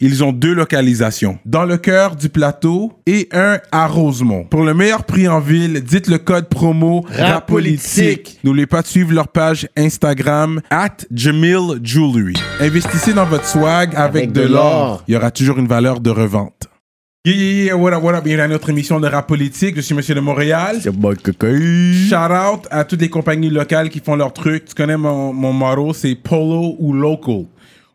ils ont deux localisations. Dans le cœur du plateau et un à Rosemont. Pour le meilleur prix en ville, dites le code promo RAPOLITIQUE. N'oubliez pas de suivre leur page Instagram at Jamil Jewelry. Investissez dans votre swag avec, Avec de l'or. Il y aura toujours une valeur de revente. Yeah, yeah, yeah, what up, what up? Bienvenue à notre émission de rap politique. Je suis Monsieur de Montréal. Shout out à toutes les compagnies locales qui font leur truc. Tu connais mon, mon motto, c'est polo ou local.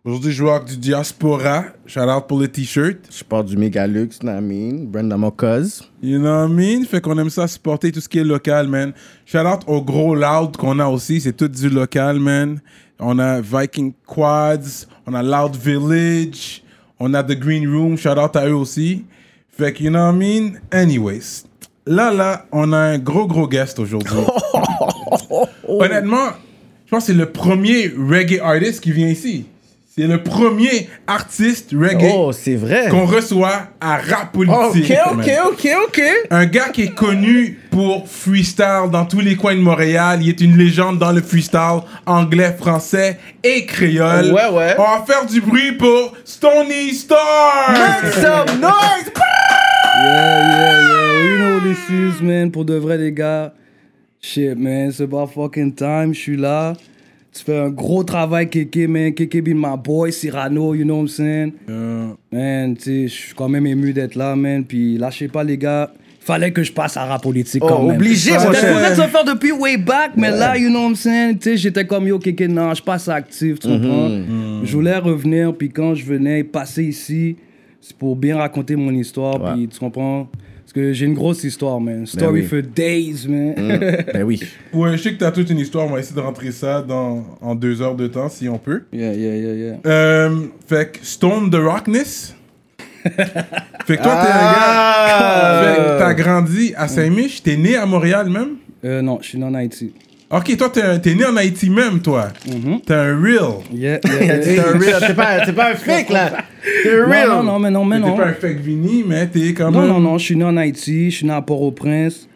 Aujourd'hui, je joue avec du diaspora. Shout out pour le t-shirt. Je porte du Megalux, you know what I mean? Brenda Mocuz. You know what I mean? Fait qu'on aime ça supporter tout ce qui est local, man. Shout out au gros loud qu'on a aussi. C'est tout du local, man. On a Viking Quads. On a Loud Village. On a The Green Room. Shout out à eux aussi. Fait que, you know what I mean? Anyways. Là, là, on a un gros, gros guest aujourd'hui. Honnêtement, je pense que c'est le premier reggae artist qui vient ici. C'est le premier artiste reggae Oh, c'est vrai. qu'on reçoit à Rap Ok, Politique. ok, man. ok, ok. Un gars qui est connu pour freestyle dans tous les coins de Montréal. Il est une légende dans le freestyle anglais, français et créole. Ouais, ouais. On va faire du bruit pour Stony Star. Make some noise! Yeah, yeah, yeah. You know this is, man. Pour de vrai, les gars. Shit, man. C'est about fucking time. Je suis là. Tu fais un gros travail, Keke, man. Keke be my boy, Cyrano, you know what I'm saying? Man, tu sais, je suis quand même ému d'être là, man. Puis lâchez pas, les gars. Fallait que je passe à rap politique quand Oh, même. obligé, mon C'était cher. de se faire depuis way back, mais là, you know what I'm saying? Tu sais, j'étais comme yo, Keke, non, je passe actif, tu comprends? Je voulais revenir, puis quand je venais passer ici, c'est pour bien raconter mon histoire, Ouais. puis tu comprends? Parce que j'ai une grosse histoire, man. Story oui. for days, man. Ben oui. ouais, je sais que t'as toute une histoire. On va essayer de rentrer ça dans, en deux heures de temps si on peut. yeah, yeah, yeah, yeah. Euh, fait que Stone the Rockness. fait que toi, t'es un Ah! gars. Fait que t'as grandi à Saint-Mich. T'es né à Montréal même? Euh, non, je suis né en Haïti. Ok, toi, t'es un- t'es né en Haïti même, toi. T'es un real. Yeah, yeah, yeah. C'est un real. C'est pas, pas un fake, là. C'est un real. non, non, non, mais non, mais T'es non. pas un fake Vini, mais t'es quand Non, même. non, non, je suis né en Haïti, je suis né à Port-au-Prince,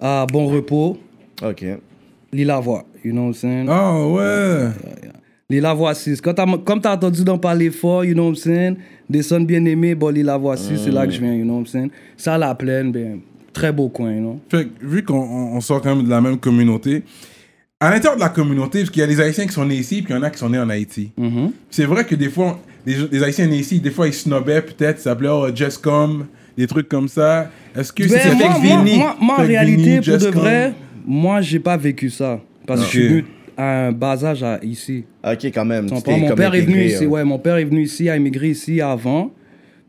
à Bon Repos, Ok. voix, you know what I'm saying? Ah ouais. Voix 6. Quand t'as, comme t'as entendu d'en parler fort, you know what I'm saying? Des sons bien aimés, bon, voix 6, c'est là que je viens, you know what I'm saying? Ça, la plaine, ben, très beau coin, you know? Fait que, vu qu'on on- on sort quand même de la même communauté, à l'intérieur de la communauté, parce qu'il y a des Haïtiens qui sont nés ici, puis il y en a qui sont nés en Haïti. Mm-hmm. C'est vrai que des fois, les, les Haïtiens nés ici, des fois, ils snobbaient peut-être, ils s'appelaient oh, Just Come, des trucs comme ça. Est-ce que Ben, c'est moi, moi, Vini? moi, moi, en réalité, Vini, pour de Come? vrai, moi, j'ai pas vécu ça. Parce que je suis venu à un bas âge à- ici. Ok, quand même. Mon comme père est venu ici, hein. ouais, mon père est venu ici, a immigré ici avant.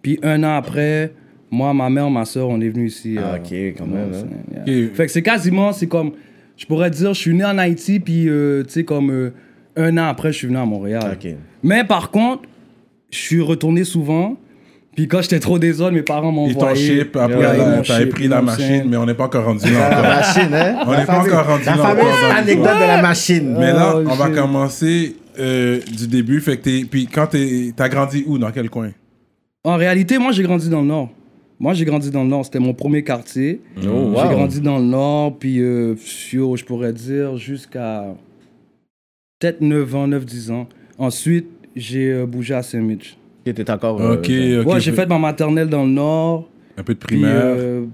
Puis un an après, moi, ma mère, ma soeur, on est venus ici. Ah, euh, ok, quand même, hein. yeah. Fait que c'est quasiment, c'est comme, je pourrais dire, je suis né en Haïti, puis euh, tu sais, comme euh, un an après, je suis venu à Montréal. Mais par contre, je suis retourné souvent. Puis quand j'étais trop désordre, mes parents m'ont Ils t'ont ship, après, Yeah, t'avais pris la machine, mais on n'est pas encore rendu La là. encore. machine, hein? On La n'est pas fameuse- encore rendu La là fameuse encore dans anecdote de la machine. Mais là, Oh, on va commencer euh, du début. Fait que t'es- puis quand t'es- t'as grandi où, dans quel coin? En réalité, moi, j'ai grandi dans le Nord. Moi, j'ai grandi dans le Nord. C'était mon premier quartier. Oh, wow. J'ai grandi dans le Nord, puis euh, yo, je pourrais dire jusqu'à peut-être 9 ans, 9-10 ans. Ensuite, j'ai euh, bougé à Saint-Mitch. Ok, t'es encore. euh, Ok, ok. Ouais, j'ai fait ma maternelle dans le Nord. Un peu de puis, primaire. euh,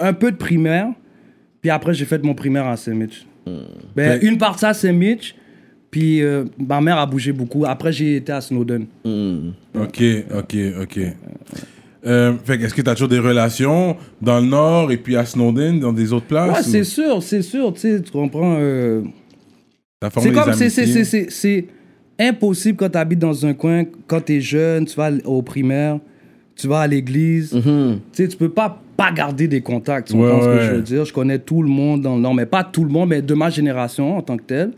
un peu de primaire. Puis après, j'ai fait mon primaire à Saint-Mitch. Ben, Fait- Une partie à Saint-Mitch, puis euh, ma mère a bougé beaucoup. Après, j'ai été à Snowden. hmm. Ok, ok, ok. Euh, fait que est-ce que t'as toujours des relations dans le Nord et puis à Snowden, dans des autres places? Ouais, ou? c'est sûr, c'est sûr, tu tu comprends. euh, C'est comme, c'est- c'est- amitiés? c'est- c'est c'est impossible quand tu habites dans un coin, quand tu es jeune, tu vas au primaire, tu vas à l'église, Mhm. tu sais, tu peux pas pas garder des contacts, tu Ouais, comprends ce que je veux dire? Je connais tout le monde dans le Nord, mais pas tout le monde, mais de ma génération en tant que tel.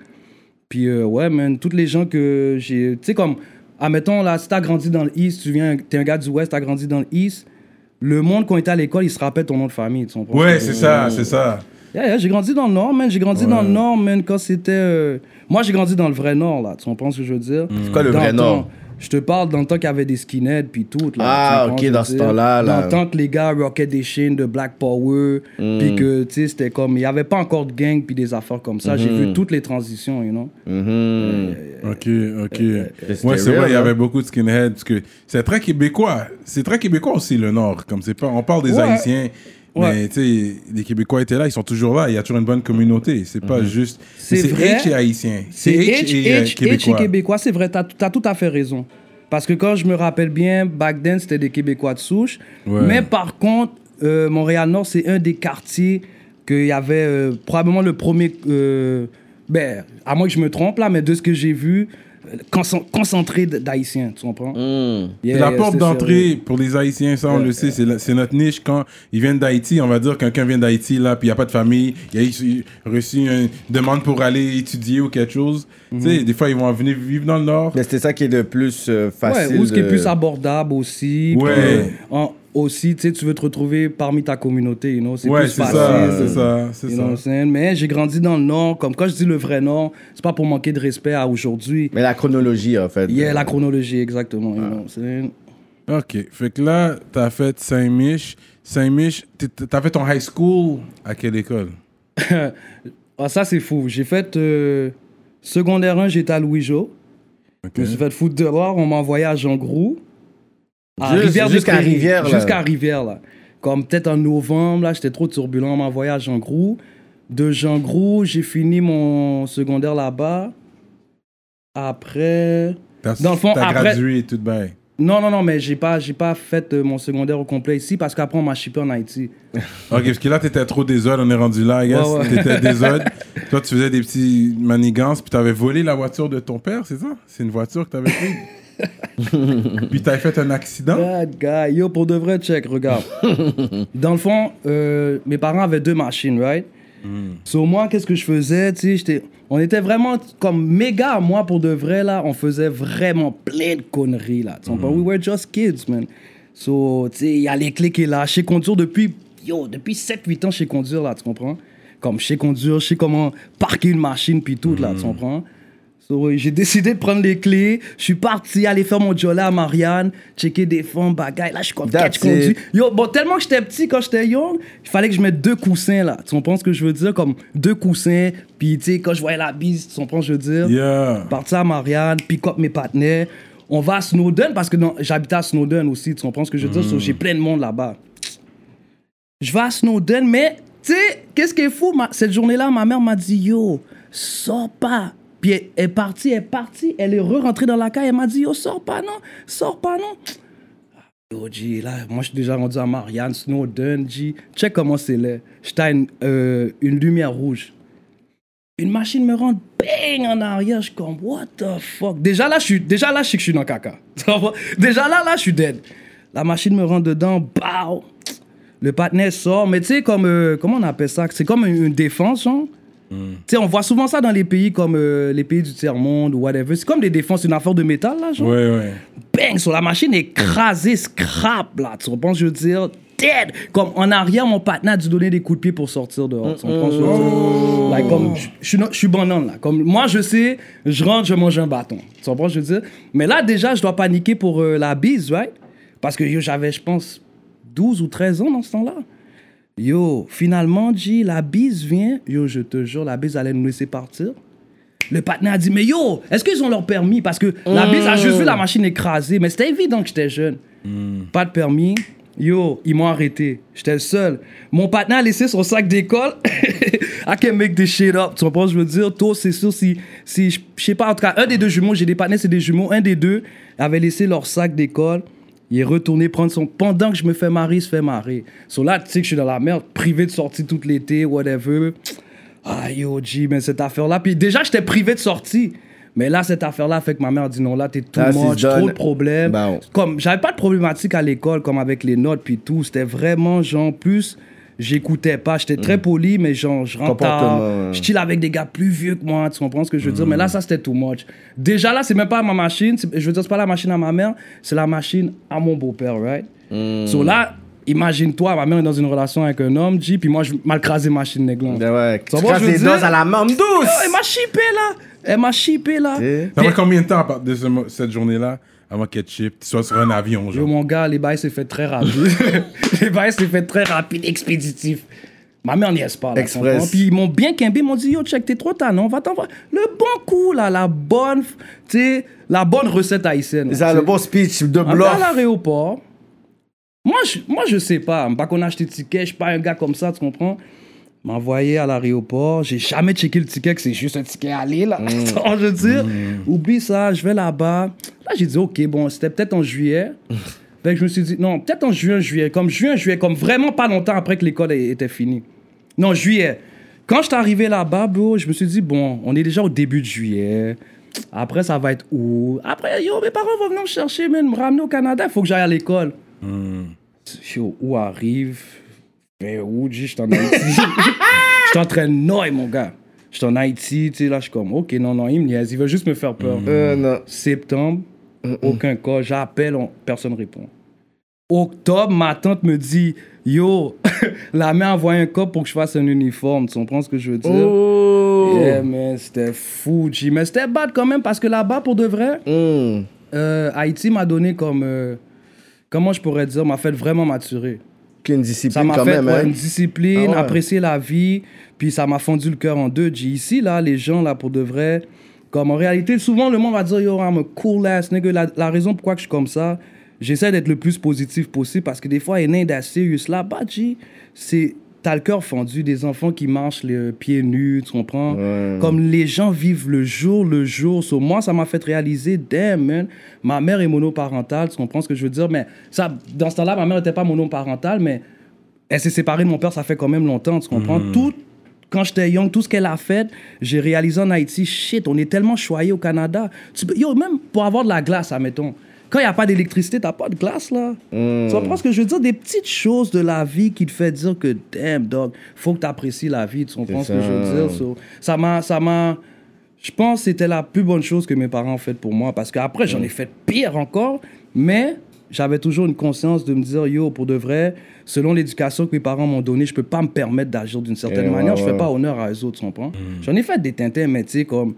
Puis euh, ouais, man, toutes les gens que j'ai, tu sais, comme, admettons, là, si t'as grandi dans le East, tu viens, t'es un gars du West, t'as grandi dans le East, le monde, quand il était à l'école, il se rappelle ton nom de famille. Comprends? Ouais, c'est ça, c'est ça. Yeah, yeah, j'ai grandi dans le Nord, man. J'ai grandi dans le Nord, man, quand c'était... euh, Moi, j'ai grandi dans le vrai Nord, là. Tu comprends ce que je veux dire? C'est quoi le Dans vrai Nord? Je te parle dans le temps qu'il y avait des skinheads puis tout. Là, Ah, ok, dans ce temps-là, là. Dans le temps que les gars rockaient des chaînes de Black Power, Mm. puis que, tu sais, c'était comme... Il n'y avait pas encore de gang puis des affaires comme ça. J'ai vu toutes les transitions, you know? Mhm. Ok, ok. C'était Ouais, c'est vrai, il y hein. avait beaucoup de skinheads. Parce que c'est très québécois. C'est très québécois aussi, le Nord. Comme c'est pas, on parle des Ouais. Haïtiens. Ouais. Mais tu sais, les Québécois étaient là, ils sont toujours là. Il y a toujours une bonne communauté. C'est pas juste. C'est vrai. H et Haïtien. C'est H, et, euh, H, H et Québécois. Québécois, c'est vrai, t'as as tout à fait raison. Parce que quand je me rappelle bien, back then, c'était des Québécois de souche. Ouais. Mais par contre, euh, Montréal-Nord, c'est un des quartiers qu'il y avait euh, probablement le premier... euh, ben, à moins que je me trompe là, mais de ce que j'ai vu, concentré d'Haïtiens, tu comprends? Mhm. Yeah, C'est la yeah, porte c'est d'entrée pour les Haïtiens, ça on Ouais, le sait, c'est c'est notre niche. Quand ils viennent d'Haïti, on va dire que quelqu'un vient d'Haïti, là, puis il n'y a pas de famille, il a reçu une demande pour aller étudier ou quelque chose. Tu sais, Mhm. des fois, ils vont venir vivre dans le Nord. Mais c'était ça qui est le plus euh, Ouais, facile. ou ce qui est plus abordable aussi. Ouais. puis, euh, en- aussi, tu sais, tu veux te retrouver parmi ta communauté, you know? C'est Ouais, plus c'est facile. ça, c'est c'est know? Mais j'ai grandi dans le Nord. Comme quand je dis le vrai Nord, c'est pas pour manquer de respect à aujourd'hui. Mais la chronologie, en fait. Il y a la chronologie, exactement. you know what I'm saying? Ok, fait que là, t'as fait Saint-Mich. Saint-Mich, t'as fait ton high school à quelle école? Ah, ça, c'est fou. J'ai fait euh, secondaire 1, j'étais à Louis-Jo. Ok. Je me suis fait foutre dehors. On m'a envoyé à Jean Grou. Rivière jusqu'à Rivière. Jusqu'à Rivière, là. Comme peut-être en novembre, là, j'étais trop turbulent. On m'a envoyé à Jean Grou. De Jean Grou, j'ai fini mon secondaire là-bas. Après. Dans le fond, t'as après- gradué tout de bail. Non, non, non, mais j'ai pas, j'ai pas fait euh, mon secondaire au complet ici parce qu'après, on m'a shippé en Haïti. Ok, parce que là, t'étais trop désordre, on est rendu là, I guess. Ouais, ouais. T'étais désordre. Toi, tu faisais des petits manigances, puis t'avais volé la voiture de ton père, c'est ça? C'est une voiture que t'avais prise? Puis t'avais fait un accident? Bad guy. Yo, pour de vrai, check, regarde. Dans le fond, euh, mes parents avaient deux machines, right? Sur moi, qu'est-ce que je faisais? J'étais- on était vraiment comme méga, moi, pour de vrai, là. On faisait vraiment plein de conneries, là. Tu comprends? We were just kids, man. So, tu sais, il y a les clés qui est là. Je sais conduire depuis, yo, depuis 7-8 ans, je sais conduire, là, tu comprends? Comme je sais conduire, je sais comment parquer une machine, puis tout, là, tu comprends? So, j'ai décidé de prendre les clés. Je suis parti aller faire mon jolly à Marianne, checker des fonds, bagaille. Là, je suis comme, That's je conduis. it. Yo, bon, tellement que j'étais petit quand j'étais young, il fallait que je mette deux coussins, là. Tu comprends ce que je veux dire? Comme deux coussins. Puis, tu sais, quand je voyais la bise, tu comprends ce que je veux dire? Yeah. Parti à Marianne, pick up mes partenaires. On va à Snowden parce que j'habitais à Snowden aussi, tu comprends ce que je veux dire? So, j'ai plein de monde là-bas. Je vais à Snowden, mais tu sais, qu'est-ce qui est fou? ma- cette journée-là, ma mère m'a dit Yo, sors pas. Puis elle est partie, elle est partie, elle est re-rentrée dans la caille, elle m'a dit Yo, sors pas, non, sors pas, non. Yo, G, là, moi, je suis déjà rendu à Marianne, Snowden, G. Check comment c'est là. J'étais une, euh, une lumière rouge. Une machine me rentre bang en arrière. Je suis comme, what the fuck? Déjà là, je suis, déjà là, je suis dans caca. Déjà là, là, je suis dead. La machine me rentre dedans, bao. Le partenaire sort. Mais tu sais, comme, euh, comment on appelle ça? C'est comme une, une défense, genre. Tu sais, on voit souvent ça dans les pays comme euh, les pays du tiers-monde ou whatever. C'est comme des défenses, une affaire de métal, là, genre Ouais, ouais. bang, sur la machine écrasée, scrap, là. Tu comprends, je veux dire, dead. Comme en arrière, mon partenaire a dû donner des coups de pied pour sortir dehors. Tu comprends, je veux dire? Like, comme, je- je suis banane, là. Comme, moi, je sais, je rentre, je mange un bâton. Tu comprends, je veux dire? Mais là, déjà, je dois paniquer pour euh, la bise, right? Parce que j'avais, je pense, 12 ou 13 ans dans ce temps-là. Yo, finalement, G, la bise vient. Yo, je te jure, la bise allait nous laisser partir. Le partenaire a dit, mais yo, est-ce qu'ils ont leur permis? Parce que la bise a juste vu la machine écrasée. Mais c'était évident que j'étais jeune. Pas de permis. Yo, ils m'ont arrêté. J'étais le seul. Mon partenaire a laissé son sac d'école. I can make this shit up. Tu comprends ce que je veux dire? Toi, c'est sûr, si, si je je sais pas, en tout cas, un des deux jumeaux, j'ai des partenaires, c'est des jumeaux. Un des deux avait laissé leur sac d'école. Il est retourné prendre son. Pendant que je me fais marier, il se fait marier. So là, tu sais que je suis dans la merde, privé de sortie tout l'été, whatever. Ah, yo, G, mais cette affaire-là. Puis déjà, j'étais privé de sortie. Mais là, cette affaire-là fait que ma mère dit non, là, t'es tout much, done. trop de problèmes. Bon. Comme, j'avais pas de problématique à l'école, comme avec les notes, puis tout. C'était vraiment, genre, plus, j'écoutais pas. J'étais très poli, mais genre, je rentre tard. Je chill avec des gars plus vieux que moi, tu comprends ce que je veux dire? Mais là, ça, c'était too much. Déjà, là, c'est même pas ma machine. Je veux dire, c'est pas la machine à ma mère, c'est la machine à mon beau-père, right? So là, Imagine-toi, ma mère est dans une relation avec un homme, G, puis moi, je mal crasé machine négligente. Ben ouais, tu veux les dents à la main douce. Oh, elle m'a chippé là! Elle m'a chippé là! Ça fait combien de temps à partir de cette journée-là? Avant qu'elle chip, tu sois sur un avion, Yo, genre? mon gars, les bails s'est fait très rapide. les bails s'est fait très rapide, expéditif. Ma mère n'y est pas. Là, Express. Puis ils m'ont bien quimbé, ils m'ont dit Yo, check, t'es trop tannant, on va t'envoyer le bon coup, là, la bonne, tu sais, la bonne recette haïtienne. C'est le bon speech de bluff. à l'aéroport. Moi je, moi, je sais pas. Pas qu'on a acheté ticket, je suis pas un gars comme ça, tu comprends? M'a envoyé à l'aéroport. J'ai jamais checké le ticket, que c'est juste un ticket aller, là. Vois, je veux dire, oublie ça, je vais là-bas. Là, j'ai dit, OK, bon, c'était peut-être en juillet. fait que je me suis dit, non, peut-être en juin, juillet. Comme juin, juillet, comme vraiment pas longtemps après que l'école ait- était finie. Non, juillet. Quand je suis arrivé là-bas, bro, je me suis dit, bon, on est déjà au début de juillet. Après, ça va être où? Après, yo, mes parents vont venir me chercher, me ramener au Canada. Il faut que j'aille à l'école. Yo, où arrive? Où, G, je suis en Haïti. Je suis en train de noyer, mon gars. Je suis en Haïti, tu sais, là, je suis comme, OK, non, non, il me niaise. Il veut juste me faire peur. Euh, non. Septembre, aucun cas. J'appelle, on- personne répond. Octobre, ma tante me dit Yo, la mère a envoyé un cop pour que je fasse un uniforme. Tu comprends ce que je veux dire? Oh. Yeah, man, c'était fou, G. Mais c'était bad quand même parce que là-bas, pour de vrai, Hmm. euh, Haïti m'a donné comme. euh, comment je pourrais dire? M'a fait vraiment maturer. Qu'une Ça discipline m'a quand fait même, ouais, hein? une discipline, Ah ouais. apprécier la vie, puis ça m'a fondu le cœur en deux. G. Ici, là, les gens, là, pour de vrai, comme en réalité, souvent le monde va dire Yo, I'm a cool ass nigga. La, la raison pourquoi que je suis comme ça, j'essaie d'être le plus positif possible parce que des fois, il y a assez serious là-bas, G. C'est. T'as le cœur fendu, des enfants qui marchent les pieds nus, tu comprends? Ouais. Comme les gens vivent le jour, le jour. So, moi, ça m'a fait réaliser, damn, man, ma mère est monoparentale, tu comprends ce que je veux dire? Mais ça, dans ce temps-là, ma mère n'était pas monoparentale, mais elle s'est séparée de mon père, ça fait quand même longtemps, tu comprends? Tout, quand j'étais young, tout ce qu'elle a fait, j'ai réalisé en Haïti, shit, on est tellement choyé au Canada. Tu yo, même pour avoir de la glace, admettons. Quand il n'y a pas d'électricité, t'as pas de glace, là. Tu comprends ce que je veux dire? Des petites choses de la vie qui te fait dire que, damn, dog, faut que tu apprécies la vie, tu comprends ce que je veux dire? So, ça m'a... Ça m'a je pense que c'était la plus bonne chose que mes parents ont faite pour moi. Parce qu'après, j'en ai fait pire encore. Mais j'avais toujours une conscience de me dire, yo, pour de vrai, selon l'éducation que mes parents m'ont donnée, je peux pas me permettre d'agir d'une certaine Eh, ouais, manière. Je fais ouais. pas honneur à eux autres, tu comprends? J'en ai fait des tintins, mais tu sais, comme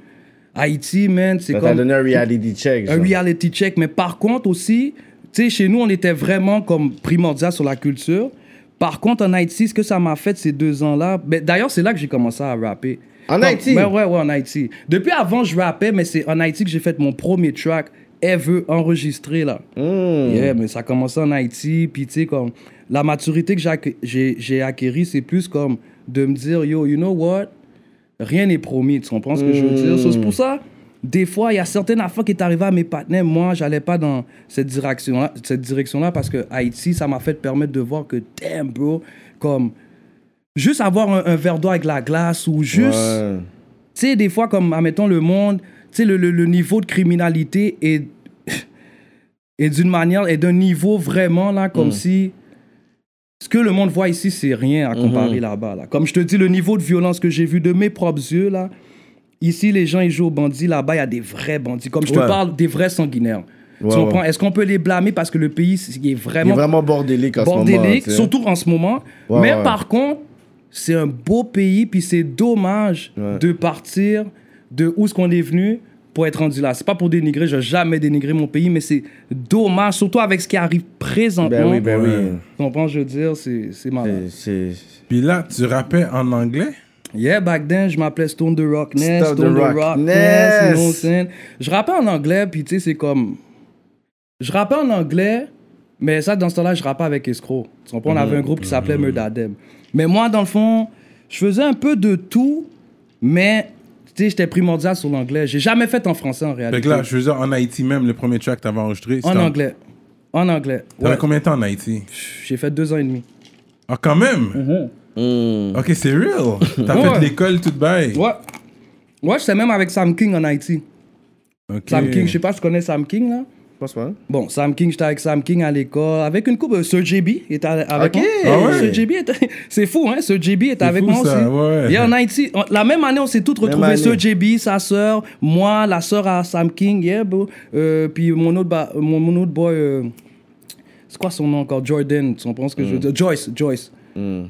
Haïti, man, c'est Ça comme donné un reality check. un genre. reality check. Mais par contre aussi, tu sais, chez nous, on était vraiment comme primordial sur la culture. Par contre, en Haïti, ce que ça m'a fait ces deux ans-là, ben, d'ailleurs, c'est là que j'ai commencé à rapper. En Haïti? Ouais, ouais, ouais, en Haïti. Depuis avant, je rappais, mais c'est en Haïti que j'ai fait mon premier track ever enregistré, là. Hmm. Yeah, mais ça a commencé en Haïti, puis tu sais, comme, la maturité que j'ai acquérie, c'est plus comme de me dire, yo, you know what? Rien n'est promis, tu comprends ce que je veux dire? So, c'est pour ça, des fois, il y a certaines affaires qui est arrivées à mes partenaires. Moi, j'allais pas dans cette direction-là, cette direction-là parce que Haïti, ça m'a fait permettre de voir que, damn, bro, comme, juste avoir un, un verre d'eau avec la glace ou juste Ouais. tu sais, des fois, comme, admettons, le monde, tu sais, le, le- le niveau de criminalité est, est d'une manière, est d'un niveau vraiment, là, comme si ce que le monde voit ici, c'est rien à comparer là-bas, là. Comme je te dis, le niveau de violence que j'ai vu de mes propres yeux, là, ici, les gens, ils jouent aux bandits, là-bas, il y a des vrais bandits. Comme je te parle, des vrais sanguinaires. Ouais, ouais. Est-ce qu'on peut les blâmer parce que le pays, il est Il est vraiment vraiment bordélique en ce moment. bordélique, tu sais. surtout en ce moment. Mais par contre, c'est un beau pays, puis c'est dommage de partir de où est-ce qu'on est venu pour être rendu là. C'est pas pour dénigrer, je vais jamais dénigrer mon pays, mais c'est dommage, surtout avec ce qui arrive présentement. Ben oui, ben oui. Tu comprends, je veux dire, c'est c'est malade. Puis là, tu rappais en anglais? Yeah, back then, je m'appelais Stone the Rockness, Stone the Stone the Rockness. Rockness, you know what I'm saying? Je rappais en anglais, puis tu sais, c'est comme... Je rappais en anglais, mais ça, dans ce temps-là, je rappais avec Escrow. Tu comprends? On avait un groupe qui s'appelait Murdadem. Mais moi, dans le fond, je faisais un peu de tout, mais sais, j'étais primordial sur l'anglais. J'ai jamais fait en français, en Fait réalité. que là, je veux dire, en Haïti même, le premier track que t'avais enregistré, en anglais. En anglais. T'avais Ouais. combien de temps en Haïti? J'ai fait deux ans et demi. Ah, quand même! Hmm. Ok, c'est real! T'as Ouais. fait l'école toute bail. Ouais. Ouais, j'étais même avec Sam King en Haïti. Ok. Sam King, je sais pas si tu connais Sam King, là. Je pense pas. Bon, Sam King, j'étais avec Sam King à l'école, avec une couple, Sir JB était avec moi. Ah ouais? Sir JB était- c'est fou, hein? Sir JB était avec fou, moi ça, aussi. ouais. Et en Haïti, on- la même année, on s'est tous retrouvés. Sir JB, sa sœur, moi, la sœur à Sam King, yeah, bro. Euh, puis mon autre, ba- mon, mon autre boy, euh, c'est quoi son nom encore? Jordan, tu comprends ce que je Mm. veux dire? Joyce, Joyce.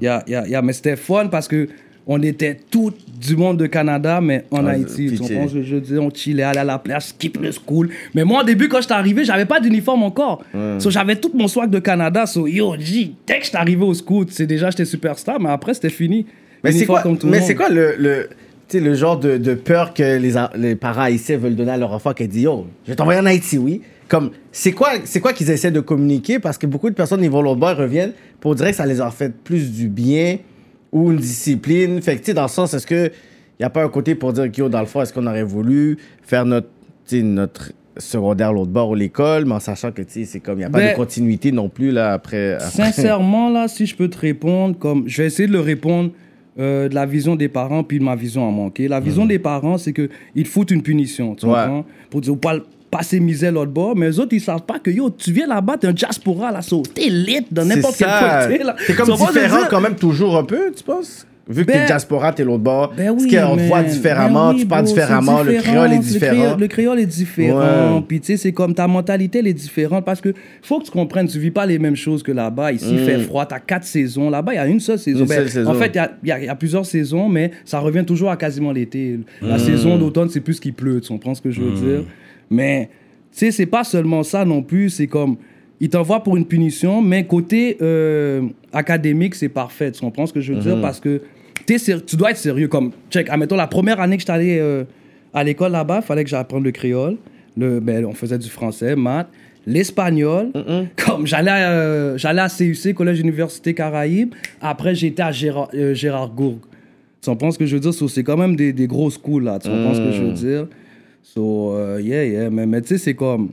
Yeah, yeah, yeah. Mais c'était fun parce que on était tout du monde de Canada, mais en Ouais, Haïti. Tu comprends je veux dire? On chillait, allait à la plage, skip le school. Mais moi, au début, quand j'étais arrivé, j'avais pas d'uniforme encore. So, j'avais tout mon swag de Canada. So, yo, G, dès que j'étais arrivé au school, c'est déjà, j'étais superstar, mais après, c'était fini. Mais c'est quoi, mais c'est quoi le, le, le genre de, de peur que les, les parents haïtiens veulent donner à leur enfant qui dit Yo, je vais t'envoyer en Haïti, oui? Comme, c'est quoi, c'est quoi qu'ils essaient de communiquer? Parce que beaucoup de personnes, ils vont ils reviennent pour dire que ça les a fait plus du bien ou une discipline. Fait que, tu sais, dans le sens, est-ce que il n'y a pas un côté pour dire yo, dans le fond, est-ce qu'on aurait voulu faire notre, notre secondaire l'autre bord ou l'école, mais en sachant que, tu sais, c'est comme, il n'y a pas Ben, de continuité non plus, là, après. après. Sincèrement, là, si je peux te répondre, comme je vais essayer de le répondre euh, de la vision des parents puis de ma vision à manquer. La vision des parents, c'est que ils foutent une punition, tu Ouais. comprends? Pour dire, pas passer misère l'autre bord, mais les autres, ils savent pas que, yo, tu viens là-bas, t'es un diaspora, là, so, t'es lit dans n'importe quel côté. T'es comme différent dire? quand même toujours un peu, tu penses? Vu que t'es Ben- diaspora, t'es l'autre bord. Ben Parce qu'on te voit différemment, Ben oui, tu parles bro, différemment, le créole est différent. Le créole est différent. Puis tu sais, c'est comme ta mentalité, elle est différente parce que faut que tu comprennes, tu vis pas les mêmes choses que là-bas. Ici, il fait froid, t'as quatre saisons. Là-bas, il y a une seule saison. Mm. Une Ben, seule saison. En fait, il y a- y, y plusieurs saisons, mais ça revient toujours à quasiment l'été. Mm. La saison d'automne, c'est plus qu'il pleut. Tu comprends ce que je veux dire? Mais tu sais, c'est pas seulement ça non plus. C'est comme. Il t'envoie pour une punition, mais côté euh, académique, c'est parfait. Tu comprends ce que je veux dire? Parce que ser- tu dois être sérieux. Comme, check, admettons, la première année que j'étais allé euh, à l'école là-bas, il fallait que j'apprenne le créole. Le, ben, on faisait du français, maths, l'espagnol. Comme j'allais à, euh, à CUC, Collège Université Caraïbes. Après, j'étais à Gérard, euh, Gérardgourg. Tu comprends ce que je veux dire? C'est quand même des, des gros schools, là. Tu comprends ce que je veux dire? So, euh, yeah, yeah. Mais, mais tu sais, c'est comme...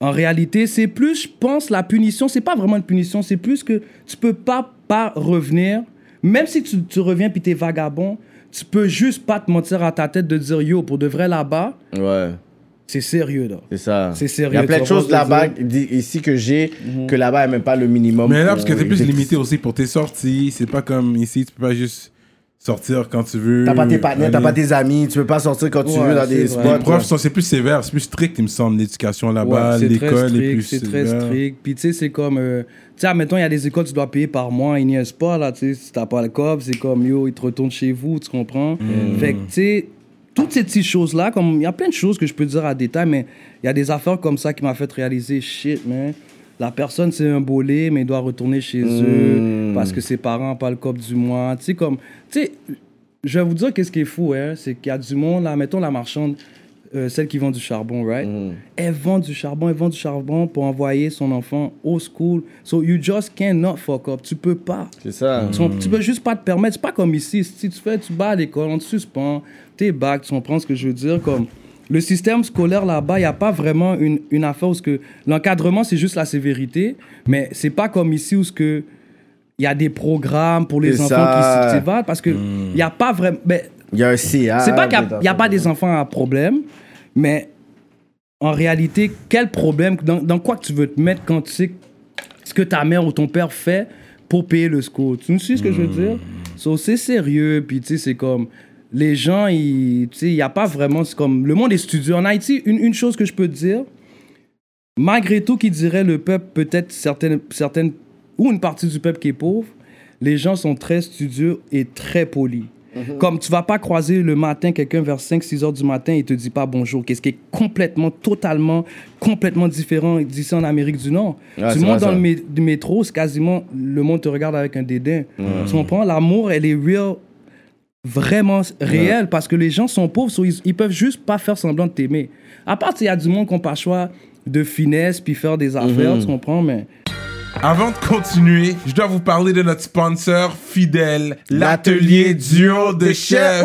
En réalité, c'est plus, je pense, la punition, c'est pas vraiment une punition, c'est plus que tu peux pas, pas revenir. Même si tu, tu reviens puis t'es vagabond, tu peux juste pas te mentir à ta tête de dire yo, pour de vrai là-bas, Ouais, c'est sérieux là. c'est ça. C'est sérieux, Il y a plein de choses là-bas, ici que j'ai, que là-bas, il n'y a même pas le minimum. Mais là, pour- parce que t'es plus limité aussi pour tes sorties. C'est pas comme ici, tu peux pas juste sortir quand tu veux. pas tes partenaires, t'as pas tes amis, tu peux pas sortir quand tu Ouais, veux dans des vrai. spots. Les profs sont, c'est plus sévère, c'est plus strict, il me semble, l'éducation là-bas. Ouais, c'est très L'école est strict, plus c'est très strict. Puis tu sais, c'est comme, euh, tu sais, admettons, il y a des écoles tu dois payer par mois, ils niaisent pas là, tu sais, si t'as pas le cob, c'est comme yo, ils te retournent chez vous, tu comprends? Mm. Fait que tu sais, toutes ces petites choses-là, comme il y a plein de choses que je peux dire à détail, mais il y a des affaires comme ça qui m'a fait réaliser, shit, man. La personne, c'est un bolé, mais il doit retourner chez Mm. eux parce que ses parents n'ont pas le cop du mois. Tu sais, comme, tu sais, je vais vous dire qu'est-ce qui est fou, hein, c'est qu'il y a du monde, là, mettons la marchande, euh, celle qui vend du charbon, right? Elle vend du charbon, elle vend du charbon pour envoyer son enfant au school. So you just cannot fuck up. Tu peux pas. C'est ça. Tu, tu peux juste pas te permettre. C'est pas comme ici. Si tu fais, tu bats à l'école, on te suspend, t'es back, tu comprends ce que je veux dire? Comme le système scolaire là-bas, il n'y a pas vraiment une, une affaire où ce que l'encadrement, c'est juste la sévérité, mais c'est pas comme ici où ce que il y a des programmes pour les enfants ça. qui s'évadent parce que il n'y a pas vraiment. Il y a un CA. c'est pas qu'il n'y a, pas des enfants à problème, mais en réalité, quel problème, dans, dans quoi que tu veux te mettre quand tu sais ce que ta mère ou ton père fait pour payer le school? Tu me suis ce que je veux dire? So, c'est sérieux, puis tu sais, c'est comme. Les gens, il n'y a pas vraiment. C'est comme. Le monde est studieux. En Haïti, une, une chose que je peux te dire, malgré tout, qui dirait le peuple, peut-être certaines, certaines. ou une partie du peuple qui est pauvre, les gens sont très studieux et très polis. Comme tu vas pas croiser le matin quelqu'un vers 5-6 heures du matin et te dit pas bonjour, qu'est-ce qui est complètement, totalement, complètement différent d'ici en Amérique du Nord. Montes vrai, dans ça. le mé- du métro, c'est quasiment, le monde te regarde avec un dédain. Tu comprends? L'amour, elle est real, vraiment réelle parce que les gens sont pauvres, so ils, ils peuvent juste pas faire semblant de t'aimer. À part, il y a du monde qui n'a pas le choix de finesse puis faire des affaires, tu comprends? Mais Avant de continuer, je dois vous parler de notre sponsor fidèle, l'atelier L'atelier duo de chef.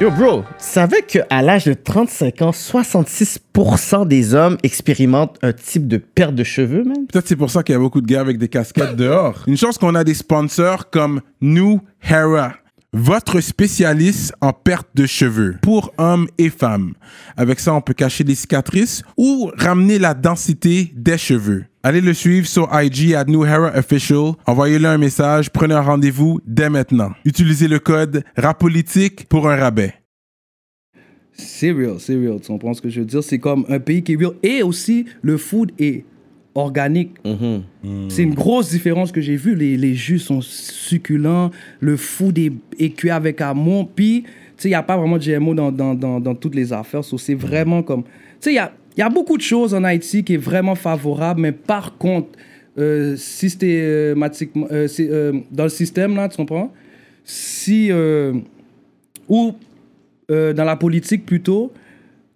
Yo, bro, savais qu'à l'âge de 35 ans, 66% des hommes expérimentent un type de perte de cheveux, man? Peut-être c'est pour ça qu'il y a beaucoup de gars avec des casquettes dehors. Une chance qu'on a des sponsors comme New Hera. Votre spécialiste en perte de cheveux pour hommes et femmes. Avec ça, on peut cacher les cicatrices ou ramener la densité des cheveux. Allez le suivre sur IG à New Era Official. Envoyez-le un message. Prenez un rendez-vous dès maintenant. Utilisez le code RAPOLITIQUE pour un rabais. C'est real, c'est real. Tu comprends ce que je veux dire? C'est comme un pays qui est real. Et aussi, le food est organique. C'est une grosse différence que j'ai vue. Les, les jus sont succulents, le food est, est cuit avec amour. Puis, tu sais, il n'y a pas vraiment de GMO dans, dans, dans, dans toutes les affaires. So, c'est vraiment comme. Tu sais, il y a, y a beaucoup de choses en Haïti qui est vraiment favorable, mais par contre, euh, systématiquement, euh, euh, dans le système, là, tu comprends? Si. euh, ou dans la politique plutôt,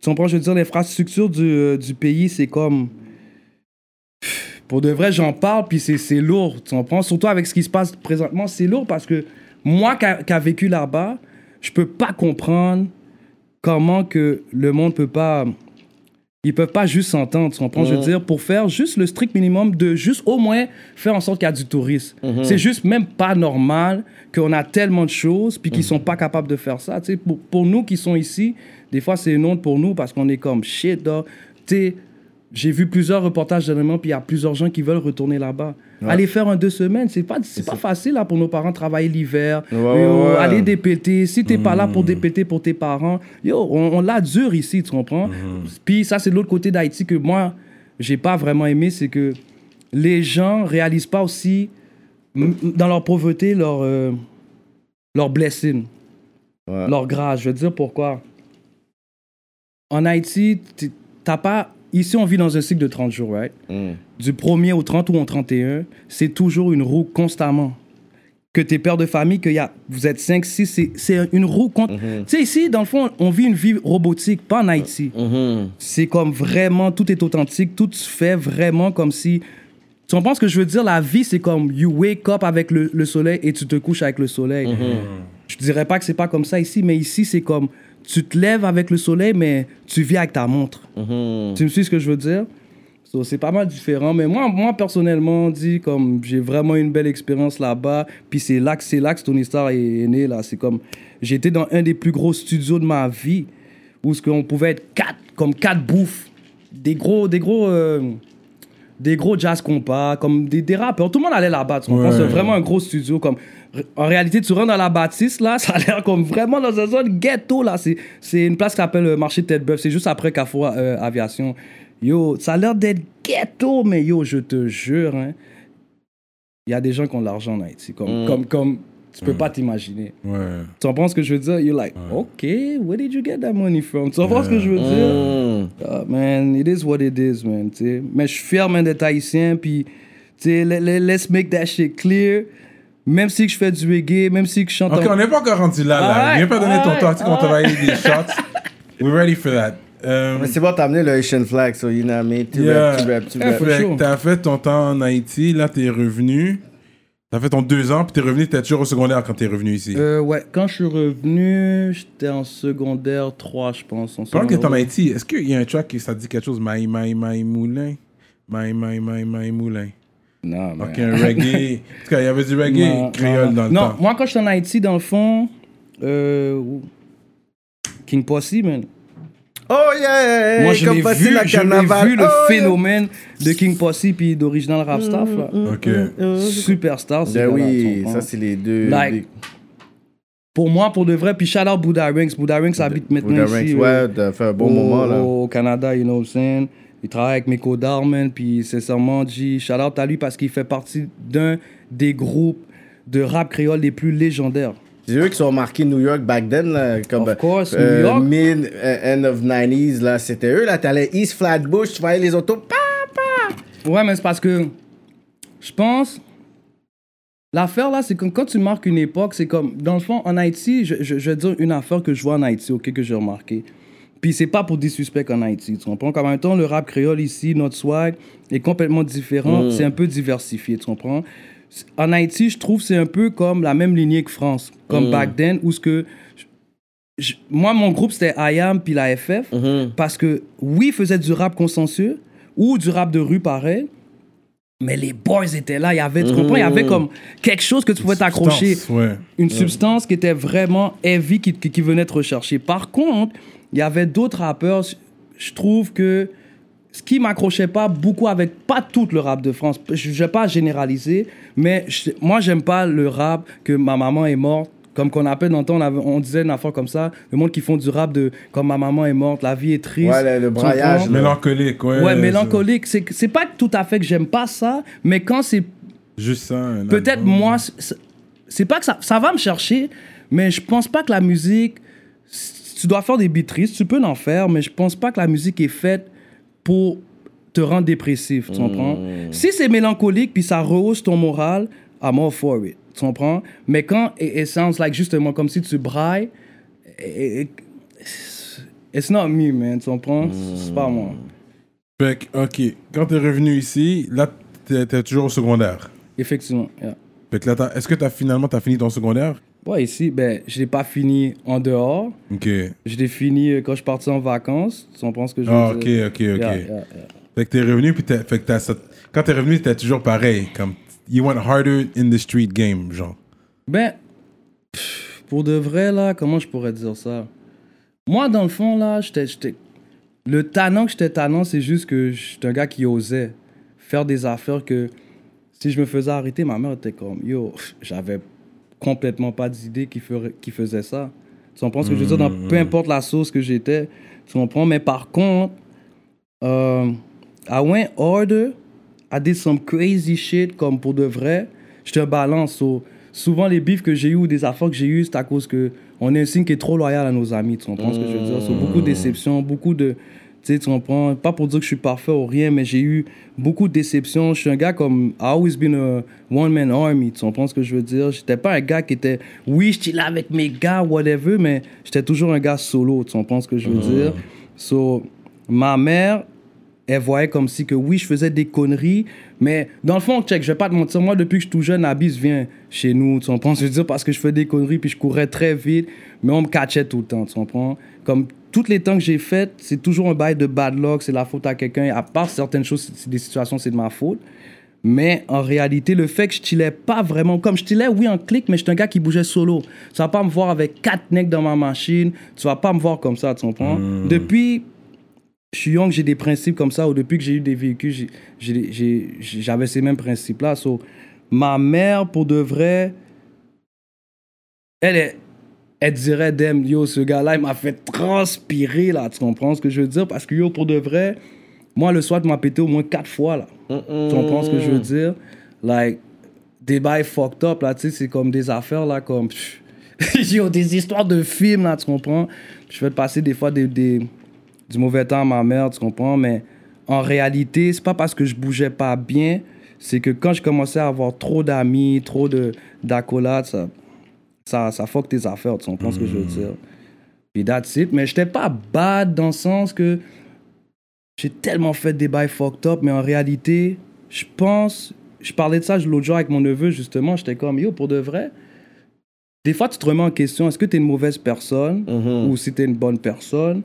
tu comprends, je veux dire, l'infrastructure du, du pays, c'est comme. Pour de vrai, j'en parle, puis c'est c'est lourd, tu comprends? Surtout avec ce qui se passe présentement, c'est lourd parce que moi qui a, vécu là-bas, je peux pas comprendre comment que le monde peut pas. Ils peuvent pas juste s'entendre, tu comprends? Je veux dire, pour faire juste le strict minimum de juste au moins faire en sorte qu'il y a du tourisme. C'est juste même pas normal qu'on a tellement de choses puis qu'ils sont pas capables de faire ça. Tu sais, pour, pour nous qui sont ici, des fois c'est une honte pour nous parce qu'on est comme shit. Tu sais, j'ai vu plusieurs reportages dernièrement, puis il y a plusieurs gens qui veulent retourner là-bas. Aller faire un deux semaines, c'est pas, c'est pas facile là, pour nos parents travailler l'hiver, Ouais, ouais, ouais. aller dépêter. Si t'es pas là pour dépêter pour tes parents, yo, on, on l'a dur ici, tu comprends? Puis ça, c'est l'autre côté d'Haïti que moi, j'ai pas vraiment aimé, c'est que les gens réalisent pas aussi, dans leur pauvreté, leur, euh, leur blessing, Ouais. leur grâce. Je veux dire pourquoi? En Haïti, t'as pas. Ici, on vit dans un cycle de 30 jours, right? Mm. Du 1er au 30 ou au 31, c'est toujours une roue constamment. Que t'es père de famille, que y a, vous êtes 5, 6, c'est- une roue. con- Tu sais, ici, dans le fond, on vit une vie robotique, pas en Haïti. Mhm. C'est comme vraiment, tout est authentique, tout se fait vraiment comme si. Tu comprends ce que je veux dire? La vie, c'est comme you wake up avec le, le soleil et tu te couches avec le soleil. Je dirais pas que c'est pas comme ça ici, mais ici, c'est comme tu te lèves avec le soleil, mais tu vis avec ta montre. Mhm. Tu me suis ce que je veux dire? So, c'est pas mal différent. Mais moi, moi personnellement, dit comme j'ai vraiment une belle expérience là-bas. Puis c'est là que c'est là que Tony Star est, est né. Là. C'est comme j'étais dans un des plus gros studios de ma vie où ce qu'on pouvait être quatre, comme quatre bouffes. Des gros, des gros, euh, des gros jazz compas, comme des, des rappeurs. Tout le monde allait là-bas. tu comprends? Ouais. C'est vraiment un gros studio. Comme, en réalité, tu rentres dans la bâtisse, là, ça a l'air comme vraiment dans une zone ghetto, là. C'est, une place qui s'appelle le marché Tête-Bœuf. C'est juste après Carrefour euh, Aviation. Yo, ça a l'air d'être ghetto, mais yo, je te jure, hein, il y a des gens qui ont de l'argent en Haïti. Comme, Mm. comme, comme, tu peux pas t'imaginer. Ouais. Tu comprends ce que je veux dire? You're like, OK, where did you get that money from? Tu comprends ce que je veux dire? Mm. Ah, man, it is what it is, man. tu sais. Mais je suis fier, man, d'être haïtien. Puis, tu sais, let- let- let's make that shit clear. Même si je fais du reggae, même si je chante. Ok, en- on n'est pas encore rendu là, là. Alright, Viens pas donner ton alright, temps, tu sais qu'on t'a envoyé des shots. We're ready for that. Euh, Mais c'est bon, t'as amené le Haitian flag, so you know what I mean? Tu Yeah. rap, tu rap, tu Yeah, rap. sure. t'as fait ton temps en Haïti, là t'es revenu. T'as fait ton deux ans, puis t'es revenu, t'étais toujours au secondaire quand t'es revenu ici. Euh, ouais, quand je suis revenu, j'étais en secondaire 3, je pense. En Pendant que t'es en Haïti, est-ce qu'il y a un track qui ça dit quelque chose? Maï, maï, maï, moulin Maï, maï, maï, maï, moulin. Non, man. Ok, un reggae. en tout cas, il y avait du reggae Non, créole non, dans le non, temps. moi, quand j'étais en Haïti, dans le fond, euh, King Posse, man. Oh yeah! Moi, je l'ai vu, la je vu le Oh, yeah. phénomène de King Posse puis d'Original Rap Staff, là. Ok. Superstar, c'est Ben oui, ça c'est les deux. Like, les- Pour moi, pour de vrai, puis shout out Buddha Ranks. Buddha Ranks habite maintenant Buddha ici. Ranks, euh, ouais, t'as fait un bon au, moment là. Au Canada, you know what I'm saying? Il travaille avec Miko Darman, puis sincèrement, G, shout out à lui parce qu'il fait partie d'un des groupes de rap créole les plus légendaires. C'est eux qui sont marqués New York back then, là, comme Of course, euh, New York. mid, euh, end of 90s, là, c'était eux, là, t'allais East Flatbush, tu voyais les autos, pa, pa. Ouais, mais c'est parce que je pense. L'affaire là, c'est que quand tu marques une époque, c'est comme. Dans le fond, en Haïti, je, je, je vais dire une affaire que je vois en Haïti, ok, que j'ai remarqué. Puis c'est pas pour des suspects en Haïti, tu comprends? En même temps, le rap créole ici, notre swag, est complètement différent. C'est un peu diversifié, tu comprends? En Haïti, je trouve c'est un peu comme la même lignée que France, comme back then, où ce que. je- moi, mon groupe, c'était IAM puis la FF, parce que oui, ils faisaient du rap consensueux ou du rap de rue pareil, mais les boys étaient là. Il y avait, tu comprends, il y avait comme quelque chose que tu pouvais t'accrocher. Ouais. Une substance qui était vraiment heavy, qui, qui, qui venait te rechercher. Par contre, il y avait d'autres rappeurs, je trouve que ce qui m'accrochait pas beaucoup avec, pas tout le rap de France, je ne vais pas généraliser, mais je- moi, j'aime pas le rap que ma maman est morte. Comme qu'on appelle dans le temps, on, avait- on disait une affaire comme ça, le monde qui font du rap de comme ma maman est morte, la vie est triste. Ouais, le- braillage. Mélancolique, ouais. Mélancolique. C'est c'est pas tout à fait que j'aime pas ça, mais quand c'est Juste ça. un Peut-être moi, c'est- c'est pas que ça, ça va me chercher, mais je pense pas que la musique. Tu dois faire des beats tristes, tu peux en faire, mais je pense pas que la musique est faite pour te rendre dépressif, tu comprends? Si c'est mélancolique puis ça rehausse ton moral, I'm all for it, tu comprends? Mais quand it, sounds like justement comme si tu brailles, it- it- it's not me, man, tu comprends? C'est pas moi. Fait que, ok. Quand t'es revenu ici, là, t'es toujours au secondaire? Effectivement, yeah. Fait que là, est-ce que t'as finalement t'as fini ton secondaire? Ouais, ici, ben, je l'ai pas fini en dehors. Ok. Je l'ai fini euh, quand je parti en vacances. Tu comprends ce que je veux Ah, ok, dire? ok, ok. Yeah, yeah, yeah. Fait que t'es revenu, puis fait que t'as quand t'es revenu, t'étais toujours pareil. Comme, you went harder in the street game, genre. Ben, pff, pour de vrai, là, comment je pourrais dire ça? Moi, dans le fond, là, j'étais. j'étais- Le tannant que j'étais tannant, c'est juste que j'étais un gars qui osait faire des affaires que si je me faisais arrêter, ma mère était comme Yo, j'avais complètement pas d'idée qui, ferait, qui faisait ça. Tu comprends ce que je veux dire? Dans peu importe la sauce que j'étais, tu comprends? Mais par contre, euh, I went harder. I did some crazy shit, comme pour de vrai. J'étais un balance. so, souvent, les bifs que j'ai eu ou des affaires que j'ai eu, c'est à cause que on est un signe qui est trop loyal à nos amis. Tu comprends ce que je veux dire? So, beaucoup de déceptions, beaucoup de. Tu sais, tu comprends? Pas pour dire que je suis parfait ou rien, mais j'ai eu beaucoup de déceptions. Je suis un gars comme. I always been a one-man army. Tu comprends ce que je veux dire? J'étais pas un gars qui était. Oui, j'étais là avec mes gars, whatever, mais j'étais toujours un gars solo. Tu comprends ce que je veux dire? So, ma mère, elle voyait comme si que oui, je faisais des conneries, mais dans le fond, check, je vais pas te mentir, moi, depuis que je suis tout jeune, Abyss vient chez nous, tu comprends? Je veux dire, parce que je fais des conneries, puis je courais très vite, mais on me catchait tout le temps, tu comprends? Comme tous les temps que j'ai fait, c'est toujours un bail de bad luck, c'est la faute à quelqu'un, à part certaines choses, des situations, c'est de ma faute. Mais en réalité, le fait que je chillais pas vraiment, comme je chillais, oui, en clic, mais j'étais un gars qui bougeait solo. Tu vas pas me voir avec quatre necks dans ma machine, tu vas pas me voir comme ça, tu comprends? Depuis je suis young, j'ai des principes comme ça, ou depuis que j'ai eu des véhicules, j'avais ces mêmes principes-là. So, ma mère, pour de vrai, elle, est- elle dirait, Dem, yo, ce gars-là, il m'a fait transpirer, là, tu comprends ce que je veux dire? Parce que, yo, pour de vrai, moi, le soir, tu m'as pété au moins quatre fois, là. Tu comprends ce que je veux dire? Like, des bails fucked up, là, tu sais, c'est comme des affaires, là, comme... yo, des histoires de films, là, tu comprends? Je fais passer des fois des, des- du mauvais temps à ma mère, tu comprends? Mais en réalité, c'est pas parce que je bougeais pas bien, c'est que quand je commençais à avoir trop d'amis, trop de d'accolades, ça, ça, ça fuck tes affaires, tu comprends ce que je veux dire? Puis that's it. Mais j'étais pas bad dans le sens que j'ai tellement fait des bails fucked up, mais en réalité, je pense, je parlais de ça l'autre jour avec mon neveu, justement, j'étais comme, yo, pour de vrai, des fois, tu te remets en question, est-ce que tu es une mauvaise personne ou si tu es une bonne personne?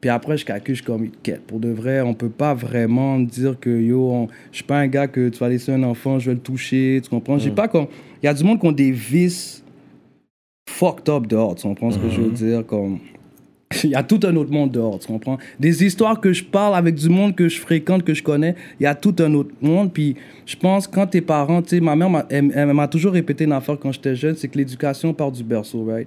Puis après, je calcule, je suis comme, quête, pour de vrai, on peut pas vraiment dire que, yo, on- je suis pas un gars que tu vas laisser un enfant, je vais le toucher, tu comprends? J'ai pas comme... Il y a du monde qui ont des vices fucked up dehors, tu comprends ce que je veux dire? Comme... Il y a tout un autre monde dehors, tu comprends? Des histoires que je parle avec du monde que je fréquente, que je connais, il y a tout un autre monde. Puis je pense, quand tes parents, tu sais, ma mère, m'a- elle, elle toujours répété une affaire quand j'étais jeune, c'est que l'éducation part du berceau, right?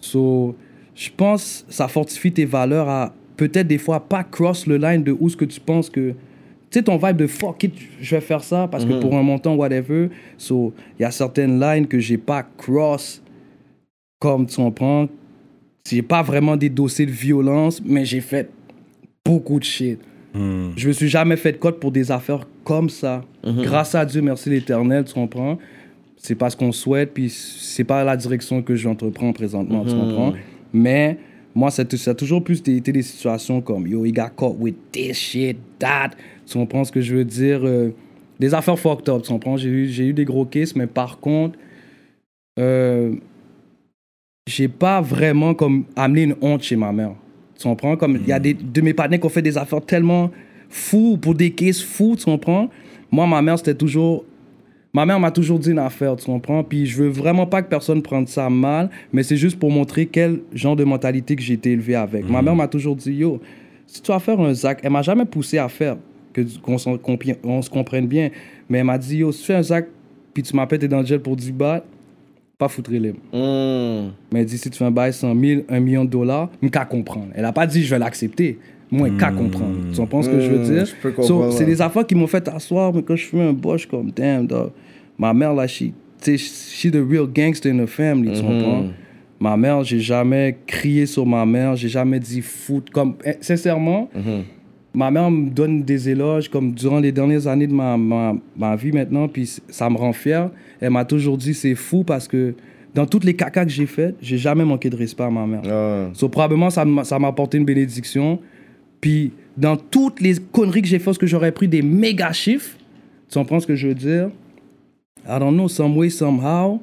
So, je pense ça fortifie tes valeurs à peut-être des fois pas cross le line de où ce que tu penses que. Tu sais, ton vibe de fuck it, je vais faire ça parce que pour un montant, whatever. So, il y a certaines lines que j'ai pas cross comme tu comprends. J'ai pas vraiment des dossiers de violence, mais j'ai fait beaucoup de shit. Je me suis jamais fait de code pour des affaires comme ça. Grâce à Dieu, merci l'éternel, tu comprends? C'est pas ce qu'on souhaite, puis c'est pas la direction que j'entreprends présentement, tu comprends? Mais moi, ça, a- toujours plus été des situations comme Yo, he got caught with this shit, that. Tu comprends ce que je veux dire? Euh, des affaires fucked up, tu comprends? J'ai eu, j'ai eu des gros cases, mais par contre, euh, j'ai pas vraiment comme amené une honte chez ma mère. Tu comprends? Comme il y a des de mes partenaires qui ont fait des affaires tellement fous pour des cases fous, tu comprends? moi, ma mère, c'était toujours. Ma mère m'a toujours dit une affaire, tu comprends? Puis je veux vraiment pas que personne prenne ça mal, mais c'est juste pour montrer quel genre de mentalité que j'ai été élevé avec. Ma mère m'a toujours dit, yo, si tu vas faire un zac, elle m'a jamais poussé à faire, que qu'on se comprenne bien, mais elle m'a dit, yo, si tu fais un zac, puis tu m'appelles, t'es dans le gel pour 10 bahts, pas foutre les Hmm. mais elle dit, si tu fais un bail 100 000, 1 million de dollars, je qu'à comprendre. Elle a pas dit, je vais l'accepter. Moi, qu'à comprendre. Tu comprends ce que je veux Hmm, dire? So, c'est des affaires qui m'ont fait asseoir, mais quand je fais un suis comme, damn, dog. Ma mère, là, she, she the real gangster in the family, tu comprends? Ma mère, j'ai jamais crié sur ma mère, j'ai jamais dit foot. Comme, eh, sincèrement, ma mère me donne des éloges comme durant les dernières années de ma, ma, ma vie maintenant, puis ça me rend fier. Elle m'a toujours dit c'est fou parce que dans toutes les cacas que j'ai fait, j'ai jamais manqué de respect à ma mère. Ah. So, probablement, ça m'a ça m'a apporté une bénédiction. Puis, dans toutes les conneries que j'ai faites, parce que j'aurais pris des méga chiffres, tu comprends ce que je veux dire? I don't know, some way, somehow,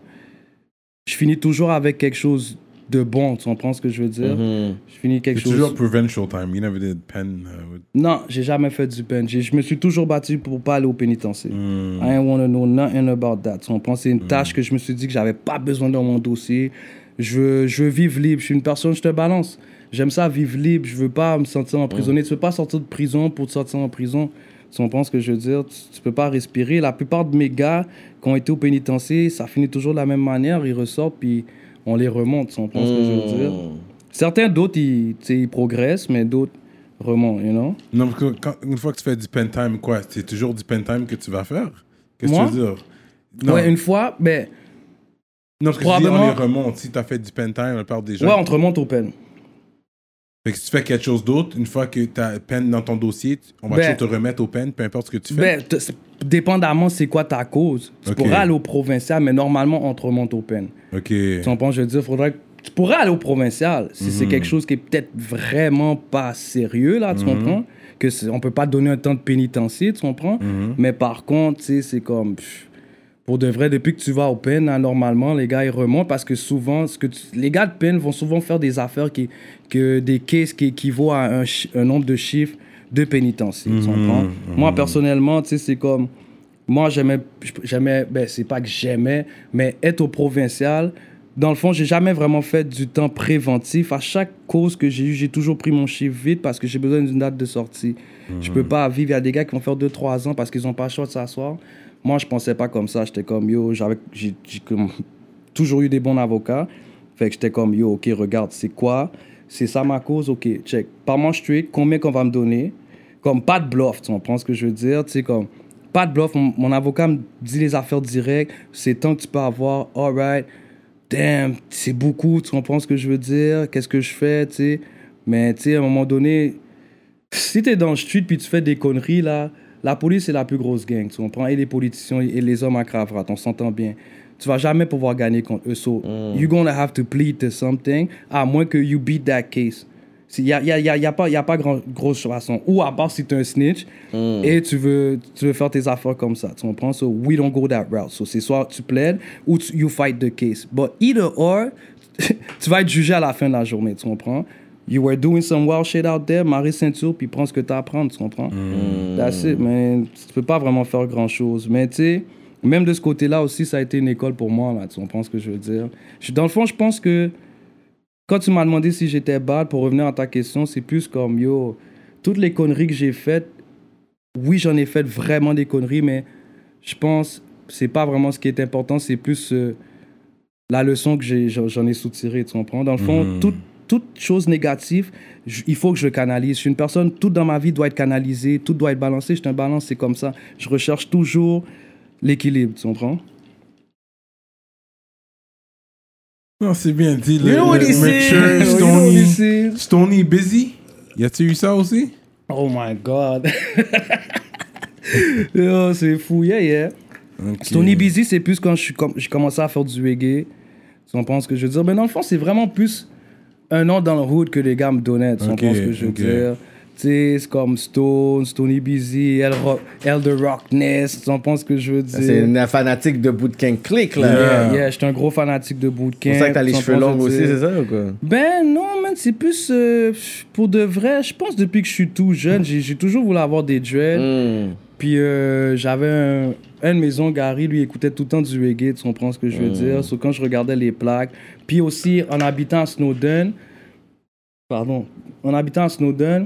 je finis toujours avec quelque chose de bon, tu comprends ce que je veux dire? Mhm. Je finis quelque chose... toujours provincial time. You never did pen. uh, with- Non, j'ai jamais fait du pen. J'ai- Je me suis toujours battu pour pas aller au pénitencier. Hmm. I ain't wanna know nothing about that. Tu comprends? C'est une tâche que je me suis dit que j'avais pas besoin dans mon dossier. Je veux, je veux vivre libre. Je suis une personne, je te balance. J'aime ça vivre libre. Je veux pas me sentir emprisonné. Tu peux pas sortir de prison pour te sortir en prison. Tu comprends ce que je veux dire? Tu, tu peux pas respirer. La plupart de mes gars qui ont été au pénitencier, ça finit toujours de la même manière. Ils ressortent puis on les remonte. Tu comprends ce que je veux dire? Hmm. Certains d'autres, ils, ils progressent, mais d'autres remontent, you know? Non, parce que quand- une fois que tu fais du pen time, quoi, c'est toujours du pen time que tu vas faire? Qu'est-ce que tu veux dire? Non, Ouais, une fois, ben, non parce que je dis, on probablement- les remonte. Si tu as fait du pen time, la plupart des gens. ouais, on te remonte au pen. Fait que si tu fais quelque chose d'autre, une fois que tu as pen dans ton dossier, on va Ben- toujours te remettre au pen, peu importe ce que tu fais. Ben, dépendamment c'est quoi ta cause. Tu Ok. pourrais aller au provincial, mais normalement, on te remonte au pen. ok. Tu comprends, je veux dire, faudrait que- Tu pourrais aller au provincial si Mhm. c'est quelque chose qui est peut-être vraiment pas sérieux, là, tu comprends? Que on peut pas donner un temps de pénitencier, tu comprends? Mhm. Mais par contre, tu sais, c'est comme... pff, Pour de vrai, depuis que tu vas au pen, là, normalement, les gars, ils remontent parce que souvent, ce que tu- les gars de pen vont souvent faire des affaires qui... que des cases qui équivaut à un, nombre de chiffres de pénitencier, tu comprends? Moi, personnellement, tu sais, c'est comme... Moi, j'aimais, j'aimais, ben, c'est pas que j'aimais, mais être au provincial, dans le fond, j'ai jamais vraiment fait du temps préventif. À chaque cause que j'ai eu, j'ai toujours pris mon chiffre vite parce que j'ai besoin d'une date de sortie. Je peux pas vivre. Il y a des gars qui vont faire 2-3 ans parce qu'ils ont pas le choix de s'asseoir. Moi, je pensais pas comme ça. J'étais comme, yo, j'avais, j'ai, toujours eu des bons avocats. Fait que j'étais comme, yo, ok, regarde, c'est quoi? C'est ça ma cause? Ok, check. Par manche straight, combien qu'on va me donner? Comme pas de bluff, tu comprends ce que je veux dire? Tu sais, comme, pas de bluff. Mon, avocat me dit les affaires directes. C'est tant que tu peux avoir. All right. Damn, c'est beaucoup. Tu comprends ce que je veux dire? Qu'est-ce que je fais, tu sais? Mais, tu sais, à un moment donné, si t'es dans le street puis tu fais des conneries, là, la police, c'est la plus grosse gang, tu comprends? Et les politiciens et les hommes à cravate, on s'entend bien. Tu vas jamais pouvoir gagner contre eux. So, you're gonna have to plead to something, à moins que you beat that case. Il n'y a, y a, y a, y a pas, y a pas grand, grosse façon. Ou à part si tu es un snitch et tu veux, tu veux faire tes affaires comme ça. Tu comprends? So, we don't go that route. So, c'est soit tu plaides ou tu, you fight the case. But either or, tu vas être jugé à la fin de la journée. Tu comprends? You were doing some wild shit out there, Marie ceinture, puis prends ce que tu as à prendre. Tu comprends? That's it, man. Tu peux pas vraiment faire grand chose. Mais tu sais, même de ce côté-là aussi, ça a été une école pour moi. Là, tu comprends ce que je veux dire? Je- dans le fond, je pense que quand tu m'as demandé si j'étais bad, pour revenir à ta question, c'est plus comme, yo, toutes les conneries que j'ai faites, oui, j'en ai fait vraiment des conneries, mais je pense c'est pas vraiment ce qui est important, c'est plus euh, la leçon que j'en j'en ai soutirée, tu comprends? Dans le fond, Mhm. toute, toute chose négative, il faut que je canalise. Je suis une personne, tout dans ma vie doit être canalisé, tout doit être balancé. Je suis un balance, c'est comme ça. Je recherche toujours l'équilibre, tu comprends? Non, c'est bien dit. Le, You know le You know Stony? Stony busy. Y a-tu eu ça aussi? Oh my God. C'est fou, yeah, yeah. Ok. Stony Busy, c'est plus quand je suis com- j'ai commencé à faire du reggae. Tu comprends ce que je veux dire? Mais dans le fond, c'est vraiment plus un nom dans le hood que les gars me donnaient. Tu Ok, comprends ce que je veux dire? Comme Stone, Stony Busy, El, Rock, El The Rockness, tu comprends ce que je veux dire? C'est une fanatique de Bootcamp Click, là. Yeah, yeah, j'étais un gros fanatique de bootcamp. C'est pour ça que t'as les cheveux longs aussi, je c'est ça ou quoi? Ben non, man, c'est plus euh, pour de vrai. Je pense depuis que je suis tout jeune, j'ai toujours voulu avoir des dreads. Hmm. Puis euh, j'avais un, un de mes oncles, Gary, lui écoutait tout le temps du reggae, tu comprends ce que je veux Mm. dire? So, quand je regardais les plaques, puis aussi en habitant à Snowden, pardon, en habitant à Snowden,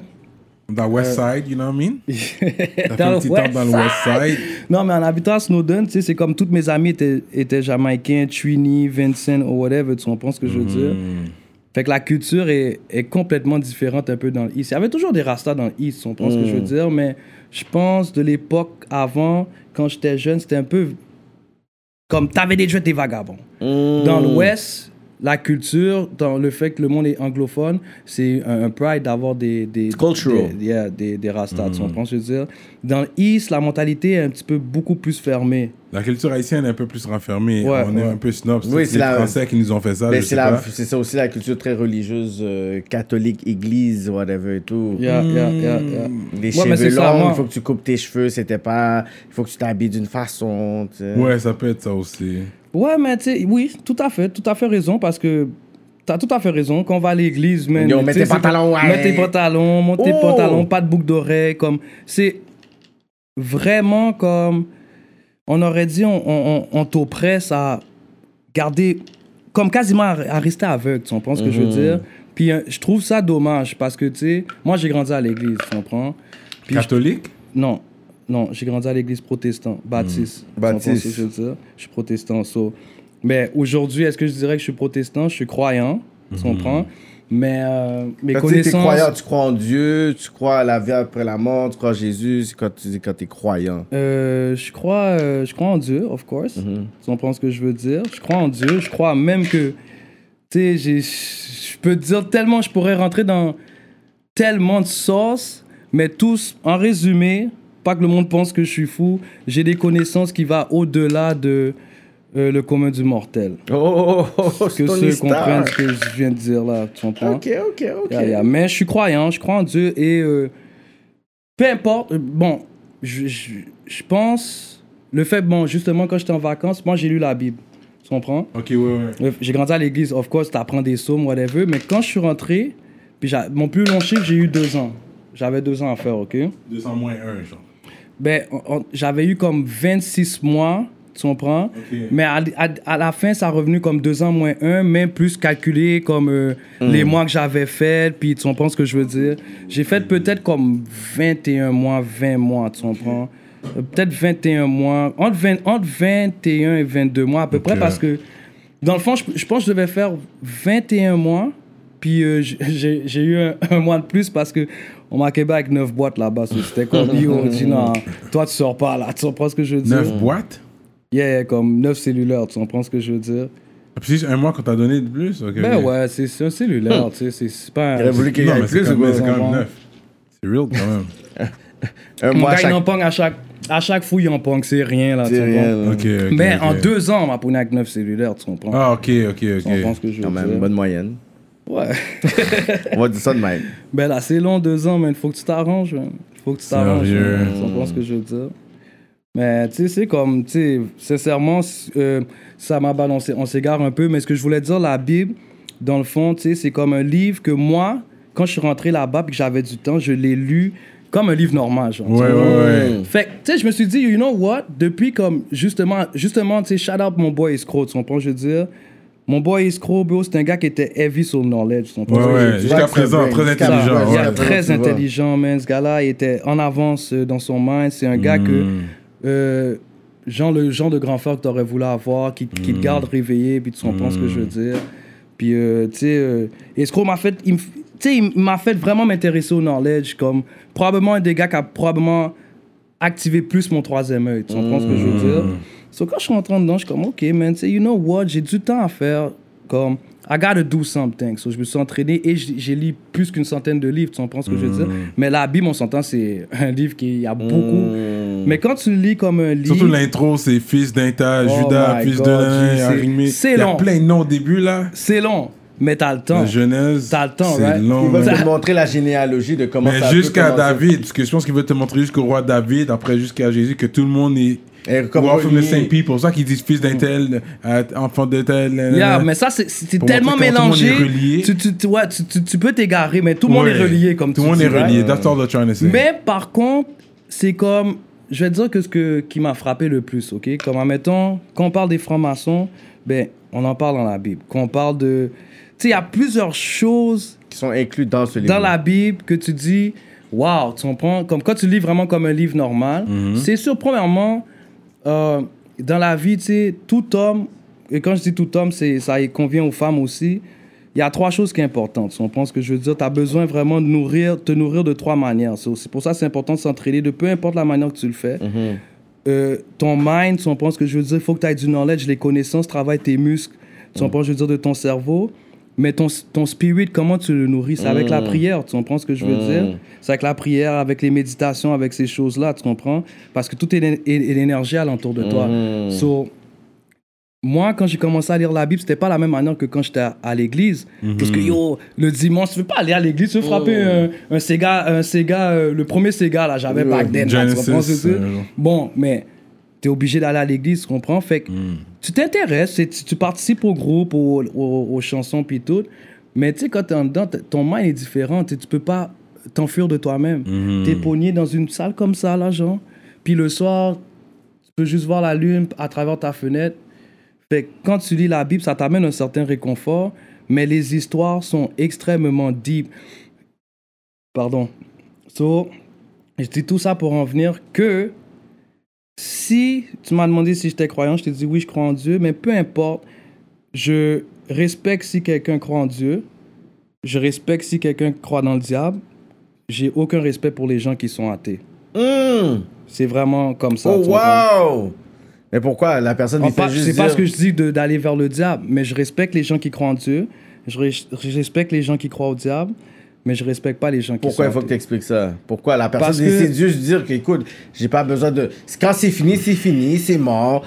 Dans West Side, you know what I mean? Dans le West dans le West Side? non mais en habitant à Snowden, tu sais, c'est comme toutes mes amis étaient, étaient jamaïcains, Trini, Vincent ou whatever, tu comprends ce que je veux dire? Mm. Fait que la culture est, est complètement différente un peu dans l'East. Il y avait toujours des rastas dans l'East, on pense ce que je veux dire, mais je pense de l'époque avant, quand j'étais jeune, c'était un peu comme t'avais des jeux, t'es vagabond. Dans l'Ouest, la culture, dans le fait que le monde est anglophone, c'est un, un pride d'avoir des des, cultural. des, yeah, des, des rastas, tu comprends ce que je veux dire? Dans l'East, la mentalité est un petit peu beaucoup plus fermée. La culture haïtienne est un peu plus renfermée. Ouais, on est un peu snob. Oui, c'est les la- Français qui nous ont fait ça. Je c'est sais la- pas. c'est ça aussi la culture très religieuse, euh, catholique, église, whatever et tout. Yeah, yeah, yeah, yeah. Les Ouais, cheveux longs, il faut que tu coupes tes cheveux, c'était pas. Il faut que tu t'habilles d'une façon. tu sais. Ouais, ça peut être ça aussi. Ouais, mais tu sais, oui, tout à fait, tout à fait raison parce que t'as tout à fait raison. Quand on va à l'église, man, Yo, mets tes pantalons, ouais. Mets tes pantalons, monte tes Oh. pantalons, pas de boucle d'oreille, comme c'est vraiment comme on aurait dit, on, on, on, on t'oppresse à garder comme quasiment à, à rester aveugle, tu comprends ce que je veux dire? Puis euh, je trouve ça dommage parce que tu sais, moi j'ai grandi à l'église, tu comprends? Puis je- Catholique? Non, non, j'ai grandi à l'église protestante, baptiste. Tu Baptiste. je? Je suis protestant, so. Mais aujourd'hui, est-ce que je dirais que je suis protestant? Je suis croyant, tu comprends? Mais euh, mes Quand tu es croyant, tu crois en Dieu, tu crois à la vie après la mort, tu crois en Jésus, c'est quand tu dis quand tu es croyant. Euh, je crois, euh, je crois en Dieu, of course. Tu comprends ce que je veux dire? Je crois en Dieu. Je crois même que, tu sais, je peux te dire tellement, je pourrais rentrer dans tellement de sauces, mais tous, en résumé, pas que le monde pense que je suis fou, j'ai des connaissances qui vont au-delà de euh, le commun du mortel. Oh, oh, oh, oh, Que Tony ceux comprennent ce que je viens de dire là, tu comprends? Ok, ok, ok. Yeah, yeah. Mais je suis croyant, je crois en Dieu et euh, peu importe. bon, je, je, je pense. Le fait, bon, justement, quand j'étais en vacances, moi j'ai lu la Bible. Tu comprends? Ok, ouais, ouais. J'ai grandi à l'église, of course, t'apprends des psaumes, whatever. Mais quand je suis rentré, puis mon plus long chiffre, j'ai eu deux ans. J'avais deux ans à faire, ok? 200 moins 1, genre. Ben, j'avais eu comme 26 mois, tu comprends? Ok. Mais à, à- à la fin, ça a revenu comme deux ans moins un, même plus calculé comme euh, les mois que j'avais fait, puis tu comprends ce que je veux dire? J'ai fait peut-être comme 21 mois, 20 mois, tu comprends? Euh, Peut-être 21 mois, entre, 20 entre 21 et 22 mois à peu près, Ok. parce que dans le fond, je, je pense que je devais faire 21 mois, puis euh, j'ai eu un, un mois de plus parce que on m'a québé avec 9 boîtes là-bas. so C'était comme, yo, on dit non, toi tu sors pas là, tu comprends ce que je veux dire? 9 boîtes? Yeah, yeah, comme 9 cellulaires, tu comprends ce que je veux dire? Ah, Puis c'est un mois qu'on t'a donné de plus ok, Ben ok. ouais, c'est un cellulaire, tu sais, c'est- pas un... Voulu qu'il y Non, ait mais c'est plus quand même, quoi? c'est quand Bon. même 9. C'est real quand même. Un Mon mois à il chaque. en pogne à chaque, à chaque fouille, en pogne, c'est rien là, tu C'est comprends? rien, là. Ok, ok. Mais ok. en deux ans, on m'a pogné avec 9 cellulaires, tu comprends? Ah, ok, ok, Tu comprends ok. ce que je veux Quand dire? même, bonne moyenne. Ouais. On va dire ça de même. ben là, c'est long, deux ans, mais il faut que tu t'arranges, man. faut que tu t'arranges. Tu comprends ce que je veux dire? Mais tu sais, c'est comme, tu sais, sincèrement, euh, ça m'a balancé. On s'égare un peu, mais ce que je voulais dire, la Bible, dans le fond, tu sais, c'est comme un livre que moi, quand je suis rentré là-bas et que j'avais du temps, je l'ai lu comme un livre normal. Genre, Ouais, ouais, ouais. Fait que, tu sais, je me suis dit, you know what? Depuis comme, justement, justement, tu sais, shout out mon boy Escrow, tu comprends, je veux dire? Mon boy Escrow, bro, c'est un gars qui était heavy sur le knowledge, tu comprends. Ouais, ouais. Jusqu'à présent, très intelligent. Il est très intelligent, man. Ce gars-là, il était en avance euh, dans son mind. C'est un gars que, Mm. euh, genre le genre de grand frère que tu aurais voulu avoir, qui, qui Mm. te garde réveillé, puis tu comprends ce que je veux dire. Puis, euh, tu sais, euh, Escrow m'a fait, il me- tu sais, il m'a fait vraiment m'intéresser au knowledge, comme probablement un des gars qui a probablement activé plus mon troisième œil. Tu comprends ce que je veux dire? Mm. So, quand je suis rentré dedans, je suis comme, OK, man, tu sais, you know what, j'ai du temps à faire. Comme, I gotta do something. So, je me suis entraîné et j'ai lu plus qu'une centaine de livres, tu comprends ce que je veux dire? Mais la Bible, on s'entend, c'est un livre qui y a beaucoup. Mais quand tu le lis comme un livre. Surtout l'intro, c'est fils d'Inta, Oh Judas, fils God, de c'est- Arimé. c'est Il y a long. plein de noms au début là. C'est long. mais t'as le temps. La Genèse, T'as le temps, c'est right? long. Ils veulent te montrer la généalogie de comment Mais jusqu'à. David, parce que je pense qu'il veut te montrer jusqu'au roi David, après jusqu'à Jésus, que tout le monde est. Et comme We're all from the same people. C'est pour ça qu'ils disent fils d'un tel, euh, enfant d'un tel. euh, Yeah, euh, mais ça, c'est- tellement montrer comment tout le monde mélangé. est relié. Tu, tu, tu- ouais, tu, tu- tu peux t'égarer, mais tout le monde est relié, comme Tout le monde dis, est relié. That's all they're trying to say. Mais par contre, c'est comme. Je vais te dire que ce que, qui m'a frappé le plus, ok? Comme, admettons, quand on parle des francs-maçons, ben, on en parle dans la Bible. Quand on parle de. Tu sais, il y a plusieurs choses Qui sont inclus dans ce livre. dans la Bible que tu dis, waouh, tu comprends? Comme quand tu lis vraiment comme un livre normal, c'est sûr, premièrement, euh, dans la vie, tu sais, tout homme, et quand je dis tout homme, c'est, ça y convient aux femmes aussi, il y a trois choses qui sont importantes. Tu comprends ce que je veux dire? Tu as besoin vraiment de nourrir, te nourrir de trois manières. C'est pour ça que c'est important de s'entraider de peu importe la manière que tu le fais. Euh, ton mind, comprends ce que je veux dire? Il faut que tu aies du knowledge, les connaissances, travaille tes muscles, tu comprends, je veux dire, de ton cerveau? Mais ton, ton spirit, comment tu le nourris? C'est avec la prière, tu comprends ce que je veux dire? C'est avec la prière, avec les méditations, avec ces choses-là, tu comprends? Parce que tout est, est- est l'énergie alentour de toi. So, moi, quand j'ai commencé à lire la Bible, c'était pas la même manière que quand j'étais à, à l'église. Parce que, yo, le dimanche, tu veux pas aller à l'église, tu veux frapper un, un Sega, un Sega euh, le premier Sega, là, j'avais back then. là, tu comprends ce que je veux dire? euh, Bon, mais tu es obligé d'aller à l'église, tu comprends? Fait que tu t'intéresses, tu, tu participes au groupe, aux, aux- aux chansons, puis tout. Mais tu sais, quand tu es en dedans, ton mind est différent. Tu peux pas t'enfuir de toi-même. Tu es pogné dans une salle comme ça, là, genre. Puis le soir, tu peux juste voir la lune à travers ta fenêtre. Fait que quand tu lis la Bible, ça t'amène un certain réconfort, mais les histoires sont extrêmement deep. Pardon. So, je dis tout ça pour en venir que si tu m'as demandé si j'étais croyant, je t'ai dit oui, je crois en Dieu, mais peu importe, je respecte si quelqu'un croit en Dieu, je respecte si quelqu'un croit dans le diable, j'ai aucun respect pour les gens qui sont athées. Hum. C'est vraiment comme ça. Oh, wow! Mais pourquoi la personne par- juste C'est pas dire- ce que je dis d'aller vers le diable, mais je respecte les gens qui croient en Dieu, je, res- je respecte les gens qui croient au diable, mais je respecte pas les gens qui Pourquoi sont il faut que tu expliques ça? Pourquoi la personne Parce que- décide juste de dire que, écoute, j'ai pas besoin de. Quand c'est fini, c'est fini, c'est mort.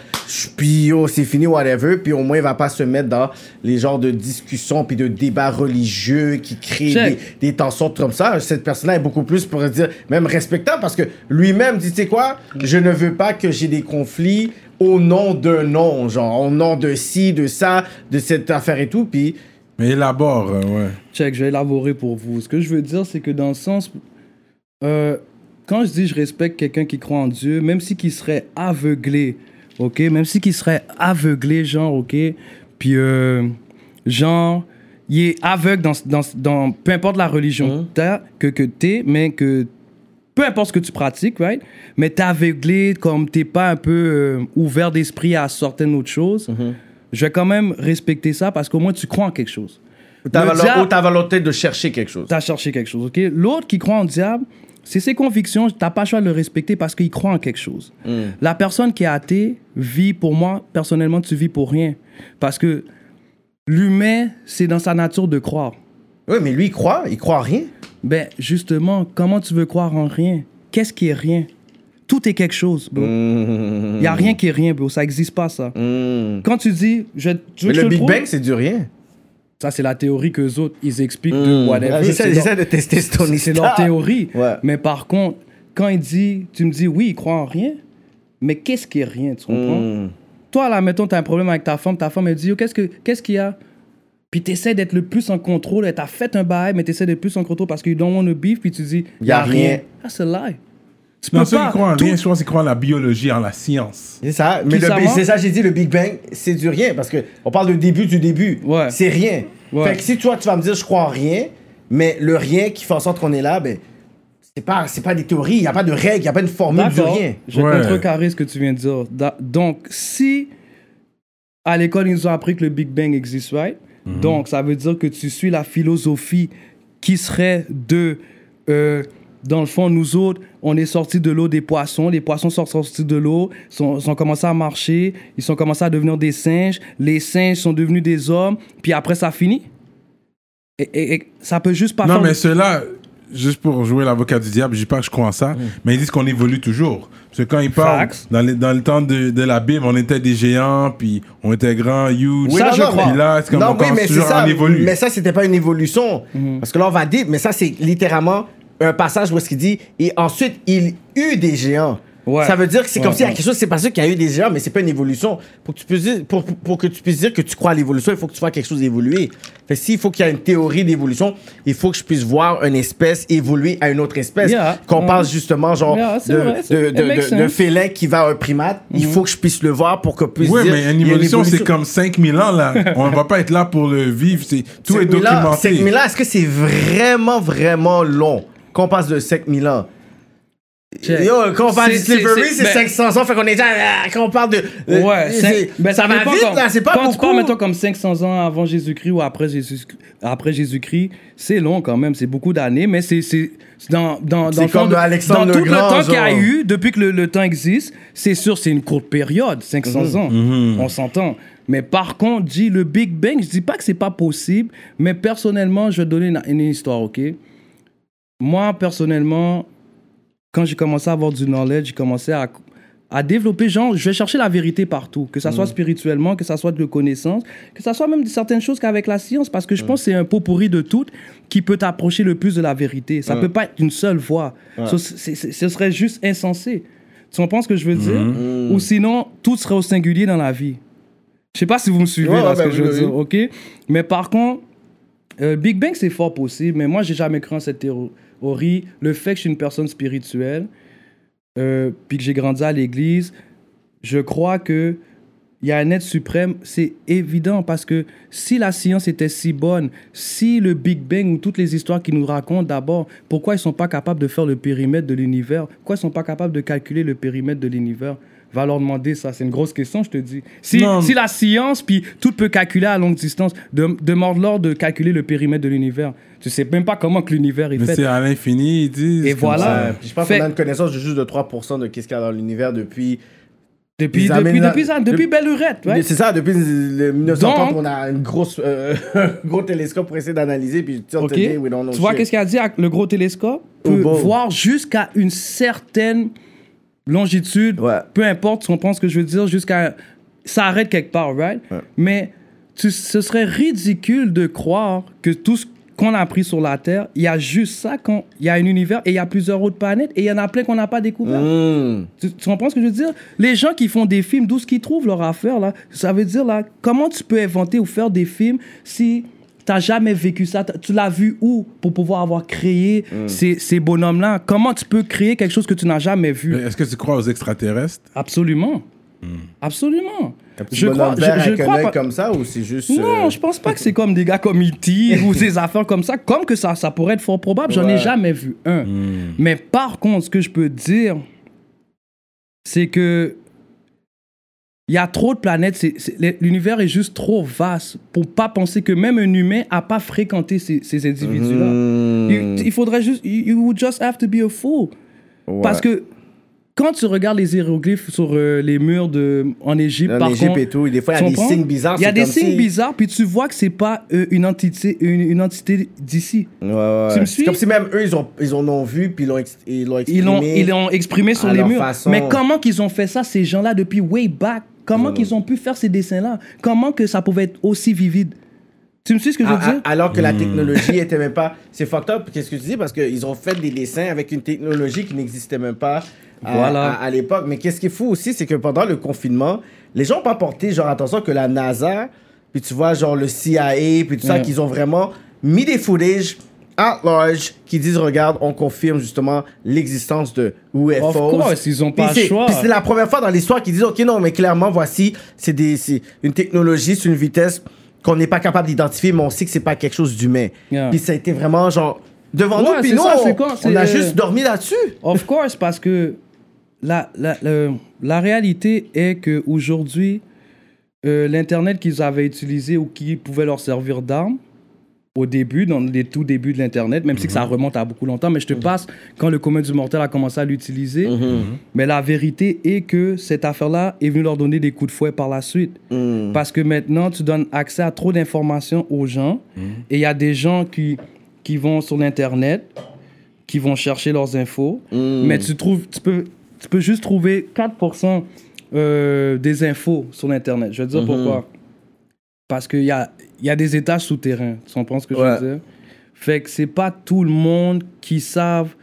Puis, yo, c'est fini, whatever. Puis au moins, il va pas se mettre dans les genres de discussions puis de débats religieux qui créent des tensions comme ça. Cette personne-là est beaucoup plus, pour dire, même respectable parce que lui-même dit, tu sais quoi, je ne veux pas que j'ai des conflits au nom d'un nom, genre, au nom de ci, de ça, de cette affaire et tout. Puis, Mais élabore, euh, ouais. Check, je vais élaborer pour vous. Ce que je veux dire, c'est que dans le sens. euh, quand je dis je respecte quelqu'un qui croit en Dieu, même si qui serait aveuglé, ok? Même si qui serait aveuglé, genre, ok? Puis, euh, genre, il est aveugle dans, dans, dans peu importe la religion t'as- que, que t'es, mais que. Peu importe ce que tu pratiques, right? Mais t'es aveuglé, comme t'es pas un peu euh, ouvert d'esprit à certaines autres choses. Je vais quand même respecter ça parce qu'au moins tu crois en quelque chose. ta, Le valo- diable- ou ta volonté de chercher quelque chose. T'as cherché quelque chose, ok? L'autre qui croit en diable, c'est ses convictions, t'as pas le choix de le respecter parce qu'il croit en quelque chose. La personne qui est athée vit, pour moi, personnellement, tu vis pour rien. Parce que l'humain, c'est dans sa nature de croire. Oui, mais lui, il croit. Il croit à rien. Ben, justement, comment tu veux croire en rien? Qu'est-ce qui est rien? Tout est quelque chose, bro. Il y a rien qui est rien, bro. Ça existe pas, ça. Quand tu dis... Je, tu veux Mais que le Big? Bang, c'est du rien. Ça, c'est la théorie que autres, ils expliquent de whatever. Ah, J'essaie j'essaie leur- de tester ton C'est leur théorie. Ouais. Mais par contre, quand il dit, tu me dis, oui, il croit en rien, mais qu'est-ce qui est rien, tu comprends? Toi, là, mettons, tu as un problème avec ta femme, ta femme, elle dit, qu'est-ce que- qu'est-ce qu'il y a? Puis tu essaies d'être le plus en contrôle, elle t'a fait un bail, mais tu essaies d'être plus en contrôle parce que you don't want to beef, puis tu dis, Y a rien. Ah, c'est lie. Tu Non, peux ceux pas. qui croient en tout- rien, je pense qu'ils croient en la biologie, en la science. C'est ça. Mais c'est ça, j'ai dit, le Big Bang, c'est du rien. Parce que on parle de début du début. Ouais. C'est rien. Ouais. Fait que si toi, tu vas me dire, je crois en rien, mais le rien qui fait en sorte qu'on est là, ben, c'est pas, c'est pas des théories. Il n'y a pas de règles, il n'y a pas une formule du rien. Je vais Ouais. contrecarrer ce que tu viens de dire. Da- Donc, si à l'école, ils nous ont appris que le Big Bang existe, right? Mhm. Donc, ça veut dire que tu suis la philosophie qui serait de. euh, dans le fond, nous autres, on est sortis de l'eau des poissons. Les poissons sont sortis de l'eau, sont, sont commencé à marcher, ils sont commencé à devenir des singes. Les singes sont devenus des hommes, puis après, ça finit. Et, et- et ça peut juste pas Non, faire- mais ceux-là, juste pour jouer l'avocat du diable, je dis pas que je crois en ça, mais ils disent qu'on évolue toujours. Parce que quand ils parlent, dans, les- dans le temps de, de la Bible, on était des géants, puis on était grands, huge. Ça, non, je non, crois. Puis là, c'est comme non, on oui, commence mais c'est toujours ça. à évoluer. Mais ça, c'était pas une évolution. Mhm. Parce que là, on va dire, mais ça, c'est littéralement un passage où est-ce qu'il dit, et ensuite, il eut des géants. Ouais. Ça veut dire que c'est Ouais, comme s'il y a ouais. quelque chose, c'est parce qu'il y a eu des géants, mais c'est pas une évolution. Pour que tu puisses dire, pour, pour que tu puisses dire que tu crois à l'évolution, il faut que tu fasses quelque chose évoluer. Fait s'il faut qu'il y ait une théorie d'évolution, il faut que je puisse voir une espèce évoluer à une autre espèce. Yeah. Qu'on Ouais. parle justement, genre, Yeah, de, vrai, de, de, de- félin qui va à un primate. Il faut que je puisse le voir pour que puisse Ouais, dire. mais une évolution, c'est comme 5000 ans, là. on va pas être là pour le vivre. C'est, tout est 5000 ans, documenté. 5000 ans, est-ce que c'est vraiment, vraiment long? Qu'on passe de 5000 ans? Check. Yo, quand on parle du C'est- slavery, c'est- c'est ben- 500 ans, fait qu'on est déjà. Quand on parle de. Ouais, c'est- ben, ça va vite, comme- là, c'est pas Quand beaucoup. tu parles, mettons, comme 500 ans avant Jésus-Christ ou après Jésus- après Jésus-Christ, c'est long quand même, c'est beaucoup d'années, mais c'est c'est- c'est dans, dans, dans comme de- Alexandre dans tout le temps qu'il y a eu, depuis que le, le temps existe, c'est sûr, c'est une courte période, 500 Mhm. ans, on s'entend. Mais par contre, dit le Big Bang, je dis pas que c'est pas possible, mais personnellement, je vais te donner une, une histoire, ok? Moi, personnellement, quand j'ai commencé à avoir du knowledge, j'ai commencé à, à développer, genre, je vais chercher la vérité partout, que ça soit spirituellement, que ça soit de connaissance, que ça soit même de certaines choses qu'avec la science, parce que je pense que c'est un pot pourri de tout qui peut t'approcher le plus de la vérité. Ça peut pas être une seule voie. Ce serait juste insensé. Tu comprends ce que je veux dire? Ou sinon, tout serait au singulier dans la vie. Je sais pas si vous me suivez Ouais, là, ouais, ce que je veux oui, dire, ok? Mais par contre, euh, Big Bang, c'est fort possible, mais moi, j'ai jamais cru en cette théorie. Le fait que je suis une personne spirituelle, euh, puis que j'ai grandi à l'église, je crois que il y a un être suprême, c'est évident parce que si la science était si bonne, si le Big Bang ou toutes les histoires qu'ils nous racontent d'abord, pourquoi ils sont pas capables de faire le périmètre de l'univers? Pourquoi ils sont pas capables de calculer le périmètre de l'univers? Va leur demander ça, c'est une grosse question, je te dis. Si, Non. si la science, puis tout peut calculer à longue distance, de- demande-leur de calculer le périmètre de l'univers. Tu sais même pas comment que l'univers est Mais fait. c'est à l'infini, ils disent. Et voilà. je pense Fait- qu'on a une connaissance de juste de 3% de qu'est-ce qu'il y a dans l'univers depuis. Depuis, depuis, amènent depuis, ça- depuis Belle Lurette, ouais. C'est ça, depuis le 1930, Donc- on a une grosse, euh, un gros télescope pour essayer d'analyser. Puis tu we don't know vois qu'est-ce qu'il a dit avec le gros télescope Oh, peut bon. voir jusqu'à une certaine longitude, Ouais. peu importe, tu comprends ce que je veux dire, jusqu'à ça arrête quelque part, right? Ouais. Mais tu- ce serait ridicule de croire que tout ce qu'on a appris sur la Terre, il y a juste ça quand il y a un univers et il y a plusieurs autres planètes et il y en a plein qu'on n'a pas découvert. Hmm. Tu, tu comprends ce que je veux dire? Les gens qui font des films, d'où ce qu'ils trouvent leur affaire, là, ça veut dire, là, comment tu peux inventer ou faire des films si tu n'as jamais vécu ça? T'as- Tu l'as vu où pour pouvoir avoir créé Hmm. ces, ces bonhommes-là? Comment tu peux créer quelque chose que tu n'as jamais vu? Est-ce que tu crois aux extraterrestres? Absolument. Absolument. Un petit Je bonhomme crois, vert je, je avec un crois pas- comme ça ou c'est juste. non, euh, je pense pas que c'est comme des gars comme E.T. ou des affaires comme ça. Comme que ça, ça pourrait être fort probable. J'en ai jamais vu un. Mais par contre, ce que je peux dire, c'est que il y a trop de planètes. L'univers est juste trop vaste pour pas penser que même un humain a pas fréquenté ces, ces individus-là. hmm. Il, il faudrait juste, you, would just have to be a fool. Ouais. Parce que quand tu regardes les hiéroglyphes sur euh, les murs de, en Égypte, En par Égypte contre, et tout, des fois, il y a des signes bizarres. Il y a des signes si- bizarres, puis tu vois que c'est pas euh, une entité, une, une entité d'ici. Ouais, ouais. Tu me C'est suis? comme si même eux, ils, ont, ils en ont vu, puis ils l'ont exprimé. Ils l'ont, ils l'ont exprimé sur les murs. façon. Mais comment qu'ils ont fait ça, ces gens-là, depuis way back? Comment Ils qu'ils ont pu faire ces dessins-là? Comment que ça pouvait être aussi vivide? Tu me suis ce que je veux À- à- dire alors que la technologie était même pas. C'est fucked up, qu'est-ce que tu dis? Parce qu'ils ont fait des dessins avec une technologie qui n'existait même pas à, Voilà. à- à l'époque. Mais qu'est-ce qui est fou aussi, c'est que pendant le confinement, les gens n'ont pas porté genre attention que la NASA, puis tu vois, genre le CIA, puis tout ça, Ouais. qu'ils ont vraiment mis des footage at large qui disent regarde, on confirme justement l'existence de UFOs. Of course, ils ont pas le choix. puis c'est la première fois dans l'histoire qu'ils disent ok non mais clairement voici c'est des c'est une technologie c'est une vitesse qu'on n'est pas capable d'identifier mais on sait que c'est pas quelque chose d'humain Yeah. puis ça a été vraiment genre devant Ouais, nous puis nous ça, on, a euh, juste dormi là-dessus Of course, parce que la, la, le- la réalité est que aujourd'hui, euh, l'Internet qu'ils avaient utilisé ou qui pouvait leur servir d'arme, au début, dans les tout débuts de l'Internet, même si que ça remonte à beaucoup longtemps, mais je te passe quand le commun du mortel a commencé à l'utiliser. Mais la vérité est que cette affaire-là est venue leur donner des coups de fouet par la suite. Mm. Parce que maintenant, tu donnes accès à trop d'informations aux gens. Et il y a des gens qui, qui vont sur l'Internet, qui vont chercher leurs infos, mais tu, trouves, tu, peux, tu peux juste trouver 4% euh, des infos sur Internet. Je vais te dire pourquoi. Parce qu'il y a, il y a des étages souterrains. Tu comprends ce que je veux dire? Fait que c'est pas tout le monde qui savent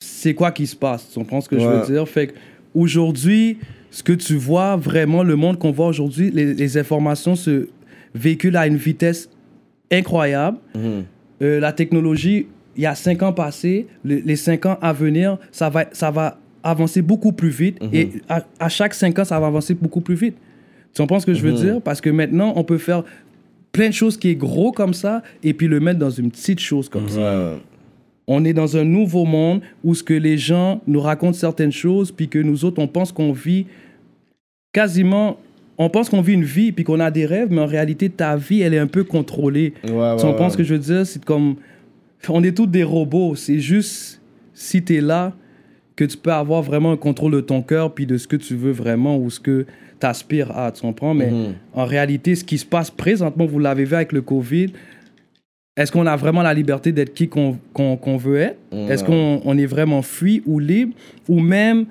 c'est quoi qui se passe. Tu comprends ce que je veux dire? Fait que aujourd'hui, ce que tu vois, vraiment, le monde qu'on voit aujourd'hui, les, les informations se véhiculent à une vitesse incroyable. Euh, la technologie, il y a cinq ans passés, le- les cinq ans à venir, ça va, ça va avancer beaucoup plus vite. Et à, à chaque cinq ans, ça va avancer beaucoup plus vite. Tu comprends ce que je veux dire? Parce que maintenant, on peut faire plein de choses qui est gros comme ça et puis le mettre dans une petite chose comme ça. On est dans un nouveau monde où ce que les gens nous racontent certaines choses, puis que nous autres, on pense qu'on vit quasiment... On pense qu'on vit une vie, puis qu'on a des rêves, mais en réalité, ta vie, elle est un peu contrôlée. Ouais, ouais, tu comprends ouais. ce que je veux dire? C'est comme... On est tous des robots. C'est juste, si tu es là, que tu peux avoir vraiment un contrôle de ton cœur, puis de ce que tu veux vraiment, ou ce que tu aspires à, tu comprends? Mais Mhm. en réalité, ce qui se passe présentement, vous l'avez vu avec le COVID, est-ce qu'on a vraiment la liberté d'être qui qu'on qu'on- qu'on veut être? Est-ce qu'on on est vraiment free ou libre? Ou même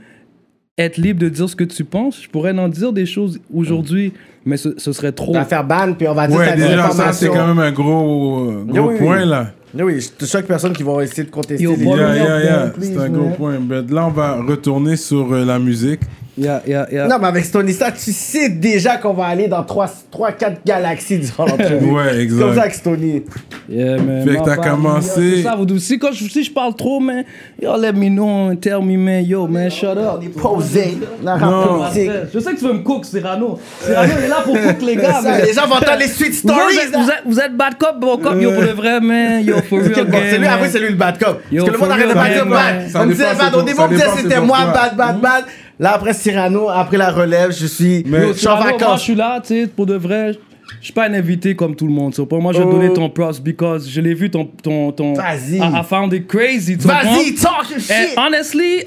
être libre de dire ce que tu penses? Je pourrais en dire des choses aujourd'hui, mais ce, ce serait trop. On va faire ban, puis on va dire Ouais, déjà, ça, c'est quand même un gros, gros Oui, oui. point, là. Oui, oui, chaque personne qui va essayer de contester Yeah, yeah, yeah. C'est un gros point. Ben, là, on va retourner sur euh, la musique. Yeah, yeah, yeah. Non, mais avec Stonista, tu sais déjà qu'on va aller dans 3-4 galaxies durant l'entrevue. Ouais, exact. C'est comme ça avec Stony. Yeah, man. Fait que t'as commencé- yo, c'est ça, vous- si, quand je, si je parle trop, man, yo, let me know, tell me, man, yo, man, shut up. On est posé Non. Je sais que tu veux me cook, Cyrano. Cyrano est là pour cook les gars, Ça, man. les gens vont entendre les sweet Vous, stories. êtes, vous, êtes, vous êtes bad cop, bon cop, yo, pour le vrai, man. Yo, for real, c'est lui, après c'est lui le bad cop. Yo, Parce que le monde arrête de pas dire bad. On me disait bad. c'est Au début, on me disait c'était moi, bad, bad, bad. Là, après Cyrano, après la relève, je suis. Mais- je suis en Cyrano, moi, je vacances. suis là, tu sais, pour de vrai. Je suis pas un invité comme tout le monde. tu comprends? Moi, je vais Oh. donner ton props because je l'ai vu ton. ton, ton Vas-y. I, I found it crazy. tu Vas-y, talk your And shit. honestly,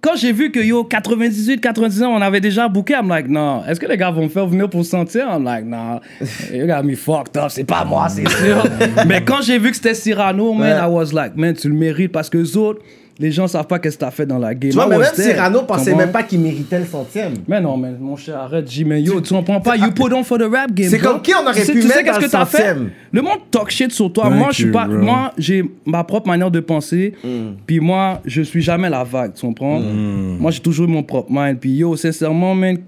quand j'ai vu que yo, 98, 99, on avait déjà booké, I'm like, non, est-ce que les gars vont me faire venir pour sentir? I'm like, non, you got me fucked up, c'est pas moi, c'est sûr. Mais quand j'ai vu que c'était Cyrano, man, Ouais. I was like, man, tu le mérites parce que les autres, les gens savent pas qu'est-ce que t'as fait dans la game. Tu vois, I mais même there. Cyrano pensait même pas qu'il méritait le centième. Mais non, mais mon cher, arrête, J, mais yo, tu comprends pas, you put on for the rap game. C'est comme qui on aurait Tu sais- pu tu sais mettre qu'est-ce dans que le t'as fait? centième? Le monde talk shit sur toi. Thank moi, je suis pas, bro. moi, j'ai ma propre manière de penser. Mm. Puis moi, je suis jamais la vague, tu comprends? Moi, j'ai toujours eu mon propre mind. Puis yo, sincèrement, man,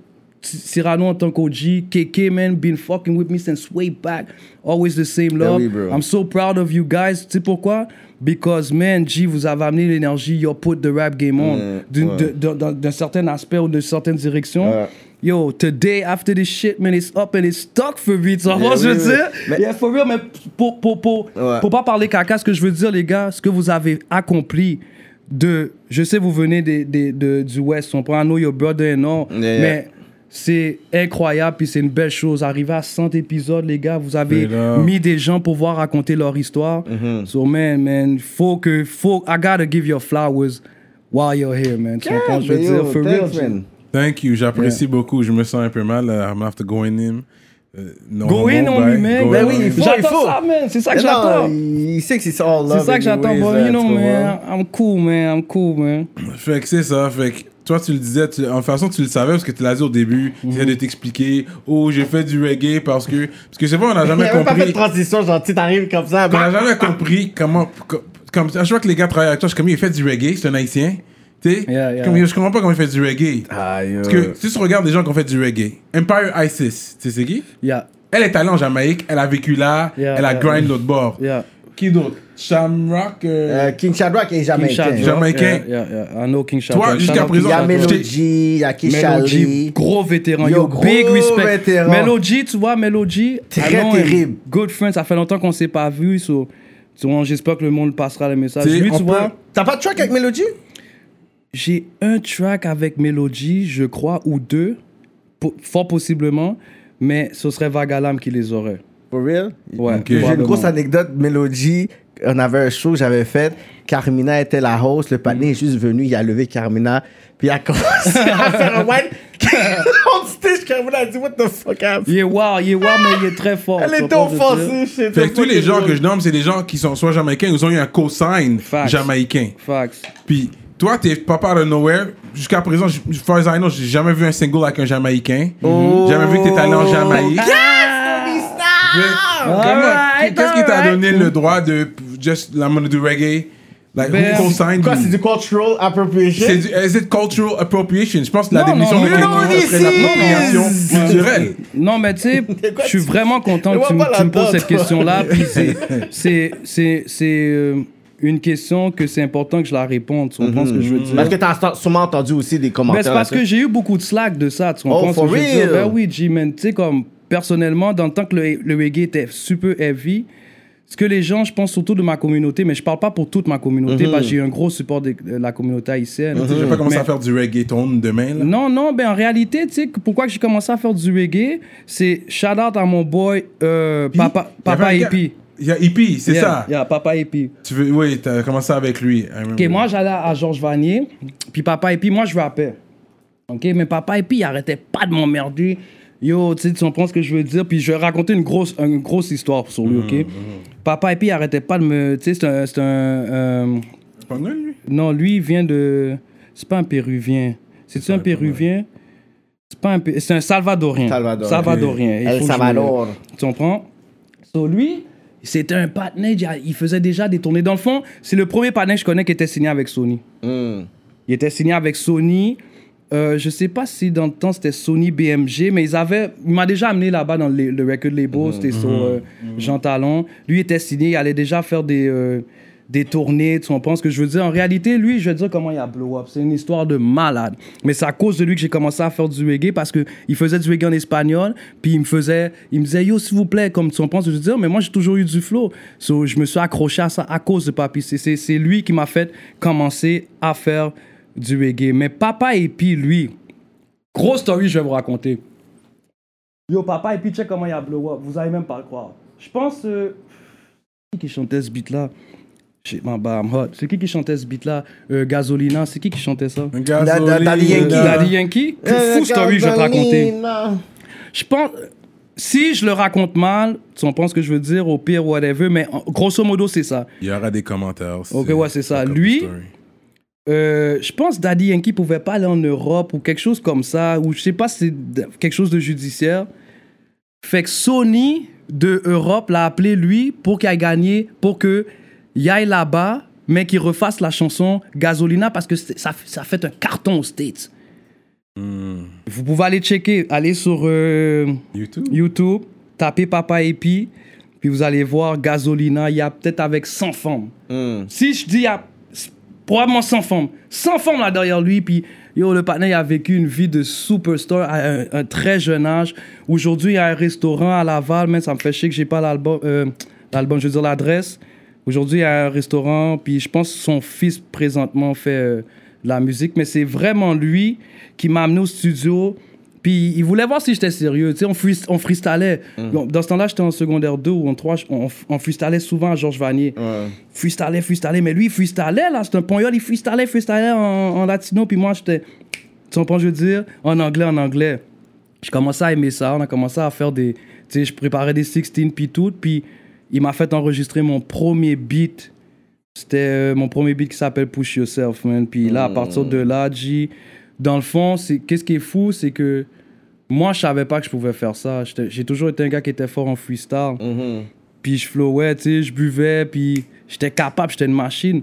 Cyrano en tant qu'OG, KK, man, been fucking with me since way back. Always the same love. oui. I'm so proud of you guys. Tu sais pourquoi? Because, man, G, vous avez amené l'énergie, you put the rap game on. Ouais. d'un certain aspect ou d'une certaine direction. Ouais. Yo, today, after this shit, man, it's up and it's stuck for me. Tu vois Yeah, ce que je oui, veux oui. dire? Mais- Yeah, for real, mais pour, pour, pour, Ouais. pour pas parler caca, ce que je veux dire, les gars, ce que vous avez accompli de. Je sais, vous venez des, des, de, du West, on prend know your brother and all, Yeah, yeah. mais c'est incroyable, puis c'est une belle chose. Arriver à 100 épisodes, les gars, vous avez mis des gens pour voir raconter leur histoire. Mm-hmm. So, man, man, faut que. Faut, I gotta give you flowers while you're here, man. Tu comprends? Je veux dire, for thanks, real. Man. Thank you, j'apprécie beaucoup. Je me sens un peu mal. I'm gonna have to go in him. Euh, non, Go in bon, on me, man. Go Ben in oui, il faut, il J'attends faut. ça, man. C'est ça que non, j'attends. il sait que c'est all love. C'est ça que j'attends, là, you know, man, I'm cool, man, I'm cool, man. Fait que c'est ça. Fait que toi, tu le disais, tu- en façon, tu le savais parce que tu l'as dit au début. Tu viens de t'expliquer. Oh, j'ai fait du reggae parce que. Parce que c'est vrai, on n'a jamais même pas fait de compris. transition, genre, tu t'arrives comme ça. On bah, n'a jamais compris comment. co- Comme, à chaque fois que les gars travaillent avec toi, je suis comme, il fait du reggae, c'est un haïtien. Tu sais? Yeah, yeah. Comme, je comprends pas comment il fait du reggae. Ah. Parce que si tu regardes les gens qui ont fait du reggae, Empire Isis, tu sais c'est qui? Yeah, Elle est allée en Jamaïque, elle a vécu là, elle a grind l'autre bord. Qui d'autre? Shamrock. euh, Euh, King Shadrack est King jamaïcain. Shadrack. Jamaïcain. Yeah, yeah, yeah. I know King Toi, Shadrack. jusqu'à présent, Il y a King Melody. Il y a Kishali. gros vétéran. Yo, Yo, gros big respect. vétéran. Melody, tu vois, Melody. Très terrible. Good friend, ça fait longtemps qu'on s'est pas vu. So, j'espère que le monde passera le message. Lui, tu peut- vois, T'as pas de track avec Melody? j'ai un track avec Melody, je crois, ou deux, fort possiblement, mais ce serait Vagalam qui les aurait. For real? Ouais, Ok. J'ai une grosse anecdote. Melody, on avait un show que j'avais fait. Carmina était la host. Le panier est juste venu. Il a levé Carmina. Puis il a commencé à faire un wine. On stage, Carmela a dit, what the fuck, Ab? Il est wow, il est wow, mais il est très fort. Elle offensive, shit. Fait que tous les gens que je nomme, c'est des gens qui sont soit jamaïcains ou ils ont eu un cosign jamaïcain. Facts. Puis toi, t'es papa de nowhere. Jusqu'à présent, far as I know, j'ai jamais vu un single avec un jamaïcain. Jamais vu que t'es allé en Jamaïque. Qu'est-ce qui t'a donné le droit de just la monnaie du reggae? Like, Ben, who co-signed Quoi, you? c'est du cultural appropriation? C'est du, is it cultural appropriation? Je pense que la Non, définition non, de non, serait l'appropriation culturelle. Non, mais tu sais, je suis tu- vraiment content que tu, me- tu poses cette question-là. C'est- c'est- c'est c'est, euh, une question que c'est important que je la réponde. Tu comprends ce que je veux dire? Parce que t'as sûrement entendu aussi des Ben, commentaires. c'est parce que j'ai eu beaucoup de slack de ça, tu comprends Oh, ce que for je veux dire? real? Ben oui, G-Man, tu sais, comme personnellement, dans le temps que le, le reggae était super heavy, ce que les gens, je pense surtout de ma communauté, mais je parle pas pour toute ma communauté, parce que j'ai eu un gros support de, de la communauté haïtienne. Tu sais, J'ai pas commencé Mais- à faire du reggaeton demain. Là. Non, non, ben en réalité, tu sais, que- pourquoi que j'ai commencé à faire du reggae, c'est shout out à mon boy euh? Papa, Il y Papa Epi. Il y a Hippie, c'est Yeah, ça? yeah, Papa Epi. Tu veux, oui, t'as commencé avec lui. Ok, moi j'allais à Georges Vanier, puis Papa Epi, moi je rappais. Ok, mais Papa Epi, il arrêtait pas de m'emmerder. Yo, tu sais, tu comprends ce que je veux dire? Puis je vais raconter une grosse, une grosse histoire sur lui, ok? Papa Epi, il arrêtait pas de me. Tu sais, c'est un. c'est un euh, C'est pas nul, lui? non, lui, il vient de. C'est pas un Péruvien. C'est-tu un Péruvien? C'est pas un. C'est un Salvadorien. Salvador. Salvadorien. Il faut El Salvador. Tu comprends? So, lui, c'était un partenaire, il faisait déjà des tournées. Dans le fond, c'est le premier partenaire que je connais qui était signé avec Sony. Hmm. Il était signé avec Sony. Euh, je sais pas si dans le temps c'était Sony BMG, mais ils avaient. Il m'a déjà amené là-bas dans le, le record label, c'était sur euh, Jean Talon. Lui était signé, il allait déjà faire des, euh, des tournées, tu comprends ce que je veux dire? En réalité, lui, je te dire comment il a blow up. C'est une histoire de malade. Mais c'est à cause de lui que j'ai commencé à faire du reggae parce qu'il faisait du reggae en espagnol, puis il me faisait. Il me disait, yo, s'il vous plaît, comme tu comprends ce que je veux dire, mais moi j'ai toujours eu du flow. So, je me suis accroché à ça à cause de Papi. C'est lui qui m'a fait commencer à faire du reggae. Mais Papa et puis lui, grosse story, je vais vous raconter. Yo, Papa et puis check comment il a blow up? Vous allez même pas le croire. Je pense. euh, qui qui chantait ce beat-là? C'est qui qui chantait ce beat-là? Euh, Gasolina, c'est qui qui chantait ça? Daddy Yankee. Daddy Yankee? Euh, Fou story, je vais te raconter. Gasolina. Je pense. Si je le raconte mal, tu comprends ce que je veux dire, au pire, whatever, mais grosso modo, c'est ça. Il y aura des commentaires. Ok, ouais, c'est ça. Lui- story. Euh, je pense Daddy Yankee pouvait pas aller en Europe ou quelque chose comme ça, ou je sais pas si c'est quelque chose de judiciaire. Fait que Sony de Europe l'a appelé lui pour qu'il aille gagner, pour que il aille là-bas, mais qu'il refasse la chanson Gasolina parce que ça, fait un carton aux States. Hmm. Vous pouvez aller checker, aller sur euh, YouTube. YouTube, tapez Papa Epi, puis vous allez voir Gasolina, il y a peut-être avec 100 femmes. Hmm. Si je dis, il y a probablement 100 femmes. 100 femmes là derrière lui. Puis, yo, le partenaire, il a vécu une vie de superstar à un, un très jeune âge. Aujourd'hui, il y a un restaurant à Laval. Mais ça me fait chier que j'ai pas l'album, euh, l'album, je veux dire l'adresse. Aujourd'hui, il y a un restaurant. Puis, je pense que son fils, présentement, fait euh, de la musique. Mais c'est vraiment lui qui m'a amené au studio. Puis il voulait voir si j'étais sérieux. Tu sais, on, on freestallait. Mm. Dans ce temps-là, j'étais en secondaire 2 ou en 3. On, on freestallait souvent à Georges Vanier Ouais. freestallait, freestallait. Mais lui, il freestallait, là. C'est un pognol, il freestallait, freestallait en, en latino. Puis moi, j'étais, tu comprends, je veux dire, en anglais, en anglais. Je commençais à aimer ça. On a commencé à faire des. Tu sais, je préparais des 16 puis tout. Puis il m'a fait enregistrer mon premier beat. C'était euh, mon premier beat qui s'appelle Push Yourself, man. Puis là, à partir de là, G, dans le fond, c'est qu'est-ce qui est fou, c'est que moi, je savais pas que je pouvais faire ça. J'ai toujours été un gars qui était fort en freestyle. Mhm. Puis je flowais, tu sais, je buvais, puis j'étais capable, j'étais une machine.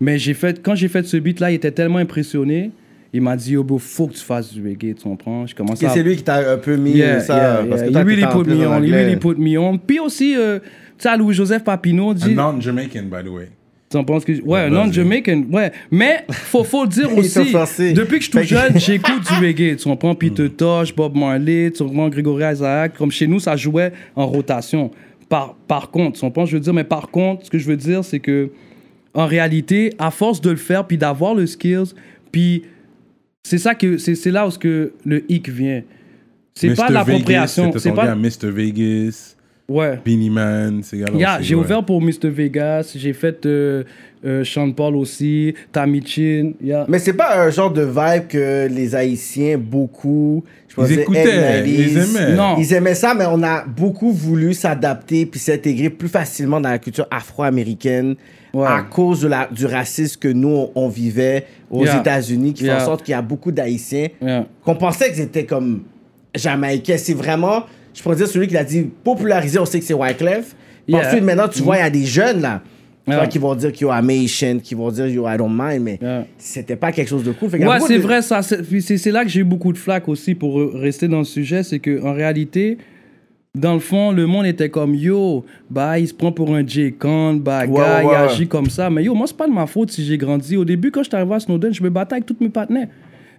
Mais j'ai fait, quand j'ai fait ce beat-là, il était tellement impressionné. Il m'a dit, yo, bro, faut que tu fasses du reggae, tu comprends? Je commençais Et à... c'est lui qui t'a un peu mis Yeah, ça. yeah, parce yeah. que really put me on, really put me on. Puis aussi, euh, tu sais, Louis-Joseph Papineau, dit... non-Jamaican, by the way. Tu en penses que... Ouais, Ouais, non, vas-y. Jamaican, ouais. Mais, faut, faut dire aussi, depuis que je suis tout jeune, j'écoute du reggae, tu comprends? Peter Tosh, Bob Marley, tu comprends? Grégory Isaac. Comme chez nous, ça jouait en rotation. Par, par contre, tu comprends? Je veux dire, mais par contre, ce que je veux dire, c'est que, en réalité, à force de le faire, puis d'avoir le skills, puis c'est ça que... C'est c'est là où ce que le hic vient. C'est pas l'appropriation, c'est pas... Mr. Vegas. Ouais. Beanie Man, ces gars-là. Yeah, j'ai ouais. ouvert pour Mr. Vegas, j'ai fait euh, euh, Sean Paul aussi, Tammy Chin. Yeah. Mais c'est pas un genre de vibe que les Haïtiens, beaucoup. Je pense Ils que écoutaient, ils aimaient. Non. Ils aimaient ça, mais on a beaucoup voulu s'adapter puis s'intégrer plus facilement dans la culture afro-américaine Ouais. à cause de la, du racisme que nous, on, on vivait aux Yeah. États-Unis, qui fait Yeah. en sorte qu'il y a beaucoup d'Haïtiens Yeah. qu'on pensait qu'ils étaient comme Jamaïcains. C'est vraiment, je pourrais dire, celui qui l'a dit populariser, on sait que c'est Wyclef. Yeah. Ensuite, maintenant, tu vois, il y a des jeunes, là, Yeah. qui vont dire qu'ils I'm Haitian, qui vont dire yo, I don't mind, mais Yeah. c'était pas quelque chose de cool. Fait Ouais, c'est de- vrai, ça. C'est là que j'ai eu beaucoup de flack aussi pour rester dans le sujet. C'est qu'en réalité, dans le fond, le monde était comme yo, bah, il se prend pour un J-Con, bah, gars, il agit comme ça. Mais yo, moi, c'est pas de ma faute si j'ai grandi. Au début, quand j'étais arrivé à Snowden, je me battais avec tous mes partenaires.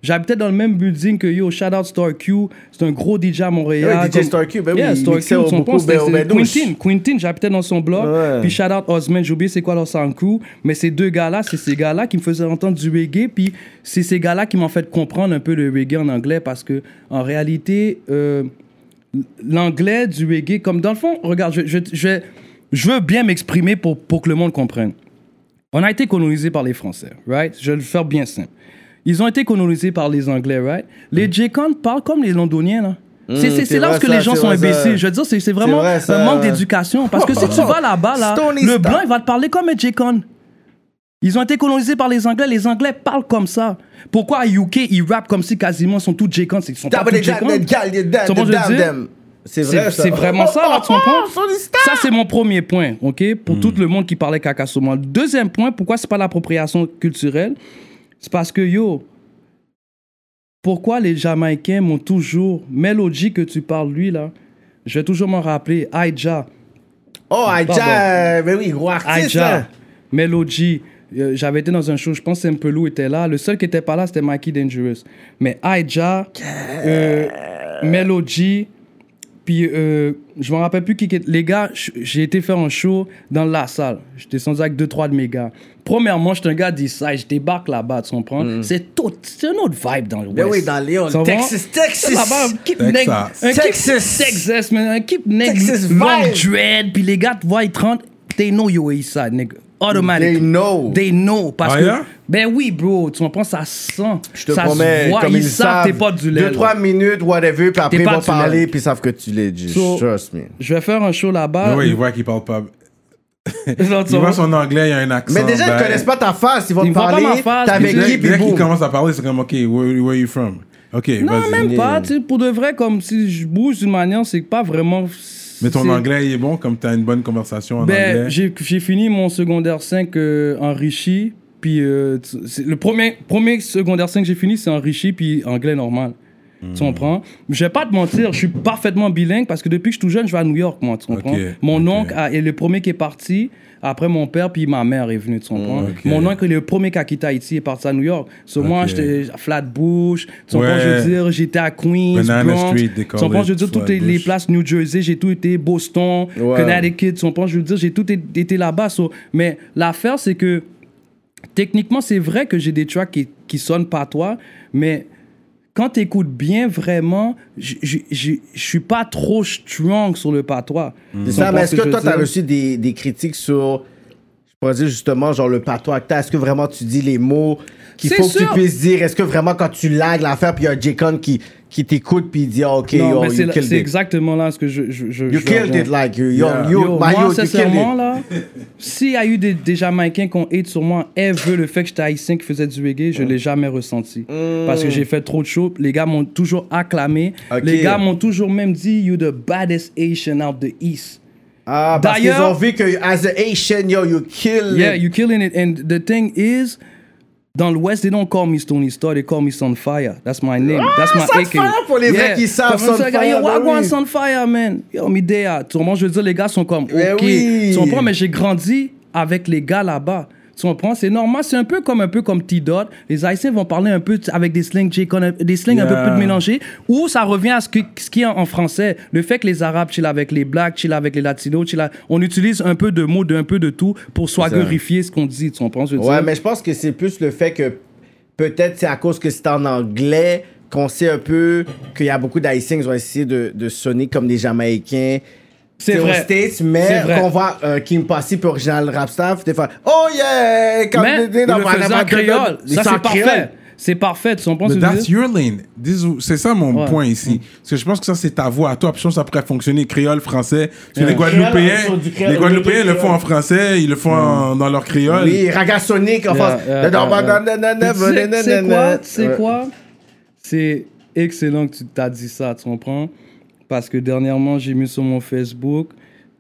J'habitais dans le même building que yo, shout out Star Q, c'est un gros DJ à Montréal. Ouais, DJ Star Q, ben oui, yeah, il Star Q, son au c'était Bedouche. Quintin. Quintin, j'habitais dans son. Ouais. Puis shout out Osman, j'ai oublié c'est quoi leur sound crew. Mais ces deux gars-là, c'est ces gars-là qui me faisaient entendre du reggae. Puis c'est ces gars-là qui m'ont fait comprendre un peu le reggae en anglais parce que en réalité, euh, l'anglais du reggae, comme dans le fond, regarde, je, je, je, je veux bien m'exprimer pour, pour que le monde comprenne. On a été colonisé par les Français, right? Je vais le faire bien simple. Ils ont été colonisés par les Anglais, right? Les J-Con parlent comme les Londoniens, là. C'est- c'est là que ça, les gens sont imbéciles. Je veux dire, c'est vraiment vrai, un manque d'éducation. Parce que si tu vas là-bas, là, le blanc, il va te parler comme un J-Con. Ils ont été colonisés par les Anglais. Les Anglais parlent comme ça. Pourquoi à UK, ils rappent comme si quasiment ils sont tous? C'est qu'ils sont pas tous comprends. C'est vrai, c'est vraiment ça, là, tu comprends? Stony Star. Ça, c'est mon premier point, OK? Pour tout le monde qui parlait caca sur moi. Le deuxième point, pourquoi c'est pas l'appropriation culturelle? C'est parce que, yo, pourquoi les Jamaïcains m'ont toujours... Melody que tu parles, lui, là, je vais toujours m'en rappeler. Aïja. Oh. Aïcha, ben oui, gros artiste, Aïja. là. Melody. Euh, J'avais été dans un show, je pense que Simpelou était là. Le seul qui était pas là, c'était Mikey Dangerous. Mais Aïja, euh, Melody, puis euh, je me rappelle plus qui Les gars, j'ai été faire un show dans la salle. J'étais descendu avec deux, trois de mes gars. Premièrement, j'étais un gars d'Eastside, je débarque là-bas, tu comprends? C'est tout, c'est un autre vibe dans le Ben West. oui, dans Léon? Texas, Texas. Là-bas, un keep Texas. neg- un keep- Texas. Texas, man. Un keep neg Texas long vibe. dread, puis les gars te voient, ils te rentrent, they know you're Eastside, nigga. Automatic. They know. They know. Parce Ah, que, yeah? ben oui, bro, tu comprends, ça sent. Je te ça promets, se voit, comme ils, ils, savent t'es pas du lait. Deux, trois minutes, whatever, puis après ils vont parler, puis ils savent que tu l'es. So- Trust me. Je vais faire un show là-bas. Mais ouais, il voit qu'il parle pas. Genre, tu Il voit vois, son anglais, il y a un accent. Mais déjà, ils ben, connaissent pas ta face. Ils vont Ils te voient pas parler. ma face, T'es avec qui, puis boum. commence à parler, c'est comme, OK, where, where are you from? OK, Non, vas-y. même pas. Tu sais, pour de vrai, comme si je bouge d'une manière, c'est pas vraiment. Mais ton anglais, il est bon, comme tu as une bonne conversation en Ben, anglais? j'ai j'ai fini mon secondaire 5 euh, enrichi. Puis euh, le premier, premier secondaire 5 que j'ai fini, c'est enrichi, puis anglais normal. Tu comprends? Je vais pas te mentir, je suis parfaitement bilingue parce que depuis que je suis tout jeune, je vais à New York, moi. Tu comprends? Mon oncle a- est le premier qui est parti. Après mon père, puis ma mère est venue, tu comprends? Ok. Mon oncle est le premier qui a quitté Haïti et est parti à New York. So moi, j'étais à Flatbush. Tu comprends? Ouais. Je veux dire, j'étais à Queens, Banana Bronx. Street, Tu comprends? Je veux dire, toutes les, places New Jersey, j'ai tout été, Boston. Connecticut, tu comprends? Je veux dire, j'ai tout été là-bas. so- Mais l'affaire, c'est que techniquement, c'est vrai que j'ai des tracks qui, qui sonnent pas toi, mais quand tu écoutes bien, vraiment, je je suis pas trop strong sur le patois. C'est Tu ça, mais ce est-ce que toi, t'as dire? reçu des, des critiques sur, je pourrais dire justement, genre le patois que? Est-ce que vraiment tu dis les mots qu'il faut que tu puisses dire? Est-ce que vraiment quand tu lagues l'affaire, puis il y a J-Con qui, qui t'écoute, puis il dit, ah, OK, Non, yo, you c'est killed c'est exactement là ce que je. je, je You je killed it, like, you, yo, Yeah. yo, Yo, my moi, sincèrement, là, s'il y a eu des, des Jamaïcains qui ont hate sur moi, ever le fait que j'étais haïtien qui faisait du reggae, je l'ai jamais ressenti. Parce que j'ai fait trop de shows. Les gars m'ont toujours acclamé. Ok. Les gars m'ont toujours même dit, you the baddest Asian out the East. Ah, parce qu'ils ont vu que, as a Asian, yo, you kill Yeah, it. you killing it. And the thing is, dans l'Ouest, they don't call me Stony Star, they call me Sunfire. That's my name. That's my Ah, AK. Sunfire pour les vrais qui savent, Comme ça, Sunfire, Yo, ben Wagwan oui. Sunfire, man. Yo, there. Tu comprends? Je veux dire, les gars sont comme, Ben OK. oui. Tu comprends? Mais j'ai grandi avec les gars là-bas. Tu comprends? C'est normal. C'est un peu comme un peu comme T-Dot. Les Haïtiens vont parler un peu avec des a- des slangs un peu plus mélangés. Ou ça revient à ce, que, ce qui est en, en français. Le fait que les Arabes chillent avec les Blacks, chillent avec les Latinos, à- on utilise un peu de mots, un peu de tout pour swaggerifier ce qu'on dit. Tu comprends? je Ouais, mais je pense que c'est plus le fait que peut-être c'est à cause que c'est en anglais qu'on sait un peu qu'il y a beaucoup d'Haïtiens qui ont essayé de, de sonner comme des Jamaïcains C'est aux vrai. States, mais vrai. quand on voit euh, Kim Passy pour Original Rap Staff, des fois, oh yeah! Comme Mais il dans le faisait en créole. Ça, c'est parfait. C'est parfait, tu comprends ce But que je veux that's dire? your lane. This is- C'est ça mon Ouais. point ici. Parce que je pense que ça, c'est ta voix à toi. Puis je pense que ça pourrait fonctionner créole, français. Parce que Ouais. les Guadeloupéens, Créole, les Guadeloupéens le font en français, ils le font en- dans leur créole. Oui, Ragasonic en France. C'est quoi? C'est quoi? C'est excellent que tu t'as dit ça, tu comprends? Parce que dernièrement, j'ai mis sur mon Facebook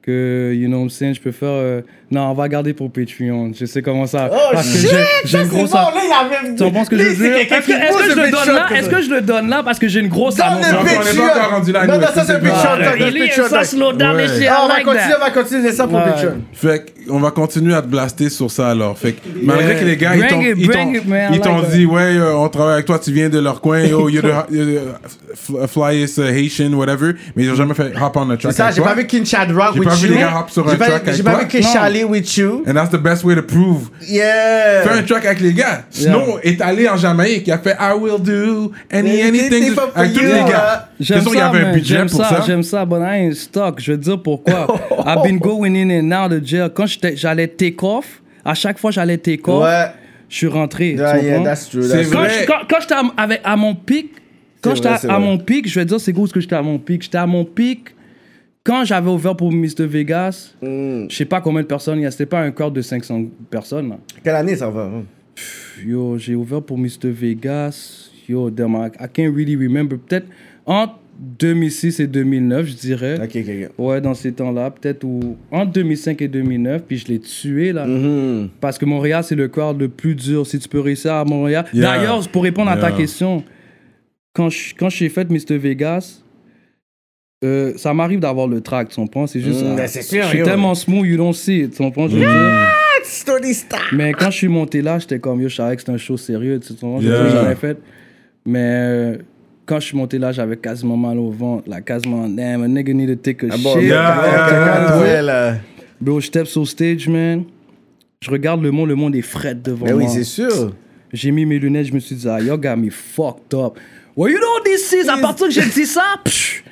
que, you know what I'm saying, je peux faire... Non, on va garder pour Patreon. Je sais comment ça... Oh parce que shit! j'ai- j'ai ça, une c'est grosse... bon, là, il avait... Tu ce que je veux c'est dire? Est-ce que, pose que je le donne là? Est-ce que je le donne là? Parce que j'ai une grosse le on n'est pas Patreon. encore rendu là, Non, non, ça, c'est c'est Patreon. Ça, c'est il est ça ça. slow down les shit, Ah, on va continuer, that. on va continuer ça pour. Patreon. Fait qu'on va continuer à te blaster sur ça alors. Fait que malgré que les gars, ils Bring t'ont- dit, ouais, euh, on travaille avec toi, tu viens de leur coin, yo, you're the, f- flyest uh, Haitian, whatever. Mais ils ont jamais fait hop on the C'est track. ça, avec j'ai pas vu Kin Chad Rock J'ai pas vu les gars hop sur un track J'ai pas vu. Charlie with you. And that's the best way to prove. Yeah. Fais un track avec les gars. Snow est allé en Jamaïque, il a fait I will do any, anything to- avec tous les gars. J'aime ça, il y avait un budget J'aime pour ça, ça. j'aime ça, but I ain't stuck. Je te dire pourquoi. I've been going in and out of jail. Quand j'allais take off, à chaque fois j'allais take off, Ouais. je suis rentré. Yeah, yeah, that's true. That's vrai. quand, j'étais à, à mon pic, quand j'étais à, à mon pic, je vais te dire c'est où est-ce que j'étais à mon pic? J'étais à mon pic quand j'avais ouvert pour Mr. Vegas. Mm. Je sais pas combien de personnes il y a. C'était pas un corps de 500 personnes. là. Quelle année ça va? hein? Yo, j'ai ouvert pour Mr. Vegas. Yo, damn, I, I can't really remember. Peut-être entre 2006 et 2009, je dirais. Ok, ok, ok. Ouais, dans ces temps-là, peut-être ou entre 2005 et 2009, puis je l'ai tué là. Mhm. Parce que Montréal, c'est le corps le plus dur. Si tu peux réussir à Montréal. Yeah. D'ailleurs, pour répondre à ta question, quand je- quand j'ai fait Mr. Vegas, euh, ça m'arrive d'avoir le track, tu comprends? C'est juste. Mm, ah, ben, c'est sûr, Je suis yo. tellement smooth, you don't see it, tu comprends? Je veux dire. Story star. Mais quand je suis monté là, j'étais comme, yo, je savais que c'était un show sérieux, tu comprends? Yeah. j'avais fait. Mais euh, quand je suis monté là, j'avais quasiment mal au ventre, là, quasiment, damn, a nigga need to take a Ah bon, shit. Yeah, yeah. Bro, je step sur stage, man. Je regarde le monde, le monde est fret devant Mais oui, moi. c'est sûr. J'ai mis mes lunettes, je me suis dit, ah, yo, got me fucked up. Well, you know what this is? À partir que j'ai dit ça, psh,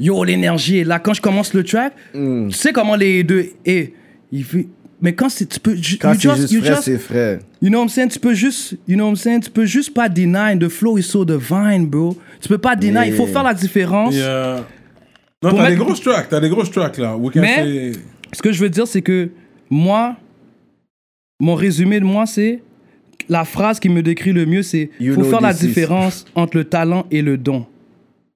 yo, l'énergie est là. Quand je commence le track, Mm. tu sais comment les deux. Eh, il fait- mais quand c'est. Tu peux. Quand you c'est just- juste you frais, c'est frais. You know what I'm saying? Tu peux juste, you know what I'm saying? Tu peux juste pas deny. The flow is so divine, bro. Tu peux pas deny. Il faut Yeah. faire la différence. Yeah. Non, t'as mettre- des grosses tracks, t'as des grosses tracks là. We can Mais- say- Ce que je veux dire, c'est que moi, mon résumé de moi, c'est la phrase qui me décrit le mieux, c'est You faut faire la différence entre le talent et le don.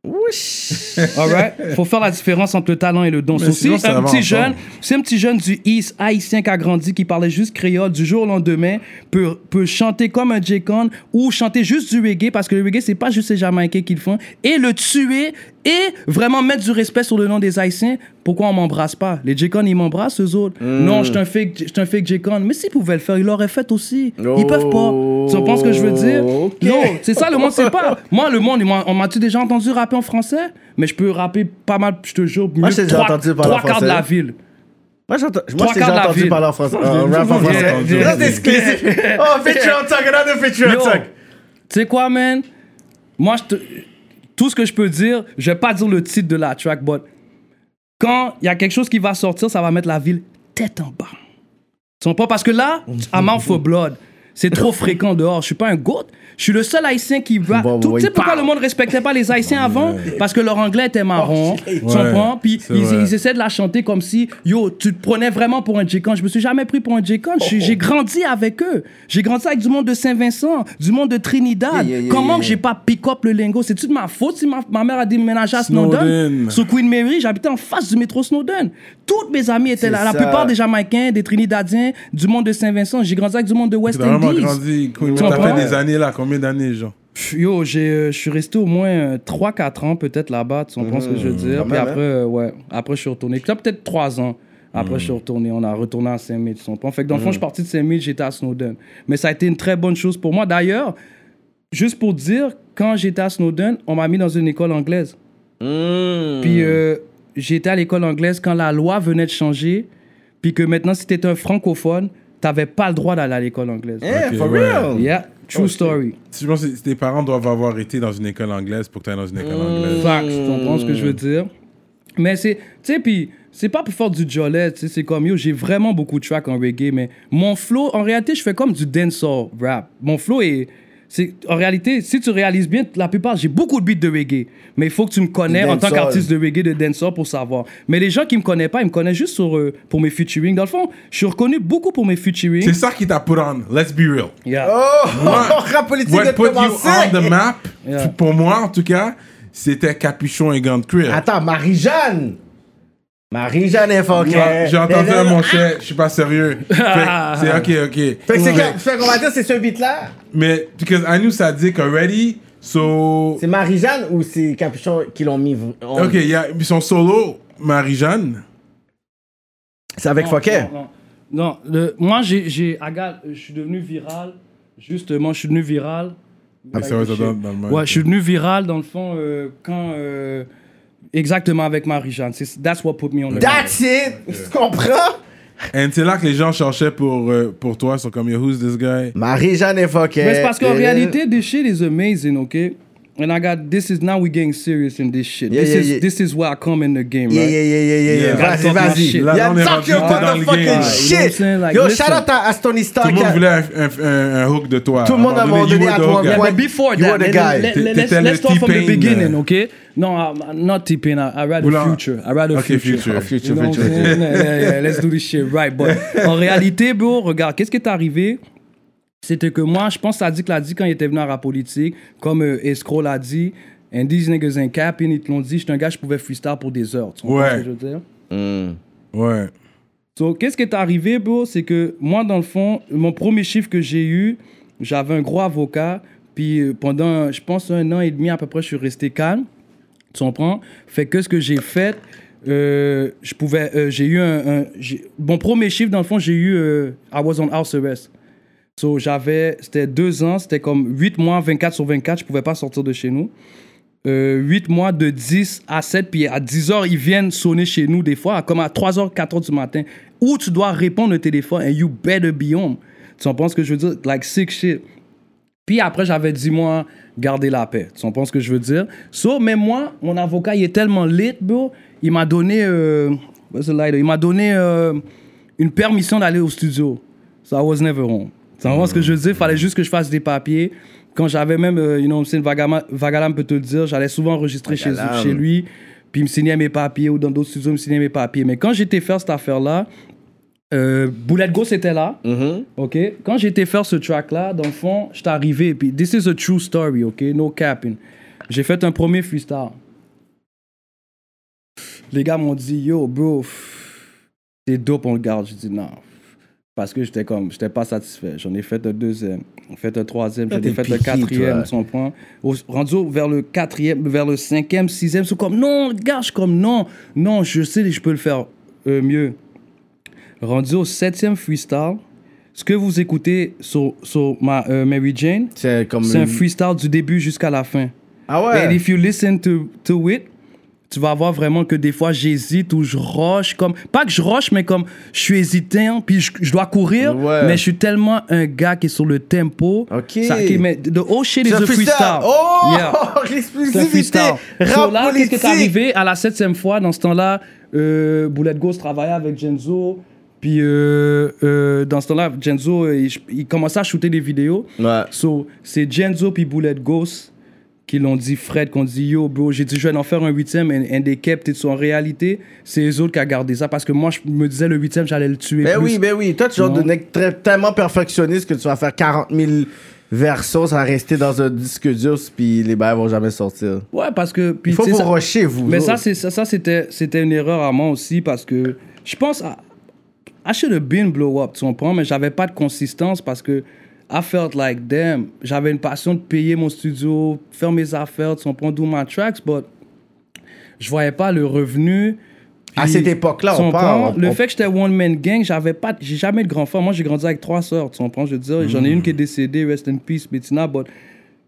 Alright? Faut faire la différence entre le talent et le don. Mais So, si sinon, ça un petit jeune, si un petit jeune du East haïtien qui a grandi, qui parlait juste créole du jour au lendemain, peut, peut chanter comme un J-Con ou chanter juste du reggae, parce que le reggae, c'est pas juste les Jamaïcains qui le font, et le tuer et vraiment mettre du respect sur le nom des Haïtiens, pourquoi on m'embrasse pas? Les J-Con, ils m'embrassent, eux autres. Hmm. Non, je suis un fake, je suis un fake J-Con. Mais s'ils pouvaient le faire, ils l'auraient fait aussi. Oh. Ils peuvent pas. Tu comprends ce que je veux dire? Ok. Non, c'est ça, le monde sait pas. Moi, le monde, on m'a-tu déjà entendu rapper en français? Mais je peux rapper pas mal, je te jure, mieux t'ai que déjà trois, entendu parler en trois quarts de la ville. Moi, j'entends- moi, la entendu parler en français. En rap en français. c'est exclusif. Oh, Patreon Talk, another Patreon Yo, Talk. tu sais quoi, man? Moi, je te- tout ce que je peux dire, je vais pas dire le titre de la track, but quand il y a quelque chose qui va sortir, ça va mettre la ville tête en bas. Tu comprends? Parce que là, I'm out for blood. C'est trop fréquent dehors. Je suis pas un goat. Je suis le seul haïtien qui va. Bon, Tout- bon, tu sais pourquoi le monde respectait pas les haïtiens avant? Parce que leur anglais était marron. tu comprends? Puis c'est ils, essaient de la chanter comme si, yo, tu te prenais vraiment pour un J-Con. Je me suis jamais pris pour un J-Con. Suis- J'ai grandi avec eux. J'ai grandi avec du monde de Saint-Vincent, du monde de Trinidad. Yeah, yeah, yeah, Comment que j'ai pas pick up le lingo? C'est-tu de ma faute si ma, ma mère a déménagé à Snowden? Snowden. Sur Queen Mary, j'habitais en face du métro Snowden. Toutes mes amies étaient C'est là. La ça. plupart des Jamaïcains, des Trinidadiens, du monde de Saint-Vincent. J'ai grandi avec du monde de West T'as vraiment Indies. grandi. Queen, Tu fait des années là, combien d'années, genre Yo, j'ai, euh, je suis resté au moins 3-4 ans peut-être là-bas, tu comprends ce que je veux dire. Puis même, après, euh, ouais, après je suis retourné. Peut-être 3 ans. Après, je suis retourné. On a retourné à Saint-Mille, tu comprends? Fait que dans le fond, je suis parti de Saint-Mille, j'étais à Snowden. Mais ça a été une très bonne chose pour moi. D'ailleurs, juste pour dire, quand j'étais à Snowden, on m'a mis dans une école anglaise. Puis euh, j'étais à l'école anglaise quand la loi venait de changer. Puis que maintenant, si t'étais un francophone, t'avais pas le droit d'aller à l'école anglaise. Ok, for real? Yeah, true story. Je pense que tes parents doivent avoir été dans une école anglaise pour que tu ailles dans une école anglaise. Facts, tu comprends ce que je veux dire? Mais c'est, tu sais, puis c'est pas pour faire du tu sais, c'est comme yo, j'ai vraiment beaucoup de tracks en reggae, mais mon flow, en réalité, je fais comme du dancehall rap. Mon flow est. En réalité, si tu réalises bien, la plupart, j'ai beaucoup de beats de reggae. Mais il faut que tu me connais en tant qu'artiste de reggae, de dancehall pour savoir. Mais les gens qui me connaissent pas, ils me connaissent juste sur, euh, pour mes featuring. Dans le fond, je suis reconnu beaucoup pour mes featuring. C'est ça qui t'a put on. Let's be real. Yeah. Oh, rap politique What de put you on the map, Yeah. pour moi en tout cas, c'était Capuchon et Gant Crib. Attends, Marie-Jeanne. Marie-Jeanne est fuckée. Moi, J'ai entendu un mon cher, je suis pas sérieux. C'est ok, ok. Fait que c'est qu'on va dire c'est ce beat-là? Mais, because I knew ça dit already, so. C'est Marie-Jeanne ou c'est Capuchon qui l'ont mis Ok, y a son solo, Marie-Jeanne. C'est avec Non, Foquet. Non, non. Non, le- moi, j'ai, je suis devenu viral. Justement, je suis devenu viral. Ah, c'est vrai, ça donne dans le. Ouais, je suis devenu viral dans le fond euh, quand. euh, exactement avec Marie-Jeanne. C'est, that's what put me on the map. That's it. Tu comprends? Et c'est là que les gens cherchaient pour, euh, pour toi, ils sont comme, yo, who's this guy? Marie-Jeanne est fuckée. Mais c'est parce qu'en réalité, this shit is amazing, okay? And I got this is now we getting serious in this shit. Yeah, this yeah, is yeah. this is where I come in the game, Yeah, right? yeah, yeah, yeah, yeah. Yeah. Vas-y, vas-y. Yeah, talk your t'es dans le motherfucking shit. Yo, shout out à, à Stony Tout Stark. le monde voulait un, hook de toi. Tout le monde a you à toi. Yeah, but before that, let's, le let's start from the beginning, okay? No, I'm not T-Pain. I, rather Oula. future. I rather Ok, future. Future. Future, yeah, yeah, let's do this shit right. But en réalité, bro, regarde, qu'est-ce qui est arrivé? C'était que moi, je pense que Sadik l'a dit quand il était venu à Rap Politique, comme euh, Escrow l'a dit, and these niggas ain't capping, ils te l'ont dit, j'étais un gars, je pouvais freestyle pour des heures. Tu Ouais. ce que je veux dire? Ouais. So, qu'est-ce qui est arrivé, bro? C'est que moi, dans le fond, mon premier chiffre que j'ai eu, j'avais un gros avocat. Puis euh, pendant, je pense, un an et demi à peu près, je suis resté calme. Tu comprends? Fait que ce que j'ai fait, euh, je pouvais, euh, j'ai eu un, un- j'ai- mon premier chiffre, dans le fond, j'ai eu, euh, I was on house arrest. So, j'avais, c'était deux ans, c'était comme 8 mois, 24 sur 24, je pouvais pas sortir de chez nous. Euh, 8 mois de 10 à 7, puis à 10 heures, ils viennent sonner chez nous des fois, comme à 3 heures, 4 heures du matin, où tu dois répondre au téléphone, and you better be home. Tu comprends ce que je veux dire? Like sick shit. Puis après, j'avais 10 mois garder la paix. Tu comprends ce que je veux dire? So, mais moi, mon avocat, il est tellement lit, bro. Il m'a donné, euh, where's the lighter? Il m'a donné euh, une permission d'aller au studio. So I was never home. Tu comprends ce que je veux dire? Il fallait juste que je fasse des papiers. Quand j'avais même, euh, you know, Vagalam peut te le dire, j'allais souvent enregistrer chez, lui, puis il me signait mes papiers, ou dans d'autres studios, il me signait mes papiers. Mais quand j'étais faire cette affaire-là, euh, Boulette Ghost était là. OK? Quand j'étais faire ce track-là, dans le fond, j'étais arrivé. Puis, this is a true story, OK? No capping. J'ai fait un premier freestyle. Les gars m'ont dit, yo, bro, c'est dope, on le garde. J'ai dit, non. Parce que j'étais comme, j'étais pas satisfait. J'en ai fait un deuxième, j'en ai fait un troisième, j'en ai fait un piqué, quatrième, toi. tu comprends? Au- Rendu vers le quatrième, vers le cinquième, sixième, c'est comme, non, gars, je suis comme, non, non, je sais, je peux le faire euh, mieux. Rendu au septième freestyle, ce que vous écoutez sur, sur ma, euh, Mary Jane, C'est comme. c'est un freestyle du début jusqu'à la fin. Ah And ouais. if you listen to, to it, tu vas voir vraiment que des fois j'hésite ou je rush comme pas que je rush mais comme je suis hésitant puis je, je dois courir Ouais. mais je suis tellement un gars qui est sur le tempo Ok. ça, ok, mais the whole shit is a freestyle, Oh! Yeah. Freestyle. So Rap là, qu'est-ce qui est arrivé à la septième fois? Dans ce temps-là euh, Boulette Ghost travaillait avec Genzo puis euh, euh, dans ce temps-là Genzo il, il commençait à shooter des vidéos Ouais. So, c'est Genzo puis Bullet Ghost qui l'ont dit, Fred, qu'on dit, yo, bro, j'ai dit, je vais en faire un huitième, they kept it. So, en réalité, c'est eux autres qui ont gardé ça parce que moi, je me disais, le huitième, j'allais le tuer. Ben plus. oui, ben oui. Toi, tu es genre de mec très- tellement perfectionniste que tu vas faire 40 000 versions, ça va rester dans un disque dur, puis les bails vont jamais sortir. Ouais, parce que. Puis, Il faut vous ça- rusher, vous. Mais ça, c'est, ça, ça c'était, c'était une erreur à moi aussi parce que je pense. à- I should have been blow up, tu comprends? Mais j'avais pas de consistance parce que I felt like, damn, j'avais une passion de payer mon studio, faire mes affaires, tu comprends, do my tracks, but je voyais pas le revenu. À cette époque-là, tu on comprends? parle, Le on- fait que j'étais one man gang, j'avais pas, j'ai jamais de grand frère. Moi, j'ai grandi avec trois sœurs, tu comprends? Je veux dire, j'en ai une qui est décédée, rest in peace, Bettina, but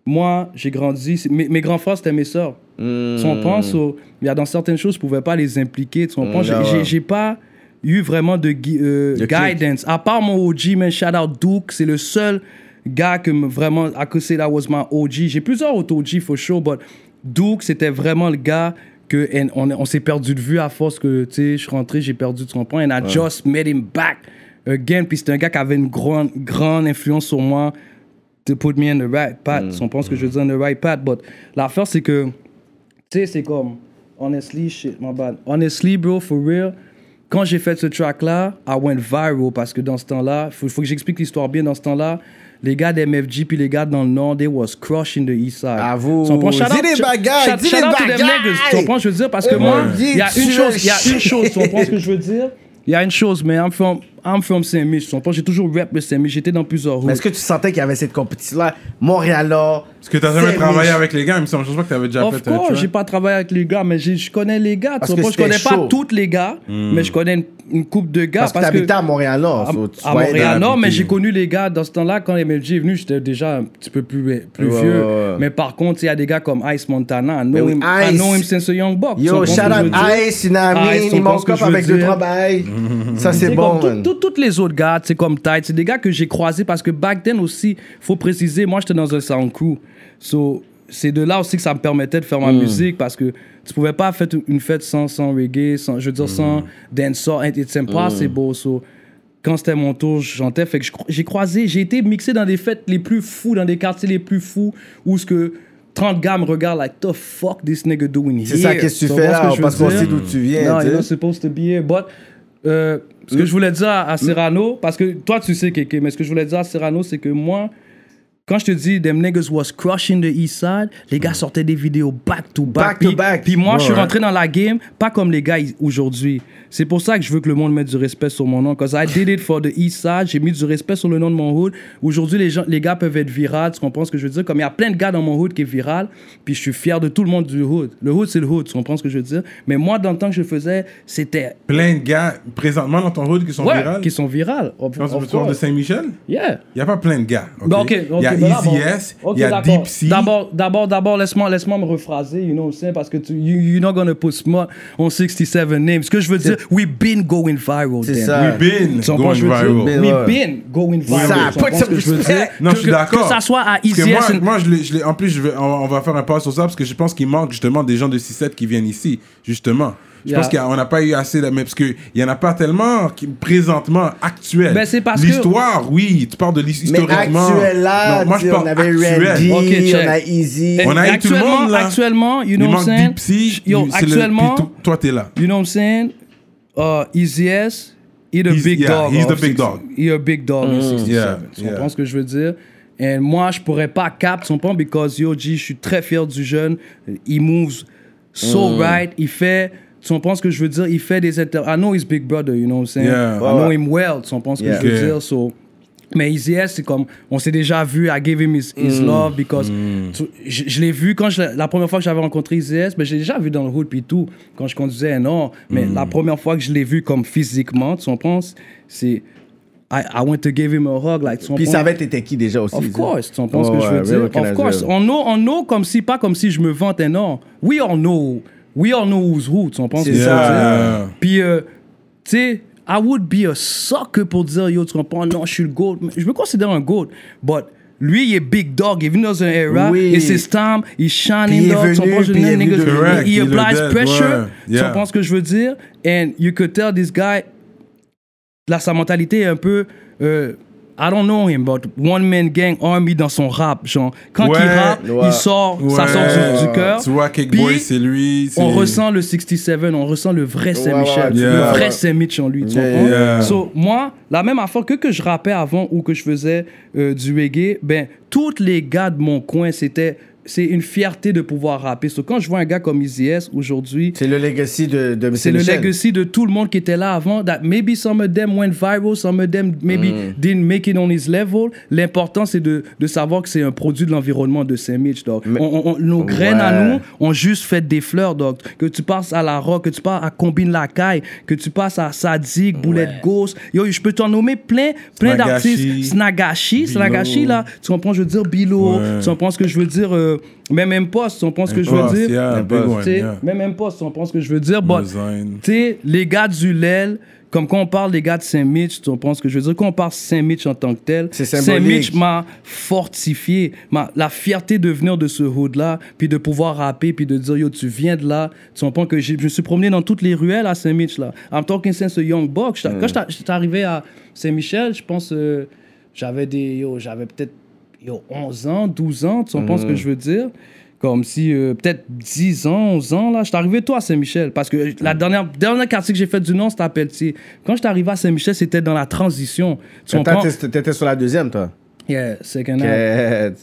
moi, j'ai grandi. Mes, mes grands frères, c'était mes sœurs. Tu comprends? So, il y a dans certaines choses, je pouvais pas les impliquer. Tu comprends? Mm, j'ai- ouais. J'ai pas eu vraiment de, euh, click. guidance. À part mon OG, man, shout out Duke, c'est le seul gars que me- vraiment, I could say that was my OG. J'ai plusieurs autres OG for sure, but Duke, c'était vraiment le gars que and on, on s'est perdu de vue à force que, tu sais, je suis rentré, j'ai perdu de son point, and I just met him back again. Puis c'était un gars qui avait une grande, grande influence sur moi to put me in the right path. Mm. On pense que je veux dire? In the right path, but l'affaire, c'est que, tu sais, c'est comme, honestly, shit, my bad. Honestly, bro, for real, quand j'ai fait ce track-là, I went viral parce que dans ce temps-là, il faut, faut que j'explique l'histoire bien. Dans ce temps-là, les gars d'MFG puis les gars dans le Nord, they was crushing the East Side. Avoue. Tu comprends? Shout Dis les bagailles, dis les bagailles. Tu comprends? Je veux dire? Parce que moi, il y a une chose, il y a une chose, tu comprends ce que je veux dire? Il y a une chose, mais I'm from, I'm from Saint-Mich? J'ai toujours rap le Saint-Mich, j'étais dans plusieurs rues. est-ce que tu sentais qu'il y avait cette compétition-là? Montréal-là. Parce que t'as jamais travaillé avec les gars, il me semble. Je pense pas que t'avais déjà Of fait un course, j'ai pas travaillé avec les gars, mais je connais les gars. Parce Tu que? Je connais pas tous les gars, mais je connais une, une couple de gars. Parce que t'habitais à Montréal-là. à, à voyais Montréal, dans- non, mais j'ai connu les gars dans ce temps-là. Quand MLG est venu, j'étais déjà un petit peu plus, plus Ouais, vieux. ouais, ouais. Mais par contre, il y a des gars comme Ice Montana. I know, oui, him, I Ice. know him since a young buck. Yo, shout out? Ice, il manque je veux avec deux, trois bails. Ça, c'est bon, man. Tous les autres gars, c'est comme Tide, c'est des gars que j'ai croisés parce que back then aussi, faut préciser, moi j'étais dans un sound crew. So, c'est de là aussi que ça me permettait de faire ma musique parce que tu pouvais pas faire une fête sans, sans reggae, sans, je veux dire sans dancehall, it's impossible. So, quand c'était mon tour, je chantais. Fait que j'ai croisé, j'ai été mixé dans des fêtes les plus fous, dans des quartiers les plus fous où ce que 30 gars me regardent like, the fuck this nigga doing here? C'est ça, qu'est-ce que tu fais là? Parce qu'on sait d'où tu viens. Non, you're not supposed to be here. But, euh, ce que je voulais dire à, à Serrano, parce que toi, tu sais, Kéké, mais ce que je voulais dire à Serrano, c'est que moi, quand je te dis, them niggas was crushing the east side, les gars sortaient des vidéos back to back. Back to back. Puis moi, je suis rentré dans la game, pas comme les gars aujourd'hui. C'est pour ça que je veux que le monde mette du respect sur mon nom. Because I did it for the east side. J'ai mis du respect sur le nom de mon hood. Aujourd'hui, les, gens, les gars peuvent être virales. Tu comprends ce que je veux dire? Comme il y a plein de gars dans mon hood qui est viral. Puis je suis fier de tout le monde du hood. Le hood, c'est le hood. Tu comprends ce que je veux dire? Mais moi, dans le temps que je faisais, c'était. Plein de gars présentement dans ton hood qui sont Ouais, virales? qui sont virales. Of- Quand tu de. Saint-Michel, Yeah. il n'y a pas plein de gars. ok? Bon, ok, ok, il y a là, bon. Easy S, Ok, il y a d'accord. Deep C. D'abord, d'abord, d'abord, laisse-moi, laisse-moi me rephraser, you know parce que tu, you, you're not gonna put smart on 67 names. Ce que je veux dire, we been going viral. C'est ça. We've been going viral. We been going viral. Ça, ce que je veux dire? Non, Que- je suis que- d'accord. Que ça soit à Parce que Easy moi, S and- moi je l'ai- je l'ai- en plus, je vais, on, on va faire un pas sur ça parce que je pense qu'il manque justement des gens de 6-7 qui viennent ici, justement. Je Yeah. pense qu'on n'a pas eu assez, de, mais parce qu'il n'y en a pas tellement qui, présentement actuels. Ben, c'est parce que- L'histoire, oui, tu parles de l'histoire Mais actuel là, Non, moi, je parle on avait actuel. Randy, on a Easy. On a eu tout le actuellement, monde, là. actuellement, you Il know what manque I'm saying? Deep. Yo, le- actuellement, to- toi, t'es là. You know what I'm saying? Uh, Easy S, he the He's- big yeah, dog. he's the big 60 dog. He a big dog in 67. Yeah, tu yeah. comprends ce que je veux dire? Et moi, je pourrais pas cap, tu comprends? Because yo, G, je suis très fier du jeune. Il moves so Mm. right. Il fait, tu comprends ce que je veux dire? Il fait des inter... I know he's big brother, you know what I'm saying? Yeah. I Ouais, know ouais. him well, tu comprends ce que Yeah. je veux Ok. dire? So, mais Easy S, c'est comme, on s'est déjà vu, I gave him his, his Mm. love because tu- je, je l'ai vu quand je, la première fois que j'avais rencontré Easy S, mais je l'ai déjà vu dans le hood puis tout, quand je conduisais, non. Mais Mm. la première fois que je l'ai vu comme physiquement, tu comprends, c'est, I, I went to give him a hug, like, tu Puis il savait t'étais qui déjà aussi. Of course, tu comprends ce Ouais, que je veux ouais, dire? Of course, on know, on know comme si, pas comme si je me vantais, non. We all know, we all know who's who, tu comprends ce que C'est je veux ça. dire? Yeah. Puis, euh, tu sais, I would be a sucker pour dire, yo, tu comprends, non, je suis le GOAT. Je me considère un GOAT, but lui, il est big dog, il est venu dans un era, Oui. et c'est time, il shining dog, tu comprends, je puis il est dis, venu niggas, de- Correct, il, applies pressure, tu comprends ce que je veux dire? And you could tell this guy, là, sa mentalité est un peu. euh, I don't know him, but one man gang army dans son rap. Genre, quand Ouais, il rappe, ouais. il sort, ça sort du, du cœur. Tu vois, Cake Puis, Boy, c'est lui. On ressent le 67, on ressent le vrai Saint-Michel, ouais, yeah. le vrai Ouais. Saint-Mich en lui, tu Yeah, comprends? yeah. So, moi, la même affaire que que je rappais avant ou que je faisais euh, du reggae, ben, tous les gars de mon coin, c'était c'est une fierté de pouvoir rapper. So, quand je vois un gars comme Easy S aujourd'hui, C'est le legacy de, de c'est le legacy de tout le monde qui était là avant. That maybe some of them went viral, some of them maybe Mm. didn't make it on his level. L'important, c'est de, de savoir que c'est un produit de l'environnement de Saint-Mitch, nos graines à nous ont juste fait des fleurs, dog. Que tu passes à la rock, que tu passes à Combine la caille, que tu passes à Sadik, Boulette Ghost. Yo, je peux t'en nommer plein, plein d'artistes. Snagashi. Snagashi, là. Tu comprends, je veux dire, Bilo. Ouais. Tu comprends ce que je veux dire, euh, même imposte, on pense que je veux dire? Même imposte, on pense que je veux dire. Les gars du LEL, comme quand on parle des gars de Saint-Mitch, tu comprends ce que je veux dire? Quand on parle Saint-Mitch en tant que tel. Saint-Mitch m'a fortifié. Ma, la fierté de venir de ce hood-là, puis de pouvoir rapper, puis de dire, yo, tu viens de là. Tu comprends que je me suis promené dans toutes les ruelles à Saint-Mitch, là. I'm talking since a young buck. J'étais- Quand j'étais j'étais arrivé à Saint-Michel, je pense, euh, j'avais des, yo, j'avais peut-être, yo, 11 ans, 12 ans, tu comprends ce que je veux dire? Comme si, euh, peut-être 10 ans, 11 ans, là. J'étais arrivé, toi, à Saint-Michel. Parce que la dernière, dernière quartier que j'ai fait du nom, c'était à Pelletier. Quand j'étais arrivé à Saint-Michel, c'était dans la transition. Tu comprends? t'étais sur la deuxième, toi. Yeah, second hand.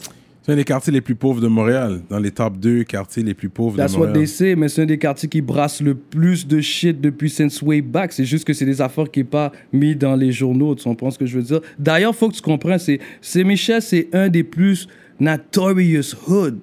C'est un des quartiers les plus pauvres de Montréal. Dans les top 2 quartiers les plus pauvres That's de what Montréal. they say, mais c'est un des quartiers qui brasse le plus de shit depuis since way back. C'est juste que c'est des affaires qui n'est pas mis dans les journaux. Tu comprends ce que je veux dire? D'ailleurs, faut que tu comprennes, c'est Saint-Michel, c'est un des plus notorious hood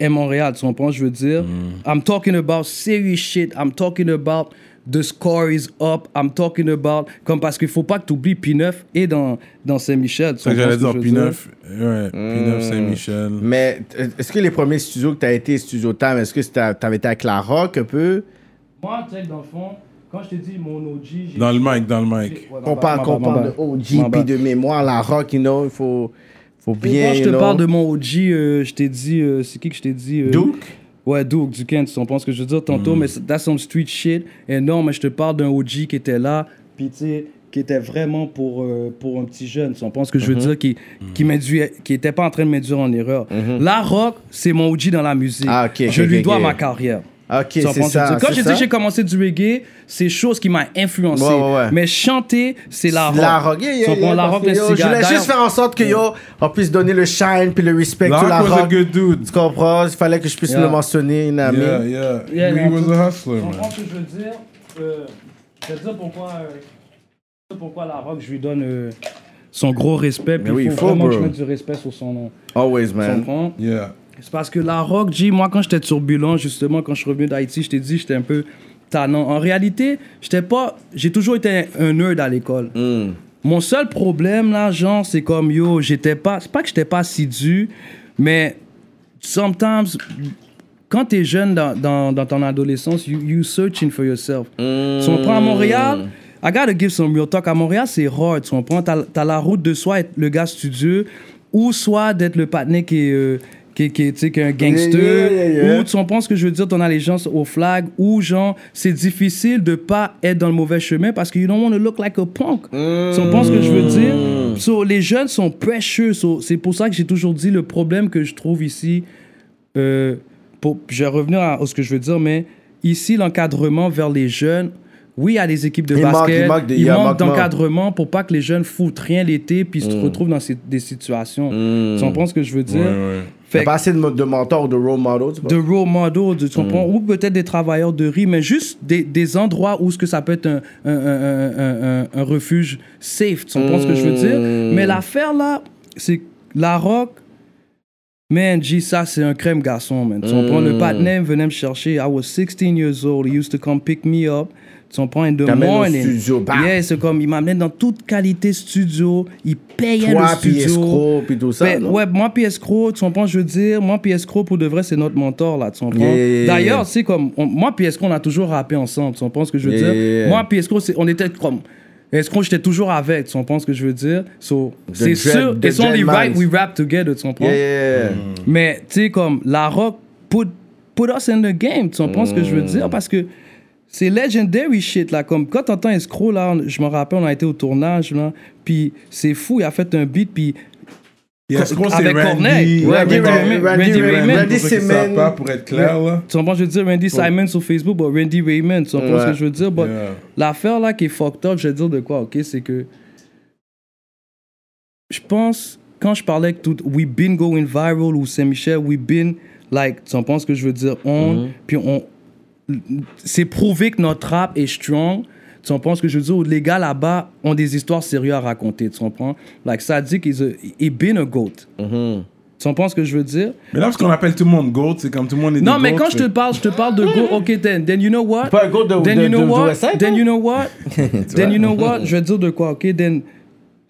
à Montréal. Tu comprends ce que je veux dire? I'm talking about serious shit. I'm talking about the score is up. I'm talking about... Comme parce qu'il faut pas que tu oublies P9 et dans, dans Saint-Michel. Tu C'est ça j'allais dire, je veux P9. Ouais, P9 Saint-Michel. Mais est-ce que les premiers studios que tu as été, Studio Time, est-ce que c'était- t'avais été avec la rock un peu? Moi, tu sais, dans le fond, quand je te dis mon OG... j'ai- Dans le mic, dans le mic. Ouais, On parle, ma parle de OG, puis de mémoire, la rock, you know, il faut, faut Et bien, quand je you te know. parle de mon OG, euh, je t'ai dit, euh, c'est qui que je t'ai dit euh, Duke? Ouais, Duke, du Kent, on pense que je veux dire tantôt, mais c'est- that's some street shit. Et non, mais je te parle d'un OG qui était là, puis tu sais, qui était vraiment pour, euh, pour un petit jeune. On pense que je veux dire, qui, qui, m'induit- qui était pas en train de m'induire en erreur. La rock, c'est mon OG dans la musique. Ah, je lui dois ma carrière. Ok, Tu c'est veux ça. Quand j'ai dit que j'ai commencé du reggae, c'est chose qui m'a influencé. Ouais, ouais, ouais. Mais chanter, c'est la rock. La rock, yeah, yeah, Tu yeah, la rock, yo, Je voulais juste faire en sorte que, yo, on puisse donner le shine puis le respect Lark to la was a rock. good dude. Tu comprends? Il fallait que je puisse Yeah. le mentionner, une amie. Yeah, yeah. Yeah, He was tu- a hustler, Tu comprends man. ce que je veux dire? Euh, je te dire pourquoi, euh, pourquoi la rock, je lui donne euh, son gros respect. Puis Mais oui, il faut, faut, vraiment que je bro. mette du respect sur son nom. Always, Tu man. comprends? Yeah. C'est parce que la rock, G, moi, quand j'étais turbulent, justement, quand je suis revenu d'Haïti, je t'ai dit, j'étais un peu tannant. En réalité, j'étais pas. J'ai toujours été un nerd à l'école. Mm. Mon seul problème, là, genre, c'est comme, yo, j'étais pas. C'est pas que j'étais pas assidu, mais sometimes, quand t'es jeune dans, dans, dans ton adolescence, you, you searching for yourself. Si on prend à Montréal, I gotta give some real talk. À Montréal, c'est hard, tu comprends? T'as t'as la route de soit être le gars studieux, ou soit d'être le patiné qui est. euh, qui, est- qui, tu sais, qui est un gangster, Yeah, yeah, yeah, yeah. ou tu comprends ce que je veux dire, ton allégeance au flag, ou genre, c'est difficile de pas être dans le mauvais chemin parce que you don't want to look like a punk. Tu comprends ce que je veux dire? So, les jeunes sont precious. So, c'est pour ça que j'ai toujours dit le problème que je trouve ici. euh, pour, je vais revenir à, à ce que je veux dire, mais ici, l'encadrement vers les jeunes. Oui, il y a des équipes de Il basket. il manque il il y a un manque d'encadrement pour pas que les jeunes foutent rien l'été puis se Mm. retrouvent dans ces- des situations. Tu comprends ce que je veux dire? Ouais, ouais. Fait pas assez de, de mentors de role models, de role model, de, tu Mm. comprends? ou peut-être des travailleurs de riz, mais juste des, des endroits où ce que ça peut être un, un, un, un- refuge safe. Tu comprends ce que je veux dire? Mm. Mais l'affaire là, c'est la rock, man, G, ça c'est un crème garçon, man. Tu comprends? Mm. Le partenaire venait me chercher. I was 16 years old. He used to come pick me up. The T'amènes au morning. studio. Yeah, c'est comme, il m'amenait dans toute qualité studio. Il Toi, le studio. escroc, puis tout ça, non? ouais, moi puis Escroc, tu comprends, je veux dire, moi puis Escroc, pour de vrai, c'est notre mentor, là, tu comprends. Yeah, D'ailleurs, sais, comme, on- moi puis Escroc, on a toujours rappé ensemble, tu comprends ce que je veux Yeah, dire. Moi puis c'est- on était comme... Escroc, j'étais toujours avec, tu comprends ce que je veux dire. So, c'est sûr, it's only right we rap together, tu comprends. Yeah, yeah. Mais, tu sais, comme, la rock, put, put us in the game, tu comprends ce que je veux dire? Parce que c'est legendary shit, là. Comme, quand t'entends Escroc, là, on- je me rappelle, on a été au tournage, là, puis c'est fou, il a fait un beat, puis Yeah, c'est Avec Randy. Corneille. Ouais, Randy Randy Raymond. Randy Randy Raymond. Randy pas, pour être clair, là. Tu comprends, je veux dire? Randy Simon sur Facebook, but Randy Raymond, tu comprends Ouais. ce que je veux dire? But Yeah. L'affaire là qui est fucked up, je vais dire de quoi, ok? C'est que je pense, quand je parlais que tout, we been going viral ou Saint-Michel, we been like, tu comprends ce que je veux dire? On, puis on, c'est prouvé que notre rap est strong. Tu comprends ce que je veux dire? Les gars là-bas ont des histoires sérieuses à raconter, tu comprends? Like, ça dit qu'il a been a goat. Tu comprends ce que je veux dire? Mais là, parce qu'on appelle tout le monde GOAT, c'est comme tout le monde est Non, des mais GOAT, quand je te parle, je te parle de go. Ok, then, then you know what? Pas un goat de- then de- you know de- de what? Then you know what? then you know what? Je vais te dire de quoi, ok? Then,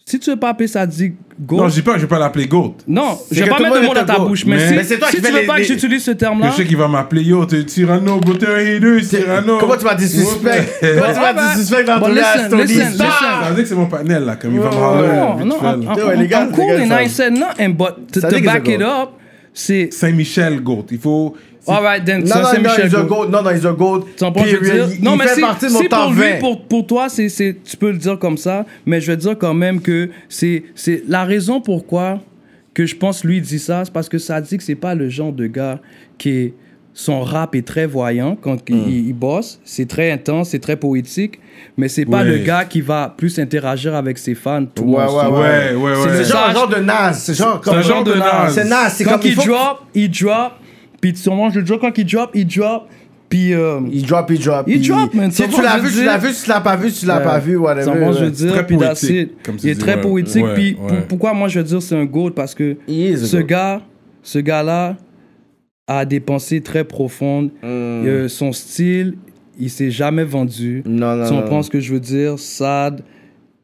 Si tu veux pas appeler Sadik Goat. Non, je dis pas que je vais pas l'appeler GOAT. Non, je vais pas mettre le mot dans ta goat. bouche, mais, Mais- si, Mais c'est toi si qui tu veux les- pas les- que j'utilise ce terme-là. je sais qu'il va m'appeler Yo, t'es Tyranno, but t'es un hater, c'est Tyranno. Comment tu m'as dit suspect Comment tu m'as dit suspect dans ton listen, Star? Ça veut dire que c'est mon partenaire là, comme il va me. Non, non, I'm, cool and ça- I said nothing, but to, Ça dit back it up, c'est. Saint-Michel GOAT. Il faut. Alright, then, Non, ça non, c'est non, Michel he's a Goat. goat. Non, non, he's a comprends, je veux dire? Il- Non, il mais fait si, partie de mon si top pour 20. lui, pour, pour toi, c'est, c'est, tu peux le dire comme ça, mais je vais dire quand même que c'est, c'est la raison pourquoi que je pense lui dit ça, c'est parce que ça dit que c'est pas le genre de gars qui est, son rap est très voyant quand Hmm. il, il bosse, c'est très intense, c'est très poétique, mais c'est pas Ouais. le gars qui va plus interagir avec ses fans tout Ouais, ouais, monde. Ouais, ouais, C'est ouais. C'est genre de Nas. C'est genre comme un genre de Nas. C'est Nas. C'est Quand comme il il faut. drop, il drop, puis sûrement je le dis quand il drop, il drop, puis euh, Il drop, il drop. Il drop, man. Si tu l'as vu, tu l'as vu, si tu l'as pas vu, tu l'as pas vu, whatever. Ça, moi, je veux dire, Très poétique, comme tu Il est dis, très ouais. poétique, Ouais, puis ouais. pourquoi moi je veux dire c'est un goat? Parce que ce gars, ce gars-là a des pensées très profondes. Mm. Euh, son style, il s'est jamais vendu. Non, non, Si on non. pense que je veux dire, Sad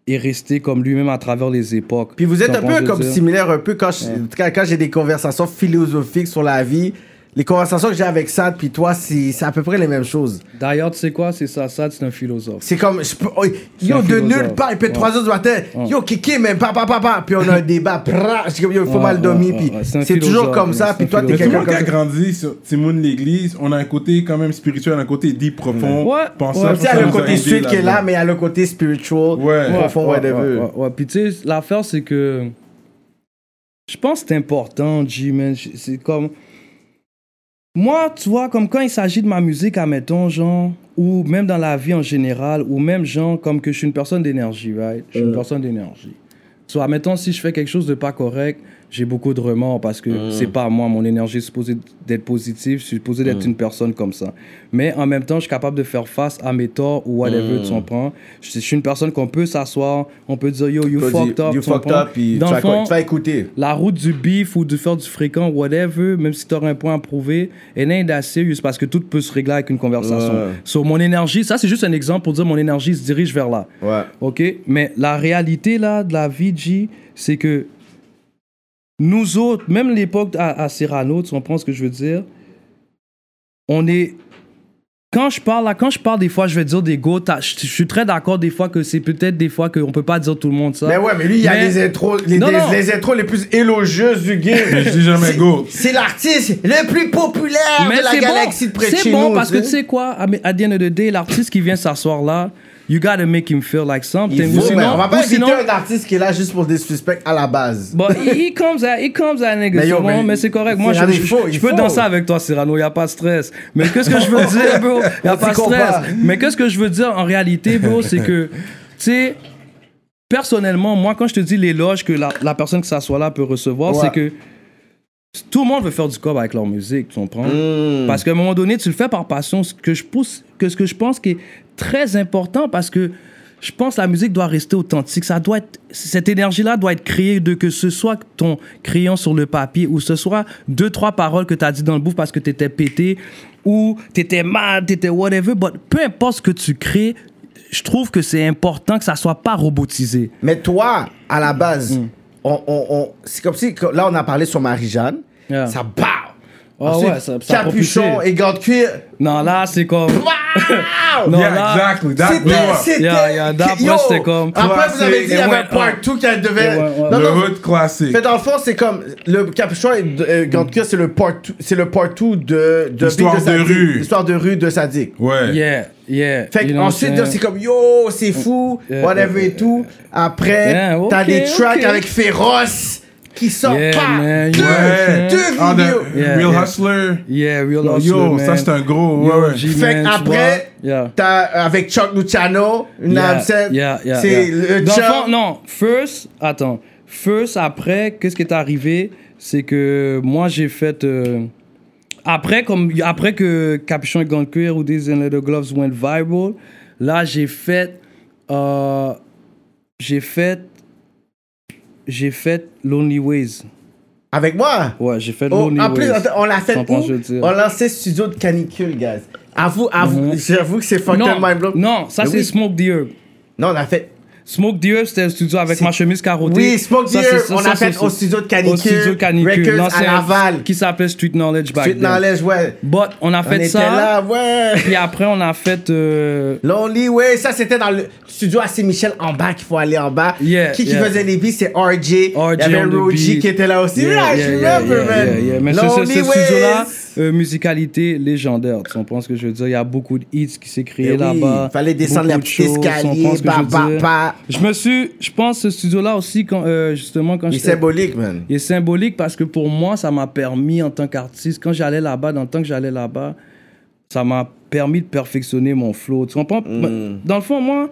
est resté comme lui-même à travers les époques. Puis vous êtes Tu un ce peu comme dire? similaire, un peu quand, je- quand, quand j'ai des conversations philosophiques sur la vie. Les conversations que j'ai avec Sad puis toi, c'est c'est à peu près les mêmes choses. D'ailleurs, tu sais quoi, c'est ça, Sad, c'est un philosophe. C'est comme, je peux- oh, yo, de philosophe. nulle part, il peut être 3 heures du matin. Yo, Kiki, mais papa, papa. Puis on a un débat. Comme, yo, il faut Ouais, mal dormir. ouais, Puis ouais, c'est un c'est toujours philosophe, comme ouais, ça. c'est Puis un toi, t'es Mais tout le quelqu'un monde qui a comme grandi sur Timoun l'église, on a un côté quand même spirituel, un côté deep profond. Ouais, pensable, ouais. Tu sais, il y ça a le nous a côté aidé street qui est là, là-dedans. mais il y a le côté spiritual. Ouais. Profond, ouais, whatever. ouais, ouais. Puis tu sais, l'affaire, c'est que. Je pense que c'est important, G, man. Je- C'est comme. Moi, tu vois, comme quand il s'agit de ma musique, admettons, genre, ou même dans la vie en général, ou même, genre, comme que je suis une personne d'énergie, right? Je suis une personne d'énergie. Soit, admettons, si je fais quelque chose de pas correct, j'ai beaucoup de remords parce que c'est pas moi, mon énergie est supposée d'être positive, je suis supposé d'être une personne comme ça. Mais en même temps, je suis capable de faire face à mes torts ou whatever, tu comprends? Je, je suis une personne qu'on peut s'asseoir, on peut dire, yo, you fucked up, You tu fucked up. Puis tu Dans fond, tu vas écouter. la route du beef ou de faire du fréquent, whatever, même si tu auras un point à prouver, ain't that serious parce que tout peut se régler avec une conversation. Ouais. So, mon énergie, ça c'est juste un exemple pour dire mon énergie se dirige vers là. Ouais. OK? Mais la réalité là de la vie, G, c'est que nous autres, même l'époque à, à Cyrano, tu comprends ce que je veux dire? On est. Quand je parle là, quand je parle des fois, je vais dire des go. t'as- Je je suis très d'accord des fois que c'est peut-être des fois qu'on peut pas dire tout le monde ça. Mais ouais, mais lui, il y a Mais- les intros, les, Non, des- non. les intros les plus élogieuses du game. Mais je dis jamais C'est- GOAT. C'est l'artiste le plus populaire Mais de la galaxie bon, de près c'est bon parce que tu sais quoi, à à the end of the day, l'artiste qui vient s'asseoir là, you gotta make him feel like something. Ou faut, sinon, on va pas sinon, un artiste qui est là juste pour des suspects à la base. But he, comes at, he comes at niggas, Mais mais mais c'est correct. Moi, je, je- faut, je peux faut. danser avec toi, Cyrano, y a pas de stress. Mais qu'est-ce que je veux dire, bro? Y a pas de stress. Mais qu'est-ce que je veux dire en réalité, bro, c'est que, tu sais, personnellement, moi, quand je te dis l'éloge que la, la personne qui s'assoit là peut recevoir, Ouais. c'est que tout le monde veut faire du cob avec leur musique, tu comprends? Hmm. Parce qu'à un moment donné, tu le fais par passion, ce que je pousse, que ce que je pense qui est très important parce que je pense que la musique doit rester authentique. Ça doit être, cette énergie-là doit être créée de que ce soit ton crayon sur le papier ou ce soit deux, trois paroles que tu as dit dans le bouffe parce que tu étais pété ou tu étais mal, tu étais whatever. But peu importe ce que tu crées, je trouve que c'est important que ça soit pas robotisé. Mais toi, à la base, Mm. on, on, on- c'est comme si, là, on a parlé sur Marie-Jeanne. Yeah. Ça bat. Ah Ensuite, ouais, ça- ça Capuchon et gants de cuir. Non, là, c'est comme. Wow! Non, yeah, là, exactly. That C'était. Yeah, yeah, that Yo, was, c'était comme- Après, vous avez dit qu'il y avait un part ouais. 2 qui devait. Ouais, ouais. Non, Le non. hood classique. Fait dans le fond, c'est comme le capuchon et euh, gants de cuir, c'est le part 2 c'est le part 2 de, de L'histoire de Sadik. rue. L'histoire de rue de Sadik. Ouais. Yeah, yeah. Fait what I'm c'est comme yo, c'est fou, Yeah, whatever yeah, et tout. Après, Yeah, t'as des tracks avec Féroce qui sortent Yeah, pas. man, Deux, Ouais. deux Ah, vidéos. Yeah, Real yeah. Hustler. Yeah, real Yo, hustler, yo, man. ça c'est un gros. Yo, ouais. Fait qu'après, t'as avec Chuck Luciano, une Yeah, absente. yeah, yeah, c'est yeah. le Dans le Chuck. fond, non, first, attends. First, après, qu'est-ce qui est arrivé? C'est que moi, j'ai fait. euh, après, comme, après que Capuchon et Gant de Cuir ou These and Little Gloves went viral, là, j'ai fait. euh, j'ai fait. J'ai fait Lonely Ways. Avec moi? Ouais, j'ai fait Oh, Lonely en plus, Ways. on l'a fait où? On lançait Studio de Canicule, guys. Avoue, avoue, Mhm. j'avoue que c'est fucking mind blow. non, ça c'est oui. Smoke the Herb. Non, on a fait. Smoke Earth, c'était le studio avec ma chemise carottée. Oui, Smoke ça, on ça, a fait c'est- au studio de Canicule, Au studio Canicule. Records à Laval. Qui s'appelait Street Knowledge back Street then. Knowledge, ouais. But on a On fait était ça. là, ouais. Puis après, on a fait. euh, Lonely Way, ça c'était dans le studio à Saint-Michel en bas qu'il faut aller en bas. Yeah, qui qui yeah. faisait les beats, c'est RJ. Il y avait Roji qui était là aussi. Yeah, Yeah, yeah, je yeah, remember, man. yeah, yeah. Mais ce, ce, Lonely ce studio-là, Ways. Euh, musicalité légendaire. Tu comprends ce que je veux dire? Il y a beaucoup de hits qui s'est créé Eh oui, là-bas. fallait descendre la petite escalier, ce que je. Je me suis, je pense, ce studio-là aussi, quand, euh, justement, quand Il est symbolique, man. il est symbolique parce que pour moi, ça m'a permis en tant qu'artiste, quand j'allais là-bas, dans le temps que j'allais là-bas, ça m'a permis de perfectionner mon flow. Tu comprends? Mm. Dans le fond, moi,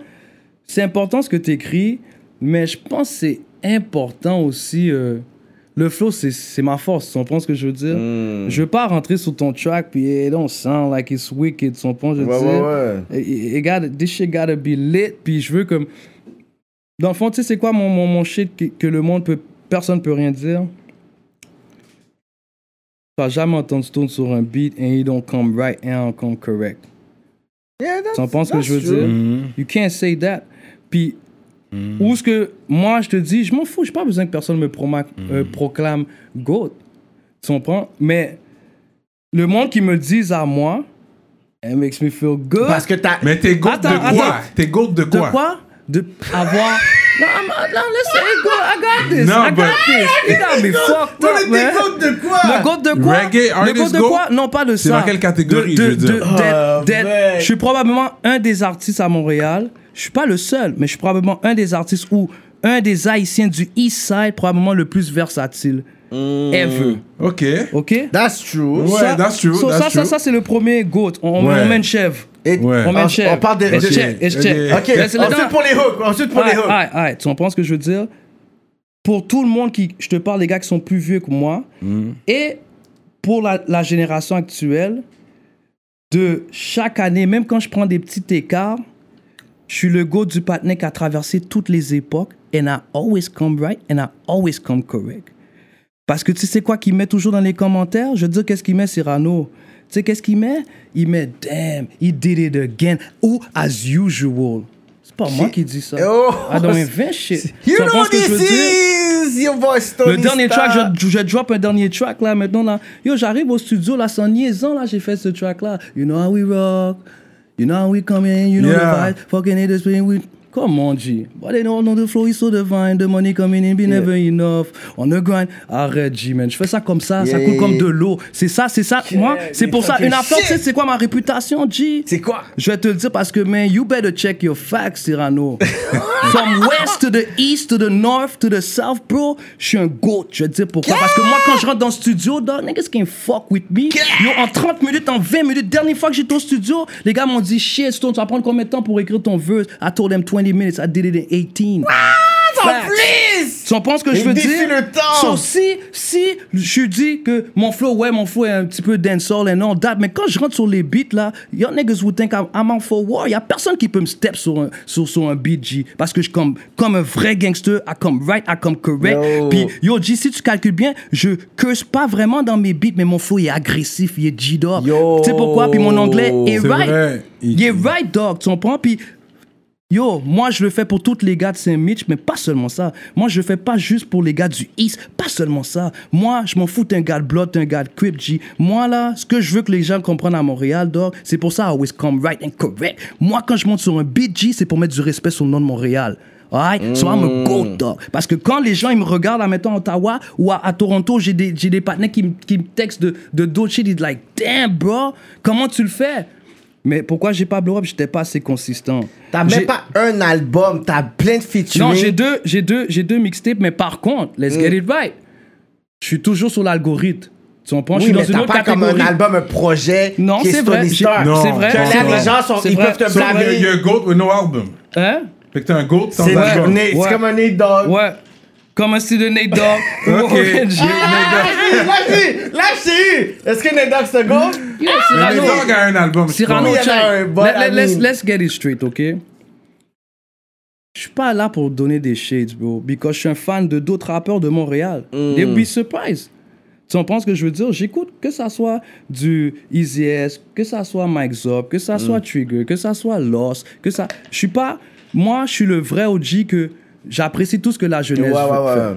c'est important ce que tu écris, mais je pense que c'est important aussi. euh, le flow, c'est- c'est ma force. Tu comprends ce que je veux dire? Mm. Je veux pas rentrer sur ton track puis it don't sound like it's wicked. Tu comprends? Je veux Ouais, dire? ouais, ouais. It- it gotta- this shit gotta be lit. Puis je veux comme. Dans le fond, tu sais, c'est quoi mon, mon, mon shit que, que le monde peut. Personne peut rien dire? Tu vas jamais entendre Stone sur un beat and he don't come right and come correct. Yeah, that's- Tu comprends ce que je veux true. dire? Mhm. You can't say that. Puis, où est-ce que moi, je te dis, je m'en fous, j'ai pas besoin que personne me proma- euh, proclame GOAT. Tu comprends? Mais le monde qui me dise à moi, it makes me feel good. Parce que t'as. Mais t'es goat Attends, de quoi? attends. T'es goat de de quoi? quoi? De avoir. non, I'm not- non, let's say go. I got this. Non, I got this. You got me fucked up, man. de quoi? Le goat de quoi? Reggae Le goat de quoi? Non, pas de ça. C'est dans quelle catégorie, De- je veux de- dire? de- d'être- d'être- mec. Je suis probablement un des artistes à Montréal. Je suis pas le seul, mais je suis probablement un des artistes ou un des Haïtiens du East Side, probablement le plus versatile ever. Ok. Ok? That's true. Ouais, Ça- that's true, so that's ça, ça, true. ça, c'est le premier goat. On, Ouais. on une chèvre. Et- Ouais. On une chèvre. on parle de. Et je de- check, et je Ok. check. Ok, Laisse-le ensuite dans- pour les hooks. Ensuite pour les Ouais, hooks. ouais, ouais, tu comprends ce que je veux dire? Pour tout le monde qui. Je te parle des gars qui sont plus vieux que moi. Et pour la, la génération actuelle, de chaque année, même quand je prends des petits écarts, je suis le gars du patinet qui a traversé toutes les époques. And I always come right and I always come correct. Parce que tu sais quoi qu'il met toujours dans les commentaires? Je veux dire, qu'est-ce qu'il met, Cyrano? Tu sais, qu'est-ce qu'il met? Il met Damn, he did it again. Ou as usual. C'est pas moi qui dis ça. Oh. I don't invent shit. You know veux this is your Stony Le dernier Star. track, je, je drop un dernier track là maintenant là. Yo, j'arrive au studio là, sans niaison là, j'ai fait ce track là. You know how we rock, you know how we come in, you know Yeah. the vibe, fucking it is we. Come on, G. But they don't know the flow is so divine. The money coming in be never enough. On the grind. Arrête, G, man. Je fais ça comme ça. Ça Yeah. coule comme de l'eau. C'est ça, c'est ça. Yeah, Moi, c'est pour ça. Une affaire, tu sais, c'est quoi ma réputation, G? C'est quoi? Je vais te le dire parce que, man, you better check your facts, Cyrano. From west to the east to the north to the south, bro, je suis un goat. Je vais te dire pourquoi. Parce que moi, quand je rentre dans le studio, dog, niggas can't fuck with me. Yo, en 30 minutes, en 20 minutes, dernière fois que j'étais au studio, les gars m'ont dit, shit, Stone, tu vas prendre combien de temps pour écrire ton verse? I told them 20 minutes. I did it in 18. Facts. Please! Tu comprends ce que je veux dire? le temps. So, si, si je dis que mon flow, ouais, mon flow est un petit peu dancehall and all that, mais quand je rentre sur les beats, là, y'all niggas would think I'm, I'm out for war. Y'a personne qui peut me step sur un, sur, sur un beat, G. Parce que je comme, comme un vrai gangster, I come right, I come correct. Puis, yo, G, si tu calcules bien, je curse pas vraiment dans mes beats, mais mon flow, il est agressif, il est G-dog. Tu sais pourquoi? Puis mon anglais est right. vrai. Il est right, dog, tu comprends? Puis, Yo, moi je le fais pour tous les gars de Saint-Mitch, mais pas seulement ça. Moi je le fais pas juste pour les gars du East, pas seulement ça. Moi je m'en fous d'un gars de Blood, d'un gars de Crip G. Moi là, ce que je veux que les gens comprennent à Montréal, dog, c'est pour ça I always come right and correct. Moi quand je monte sur un beat G, c'est pour mettre du respect sur le nom de Montréal. Alright? So I'm a goat, dog. Parce que quand les gens ils me regardent, à mettons, à Ottawa ou à, à Toronto, j'ai des, j'ai des partenaires qui, me- qui textent de, de d'autres shit, ils disent like, damn, bro, comment tu le fais? Mais pourquoi j'ai pas blow up? J'étais pas assez consistant. T'as J'ai- même pas un album, t'as plein de featuring. non, j'ai deux, j'ai deux, j'ai deux mixtapes, mais par contre, let's get it right. Je suis toujours sur l'algorithme. Tu comprends? je Oui, suis dans mais une t'as autre pas comme un album, un projet Non, c'est vrai. C'est vrai. Les gens sont, c'est ils vrai. peuvent te So, blâmer. you're a goat with no album. Hein? Fait que t'es un goat sans C'est album. c'est comme un Nate Dogg. Ouais. Comme un style de Nate Dogg. Ok. Ah, Vas-y, eu. Est-ce que Nate Dogg, c'est un go? Nate Dogg a un album. Cyrano, let's, let's get it straight, OK? Je suis pas là pour donner des shades, bro. Because je suis un fan de d'autres rappeurs de Montréal. They will be surprised. Tu comprends ce que je veux dire? J'écoute que ça soit du Easy S, que ça soit Mike Zop, que ça soit Trigger, que ça soit Lost, que ça... Je suis pas... moi, je suis le vrai OG que j'apprécie tout ce que la jeunesse Ouais, ouais, fait. ouais.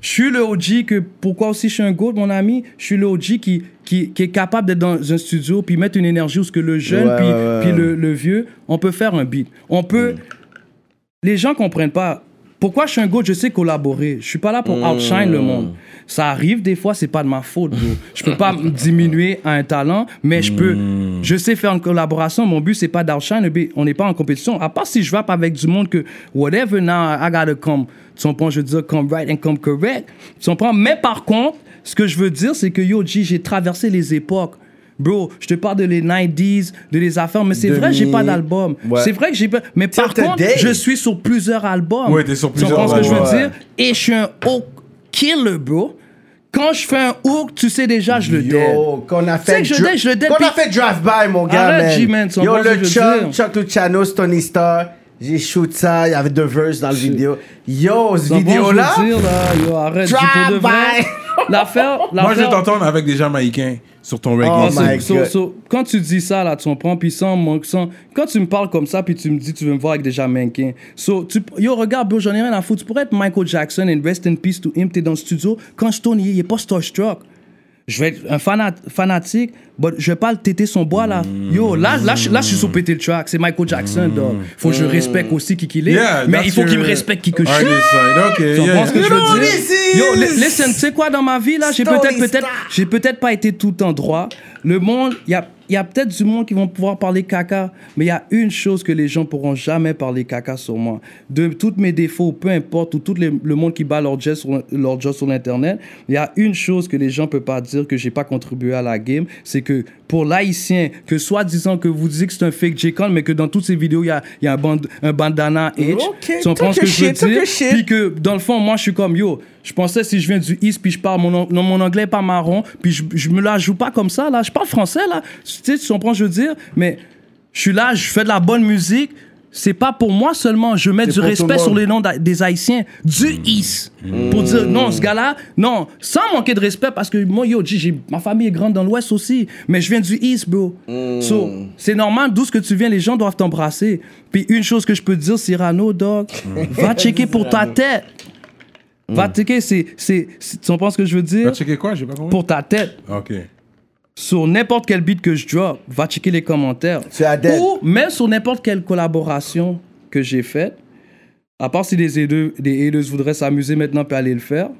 Je suis le OG que, pourquoi aussi je suis un GOAT, mon ami? Je suis le OG qui, qui, qui est capable d'être dans un studio puis mettre une énergie où ce que le jeune puis, puis le, le vieux, on peut faire un beat. On peut... Les gens comprennent pas. Pourquoi je suis un GOAT? Je sais collaborer. Je suis pas là pour outshine le monde. Ça arrive des fois, c'est pas de ma faute, bro. Je peux pas me diminuer à un talent, mais je peux... Je sais faire une collaboration. Mon but, c'est pas d'outshine. On n'est pas en compétition. À part si je rappe avec du monde que... Whatever, now, I gotta come... Tu comprends? Je veux dire, come right and come correct. Tu comprends? Mais par contre, ce que je veux dire, c'est que, yo, G, j'ai traversé les époques. Bro, je te parle de les 90s, de les affaires, mais c'est vrai, j'ai pas d'album. Ouais. C'est vrai que j'ai pas. Mais par contre, today. je suis sur plusieurs albums. Ouais, t'es sur Tu plusieurs comprends ce que je veux albums, dire? Et je suis un hook killer, bro. Quand je fais un hook, tu sais déjà, je le dead. Yo, qu'on a Tu sais fait. que je je le dé- Qu'on a fait drive-by, mon gars, Arrête, man. G, man, tu Yo, le Chuck? Chuck Luciano, Tony Star. J'ai shoot ça, il y avait deux verses dans la vidéo. Yo, Tu ce vidéo-là? dire, là? Yo, arrête. Vrai. Drive-by. L'affaire. Moi, je vais t'entendre avec des Jamaïcains sur ton reggae. Oh So- my so- God. so, quand tu dis ça, là, tu comprends, puis sans, mon- sans- quand tu me parles comme ça, puis tu me dis tu veux me voir avec des Jamaïcains. So, tu, yo, regarde, bro, j'en ai rien à foutre. Tu pourrais être Michael Jackson and rest in peace to him, t'es dans le studio. Quand je tourne, il est pas starstruck. Je vais être un fanat- fanatique, but je vais pas le téter son bois, là. Yo, là, là, je- là, je suis sur péter le track. C'est Michael Jackson, dog. Faut que je respecte aussi qui qu'il est. Yeah, mais il faut qu'il me respecte qui que je suis. side. Ok, Tu yeah, ce que je veux dire? Yo, li- listen, tu sais quoi, dans ma vie, là, j'ai peut-être, peut-être, j'ai peut-être pas été tout temps droit. Le monde, il y a, y a peut-être du monde qui vont pouvoir parler caca, mais il y a une chose que les gens pourront jamais parler caca sur moi. De tous mes défauts, peu importe, ou tout les- le monde qui bat leur job sur, leur sur l'Internet, il y a une chose que les gens peuvent pas dire que j'ai pas contribué à la game, c'est que pour l'haïtien, que soi-disant que vous dites que c'est un fake J-Con, mais que dans toutes ces vidéos, il y a, y a un, band- un bandana H. Ok, tu comprends ce que je veux dire? Puis que dans le fond, moi, je suis comme yo. Je pensais si je viens du East, puis je parle mon, non, mon anglais pas marron, puis je, je me la joue pas comme ça là. Je parle français là. Tu sais, tu comprends ce que je veux dire? Mais je suis là, je fais de la bonne musique. C'est pas pour moi seulement. Je mets du respect sur les noms des Haïtiens du East. Pour dire non, ce gars-là, non, sans manquer de respect parce que moi, yo, j'ai- ma famille est grande dans l'Ouest aussi. Mais je viens du East, bro. So, c'est normal, d'où ce que tu viens, les gens doivent t'embrasser. Puis une chose que je peux te dire, Cyrano, dog, va checker pour ta tête. Va checker, c'est, c'est, c'est- tu comprends ce que je veux dire? Va checker quoi? J'ai pas compris. Pour ta tête. Ok. Sur n'importe quel beat que je drop, va checker les commentaires. Tu as dead. Ou même sur n'importe quelle collaboration que j'ai faite. À part si les haters, les haters voudraient s'amuser maintenant puis aller le faire,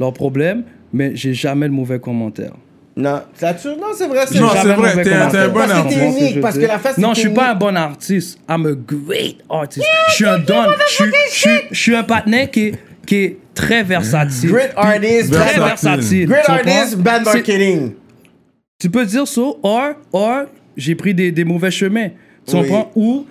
leur problème, mais j'ai jamais de mauvais commentaires. Non, ça non, c'est vrai. c'est Non, c'est vrai, t'es un- bon Parce que t'es artiste. unique, Je veux parce que dire. la face, c'est Non, je suis pas un bon artiste. I'm a great artist. je suis un don. Je suis- un partenaire qui est, qui est très versatile. Great artist, Très versatile. versatile. Great artist, bad marketing. Tu peux dire ça, or, or j'ai pris des, des mauvais chemins. Tu Oui. comprends? Ou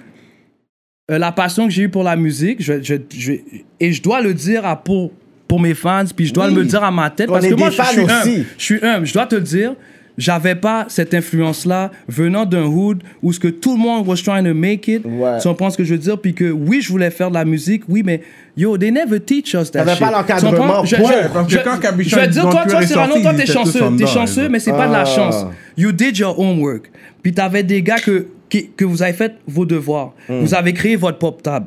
euh, la passion que j'ai eue pour la musique, je, je, je- et je dois le dire à, pour, pour mes fans, puis je dois Oui. me le dire à ma tête. On parce que moi, je, suis humble. Je suis humble. Je dois te le dire. J'avais pas cette influence-là venant d'un hood où ce que tout le monde was trying to make it. Ouais. Tu comprends ce que je veux dire? Puis que oui, je voulais faire de la musique, oui, mais yo, they never teach us that shit. pas l'encadrement? Je- je- que quand te dire, toi, toi, Cyrano, toi, t'es chanceux. T'es chanceux, mais c'est pas de la Ah. chance. You did your homework. Puis t'avais des gars que, qui- que vous avez fait vos devoirs. Hmm. Vous avez créé votre pop tab.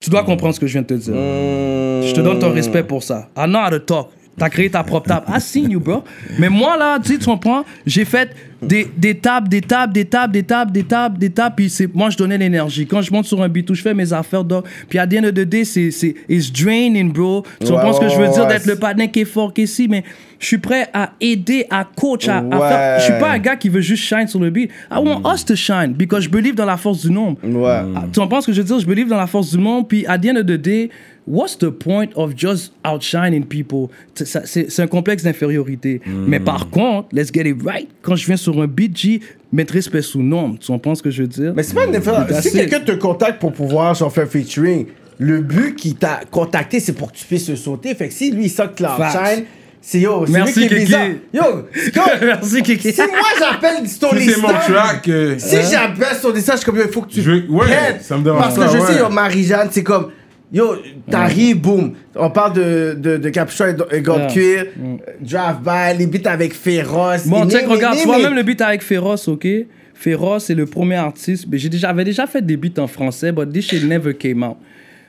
Tu dois comprendre ce que je viens de te dire. Hmm. Je te donne ton respect pour ça. I know how to talk. T'as créé ta propre table. I seen you, bro. Mais moi, là, tu sais, tu comprends, j'ai fait des, des tables, des tables, des tables, des tables, des tables, des tables, puis c'est, moi, je donnais l'énergie. Quand je monte sur un beat où je fais mes affaires, dog, puis à the end of the day, c'est, c'est, it's draining, bro. Tu comprends ce que je veux dire, d'être le partenaire qui est fort, qui est si, mais je suis prêt à aider, à coach, à, à Ouais. faire. Je suis pas un gars qui veut juste shine sur le beat. I want us to shine, because je believe dans la force du nombre. Ouais. Ah, Tu comprends ce que je veux dire? Je believe dans la force du monde. Puis, at the end of the day, what's the point of just outshining people? C'est- un complexe d'infériorité. Mais par contre, let's get it right. Quand je viens sur un beat, G, mettre respect sous norme. Tu comprends ce que je veux dire? Mais c'est pas une. That's Si quelqu'un te contacte pour pouvoir genre, faire featuring, le but qui t'a contacté, c'est pour que tu puisses se sauter. Fait que si lui, il sort Cloud Facts. Shine, c'est yo, c'est lui Merci, qui est Kiki. bizarre. Yo, Merci, Kiki. si moi j'appelle Stony Si c'est mon track, euh, si j'appelle Stony Star, je suis comme, yo, il faut que tu Je ouais, ça me dérange Parce que je ouais. sais, yo, Marie-Jeanne, c'est comme, yo, t'arrives, boum. On parle de, de, de Capuchon et, et de Yeah. Cuir, euh, Drive-by, les beats avec Féroce. Bon, it, regarde, tu vois même le beat avec Féroce, ok? Féroce, c'est le premier artiste. déjà- J'avais déjà fait des beats en français, but this shit never came out.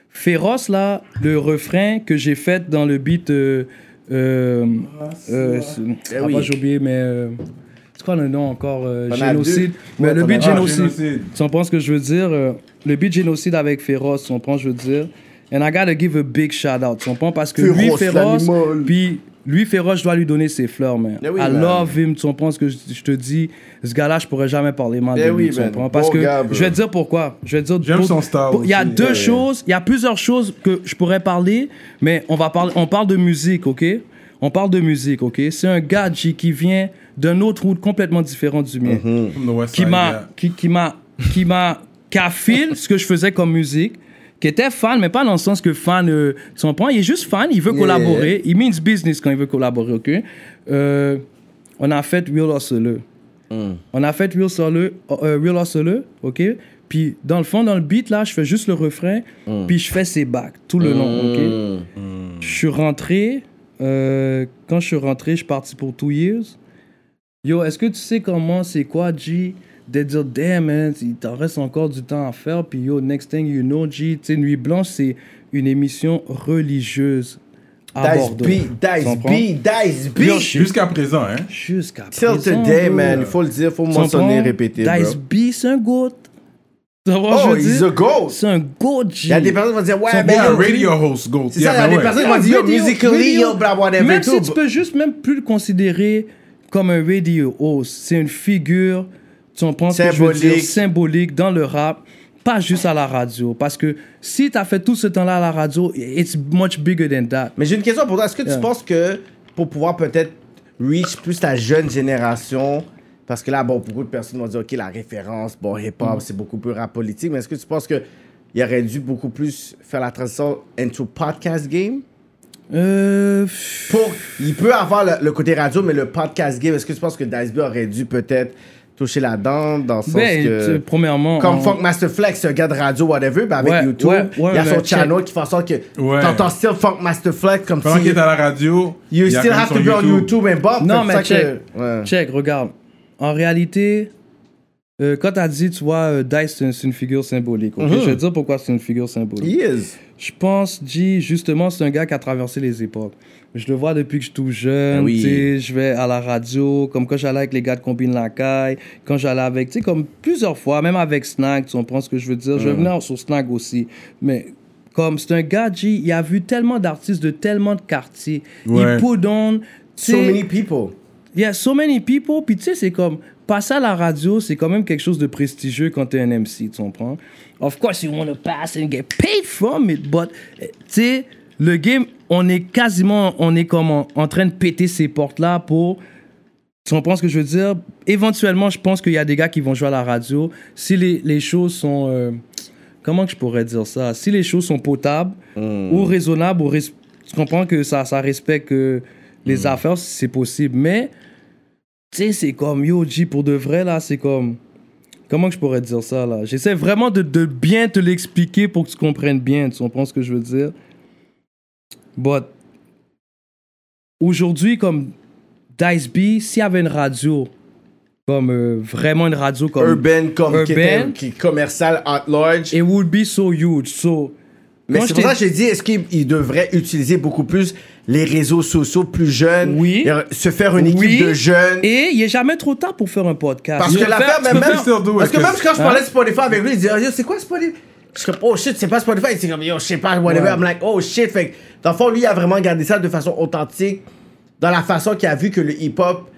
Féroce, là, le refrain que j'ai fait dans le beat. Euh, euh, euh, Eh ah, oui. pas, j'ai oublié, mais. euh, c'est quoi le nom encore euh, Génocide? Mais Ouais, le beat ah, Génocide. Génocide. Tu comprends ce que je veux dire? euh, le beat Génocide avec Féroce, tu comprends, je veux dire? And I gotta give a big shout out, tu comprends? Parce que lui, Féroce, Féroce, l'animal. puis lui, Féroce, je dois lui donner ses fleurs, man. Eh oui, I man. love him, tu comprends ce que je, je te dis? Ce gars-là, je pourrais jamais parler mal Eh de lui, oui, tu comprends? Parce Bon que, gars, je vais te dire pourquoi. Je vais te dire J'aime pour- son style Il y a aussi. deux Yeah, yeah. choses, il y a plusieurs choses que je pourrais parler, mais on va parler, on parle de musique, ok? On parle de musique, ok? C'est un gars, G, qui vient d'un autre route complètement différent du mien. From the West qui m'a yeah. qui, qui m'a qui m'a qui ce que je faisais comme musique qui était fan mais pas dans le sens que fan euh, tu comprends il est juste fan il veut collaborer. il means business quand il veut collaborer ok? Euh, on a fait Real Hustle. On a fait Real Hustle euh, Real Hustle ok? Puis dans le fond dans le beat là je fais juste le refrain puis je fais ses bacs tout le long ok? Je suis rentré euh, quand je suis rentré je suis parti pour two years. Yo, est-ce que tu sais comment c'est quoi, G, de dire, damn, man, il t'en reste encore du temps à faire, puis yo, next thing you know, G, tu sais, Nuit Blanche, c'est une émission religieuse à Dice Bordeaux. B, Dice? B, Dice B. Jusqu'à présent, hein. Jusqu'à Till présent, today, bro. man. Il faut le dire, il faut mentionner, répéter, Dice bro. B, c'est un goat. Oh, he's dire? a goat. C'est un goat, G. Il y a des personnes qui vont dire, ouais, Son ben Yeah, yo, radio host, GOAT. C'est ça, il y a des personnes qui vont dire, yo, musically, yo, blah, whatever, Même si tu peux juste même plus le considérer comme un radio host, c'est une figure, tu comprends ce que je veux dire, Symbolique. dans le rap, pas juste à la radio. Parce que si tu as fait tout ce temps-là à la radio, it's much bigger than that. Mais j'ai une question pour toi. Est-ce que tu penses que pour pouvoir peut-être reach plus la jeune génération, parce que là, bon, beaucoup de personnes vont dire, OK, la référence, bon, Mm. hip-hop, c'est beaucoup plus rap politique, mais est-ce que tu penses qu'il aurait dû beaucoup plus faire la transition into podcast game? Euh, Pour, il peut avoir le, le côté radio, mais le podcast game, est-ce que tu penses que Dice B aurait dû peut-être toucher là-dedans, dans le sens ben, que... tu- premièrement, Comme on- Funk Master Flex, c'est un gars de radio, whatever, ben avec Ouais, YouTube, ouais, ouais, il y a son channel qui fait en sorte que Ouais. t'entends still Funk Master Flex comme Pendant si... qu'il est à la radio, You il y a still have to be on YouTube and Bob. Non, mais ça check. que- ouais. Check, regarde. En réalité, euh, quand tu as dit, tu vois, euh, Dice, c'est une, figure symbolique. Mhm. Je vais te dire pourquoi c'est une figure symbolique. He is. Je pense, G, justement, c'est un gars qui a traversé les époques. Je le vois depuis que je suis tout jeune. Ah oui. Je vais à la radio, comme quand j'allais avec les gars de Combine la caille, quand j'allais avec, tu sais, comme plusieurs fois, même avec Snag, tu comprends ce que je veux dire. Je Mm. venais sur Snag aussi. Mais comme c'est un gars, G, il a vu tellement d'artistes de tellement de quartiers. Ouais. Il put on. So many people. il y a so many people. Puis tu sais, c'est comme passer à la radio, c'est quand même quelque chose de prestigieux quand t'es un MC, tu comprends? Of course, you want to pass and get paid from it, but eh, tu sais, le game, on est quasiment, on est comme en, en train de péter ces portes-là pour. Tu comprends ce que je veux dire? Éventuellement, je pense qu'il y a des gars qui vont jouer à la radio. Si les, les choses sont. euh, comment que je pourrais dire ça? Si les choses sont potables ou raisonnables, ou res- tu comprends que ça, ça respecte euh, les affaires, c'est possible. Mais, tu sais, c'est comme Yo G, pour de vrai, là, c'est comme. Comment que je pourrais dire ça, là? J'essaie vraiment de, de bien te l'expliquer pour que tu comprennes bien. Tu comprends ce que je veux dire? But, aujourd'hui, comme Dice B, s'il y avait une radio, comme euh, vraiment une radio comme. Urban comme qui, était- Urban. qui est commercial at large. It would be so huge. So, Mais c'est je pour ça que j'ai dit, est-ce qu'il il devrait utiliser beaucoup plus les réseaux sociaux plus jeunes? Oui. euh, Se faire une équipe Oui. de jeunes? Et il est jamais trop tard pour faire un podcast. Parce que l'affaire, même, même- faire- parce que même quand je parlais Hein? de Spotify avec lui, il disait, yo, c'est quoi Spotify? Je suis comme, oh shit, c'est pas Spotify. C'est comme, yo, je sais pas, whatever. Ouais. I'm like, oh shit. Fait que, dans le fond, lui, il a vraiment gardé ça de façon authentique, dans la façon qu'il a vu que le hip-hop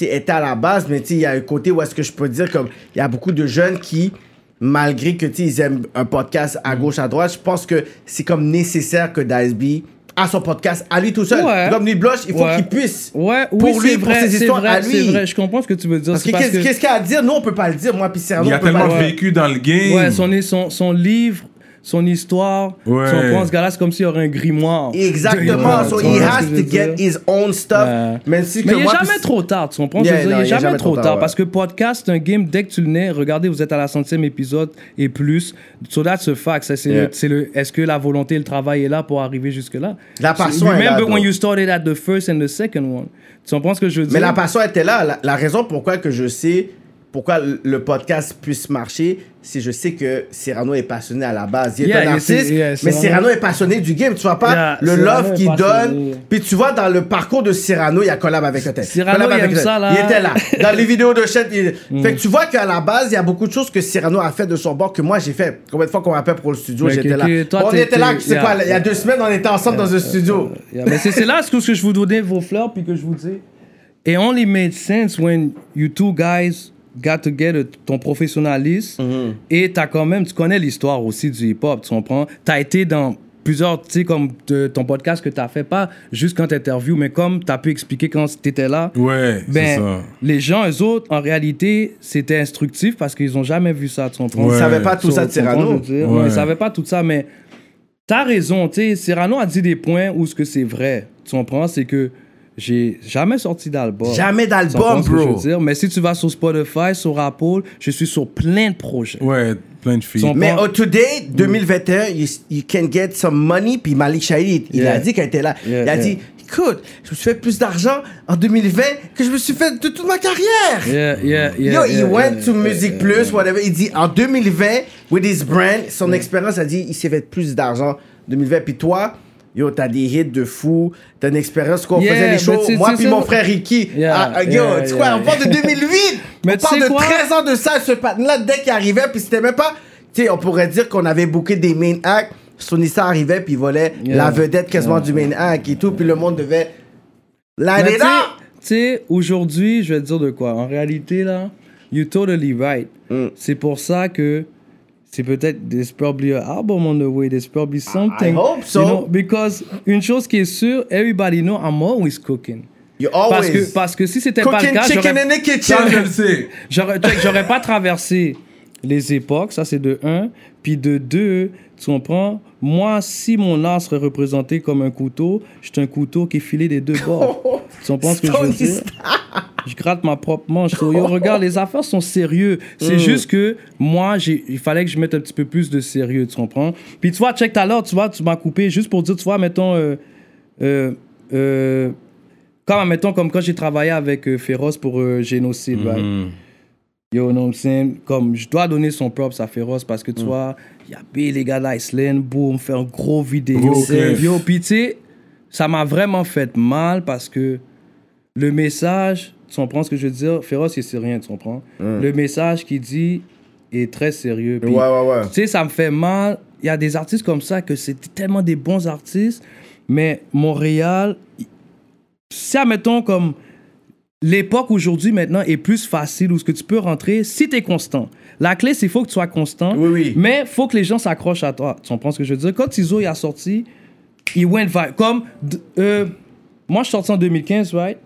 était à la base. Mais tu sais, il y a un côté où est-ce que je peux dire, comme, il y a beaucoup de jeunes qui, malgré que tu sais, ils aiment un podcast à gauche, à droite, je pense que c'est comme nécessaire que B a son podcast à lui tout seul. Ouais. Comme Nuit Blanche, il faut Ouais. qu'il puisse. Ouais, oui, Pour lui, c'est pour vrai, ses c'est histoires vrai, à C'est lui. vrai, je comprends ce que tu veux dire. Parce que C'est qu'est-ce qu'il y a à dire? Nous, on peut pas le dire. Moi, puis il y a tellement vécu dans le game. Ouais, son, son, son livre, son histoire, Ouais. son point, ce gars-là, c'est comme s'il y aurait un grimoire. Exactement. So he has to get his own stuff. Ouais. Si Mais il n'est jamais trop tard, tu comprends? Yeah, Je veux dire, non, il n'est jamais, trop tard. ouais. Parce que podcast, un game, dès que tu le nais, regardez, vous êtes à la centième épisode et plus. So that's a fact. Ça, c'est Yeah. le, c'est le, est-ce que la volonté et le travail est là pour arriver jusque-là? La So, passion est là, Remember when you started at the first and the second one. Tu comprends ce que je veux dire? Mais la passion était là. La, la raison pourquoi que je sais pourquoi le- le podcast puisse marcher, si je sais que Cyrano est passionné à la base. Il est Yeah, un artiste, yeah, mais Cyrano- Cyrano est passionné du game. Tu vois pas Yeah, le Cyrano love qu'il donne? Puis tu vois dans le parcours de Cyrano, il y a collab avec un tel. Cyrano, il avec aime ça, là. Il était là. Dans les vidéos de chat, il... fait que tu vois qu'à la base, il y a beaucoup de choses que Cyrano a fait de son bord que moi j'ai fait. Combien de fois qu'on m'appelle pour le studio, j'étais là. toi, on était là, tu sais quoi, il y a deux semaines, on était ensemble dans un studio. Yeah, mais c'est là ce que je vous donnais vos fleurs puis que je vous dis. It only made sense when you two guys got together, ton professionnalisme Mm-hmm. et t'as quand même, tu connais l'histoire aussi du hip-hop, tu comprends? T'as été dans plusieurs, tu sais, comme de- ton podcast que t'as fait, pas juste quand t'interviews, mais comme t'as pu expliquer quand t'étais là. Ouais, c'est Ben, ça. les gens, eux autres, en réalité, c'était instructif parce qu'ils ont jamais vu ça, tu comprends? Ouais. savait pas tout So, ça de tu Cyrano. Ouais. Non, ils savaient pas tout ça, mais t'as raison, tu sais, Cyrano a dit des points où ce que c'est vrai, tu comprends, c'est que j'ai jamais sorti d'album. Jamais d'album, comprends ce que je bro. veux dire? Mais si tu vas sur Spotify, sur Apple, je suis sur plein de projets. Ouais, plein de filles. Mais oh, today, 2021, you, you can get some money. Puis Malik Shahid, il Yeah. a dit qu'elle était là. Yeah, il a yeah. dit, écoute, je me suis fait plus d'argent en 2020 que je me suis fait de toute ma carrière. Yeah, yeah, yeah. Yo, yeah, he went yeah, to yeah, Music yeah, Plus, whatever. Il dit, en 2020, with his brand, son expérience, a dit, il s'est fait plus d'argent en 2020. Puis toi, yo, t'as des hits de fou. T'as une expérience qu'on Yeah, faisait des mais shows. Moi, puis mon frère Ricky. Yeah, Ah, yo, yeah, tu yeah. on parle de 2008. Mais on parle de quoi? 13 ans de ça, ce patin-là, dès qu'il arrivait. Puis c'était même pas. Tu sais, on pourrait dire qu'on avait booké des main acts. Sonissa arrivait, puis il volait la vedette quasiment du main act et tout. Puis le monde devait. Là! Tu sais, aujourd'hui, je vais te dire de quoi. En réalité, là, you're totally right. Mm. C'est pour ça que c'est peut-être there's probably an album on the way, there's probably something. I hope so. You know, because une chose qui est sûre, everybody know I'm always cooking. You Parce always. que, parce que si c'était pas le cas, chicken j'aurais- je j'aurais pas traversé les époques, ça c'est de un. Puis de deux, tu comprends, moi, si mon art serait représenté comme un couteau, j'étais un couteau qui est filé des deux bords. tu comprends ce que je veux dire? Je gratte ma propre manche. So, yo, regarde, les affaires sont sérieux. C'est juste que moi, il fallait que je mette un petit peu plus de sérieux, tu comprends? Puis tu vois, check tout à l'heure, tu vois, tu m'as coupé juste pour dire, tu vois, mettons, euh, euh, euh, comme, mettons, comme quand j'ai travaillé avec Féroce pour Génocide, right? Mhm. Yo, know what I'm? Comme, je dois donner son props à Féroce parce que tu vois, il y a B, les gars d'Iceland, boum, fait un gros vidéo. Clip. Yo, puis tu sais, ça m'a vraiment fait mal parce que le message, tu comprends ce que je veux dire? Féroce, il sait rien, tu comprends? Le message qu'il dit est très sérieux. Puis, Ouais, ouais, ouais. Tu sais, ça me fait mal. Il y a des artistes comme ça que c'est tellement des bons artistes, mais Montréal, si, admettons, comme l'époque aujourd'hui maintenant est plus facile où ce que tu peux rentrer si tu es constant. La clé, c'est qu'il faut que tu sois constant, Oui, oui. mais faut que les gens s'accrochent à toi. Tu comprends ce que je veux dire? Quand Tizo il a sorti, il went viral. Comme, euh, moi, je suis sorti en 2015, right?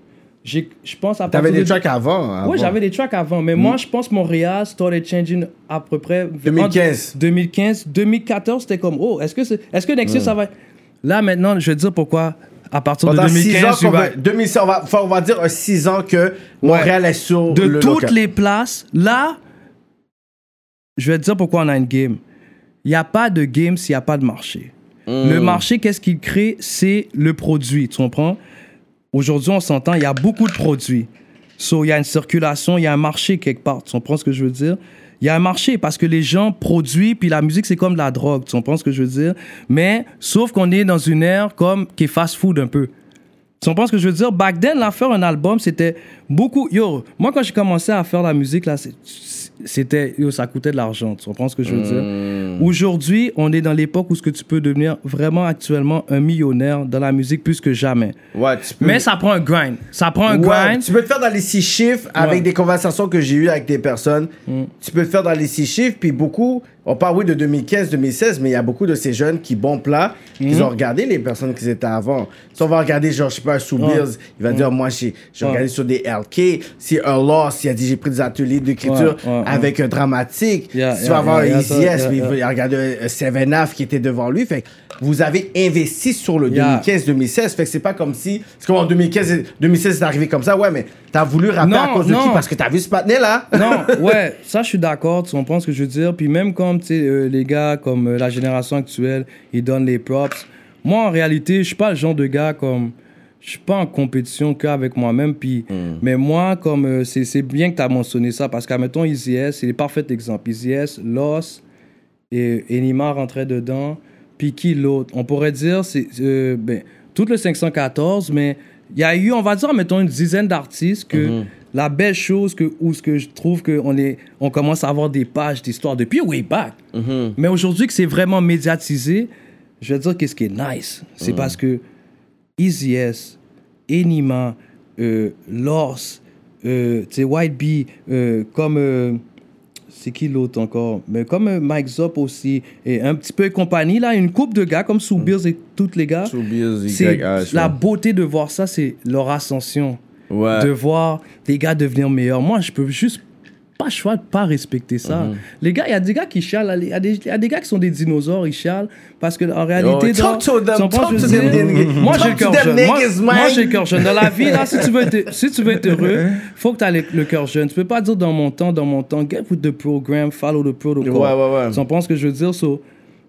J'ai- Je pense à T'avais des de- tracks avant. avant. oui, j'avais des tracks avant, mais moi, je pense Montréal started changing à peu près 2015. entre 2015, 2014, c'était comme oh, est-ce que c'est est-ce que Nexus ça va Là maintenant, je vais te dire pourquoi à partir Pendant de 6 ans, 2015, tu qu'on vas- va, 2006, on va, enfin, on va dire 6 ans que Montréal est sur de le toutes local. les places, là je vais te dire pourquoi on a une game. Il n'y a pas de game s'il n'y a pas de marché. Hmm. Le marché, qu'est-ce qu'il crée? C'est le produit, tu comprends? Aujourd'hui, on s'entend, il y a beaucoup de produits. So, il y a une circulation, il y a un marché quelque part. Tu comprends ce que je veux dire? Il y a un marché parce que les gens produisent, puis la musique, c'est comme de la drogue. Tu comprends ce que je veux dire? Mais, sauf qu'on est dans une ère comme qui est fast-food un peu. Tu comprends ce que je veux dire? Back then, là, faire un album, c'était beaucoup. Yo, moi, quand j'ai commencé à faire la musique, là, c'est- c'était. Ça coûtait de l'argent. Tu comprends ce que je veux dire? Aujourd'hui, on est dans l'époque où ce que tu peux devenir vraiment actuellement un millionnaire dans la musique plus que jamais. Ouais, tu peux. Mais ça prend un grind. Ça prend un Ouais, grind. tu peux le faire dans les six chiffres avec Ouais. Des conversations que j'ai eues avec des personnes. Tu peux le faire dans les six chiffres, puis beaucoup, on parle oui de 2015, 2016, mais il y a beaucoup de ces jeunes qui bombent là, Mm. qui ont regardé les personnes qui étaient avant. Si on va regarder, genre, je sais pas, un Soubirz, il va dire, moi, j'ai Ouais. regardé sur des LK. Si un Loss, il a dit, j'ai pris des ateliers d'écriture avec un dramatique. Yeah, si tu vas voir yeah, Easy S, mais il a regardé un Seven Half qui était devant lui. Fait vous avez investi sur le Yeah. 2015-2016. Fait que c'est pas comme si. C'est comme en 2015, 2016, c'est arrivé comme ça. Ouais, mais t'as voulu rapper à Non, cause de qui? Parce que t'as vu ce patinet là non, ouais, ça je suis d'accord, tu comprends ce que je veux dire. Puis même comme, euh, les gars comme euh, la génération actuelle, ils donnent les props. Moi, en réalité, je suis pas le genre de gars comme. je suis pas en compétition qu'avec moi-même. Puis, Mais moi, comme euh, c'est bien que tu as mentionné ça, parce qu'admettons, Easy S, c'est le parfait exemple. Easy S, Loss et Enima rentrait dedans. Puis qui l'autre? On pourrait dire, c'est euh, ben, tout le 514, mais il y a eu, on va dire, mettons, une dizaine d'artistes que la belle chose, que, ou ce que je trouve qu'on on commence à avoir des pages d'histoire depuis way back. Mais aujourd'hui, que c'est vraiment médiatisé, je vais dire qu'est-ce qui est nice? C'est parce que Easy S, Enima, euh, Loss, euh, White Bee, euh, comme. C'est qui l'autre encore? Mais comme euh, Mike Zop aussi, et un petit peu compagnie, là, une coupe de gars comme Soubir et tous les gars. C'est la beauté de voir ça, c'est leur ascension. Ouais. De voir des gars devenir meilleurs. Moi, je peux juste pas le choix de pas respecter ça. Mhm. Les gars, il y a des gars qui chialent, il y, a des- il y a des gars qui sont des dinosaures, ils chialent parce que en réalité, Yo, talk to them, talk je to them moi j'ai le cœur jeune. Moi, niggas, moi, man. j'ai le cœur jeune. Dans la vie, là, si tu veux être, si tu veux être heureux, faut que tu aies le, cœur jeune. Tu peux pas dire dans mon temps, dans mon temps, get with the program, follow the protocol. Ouais, ouais, ouais. Tu comprends ce que je veux dire? So,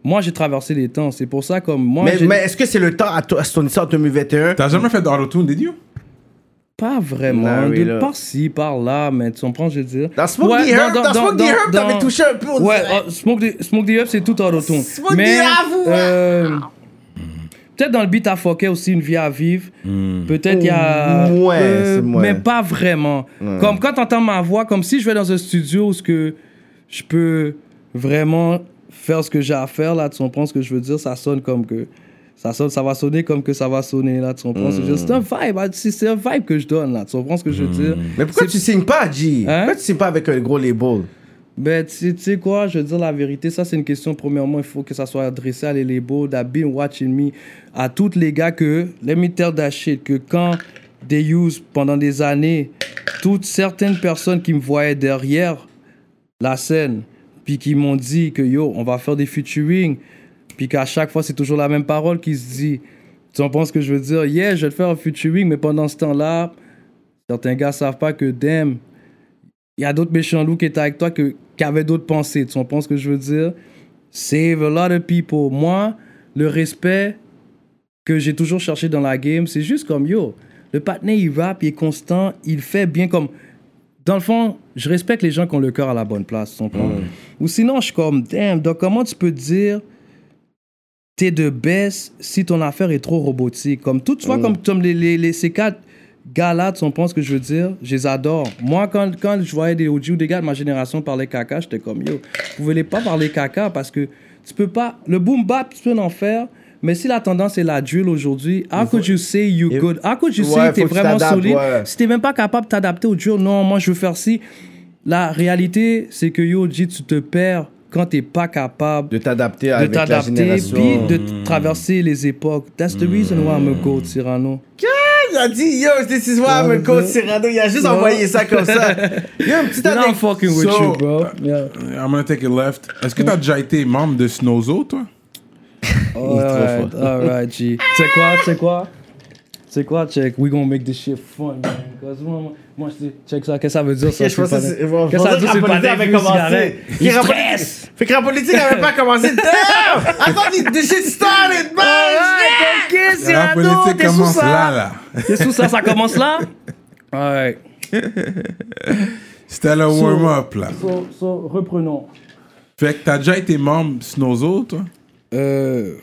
moi, j'ai traversé les temps. C'est pour ça, comme moi, Mais, mais est-ce que c'est le temps à, à ton histoire en 2021 T'as jamais fait d'autotune, did you? Pas vraiment. Oui, de là. par-ci, par-là, mais tu comprends, je veux dire? Dans Smoke Ouais, the Herb, dans, Smoke the Herb, t'avais dans- touché un peu. Ouais, oh, Smoke, the, Smoke the Up, c'est tout autotune. Smoke the Mais, Up, ouais. euh, peut-être dans le beat à Fokker aussi, une vie à vivre. Peut-être il y a. Ouais, euh, c'est moi. Mais pas vraiment. Comme quand t'entends ma voix, comme si je vais dans un studio où ce que je peux vraiment faire ce que j'ai à faire, là, tu comprends ce que je veux dire? Ça sonne comme que. Ça, sonne, ça va sonner comme que ça va sonner, là, tu comprends? C'est un vibe, hein, c'est un vibe que je donne, là, tu comprends ce que je veux dire? Mais pourquoi tu signes pas, G? Hein? Pourquoi tu signes pas avec un gros label? Ben, tu sais- tu sais quoi, je veux dire la vérité, ça c'est une question, premièrement, il faut que ça soit adressé à les labels, that been watching me, à tous les gars que, let me tell that shit, que quand they use pendant des années, toutes certaines personnes qui me voyaient derrière la scène, puis qui m'ont dit que yo, on va faire des featuring, puis qu'à chaque fois c'est toujours la même parole qui se dit. Tu en penses que je veux dire, yeah, je vais te faire un featuring, mais pendant ce temps-là, certains gars savent pas que damn, il y a d'autres méchants loups qui étaient avec toi que, qui avaient d'autres pensées. Tu comprends ce que je veux dire? Save a lot of people. Moi, le respect que j'ai toujours cherché dans la game, c'est juste comme yo. Le partenaire, il rappe, il est constant, il fait bien comme. Dans le fond, je respecte les gens qui ont le cœur à la bonne place. Tu comprends? Ou sinon, je suis comme, damn, donc comment tu peux dire t'es de baisse si ton affaire est trop robotique? Comme tout, tu vois, comme, comme les, les, les- ces quatre gars-là, tu comprends ce que je veux dire? Je les adore. Moi, quand, quand je voyais des audios des gars de ma génération parler caca, j'étais comme, yo, vous voulez pas parler caca parce que tu peux pas. Le boom bap, tu peux en faire. Mais si la tendance est la drill aujourd'hui, how could you say you Il- good? How could you Ouais, say t'es vraiment solide? ouais. Si t'es même pas capable de t'adapter au drill, non, moi je veux faire ci. La réalité, c'est que yo, G, tu te perds quand t'es pas capable De t'adapter de avec la t'adapter génération. puis de t- traverser les époques. That's the reason why I'm a goat, Cyrano. Il a dit, yo, this is why I'm a coach Cyrano. Il a juste envoyé ça comme ça. Yo, une petite You know I'm fucking with So, you, bro. Yeah. I'm gonna take it left. Est-ce que t'as déjà été membre de Snowzo, toi? Alright, alright, G. Tu sais quoi, tu sais quoi? Sais quoi, check, we gonna make this shit fun, man. Cause moi, moi, moi, je sais- check ça, qu'est-ce que ça veut dire, ça? Ok, je pensais pas- que c'est- Qu'est-ce que ça veut dire, c'est pas que la politique avait commencé. Il stresse! Fait que la politique n'avait pas commencé. Damn! I thought the shit started, man! Alright, ok, La politique commence ça? là, là. T'es sous ça, ça commence là? Alright. C'était le warm-up, là. So, so, reprenons. Fait que t'as déjà été membre Snowzo, toi? Euh...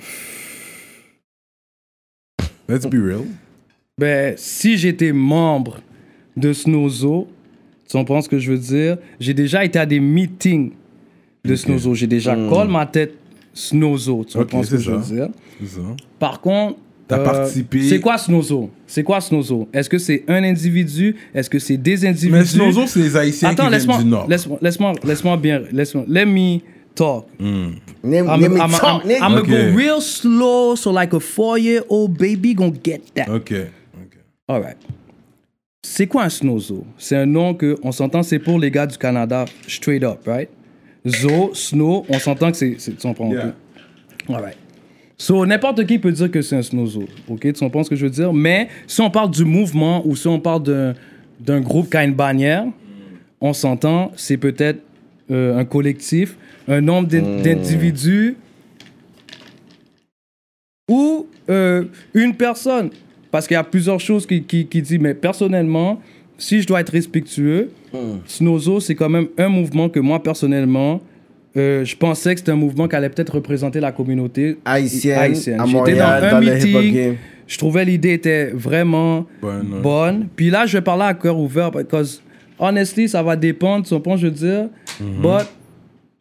Let's be real. Ben, si j'étais membre de Snozo, tu comprends ce que je veux dire? J'ai déjà été à des meetings de Snozo. J'ai déjà call ma tête Snozo. Tu comprends ce que je veux dire? Ça. Par contre, euh, T'as participé- C'est quoi Snozo? C'est quoi Snozo? Est-ce que c'est un individu? Est-ce que c'est des individus? Mais Snowzo, c'est les Haïtiens Attends, qui viennent laisse-moi, du Nord. laisse-moi, laisse-moi, laisse-moi bien, laisse-moi, let me talk. Name, I'm, I'm, I'm, gonna go real slow, so like a four-year-old baby gonna get that. Ok. Alright. C'est quoi un snozo? C'est un nom que, on s'entend, c'est pour les gars du Canada, straight up, right? Zo, snow, on s'entend que c'est. Tu comprends? Yeah. Alright. So, n'importe qui peut dire que c'est un snozo, ok? Tu comprends ce que je veux dire? Mais si on parle du mouvement ou si on parle d'un, groupe qui a une bannière, on s'entend, c'est peut-être euh, un collectif, un nombre d'in- d'individus ou euh, une personne. Parce qu'il y a plusieurs choses qui, qui, qui disent, mais personnellement, si je dois être respectueux, Snozo, c'est quand même un mouvement que moi, personnellement, euh, je pensais que c'était un mouvement qui allait peut-être représenter la communauté Haïtienne, à J'étais Montréal, dans un dans meeting, je trouvais l'idée était vraiment Bonne. Puis là, je vais parler à cœur ouvert parce honestly, ça va dépendre, tu comprends, je veux dire? Mhm. But,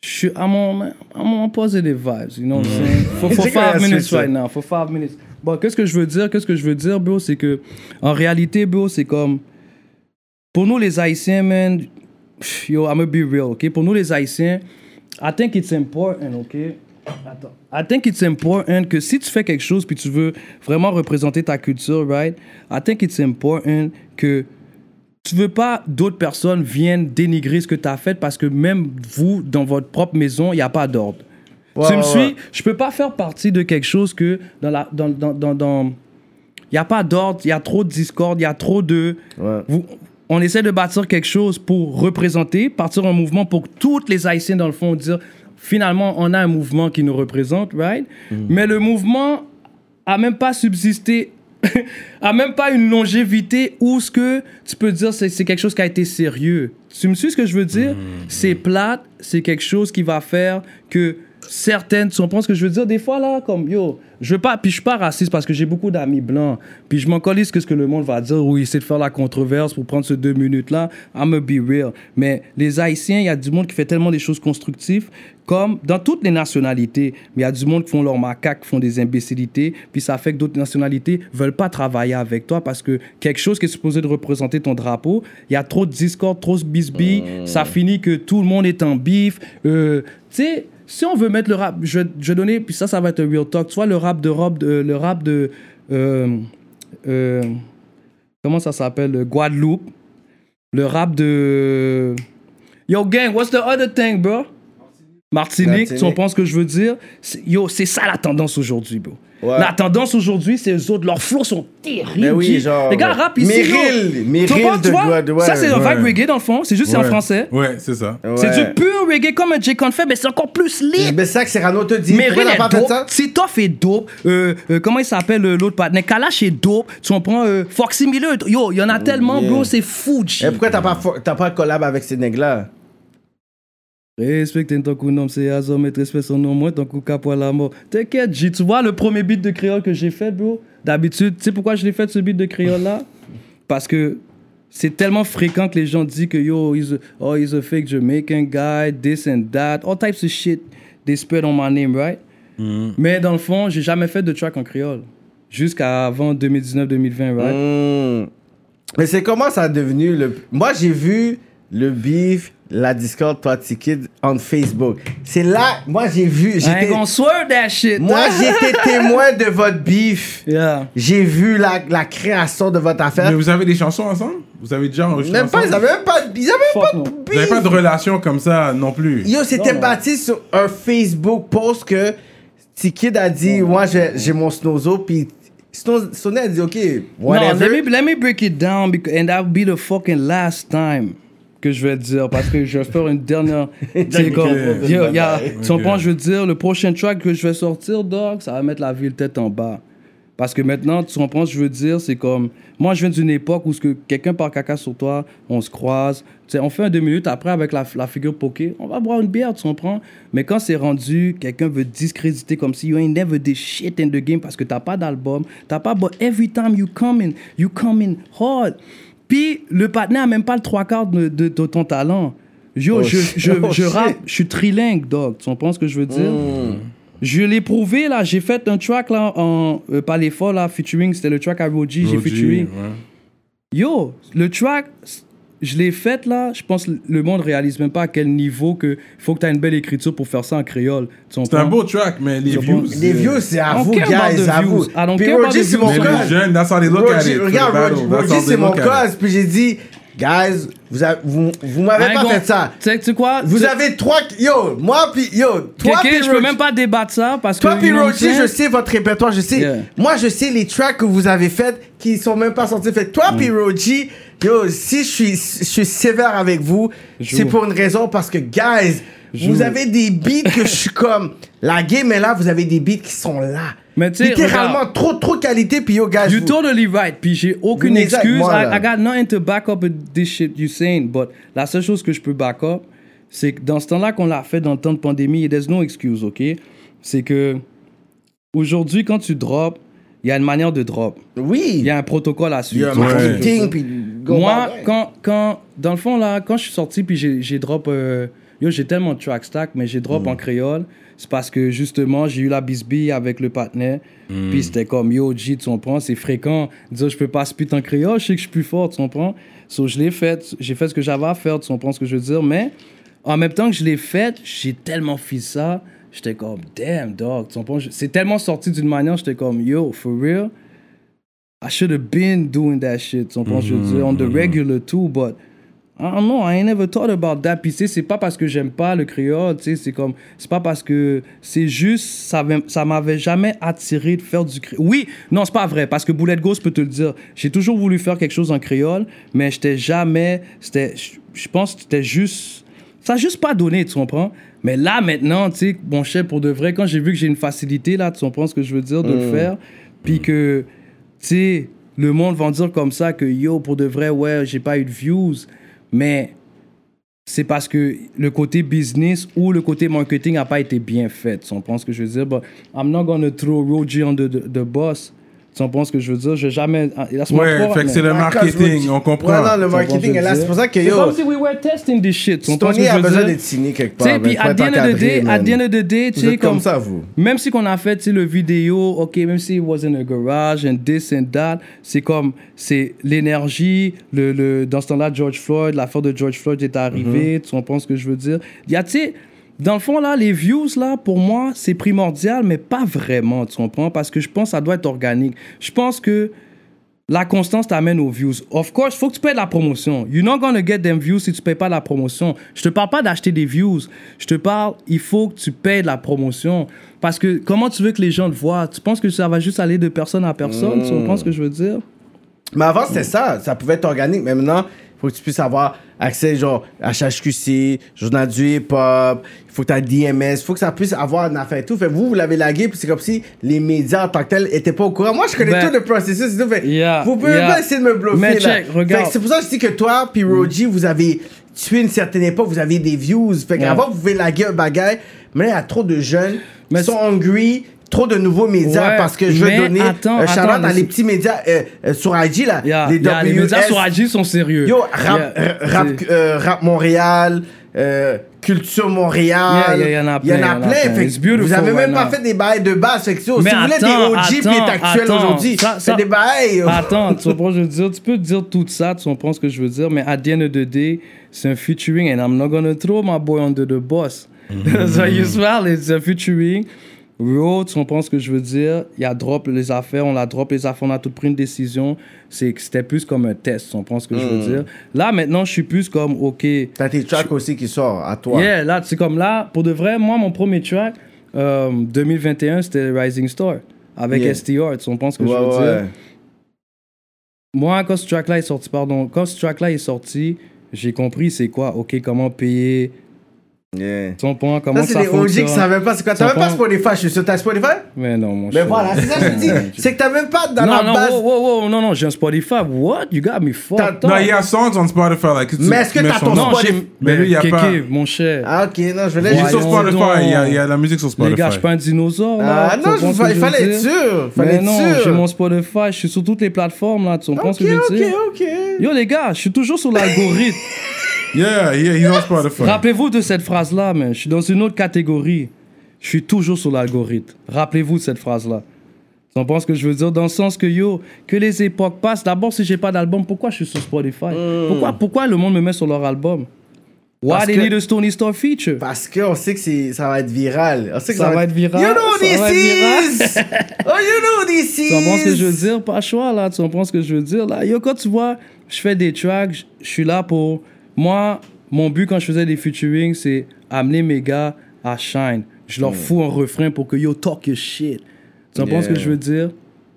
je suis à mon, à mon positive vibes, you know what I'm Mhm. saying? For, five minutes right now, for five minutes. Bon, qu'est-ce que je veux dire? Qu'est-ce que je veux dire, bro? C'est que, en réalité, bro, c'est comme, pour nous les Haïtiens, man, yo, I'm gonna be real, ok? Pour nous les Haïtiens, I think it's important, ok? Attends. I think it's important que si tu fais quelque chose puis tu veux vraiment représenter ta culture, right? I think it's important que tu veux pas d'autres personnes viennent dénigrer ce que tu as fait parce que même vous, dans votre propre maison, il n'y a pas d'ordre. Ouais, tu me ouais, suis? Je peux pas faire partie de quelque chose que dans la dans dans dans, y a pas d'ordre, il y a trop de discorde, il y a trop de vous- on essaie de bâtir quelque chose pour représenter, partir un mouvement pour que toutes les Haïtiens dans le fond dire finalement on a un mouvement qui nous représente, right? Mais le mouvement a même pas subsisté a même pas une longévité où ce que tu peux dire c'est c'est quelque chose qui a été sérieux. Tu me suis ce que je veux dire? C'est plate, c'est quelque chose qui va faire que certaines, tu comprends ce que je veux dire? Des fois, là, comme, yo, je veux pas, puis je suis pas raciste parce que j'ai beaucoup d'amis blancs, puis je m'en colisse que ce que le monde va dire, ou essayer de faire la controverse pour prendre ces deux minutes-là, I'm a be real. Mais les Haïtiens, il y a du monde qui fait tellement des choses constructives, comme dans toutes les nationalités, mais il y a du monde qui font leur macaque, qui font des imbécilités, puis ça fait que d'autres nationalités veulent pas travailler avec toi parce que quelque chose qui est supposé de représenter ton drapeau, il y a trop de discord, trop de bisbis, ça finit que tout le monde est en bif. Euh, tu sais, si on veut mettre le rap, je, je vais donner, puis ça, ça va être un real talk. Tu vois, le rap de robe, de, le rap de. euh, euh, comment ça s'appelle Le Guadeloupe. Le rap de. Yo, gang, what's the other thing, bro? Martinique, Martinique. comprends ce que je veux dire? Yo, c'est ça la tendance aujourd'hui, bro. Ouais. La tendance aujourd'hui, c'est eux autres, leurs flots sont terribles. Mais oui, genre, Les gars ouais. rappent ici. Meryl, yo. Meryl Tu comprends, de? Guadeloupe, Ça, c'est un ouais. vibe reggae dans le fond. C'est juste c'est en français. Ouais, c'est ça. C'est du pur reggae comme un J. fait, mais c'est encore plus lit. Mais c'est ça que Serrano te dit. T'as est pas fait dope. ça? Titoff est dope. Euh, euh, comment il s'appelle euh, l'autre partenaire? Kalash est dope. Tu comprends? Euh, Foxy Miller. Yo, il y en a tellement, yeah. bro, c'est fou, G. Et pourquoi t'as pas, fo- t'as pas collab avec ces nègres-là? Respecte ton coup nom, c'est Azor, mais respecte son nom, moi, ton coup cap à la mort. T'inquiète, G, tu vois le premier beat de créole que j'ai fait, bro? D'habitude, tu sais pourquoi je l'ai fait, ce beat de créole-là? Parce que c'est tellement fréquent que les gens disent que yo, he's a, oh, he's a fake Jamaican guy, this and that, all types of shit they spread on my name, right? Mais dans le fond, j'ai jamais fait de track en créole. Jusqu'à avant 2019-2020, right? Hmm. Mais c'est comment ça a devenu le. Moi, j'ai vu le beef, la Discord, toi, Kid, on Facebook. C'est là, moi, j'ai vu. I ain't J'étais, gonna swear that shit. moi, j'étais témoin de votre beef. Yeah. J'ai vu la, la création de votre affaire. Mais vous avez des chansons ensemble? Vous avez déjà enregistré Même pas, ils avaient même pas, ils avaient Fuck pas no. de Vous beef. n'avez pas de relation comme ça non plus. Yo, c'était bâti sur un Facebook post que T-Kid a dit, moi, j'ai j'ai mon snozo, puis Snow- a dit, OK, Non, whatever. let me, let me break it down because, and that'll be the fucking last time que je vais dire parce que je vais faire une dernière. c'est comme, Ok. yo, y a- tu comprends, je veux dire, le prochain track que je vais sortir, dog, ça va mettre la ville tête en bas. Parce que maintenant, tu comprends, je veux dire, c'est comme. Moi, je viens d'une époque où ce que quelqu'un parle caca sur toi, on se croise. Tu sais, on fait un deux minutes après avec la, la figure poké, on va boire une bière, tu comprends? Mais quand c'est rendu, quelqu'un veut discréditer comme si you ain't never did shit in the game parce que t'as pas d'album, t'as pas. But every time you come in, you come in hard. Puis le partenaire a même pas le trois quarts de, de- de ton talent. Yo, Oh, je, Oh, je rappe, je suis trilingue, dog. Tu comprends ce que je veux dire? Hmm. Je l'ai prouvé, là. J'ai fait un track, là, en euh, pas l'effort, là, featuring. C'était le track à Roji, j'ai featuring. ouais. Yo, le track, je l'ai fait, là. Je pense que le monde réalise même pas à quel niveau que faut que tu aies une belle écriture pour faire ça en créole. C'est un beau track, mais les views. pense- Les views, c'est à vous, guys, the à vous. Puis Roger, c'est mon views. Mais cause. les jeunes, that's how they look at Roger, it. for the regarde. Roger, c'est mon cause. Puis j'ai dit, guys, vous, avez- vous, vous m'avez pas fait ça. Tu sais quoi? Vous avez trois. Yo, moi, puis yo, toi, puis je peux même pas débattre ça parce Toi, que. puis I'm je sais votre répertoire, je sais. Yeah. Moi, je sais les tracks que vous avez faits qui sont même pas sortis. Fait toi, puis Roger, yo, si je suis, je suis sévère avec vous, c'est pour une raison parce que, guys, Joue. vous avez des beats que je suis comme. La game est là, vous avez des beats qui sont là. Mais tu sais, Littéralement, regarde. trop, trop qualité, puis yo, guys. You vous- totally right. Puis j'ai aucune excuse. moi, I, got nothing to back up this shit you saying. But la seule chose que je peux back up, c'est que dans ce temps-là qu'on l'a fait dans le temps de pandémie, there's no excuse, OK? C'est que aujourd'hui, quand tu drops, il y a une manière de drop. Oui. Il y a un protocole à Il y a suivre. dire? puis go Moi, quand, quand, dans le fond, là, quand je suis sorti, puis j'ai drop. euh, yo, j'ai tellement de track stack, mais j'ai Mm. drop en créole. C'est parce que justement, j'ai eu la bisbille avec le partenaire. Mm. Puis c'était comme, yo, G, tu comprends, c'est fréquent. Dire, je peux pas spit en créole, je sais que je suis plus fort, tu comprends. So, je l'ai fait, j'ai fait ce que j'avais à faire, tu comprends ce que je veux dire. Mais en même temps que je l'ai fait, j'ai tellement fait ça. J'étais comme, damn, dog, tu comprends. C'est tellement sorti d'une manière, j'étais comme, yo, for real? I should have been doing that shit. Tu comprends, je veux dire, on the regular too, but I don't know, I never thought about that. Puis, c'est pas parce que j'aime pas le créole, tu sais, c'est comme, c'est pas parce que, c'est juste, ça, avait- ça m'avait jamais attiré de faire du créole. Oui, non, c'est pas vrai, parce que Boulette Ghost peut te le dire. J'ai toujours voulu faire quelque chose en créole, mais j'étais jamais, c'était, je- pense que c'était juste, ça a juste pas donné, tu comprends? Mais là, maintenant, tu sais, mon chef, pour de vrai, quand j'ai vu que j'ai une facilité, là, tu comprends ce que je veux dire, de le faire, puis que, tu sais, le monde va dire comme ça que, yo, pour de vrai, ouais, j'ai pas eu de views, mais c'est parce que le côté business ou le côté marketing n'a pas été bien fait. Comprends ce que je veux dire? But I'm not gonna throw Roger under the, the bus. Tu comprends ce que je veux dire? Je vais jamais... ah, Ouais, croire, fait que c'est le marketing, on comprend. Ouais, non, le marketing est là. C'est pour ça que C'est comme si we were testing this shit. Tu comprends ce Stony que a je veux besoin d'être signé quelque Tu sais, part. puis à the end of the day, at man. the end of the day, tu Vous sais, êtes comme ça, vous. même si qu'on a fait tu sais, le vidéo, ok, même si it was in a garage and this and that, c'est comme, c'est l'énergie, le, le, dans ce temps-là, George Floyd, l'affaire de George Floyd est arrivée, tu comprends ce que je veux dire? Il y a, tu sais, dans le fond, là, les views, là, pour moi, c'est primordial, mais pas vraiment, tu comprends? Parce que je pense que ça doit être organique. Je pense que la constance t'amène aux views. Of course, faut que tu payes la promotion. You're not gonna get them views si tu payes pas la promotion. Je te parle pas d'acheter des views. Je te parle, il faut que tu payes la promotion. Parce que comment tu veux que les gens le voient? Tu penses que ça va juste aller de personne à personne? Tu comprends ce que je veux dire? Mais avant, c'était ça. Ça pouvait être organique. Mais maintenant, faut que tu puisses avoir accès, genre, à HHQC, Journal du hip-hop. Il faut que tu aies DMS. Il faut que ça puisse avoir une affaire et tout. Fait vous, vous l'avez lagué, puis c'est comme si les médias en tant que tels étaient pas au courant. Moi, je connais Ben, tout le processus et tout. Fait, yeah, vous pouvez yeah. pas essayer de me bluffer. Mais là. regarde. C'est pour ça que je dis que toi, puis Roji, vous avez tué une certaine époque, vous avez des views. Fait Yeah. qu'avant, vous pouvez laguer un bagage. Mais là, il y a trop de jeunes Mais qui sont hungry. Trop de nouveaux médias Ouais, parce que je veux donner attends, un shout-out attends, à mais les petits médias euh, euh, sur IG là. Yeah, les yeah, les médias sur IG sont sérieux. Yo, rap, Yeah, euh, rap, euh, rap Montréal, euh, Culture Montréal. Yeah, yeah, y en a Il y en plein, y a en a plein. plein. Fait que It's vous avez même right pas now. fait des bails de base. Fait que yo, Mais si vous voulez des OG attends, est actuel aujourd'hui, c'est des bails. Attends, tu comprends ce que je veux dire? Tu peux dire tout ça, tu comprends ce que je veux dire, mais at the end of the day, c'est un featuring and I'm not gonna throw my boy under the bus. so you smell it, c'est un featuring. Ro, tu comprends ce que je veux dire? Il y a drop les affaires, on a drop les affaires, on a tout pris une décision. C'est que c'était plus comme un test, tu comprends ce que je veux dire? Là, maintenant, je suis plus comme, OK, T'as tes tracks aussi qui sortent à toi. Yeah, là, c'est comme là, pour de vrai, moi, mon premier track, euh, 2021, c'était Rising Star, avec Yeah. STR, tu comprends ce que je veux ouais. dire? Moi, quand ce track-là est sorti, pardon, quand ce track-là est sorti, j'ai compris c'est quoi, ok, comment payer, Yeah. tu comprends, comment Ça, ça, c'est OG fonctionne? qui savaient pas c'est quoi. T'as Ça même pas Spotify, je suis sûr. T'as Spotify? Mais non, mon Mais cher. voilà, c'est ça que je te dis. C'est que t'as même pas dans Non, la non, base. wow, wow, wow, non, non, j'ai un Spotify. What? You got me fucked up. Non, il y a songs on Spotify. Like, tu Mais est-ce que t'as ton Spotify? Mais lui, il y a Kéké, pas. mon cher. Ah, ok, non, je vais laisser sur Spotify. Il y, a, il y a la musique sur Les Spotify. gars, je suis pas un dinosaure. Ah non, il fallait être dire? sûr. Fallait Mais être sûr. j'ai mon Spotify, je suis sur toutes les plateformes, là. Tu comprends Ok, ce que je veux ok, ok. Yo, les gars, je suis toujours sur l'algorithme. Yeah, yeah, he's on Spotify. Rappelez-vous de cette phrase-là, man. Je suis dans une autre catégorie. Je suis toujours sur l'algorithme. Rappelez-vous de cette phrase-là. Tu comprends ce que je veux dire? Dans le sens que, yo, que les époques passent. D'abord, si j'ai pas d'album, pourquoi je suis sur Spotify? Pourquoi, pourquoi le monde me met sur leur album? Why Parce they que- need a Stony Star feature? Parce qu'on sait que c'est- ça va être viral. On sait que Ça va être viral, You know ça this is. oh, you know this is. Tu comprends ce que je veux dire? Pas choix, là. Tu comprends ce que je veux dire? Là, yo, quand tu vois, je fais des tracks, je suis là pour. Moi, mon but quand je faisais des featuring, c'est amener mes gars à shine. Je leur fous un refrain pour que yo, talk your shit. Tu comprends ce que Yeah. je veux dire?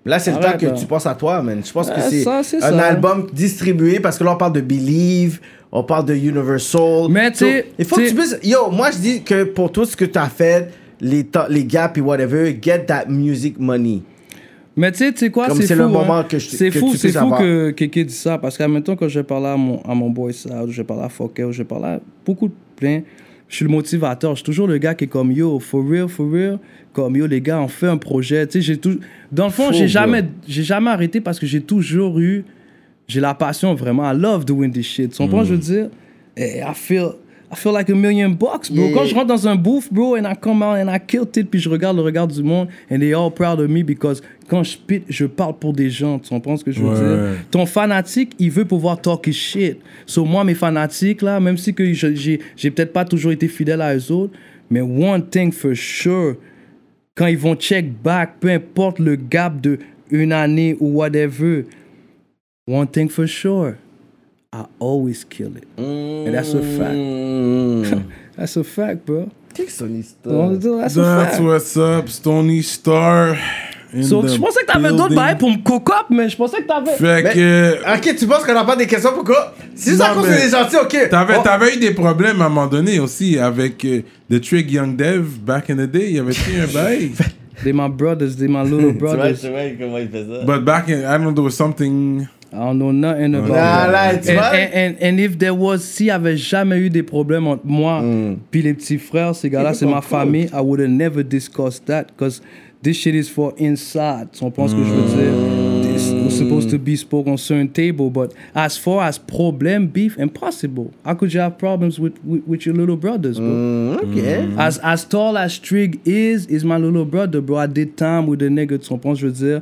Là, c'est le temps que là. tu penses à toi, man. Je pense que c'est un ça. album distribué parce que là, on parle de Believe, on parle de Universal. Mais tu il faut que tu puisses. Yo, moi, je dis que pour tout ce que tu as fait, les, les gaps et whatever, get that music money. Mais tu sais, tu sais quoi, c'est fou. le moment hein. que je- c'est fou, c'est fou que Kéké dit ça. Parce même temps, quand je parlais à mon, à mon boy Sal, je parlais à Fokker, je parlais à beaucoup de plein. Je suis le motivateur. Je suis toujours le gars qui est comme yo, for real, for real. Comme yo, les gars, on fait un projet. Tu sais, j'ai tout. Dans le fond, j'ai jamais, j'ai jamais arrêté parce que j'ai toujours eu. J'ai la passion vraiment. I love doing this shit. Tu comprends, je veux dire? Et I feel. I feel like a million bucks, bro. Yeah. Quand je rentre dans un booth, bro, and I come out and I kill it, puis je regarde le regard du monde, and they all proud of me because quand je spit, je parle pour des gens. Tu comprends ce que je veux Ouais. dire? Ton fanatique, il veut pouvoir talk his shit. So, moi, mes fanatiques, là, même si que j'ai j'ai peut-être pas toujours été fidèle à eux autres, mais one thing for sure, quand ils vont check back, peu importe le gap de une année ou whatever, one thing for sure, I always kill it. And that's a fact. Mm. That's a fact, bro. Son histoire? That's a That's fact. what's up, Stony Star. So, je pensais que t'avais d'autres bails pour me cook up, mais je pensais que t'avais. Fait Mais- que. Ok, tu penses qu'on n'a pas des questions pourquoi Si ça Non, cause mais- des gentils, ok. T'avais, Oh, t'avais eu des problèmes à un moment donné aussi avec euh, The Trig Young Dev back in the day. Il y avait eu un bail? They my brothers, they my little Tu vois, brothers. tu vois comment il fait ça. But back in, I don't know, there was something. I don't know nothing about là, tu And, vois? and, and, and if there was, s'il y avait jamais eu des problèmes entre moi puis les petits frères, ces gars-là, c'est ma famille, I would have never discussed that because this shit is for inside. Tu comprends ce que je veux dire? Supposed to be spoken on certain table, but as far as problem, beef, impossible. How could you have problems with, with, with your little brothers, bro? Mm, ok. Mm. As, as tall as Trig is, is my little brother, bro. I did time with the nigga, tu comprends, je veux dire.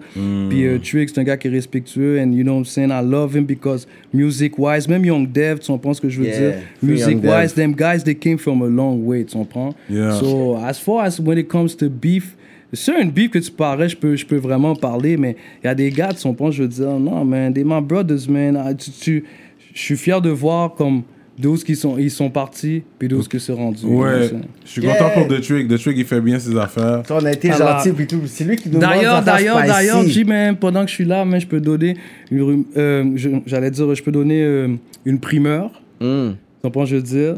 Puis euh, Trig, c'est un gars qui est respectueux, and you know what I'm saying, I love him because music-wise, même Young Dev, tu comprends ce que je veux Yeah, dire. Music-wise, Dev. them guys, they came from a long way, tu comprends. Yeah. So, as far as when it comes to beef, c'est un beef que tu parlais, je peux, je peux vraiment parler, mais il y a des gars, tu comprends, je veux dire, non, man, they my brothers, man. Ah, tu- tu- Je suis fier de voir comme d'où ils sont, ils sont partis, puis d'où que c'est rendu. you know what I'm Ouais. Je suis Yeah. content pour The Trig. The Trig, il fait bien ses affaires. Toi, on a été gentil puis tout. C'est lui qui nous D'ailleurs, des d'ailleurs, d'ailleurs, J, man, pendant que je suis là, man, je peux donner, euh, j'allais dire, je peux donner euh, une primeur. Mm. Tu comprends, je veux dire?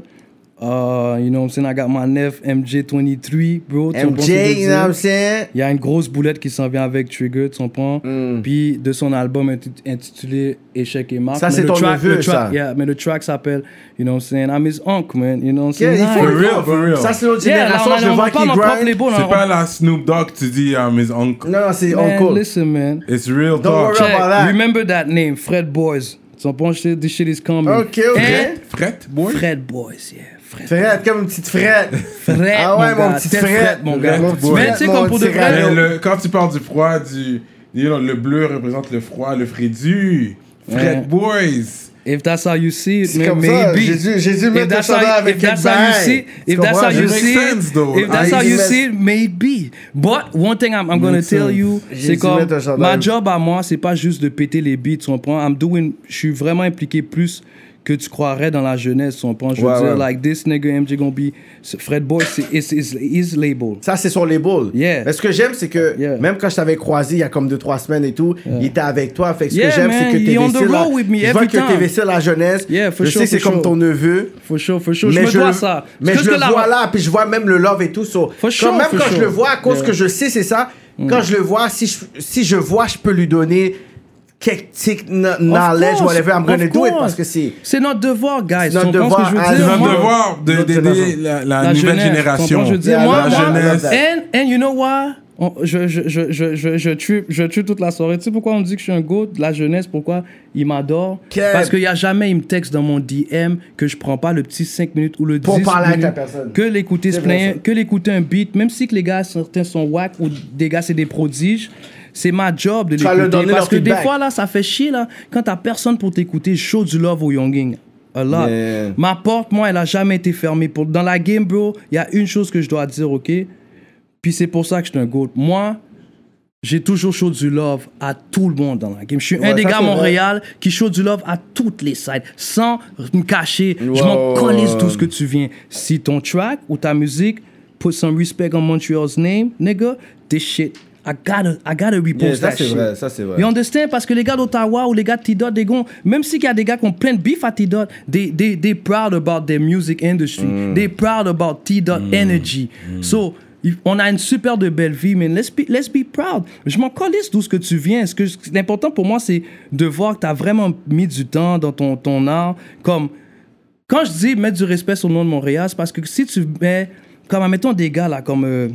Uh, you know what I'm saying? I got my nef MJ23, bro. MJ, you know what I'm saying? Il y a une grosse boulette qui s'en vient avec Trigger, tu comprends? Mm. Puis de son album inti- intitulé Échec et marque. Ça, c'est le ton track, neveu, le track- ça? Yeah, mais le track s'appelle, you know what I'm saying? I'm his uncle, man. You know what I'm Yeah, saying? faut For le real, for real. Ça, c'est notre Yeah, là, génération. on, Je on vois qu'il grind. C'est pas la Snoop Dogg, tu dis, I'm his uncle. Non, non, c'est uncle. listen, man. It's real Don't talk. worry about that. Remember that name, Fred Boys. Tu comprends? This shit is coming. Ok, ok. And Fret, boy. Fred Boys, yeah. Fred. Frette, comme une petite frette. Fred, Ah ouais, mon gars. petit. Fred, mon gars. Mon petit Mais Fred, tu sais, comme pour de vrai, Fred. Mais le- quand tu parles du froid, du, you know, le bleu représente le froid, le frédu. Fred Ouais. Boys. If that's how you see it, C'est man, comme ça. maybe. J'ai dû, j'ai dû If mettre un that's, how, chandail avec if that's une how you see, Tu if that's comprends? how you It makes see, sense, though. if that's Ah, how il you met- see it, maybe. But one thing I'm, I'm gonna Makes tell sense. you, J'ai c'est dû comme mettre un chandail. ma job à moi, c'est pas juste de péter les beats, tu comprends? I'm doing, je suis vraiment impliqué plus que tu croirais dans la jeunesse, tu comprends? Je veux Ouais, dire, ouais. like this nigga MJ be Fred Boy, c'est is is label. Ça, c'est son label. Yeah. Mais ce que j'aime, c'est que Yeah. même quand je t'avais croisé il y a comme 2-3 semaines et tout, il était avec toi. Fait que ce que j'aime, c'est que t'es on vestis la... Je vois que t'es vestis la jeunesse. Yeah, for je sure, sais que c'est comme ton neveu. For sure, for sure. mais je me dois ça. mais Parce je le la- vois là, puis je vois même le love et tout. So, For sure, quand même for quand je le vois, à cause. Mm. que je sais, c'est ça. Quand je le vois, si je, si je vois, je peux lui donner knowledge, course, whatever, I'm gonna do it parce que c'est. C'est notre devoir, guys. C'est notre que devoir je veux as dire? C'est notre Moi- devoir de- d'aider génération. la, la la nouvelle jeunesse, génération. je veux dire, Yeah, moi, la moi, jeunesse. And, and you know what? On- je, je, je, je, je, je, tue, je tue toute la soirée. Tu sais pourquoi on dit que je suis un goat? De la jeunesse? Pourquoi? Il m'adore? Quel- Parce qu'il n'y a jamais, il me texte dans mon DM que je prends pas le petit 5 minutes ou le 10 Pour parler avec minutes la personne. Que l'écouter se plaindre, que l'écouter un beat, même si que les gars, certains sont whack ou des gars, c'est des prodiges. C'est ma job de l'écouter. Parce que des fois, là, ça fait chier, là. Quand t'as personne pour t'écouter, je show du love au younging. A lot. Yeah. Ma porte, moi, elle a jamais été fermée. Pour, dans la game, bro, il y a une chose que je dois dire, ok? Puis c'est pour ça que je suis un GOAT. Moi, j'ai toujours show du love à tout le monde dans la game. Je suis Ouais, un des gars à vrai. Montréal qui show du love à toutes les sides, sans me cacher. je m'en colise tout ce que tu viens. Si ton track ou ta musique put some respect on Montreal's name, nigga, this shit, I gotta, I gotta repost Yeah, ça, that shit. vrai, ça, c'est vrai. You understand? Parce que les gars d'Ottawa ou les gars de T-Dot, des gars, même s'il y a des gars qui ont plein de beef à T-Dot, they, they, they proud about their music industry. Mm. They proud about T-Dot energy. So, il- on a une super de belle vie, mais let's be, let's be proud. Je m'en calisse d'où ce que tu viens. Ce que L'important pour moi, c'est de voir que tu as vraiment mis du temps dans ton, ton art. Comme, quand je dis mettre du respect sur le nom de Montréal, c'est parce que si tu mets, comme, admettons, des gars là, comme, euh,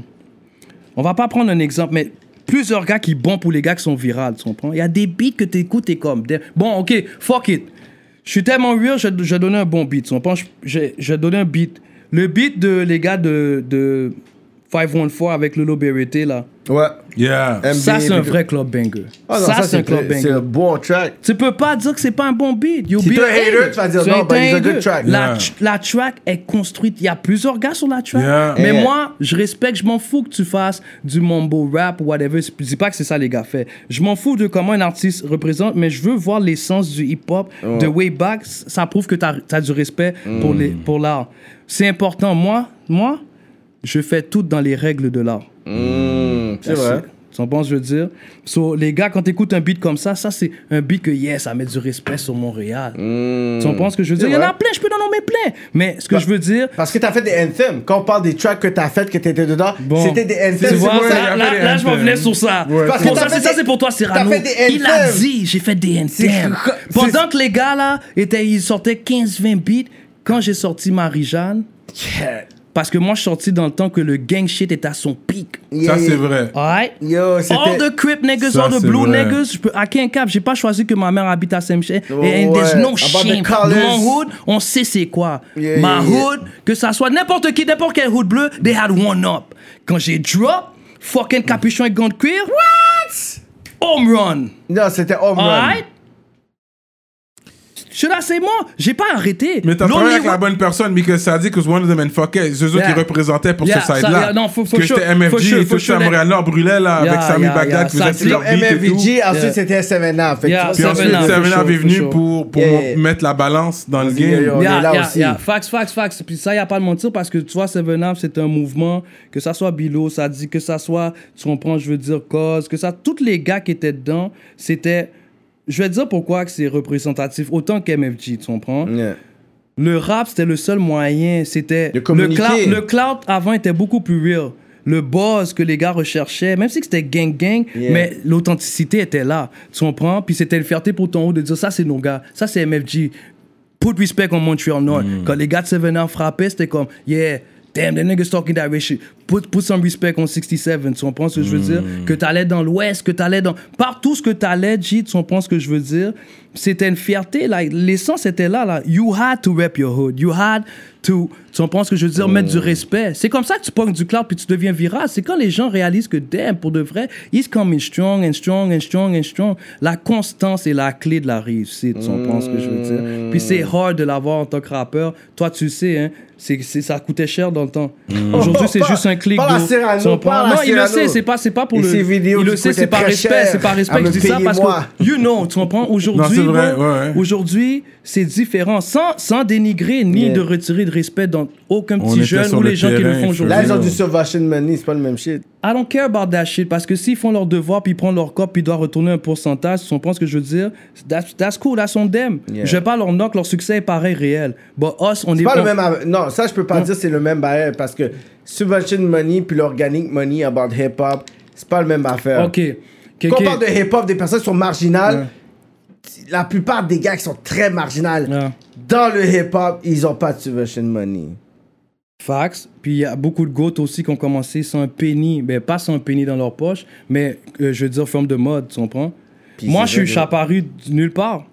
on va pas prendre un exemple, mais plusieurs gars qui bons pour les gars qui sont virales, tu comprends? Il y a des beats que tu écoutes et comme, bon, ok, fuck it. Je suis tellement real, je, je donner un bon beat, tu comprends? Je donner un beat. Le beat de les gars de, de 514 avec Lolo Berete, là. Ouais. Yeah. Ça, c'est un vrai club banger. Ah non, ça, c'est un club très- C'est un banger. bon track. Tu peux pas dire que c'est pas un bon beat. You Si be t'es un a hater, tu vas dire, non, but it's a good track. La, Yeah. tr- la track est construite. Il y a plusieurs gars sur la track. Yeah. Mais Yeah. moi, je respecte, je m'en fous que tu fasses du mumbo rap ou whatever. Je dis pas que c'est ça les gars fait. Je m'en fous de comment un artiste représente, mais je veux voir l'essence du hip-hop de way back. Ça prouve que tu as, du respect pour les- pour l'art. C'est important. Moi, moi, je fais tout dans les règles de l'art. Mmh, c'est vrai. Tu comprends ce que je veux dire? So, les gars, quand tu écoutes un beat comme ça, ça, c'est un beat que, yes, ça met du respect sur Montréal. Tu comprends ce que je veux dire? Il y en a plein, je peux en nommer plein. Mais ce que Bah, je veux dire, Parce que t'as fait des anthems. Quand on parle des tracks que t'as fait, que t'étais dedans, Bon. c'était des anthems. tu vois, pour ça- là, là, là, je m'en venais sur ça. Ouais. Parce Bon, que ça, c'est ça, des- c'est pour toi, Cyrano. Il a dit, j'ai fait des anthems. Pendant que les gars, là, étaient, ils sortaient 15-20 beats, quand j'ai sorti Marie-Jeanne, parce que moi, je suis sorti dans le temps que le gang shit était à son pic. Yeah, Ça, c'est vrai. Alright? Yo, All the Crip niggas, Ça, all the Blue vrai. niggas, je peux, à quel cap, j'ai pas choisi que ma mère habite à Saint-Michel. Oh, and there's ouais. no About the shame. Dans mon hood, on sait c'est quoi. Yeah, Ma yeah, yeah. hood, que ça soit n'importe qui, n'importe quel hood bleu, they had one up. Quand j'ai drop, fucking capuchon et gants de cuir, what? Home run. Non, c'était home run. Alright? Je suis là, c'est moi. J'ai pas arrêté. Mais t'as travaillé avec la bonne personne, because Sadik was one of them and fuck it. C'est eux Yeah. qui représentaient pour Yeah, ce ça, side-là. yeah, non, faut- faut que c'était MFG et faut tout ça, that- Montréal-Nord brûlait là, Yeah, avec Sami yeah, Bagdad yeah. qui faisait tout. MFVG, ensuite c'était SMNA. Fait que Yeah, tu vois, Puis ça, ensuite, Seven Up, Seven for Up est sure, venu pour, mettre la balance dans le game. là aussi. Facts, facts, facts. Puis ça, il n'y a pas de mentir parce que tu vois, Seven Up, c'est un mouvement, que ça soit Bilo, ça dit que ça soit, tu comprends, je veux dire, Cause, que ça, tous les gars qui étaient dedans, c'était. Je vais te dire pourquoi que c'est représentatif, autant qu'MFG, tu comprends? Yeah. Le rap, c'était le seul moyen. C'était. Le clout, le clout avant était beaucoup plus real. Le buzz que les gars recherchaient, même si c'était gang-gang, Yeah. mais l'authenticité était là. Tu comprends? Puis c'était une fierté pour ton haut de dire ça, c'est nos gars. Ça, c'est MFG. Put respect on Montreal Nord. Mm. Quand les gars de Seven Up frappaient, c'était comme, yeah, damn, the niggas talking that way shit. Put, put some respect on 67. Tu comprends ce que je veux dire? Mm. Que t'allais dans l'Ouest, que t'allais dans. Partout ce que t'allais, G, tu comprends ce que je veux dire? C'était une fierté. Like, L'essence était là, là. You had to rep your hood. You had to. Tu comprends ce que je veux dire? Mettre du respect. C'est comme ça que tu pognes du cloud puis tu deviens viral. C'est quand les gens réalisent que, damn, pour de vrai, he's coming strong and strong and strong and strong. La constance est la clé de la réussite. Tu comprends ce que je veux dire? Puis c'est hard de l'avoir en tant que rappeur. Toi, tu le sais, hein? C'est, ça coûtait cher dans le temps. Aujourd'hui, c'est juste un clic. pas la Tu comprends? pas la non, il le sait, c'est pas, c'est pas pour Et le. ces vidéos il le sait, c'est par respect, cher c'est par respect je dis ça parce que, you know, tu comprends? Aujourd'hui, c'est ouais, ouais. aujourd'hui, c'est différent. Sans, sans dénigrer ni Yeah. de retirer de respect dans aucun On petit jeune ou le les gens qui le font aujourd'hui. Là, ils ont du Salvation Money, c'est pas le même shit. I don't care about that shit parce que s'ils font leur devoir puis ils prennent leur cop puis ils doivent retourner un pourcentage, tu comprends ce que je veux dire? That's, that's cool, that's on them. Yeah. Je vais pas leur knock, leur succès est pareil réel. But us, on est C'est pas on- le même. Non, ça, je peux pas dire c'est le même barrière parce que Subvention Money puis l'Organic Money about hip-hop, c'est pas le même affaire. Ok. Ok, Quand ok. on parle de hip-hop, des personnes qui sont marginales, la plupart des gars qui sont très marginales, dans le hip-hop, ils ont pas de Subvention Money. Fax. Puis il y a beaucoup de goats aussi qui ont commencé sans un penny, ben pas sans un penny dans leur poche, mais euh, je veux dire forme de mode, tu comprends? Puis Moi, je suis apparu nulle part.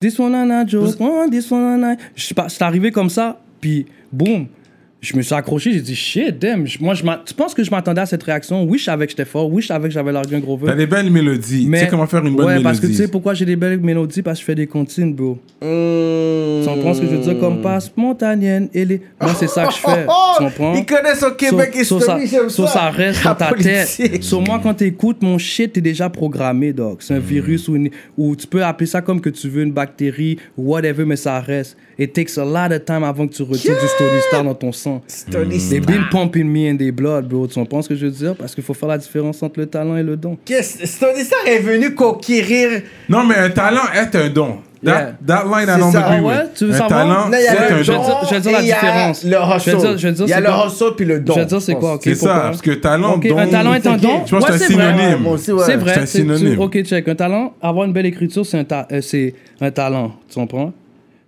This one on a joke, oh, this one c'est arrivé comme ça, puis boum. Je me suis accroché, j'ai dit shit, damn. Moi, je tu penses que je m'attendais à cette réaction? Oui, je savais que j'étais fort. Oui, je savais que j'avais l'argent un gros vœu. T'as des belles mélodies. Tu sais comment faire une bonne ouais, mélodie. parce que tu sais pourquoi j'ai des belles mélodies? Parce que je fais des comptines, bro. Mmh. Tu comprends ce que je veux dire? Comme pas spontanéenne. Et les... Moi, c'est ça que je fais. Tu comprends? Ils connaissent au Québec So- so ça, so ça. ça reste La dans ta tête. Sur moi, quand t'écoutes mon shit, t'es déjà programmé, dog. C'est un virus ou, une- ou tu peux appeler ça comme que tu veux, une bactérie, whatever, mais ça reste. It takes a lot of time avant que tu retires du Stony Star dans ton sang. Stony They've Star. been pumping me in their blood, bro. Tu comprends ce que je veux dire? Parce qu'il faut faire la différence entre le talent et le don. Qu'est-ce- Stony Star est venu conquérir. Non, mais un talent est un don. That, that line, I C'est don't ça. agree Ah ouais? with. Tu veux un savoir? talent, c'est un je vais don. dire- je vais dire la et il y a différence. Le hustle. il y a le hustle puis le don. Je vais dire c'est quoi, ok? C'est ça, parce que talent, Ok, don. un talent est un don? Je pense que Ouais, c'est un synonyme. Ouais. C'est vrai. C'est un synonyme. Ok, check. Un talent, avoir une belle écriture, c'est un, ta- euh, c'est un talent. Tu comprends?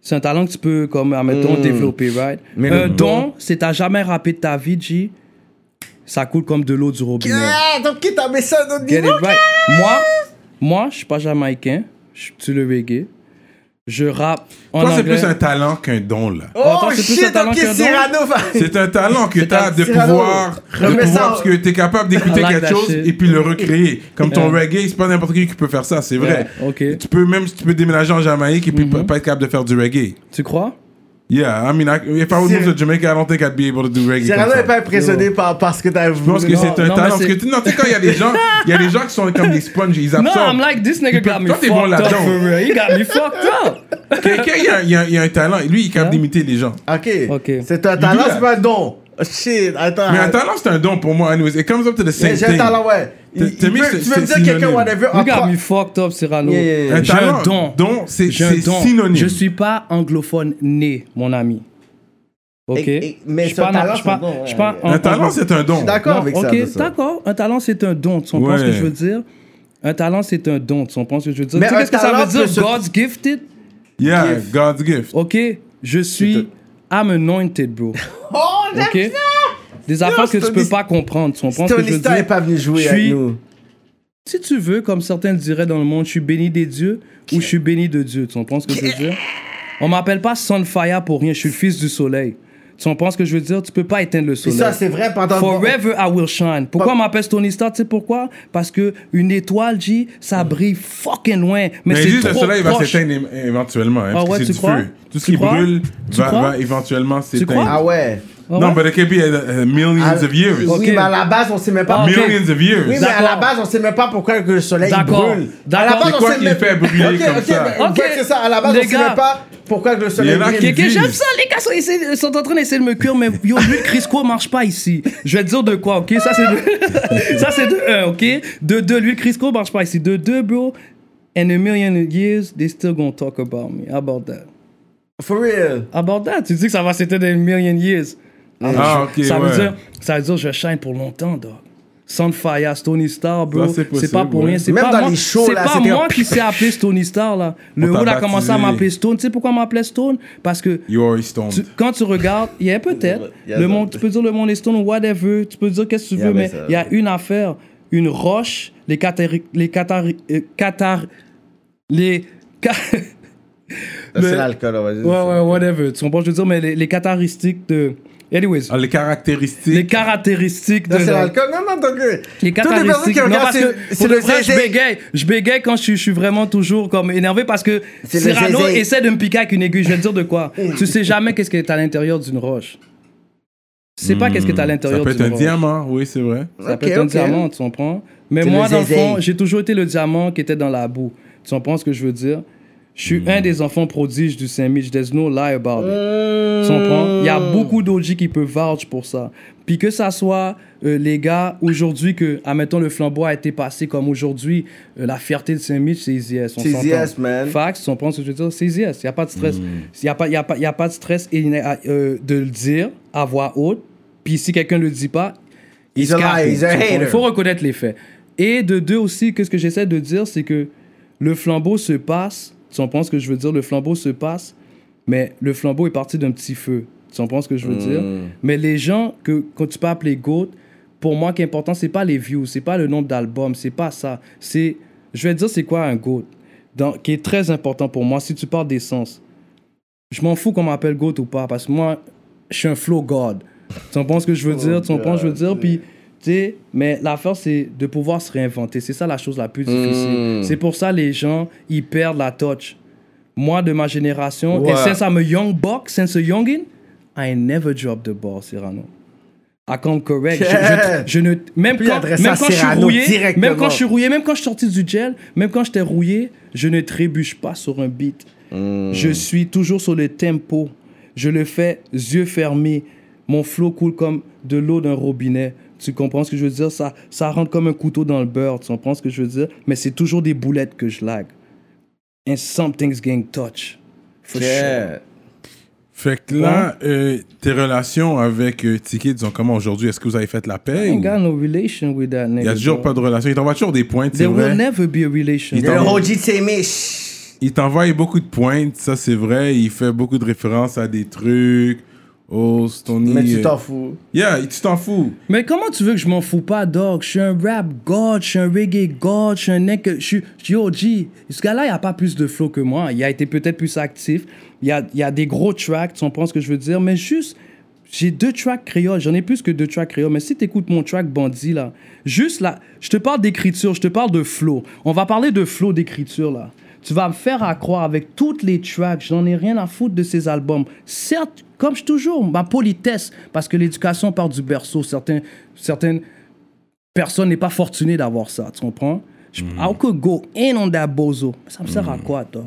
C'est un talent que tu peux, comme, admettons, Mm. développer, right? Mais un le don, c'est t'as jamais rappé de ta vie, G. Ça coule comme de l'eau du robinet. Ah, donc qui t'a mis ça autre Get it niveau? right. Moi, moi, je suis pas jamaïcain. Je suis sur le reggae. Je rappe en que c'est anglais. plus un talent qu'un don, là. Oh Attends, c'est plus un shit, talent ok, qu'un don? Cyrano. va- C'est un talent que tu as de Cyrano, pouvoir, de remets pouvoir parce que tu es capable d'écouter I like quelque that chose shit. et puis le recréer. Comme ton Yeah. reggae, c'est pas n'importe qui qui peut faire ça, c'est vrai. Yeah, ok. Tu peux même si tu peux déménager en Jamaïque et puis Mm-hmm. pas être capable de faire du reggae. Tu crois? Yeah, I mean, I, if I would move to Jamaica, I don't think I'd be able to do reggae. Cyrano n'est pas impressionné par, par ce que t'as Je pense que c'est un non, talent. Parce que tu non, tu sais, quand il y a des gens, il y a des gens qui sont comme des sponges, ils No, absorbent. I'm like, this nigga got me toi, t'es fucked bon up là-dedans. for real. He got me fucked up. Quelqu'un, il y a- il y, a- il y a un talent. Lui, il est capable d'imiter les gens. Ok. Ok. C'est un talent, c'est pas un don. Oh, Shit, attends. Mais un talent, c'est un don pour moi. Anyways, it comes up to the same Mais J'ai un thing. talent, ouais. Il- il Tu veux me c'est dire quelqu'un, whatever, You got encore- me fucked up, Cyrano. Yeah, yeah, yeah. Un J'ai un talent, don. don, c'est un synonyme. Je suis pas anglophone né, mon ami. Ok? Et- et- mais Je suis un pas- talent, je suis c'est un pas- don, je suis ouais. pas Un talent, anglo- c'est un don. D'accord Non, avec ça. ok, d'accord. Un talent, c'est un don. Tu comprends ce que je veux dire? Un talent, c'est un don. Tu comprends ce que je veux dire? Mais un qu'est-ce que ça talent veut dire? God's gifted? Yeah. God's gift. Ok, je suis. I'm anointed, bro. Oh, j'aime Ok? Des affaires que tu peux pas comprendre. Tu comprends ce que je veux dire? pas venu jouer avec suis- nous. Si tu veux, comme certains diraient dans le monde, je suis béni des dieux ou je suis béni de Dieu. Tu comprends ce que je veux dire? On m'appelle pas Sunfire pour rien. Je suis le fils du soleil. Tu comprends ce que je veux dire? Tu peux pas éteindre le soleil. ça, c'est vrai pendant. Forever I will shine. Pourquoi m'appelle Tony Stark? Tu sais pourquoi? Parce que une étoile, G, ça brille fucking loin. Mais, Mais c'est juste le trop soleil va s'éteindre éventuellement. Hein, Ah parce que ouais, c'est tu du crois? feu. Tout ce Tu qui crois? brûle va, va éventuellement s'éteindre. Ah ouais. Non, but it could be uh, uh, millions Ah, of years. Oui, Ok. mais à la base, on sait même pas. Ah, ok. Millions of years. Oui, mais à la base, on sait même pas pourquoi que le soleil D'accord. brûle. D'accord. À la base, on sait même- fait brûler Ok, comme ça? mais- Ok. c'est ça. À la base, Les on sait gars. même pas pourquoi que le soleil a brûle. qui- Ok, ok, j'aime ça, les gars sont, essaient- sont en train d'essayer de me cuire, mais yo, l'huile Crisco marche pas ici. Je vais te dire de quoi, ok? Ça, c'est de, ça, c'est de un, ok? De deux, l'huile Crisco marche pas ici. De deux, bro, in a million years, they still gonna talk about me. How about that? For real. How about that? Tu dis que ça va s'éteindre in a million years. Ah, ok, ça, ouais. veut dire, ça veut dire que je shine pour longtemps, dog. Sunfire, Stony Star, bro. C'est pas pour ouais. rien. C'est Même pas dans moi, les shows, c'est là, pas moi un- qui s'est appelé Stony Star, là. Le hood a commencé à m'appeler Stone. Tu sais pourquoi m'appelait Stone? Parce que You already stoned. tu- quand tu regardes, il y a peut-être, le monde, tu peux dire le monde est stone ou whatever, tu peux dire qu'est-ce que tu veux, mais il y a une affaire, une roche, les catari, les catari, euh, catar, les, C'est l'alcool, on va dire. ouais, ouais, whatever, tu comprends, je veux dire, mais les, les caractéristiques de, anyways, Ah, les caractéristiques. les caractéristiques de, Ça, c'est la- l'alcool. Non, non, donc. euh, les Toutes les personnes caractéristiques. qui Non, regardent, parce c'est- que le vrai, je bégaye. Je bégaye quand je, suis- je suis vraiment toujours comme énervé parce que Cyrano essaie de me piquer avec une aiguille. Je vais te dire de quoi. tu sais jamais qu'est-ce qui est à l'intérieur d'une roche. Tu sais pas qu'est-ce qui est à Ça l'intérieur peut d'une être un roche. diamant, oui, c'est vrai. Ça peut être un diamant, tu comprends? Mais moi, dans le fond, j'ai toujours été le diamant qui était dans la boue. Tu comprends ce que je veux dire? Je suis un des enfants prodiges du Saint-Mich. There's no lie about it. Comprends? Il y a beaucoup d'OG qui peuvent vouch pour ça. Puis que ça soit euh, les gars, aujourd'hui, que, admettons, le flambeau a été passé comme aujourd'hui, euh, la fierté de Saint-Mich, c'est Easy S. on C'est s'entend. Easy S, man. Facts, tu comprends ce que je veux dire? C'est Easy S. Il n'y a pas de stress. Il n'y a, pas- y a, pas- y a pas de stress et, euh, de le dire à voix haute. Puis si quelqu'un ne le dit pas, il. Il faut reconnaître les faits. Et de deux aussi, qu'est-ce que j'essaie de dire, c'est que le flambeau se passe. Tu comprends ce que je veux dire? Le flambeau se passe, mais le flambeau est parti d'un petit feu. Tu comprends ce que je veux dire? Mais les gens que quand tu peux appeler GOAT, pour moi, qui est important, c'est pas les views, c'est pas le nombre d'albums, c'est pas ça. C'est, je vais te dire, c'est quoi un GOAT? Dans- qui est très important pour moi, si tu parles d'essence. Je m'en fous qu'on m'appelle GOAT ou pas, parce que moi, je suis un flow God. Tu comprends ce que je veux dire? Tu comprends ce que je veux dire? Puis, tu sais, mais l'affaire, c'est de pouvoir se réinventer. C'est ça la chose la plus difficile. C'est pour ça les gens, ils perdent la touch. Moi, de ma génération, et since I'm a young buck, since a youngin, I never drop the ball, Cyrano. I come correct. Je, je- je ne, même quand, même quand je suis rouillé, même quand je suis rouillé, même quand je suis sorti du gel, même quand j'étais rouillé, je ne trébuche pas sur un beat. Je suis toujours sur le tempo. Je le fais yeux fermés. Mon flow coule comme de l'eau d'un robinet. Tu comprends ce que je veux dire? Ça, ça rentre comme un couteau dans le beurre. Tu comprends ce que je veux dire? Mais c'est toujours des boulettes que je lag. and something's getting touched. For sure. Yeah. Fait que là, euh, tes relations avec euh, Tiki, disons comment aujourd'hui, est-ce que vous avez fait la I paix? ain't ou- got no relation with that Il nigga. y a toujours pas de relation. Il t'envoie toujours des pointes, c'est There will vrai. never be a relation. Il t'envoie-. Il beaucoup de pointes, ça c'est vrai. Il fait beaucoup de références à des trucs. Oh, Stony. Mais tu euh, t'en fous. Yeah, tu t'en fous. Mais comment tu veux que je m'en fous pas, dog? Je suis un rap god, je suis un reggae god, je suis un nec... Je suis... OG. Ce gars-là, il a pas plus de flow que moi. Il a été peut-être plus actif. Il y a, il y a des gros tracks, tu comprends ce que je veux dire? Mais juste... J'ai deux tracks créoles, j'en ai plus que deux tracks créoles, mais si tu écoutes mon track Bandit, là, juste là, je te parle d'écriture, je te parle de flow. On va parler de flow d'écriture, là. Tu vas me faire à croire avec toutes les tracks, j'en ai rien à foutre de ces albums. Certes, comme je toujours, ma politesse, parce que l'éducation part du berceau. Certaines personnes n'est pas fortunées d'avoir ça, tu comprends? Je- I could go in on that bozo. Mais ça me sert à quoi, dog?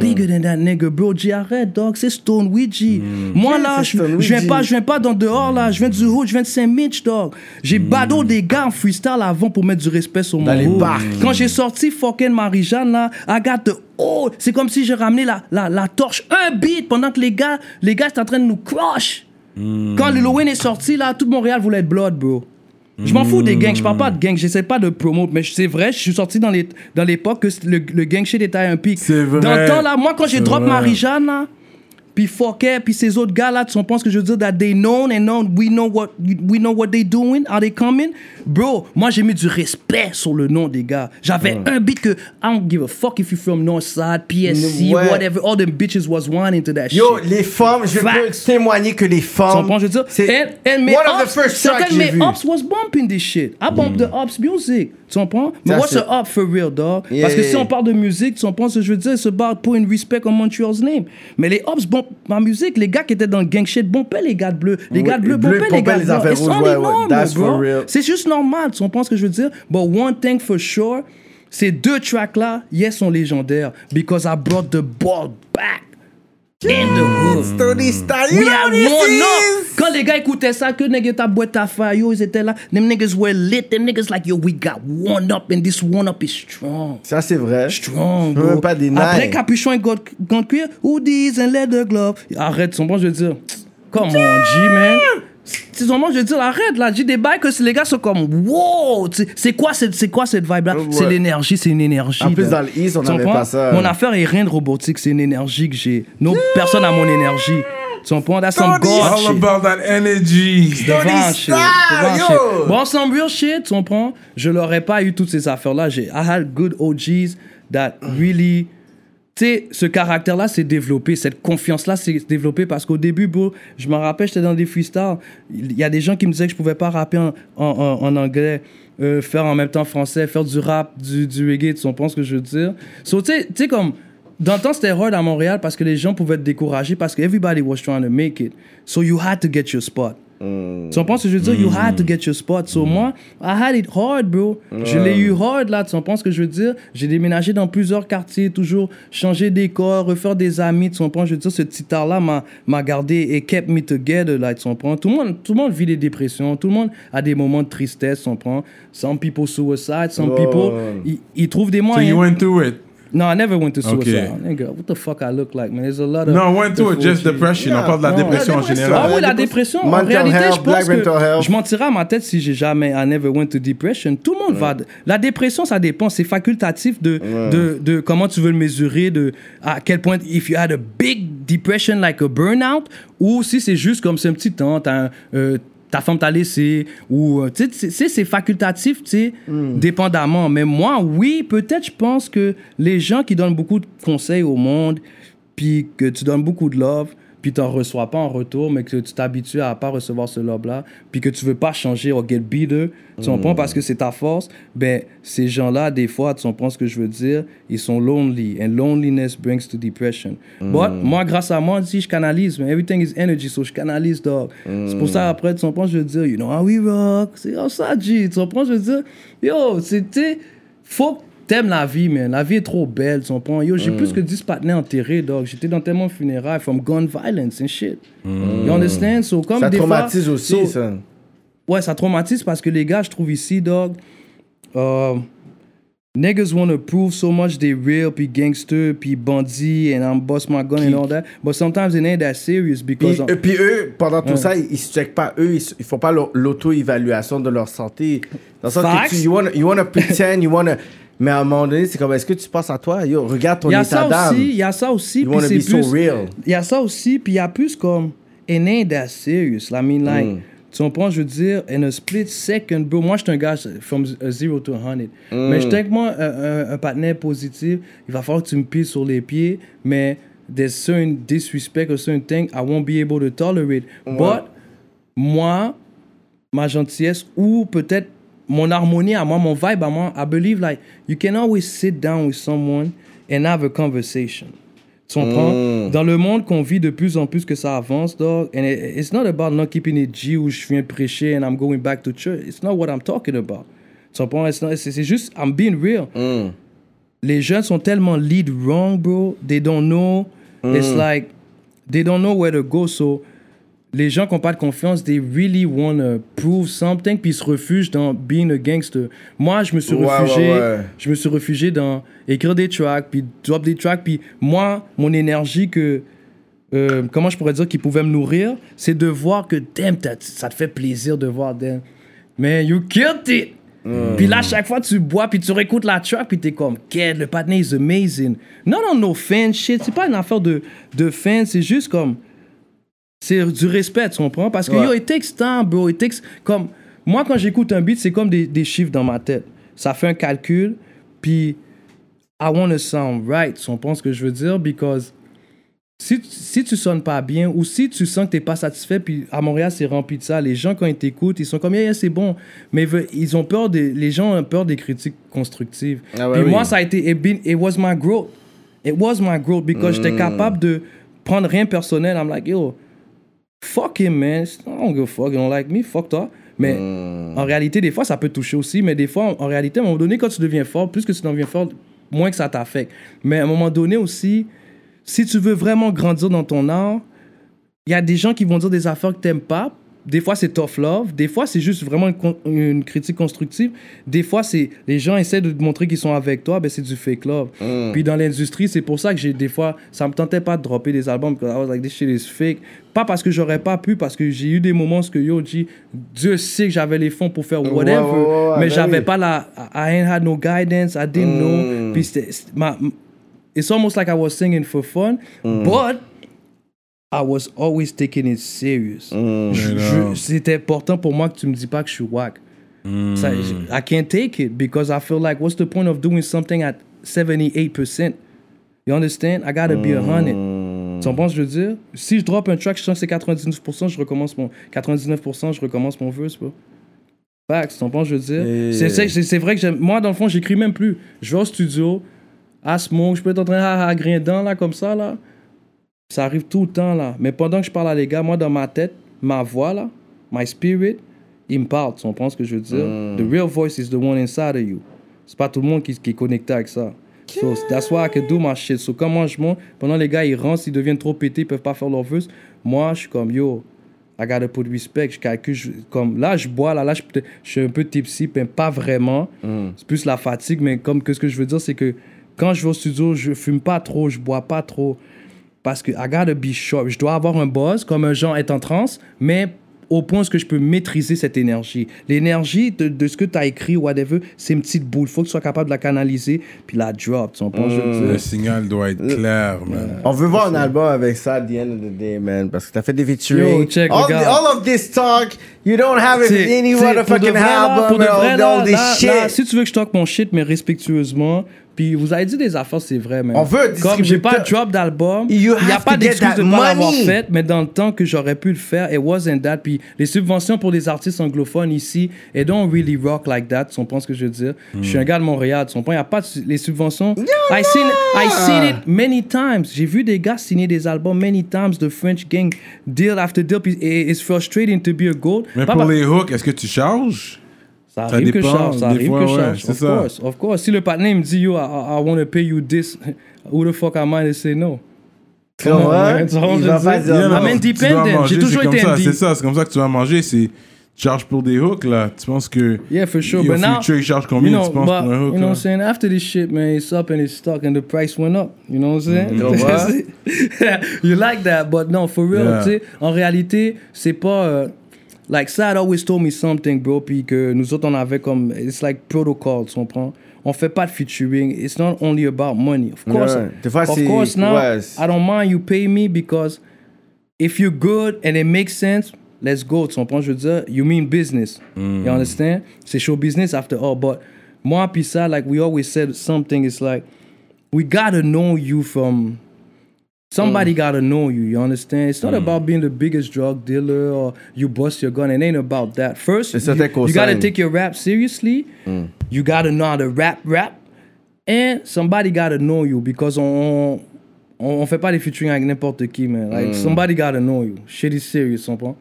Bigger than that nigga, bro. G, arrête, dog. C'est Stone Ouija. Moi, là, je viens pas, je viens pas dans dehors, là. Je viens du hood, je viens de Saint-Mitch, dog. J'ai bado des gars en freestyle avant pour mettre du respect sur mon les hood. barques. Quand j'ai sorti fucking Marie-Jeanne, là, I got the oh, c'est comme si j'ai ramené la, la, la torche, un beat, pendant que les gars, les gars étaient en train de nous crush. Quand Lil Wayne est sorti, là, tout Montréal voulait être blood, bro. Je m'en fous des gangs, je parle pas de gangs, j'essaie pas de promote, mais c'est vrai, je suis sorti dans les- dans l'époque que le, le gang shit était un pic. C'est vrai. Dans le temps, là, moi, quand j'ai drop. Marie-Jeanne, là, puis Fouquet, puis ces autres gars là, tu ce que je veux dire, that they know and know, we know what, we know what they doing, are they coming? Bro, moi j'ai mis du respect sur le nom des gars. J'avais un beat que I don't give a fuck if you from Northside, PSC, Ouais. whatever, all them bitches was wanting to that Yo, shit. les femmes, je peux témoigner que les Tu femmes. comprends, je veux dire? And, and mes one of the first j'ai mes vu. ops was bumping this shit. I bump the ops music. Tu comprends? Mais what's c'est- a up for real, dog? Yeah, Parce que yeah, si on yeah. parle de musique, tu comprends ce que je veux dire? C'est about putting respect on Montreal's name. Mais les ops bumpent ma musique. Les gars qui étaient dans le gang shit bumpaient les gars de bleu. Les Oui, gars de bleu bumpaient les gars de les blanc. rouges, only ouais, ouais. C'est juste normal, tu comprends ce que je veux dire? But one thing for sure, ces deux tracks-là, yes, sont légendaires. Because I brought the ball back. In the hood. Stony style. We this one up. Quand les gars écoutaient ça, que nigga ta boîte à faire, yo, ils étaient là. Them niggas were lit. Them niggas like, yo, we got one up and this one up is strong. Ça, c'est vrai. Strong, Je bro. même pas deny. Après capuchon et gant cuir, hoodies and leather glove. Arrête, son bon, je veux dire. Come on, G, man. C'est bon, je veux dire, arrête, là. J'ai des bails que les gars sont comme, wow, c'est quoi, cette- c'est quoi cette vibe-là? Ouais. C'est l'énergie, c'est une énergie. En plus, là. dans le East, on n'avait pas ça. Mon affaire est rien de robotique, c'est une énergie que j'ai. No personne n'a mon énergie. Tu comprends? That's some God All shit. about that energy. Devant shit. Devant shit. Bon, some real shit, tu comprends? Je l'aurais pas eu toutes ces affaires-là. J'ai, I had good OGs that really. Tu sais, ce caractère-là s'est développé, cette confiance-là s'est développée parce qu'au début, bro, je me rappelle, j'étais dans des freestyles. Il y a des gens qui me disaient que je pouvais pas rapper en, anglais, euh, faire en même temps français, faire du rap, du, du reggae, tu comprends ce que je veux dire? So, tu sais- comme. Dans le temps, c'était à Montréal parce que les gens pouvaient te décourager parce que everybody was trying to make it. So you had to get your spot. Tu comprends ce que je veux dire? You had to get your spot. So moi, I had it hard, bro. Je l'ai eu hard, là. Tu comprends ce que je veux dire? J'ai déménagé dans plusieurs quartiers, toujours changer d'école, refaire des amis. Tu comprends? Je veux dire, ce petit art-là m'a, m'a gardé et kept me together, là. Tu comprends? Tout le, monde, tout le monde vit des dépressions. Tout le monde a des moments de tristesse, tu comprends? Some people suicide, some Ouais. people, ils, trouvent des So moyens. you went through it. No, I never went to Okay. suicide. Nigga, what the fuck I look like, man? There's a lot of... No, went through it, just. On parle de la Non, dépression en dépression. Ah général. oui, la Mental dépression. En health, réalité, je black pense que mental health. je mentirais à ma tête si j'ai jamais I never went to depression. Tout le monde va. La dépression, ça dépend. C'est facultatif de, de, de comment tu veux le mesurer, de à quel point if you had a big depression like a burnout, ou si c'est juste comme c'est un petit temps, t'as un, euh, ta femme t'a laissé, ou euh, tu sais, c'est facultatif, tu sais, dépendamment. Mais moi, oui, peut-être je pense que les gens qui donnent beaucoup de conseils au monde, puis que tu donnes beaucoup de love, puis tu n'en reçois pas en retour, mais que tu t'habitues à pas recevoir ce love-là, puis que tu veux pas changer ou get better, tu comprends, parce que c'est ta force, ben, ces gens-là, des fois, tu comprends ce que je veux dire, ils sont lonely, and loneliness brings to depression. But, moi, grâce à moi, si je canalise, man, everything is energy, so je canalise, dog. C'est pour ça, après, tu comprends, je veux dire, you know how we rock, c'est comme ça, G, tu comprends, je veux dire, yo, c'était, faut que T'aimes la vie, man. La vie est trop belle, tu comprends? Yo, j'ai plus que 10 partenaires enterrés, dog. J'étais dans tellement de funérailles, from gun violence and shit. You understand? So, comme Ça des fois- traumatise aussi, so- ça. Ouais, ça traumatise parce que les gars, je trouve ici, dog, euh, niggas want to prove so much they real, puis gangster, puis bandit, and I'm bust my gun and all that. But sometimes it ain't that serious Puis, because euh, puis eux, pendant tout ça, ils, se checkent pas. Eux, ils, ils font pas l'au- l'auto-évaluation de leur santé. Dans le sens que tu, you wanna, you wanna pretend, you wanna... Mais à un moment donné, c'est comme, est-ce que tu penses à toi? Yo, regarde ton il y a état ça d'âme. aussi, il y a ça aussi, puis c'est so plus. real. Il y a ça aussi, puis il y a plus comme it ain't that serious. I mean, like, Mm. tu comprends, je veux dire, in a split second, bro. Moi, je suis un gars from zero to 100. Mm. Mais je que moi, un, un, un partenaire positif, il va falloir que tu me piles sur les pieds, mais there's certain disrespect or certain thing I won't be able to tolerate. But, moi, ma gentillesse ou peut-être mon harmonie à moi, mon vibe à moi, I believe like you can always sit down with someone and have a conversation. Tu comprends? Dans le monde qu'on vit de plus en plus que ça avance, dog, and it- it's not about not keeping it G où je viens prêcher and I'm going back to church. It's not what I'm talking about. Tu comprends? It's not- C'est juste, I'm being real. Les jeunes sont tellement lead wrong, bro. They don't know. It's like, they don't know where to go. So, les gens qui n'ont pas de confiance, they really want to prove something, puis ils se refugent dans being a gangster. Moi, je me suis Ouais, réfugié, ouais, ouais. je me suis réfugié dans écrire des tracks, puis drop des tracks, puis moi, mon énergie que, euh, comment je pourrais dire, qui pouvait me nourrir, c'est de voir que, damn, ça te fait plaisir de voir, damn, man, you killed it. Puis là, chaque fois, tu bois, puis tu réécoutes la track, puis t'es comme, Kid, le partner is amazing. Non, non, no fan shit. C'est pas une affaire de, de fan, c'est juste comme, c'est du respect, tu comprends? Parce que Ouais. yo, it takes time, bro. It takes. Comme. Moi, quand j'écoute un beat, c'est comme des, des chiffres dans ma tête. Ça fait un calcul, puis I want to sound right. Tu comprends ce que je veux dire? Because si, si tu sonnes pas bien ou si tu sens que t'es pas satisfait, puis à Montréal, c'est rempli de ça. Les gens, quand ils t'écoutent, ils sont comme, yeah, yeah, c'est bon. Mais ils ont peur des. Les gens ont peur des critiques constructives. Ah ouais, puis oui. moi, ça a été. It, been- it was my growth. It was my growth because Mm. j'étais capable de prendre rien personnel. I'm like, yo, fuck him, man. I don't give a fuck. You don't like me, fuck toi. Mais Mm. en réalité, des fois, ça peut toucher aussi. Mais des fois, en, en réalité, à un moment donné, quand tu deviens fort, plus que tu deviens fort, moins que ça t'affecte. Mais à un moment donné aussi, si tu veux vraiment grandir dans ton art, il y a des gens qui vont dire des affaires que t'aimes pas. Des fois, c'est tough love. Des fois, c'est juste vraiment une, critique constructive. Des fois, c'est les gens essaient de te montrer qu'ils sont avec toi, ben c'est du fake love. Puis dans l'industrie, c'est pour ça que j'ai des fois, ça me tentait pas de dropper des albums because I was like this shit is fake. Pas parce que j'aurais pas pu, parce que j'ai eu des moments où que yo, G, Dieu sait que j'avais les fonds pour faire whatever, mais ben j'avais oui. pas la, I ain't had no guidance, I didn't know. Puis c'était- it's almost like I was singing for fun, but I was always taking it serious. Je- C'était important pour moi que tu me dis pas que je suis whack. Ça, je- I can't take it because I feel like what's the point of doing something at 78%? You understand? I gotta be a hundred. Tu comprends ce que je veux dire? Si je drop un track, je sens que c'est 99%, je recommence mon 99%, je recommence mon verse, bro. Facts, tu comprends ce que je veux dire? Et- C'est- vrai que moi, dans le fond, j'écris même plus. Je vais au studio, à smoke, je peux être en train de dedans, là, comme ça, là. Ça arrive tout le temps, là. Mais pendant que je parle à les gars, moi, dans ma tête, ma voix, là, my spirit, il me parle. Tu comprends ce que je veux dire? The real voice is the one inside of you. C'est pas tout le monde qui, qui est connecté avec ça. So, that's why I can do my shit. So, quand moi, je monte, pendant les gars, ils rentrent, s'ils deviennent trop pétés, ils peuvent pas faire leur verse. Moi, je suis comme, yo, I gotta put respect. Je calcule, je- comme, là, je bois, là, là, je, suis un peu tipsy, mais pas vraiment. C'est plus la fatigue, mais comme que ce que je veux dire, c'est que quand je vais au studio, je fume pas trop, je bois pas trop. Parce que I gotta be sharp. Je dois avoir un buzz, comme un genre est en transe, mais au point où que je peux maîtriser cette énergie. L'énergie de, de ce que tu as écrit, whatever, c'est une petite boule. faut que tu sois capable de la canaliser, puis la drop. Tu comprends? dire? Le signal doit être clair, man. On veut voir un album avec ça at the end of the day, man. Parce que t'as fait des featuring. Yo, check, all, all of this talk, you don't have it in any motherfucking là, album. pour de all- vrai, all, là, this là, shit. là, si tu veux que je talk mon shit, mais respectueusement, puis vous avez dit des affaires, c'est vrai, mais On veut Comme j'ai pas drop d'album, il n'y a pas d'excuse de pas l'avoir fait, mais dans le temps que j'aurais pu le faire, it wasn't that. Puis les subventions pour les artistes anglophones ici, it don't really rock like that, tu comprends ce que je veux dire? Je suis un gars de Montréal, tu comprends? Il n'y a pas de, les subventions. I seen, I seen it many times. J'ai vu des gars signer des albums many times, the French gang, deal after deal, puis it- it's frustrating to be a gold. Mais Pas pour les hooks, est-ce que tu charges? Ça Ça arrive que je dépend, charge, ça arrive fois, que je ouais, charge. c'est Of ça. course, of course. Si le partenaire me dit, yo, I, I want to pay you this, who the fuck am I to say no? Tu vois, il je va veux pas dire. I'm non. independent. Manger, J'ai toujours c'est comme été ça, indie. C'est ça, c'est comme ça que tu vas manger. C'est charge pour des hooks, là. Tu penses que. Yeah, for sure. But now, Future, il charge you combien, know, tu penses, but, pour un hook, you know what I'm saying? After this shit, man, it's up and it's stuck and the price went up. You know what I'm saying? Tu vois? you like that, but no, for real, Yeah. tu sais, en réalité, c'est pas. euh, like, Sad always told me something, bro, puis que nous autres, on avait comme. It's like protocol, tu comprends? On fait pas de featuring. It's not only about money. Of course. Des fois, of course, now, ouais, I don't mind you pay me because if you're good and it makes sense, let's go. Tu comprends? Je veux dire, you mean business. Mm. You understand? C'est show business after all. But moi, puis ça, like we always said something, it's like, we gotta know you from. Somebody gotta know you, you understand? It's not about being the biggest drug dealer or you bust your gun. It ain't about that. First, you, gotta take your rap seriously. You gotta know how to rap, rap. And somebody gotta know you because on, on, on fait pas des featuring avec n'importe qui, man. Like, somebody gotta know you. Shit is serious, comprends?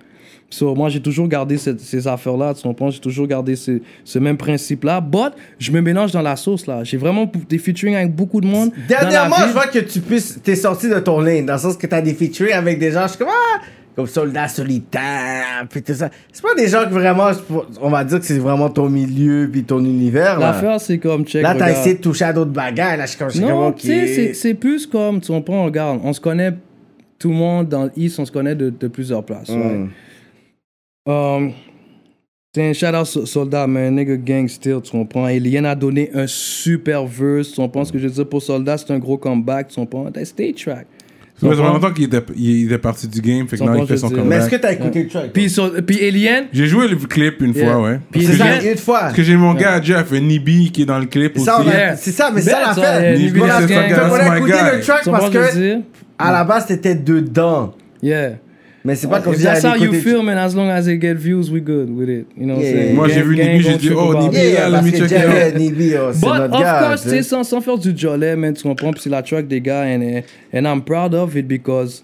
So, moi, j'ai toujours gardé cette- ces affaires-là, tu comprends? J'ai toujours gardé ce, ce même principe-là. But, je me mélange dans la sauce, là. J'ai vraiment des featuring avec beaucoup de monde. Dernièrement, je vois que tu puisses. T'es sorti de ton lane, dans le sens que t'as des featuring avec des gens. Je suis comme, ah! Comme soldat solitaire, puis tout ça. C'est pas des gens que vraiment, on va dire que c'est vraiment ton milieu, puis ton univers. Là, L'affaire, c'est comme, check, là t'as essayé de toucher à d'autres bagages. Là, je suis comme, Non, ok. tu sais, c'est- plus comme, tu comprends, regarde, on se connaît, tout le monde dans l'East, on se connaît de, de plusieurs places. Mm. Um, c'est un shout out so- soldat, man, nigga gang still, tu comprends? Alien a donné un super verse, tu comprends? Ce que je veux dire pour soldat, c'est un gros comeback, tu comprends? That's stage track. Ça fait longtemps qu'il était, il était parti du game, fait que là, il fait son dire? Mais est-ce comeback. que t'as écouté le track? Puis, sur- puis Alien, J'ai joué le clip une Yeah. fois, ouais. Puis C'est ça, une fois. Parce que j'ai mon gars Jeff, Nibi, qui est dans le clip aussi. Ça, on Yeah. C'est ça, mais c'est ça l'affaire. yeah, Nibi, On c'est qu'on that's a écouté le track parce que à la base t'étais dedans. Yeah. Mais c'est pas comme If si that's how you feel, man, as long as it get views, we good with it. You know what I'm Yeah. saying? Moi, j'ai vu Nibi, j'ai dit, oh, Nibi, let me check it. Nibi, oh, c'est But notre of gars. course, tu sais, sais. sans, faire du jolet, man, tu comprends, puis c'est la track des gars, and I'm proud of it because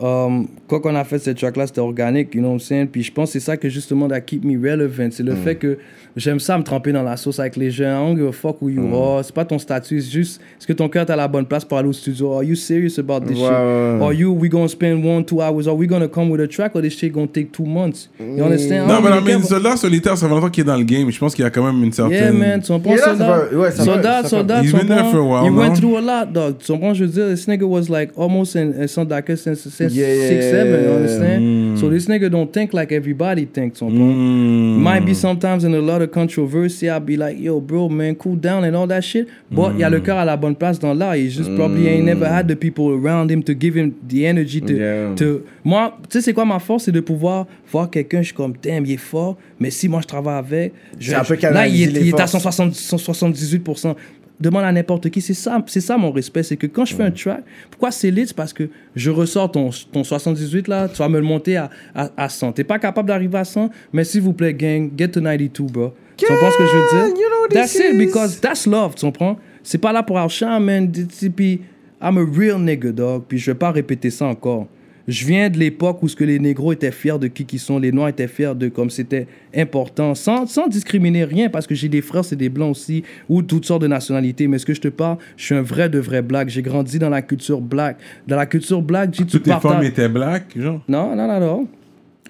um, quand on a fait cette track-là, c'était organique, you know what I'm saying? Puis je pense que c'est ça que justement, that keep me relevant. C'est le fait que j'aime ça me tremper dans la sauce avec les gens. I don't give a fuck who you are. C'est pas ton statut, c'est juste, est-ce que ton cœur est à la bonne place pour aller au studio? Are you serious about this Ouais, shit? Are you, we gonna spend one, two hours? Are we gonna come with a track or this shit gonna take two months? You understand? I Non, mais about- soldat solitaire, ça fait longtemps qu'il est dans le game. Je pense qu'il y a quand même une certaine. Yeah, man, tu comprends, soldat, soldat, soldat, He's been there for a while, he went through a lot, dog. Tu comprends, je veux dire, this nigga was like almost in, in Sandaka since, Yeah, yeah, six, seven, you yeah, understand? So this nigga don't think like everybody thinks, comprends? Mm. Might be sometimes in a lot of controversy, I'll be like, yo, bro, man, cool down and all that shit. But il y a Mm. le cœur à la bonne place dans l'art. He just probably ain't never had the people around him to give him the energy to. Yeah. to... Moi, tu sais, c'est quoi ma force? C'est de pouvoir voir quelqu'un, je suis comme, damn, il est fort, mais si moi je travaille avec, je, un peu là, il il est à forces. 160, 178%. Demande à n'importe qui, c'est ça, c'est ça mon respect. C'est que quand je fais un track, pourquoi c'est lit? C'est parce que je ressors ton, ton 78 là, tu vas me le monter à, à, à 100. T'es pas capable d'arriver à 100, mais s'il vous plaît, gang, get to 92, bro. Tu comprends ce que je veux dire? you know that's this it, is- because that's love, tu comprends? C'est pas là pour Archamp, man. Puis, I'm a real nigga, dog. Puis je vais pas répéter ça encore. Je viens de l'époque où ce que les négros étaient fiers de qui qu'ils sont, les noirs étaient fiers de comme c'était important, sans, sans discriminer rien, parce que j'ai des frères, c'est des blancs aussi, ou toutes sortes de nationalités. Mais ce que je te parle, je suis un vrai de vrai black. J'ai grandi dans la culture black. Dans la culture black, j'ai tout Toutes les femmes étaient black, genre? non, non, non, non.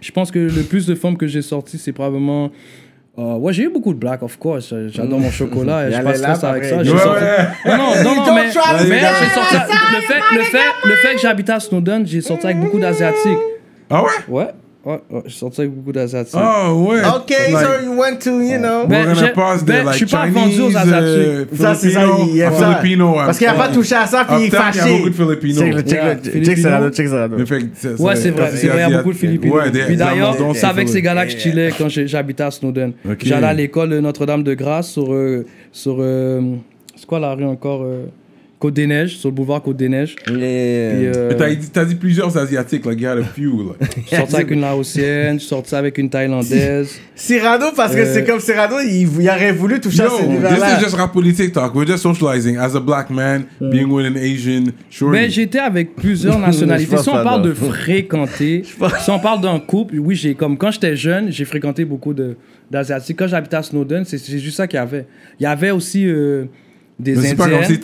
Je pense que le plus de femmes que j'ai sorti, c'est probablement. Euh, ouais, j'ai eu beaucoup de black, of course. J'adore mon chocolat et je passe stress avec ça. J'ai sorti- ouais. Non, non, non, mais, j'ai sorti. Le fait, le, fait, le fait que j'habite à Snowdon, j'ai sorti avec beaucoup d'Asiatiques. Ah ouais? Ouais, ouais, ouais, j'ai sorti avec beaucoup d'Asiatiques. Ah ouais. Ok, Like, so you went to, you know. Ben, we're j'ai- gonna pass the ben, like je suis pas vendu aux euh, Asiatiques. Ça, c'est ça, Filipino, il ah, ça. Filipino, Parce qu'il a pas touché à ça, puis il est Uptown, il y a fâché. beaucoup de Filipinos. Check, check, Yeah, le- check Filipinos. C'est- Ouais, c'est vrai, c'est vrai, il y a beaucoup de Philippines. Ouais, Puis d'ailleurs, c'est avec ces gars-là que je chillais quand j'habitais à Snowden. J'allais à l'école de Notre-Dame-de-Grâce sur, euh, sur euh, c'est quoi la rue encore euh, Côte-des-Neiges, sur le boulevard Côte-des-Neiges. Puis, Yeah. euh, Mais T'as dit, t'as dit plusieurs asiatiques, like, you had a few, like. je sorti avec une Laotienne, je sorti avec une Thaïlandaise. Cyrano, parce que Euh, c'est comme Cyrano, il, il aurait voulu toucher à Yo, ce this univers-là. is just rap politique talk. We're just socializing as a black man, being with an Asian. Sure. Mais j'étais avec plusieurs nationalités. Si on parle de fréquenter, si on parle d'un couple, oui, j'ai comme quand j'étais jeune, j'ai fréquenté beaucoup de d'asiatiques. Quand j'habitais à Snowden, c'est c'est juste ça qu'il y avait. Il y avait aussi euh, des Mais c'est pas comme si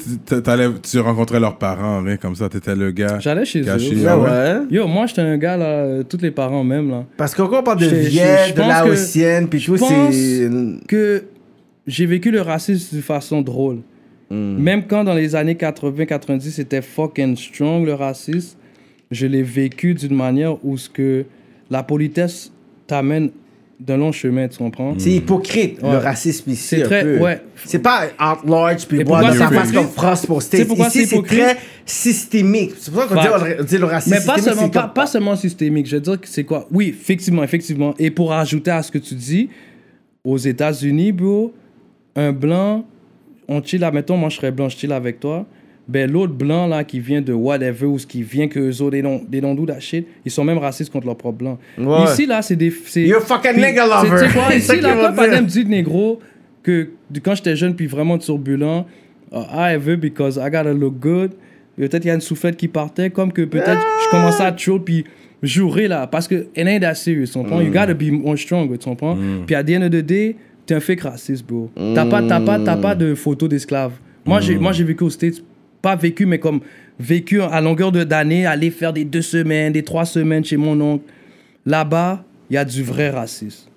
tu- rencontrais leurs parents, rien comme ça. T'étais le gars. J'allais chez Caché, eux. Ah ouais? ouais. Yo, moi, j'étais un gars, là, euh, tous les parents même, là. Parce que quand on parle de Je- je- vieille, je de pense la que- haussienne, puis je tout, c'est. que j'ai vécu le racisme de façon drôle. Hmm. Même quand dans les années 80-90, c'était fucking strong le racisme, je l'ai vécu d'une manière où ce que la politesse t'amène d'un long chemin, tu comprends? C'est hypocrite, le racisme ici. C'est très- peu. ouais. C'est pas out large puis boire dans sa face comme France pour States. Ici, c'est très systémique. C'est pour ça qu'on dit, on dit le racisme Mais pas systémique. seulement, pas seulement systémique. Je veux dire que c'est quoi? Oui, effectivement, effectivement. Et pour ajouter à ce que tu dis, aux États-Unis, bro, un blanc, on chill, mettons, moi je serais blanc, je chill avec toi. Ben l'autre blanc là qui vient de whatever ou ce qui vient que eux autres, they don't do that shit, ils sont même racistes contre leur propre blanc. Ouais. Ici là, c'est des. You're fucking nigga lover. Tu sais Ici là, quand exemple dit négro, que quand j'étais jeune puis vraiment turbulent, uh, I veux because I gotta look good. Peut-être il y a une soufflette qui partait, comme que peut-être je commençais à troll puis jouer là. Parce que it ain't that serious, tu comprends? You gotta be more strong, tu comprends? Puis à the end of the day, t'es un fake raciste, bro. T'as pas, t'as pas, t'as pas de photo d'esclave. Moi, j'ai, moi, j'ai vécu aux States, pas vécu, mais comme vécu à longueur de- d'année, aller faire des deux semaines, des trois semaines chez mon oncle. Là-bas, il y a du vrai racisme.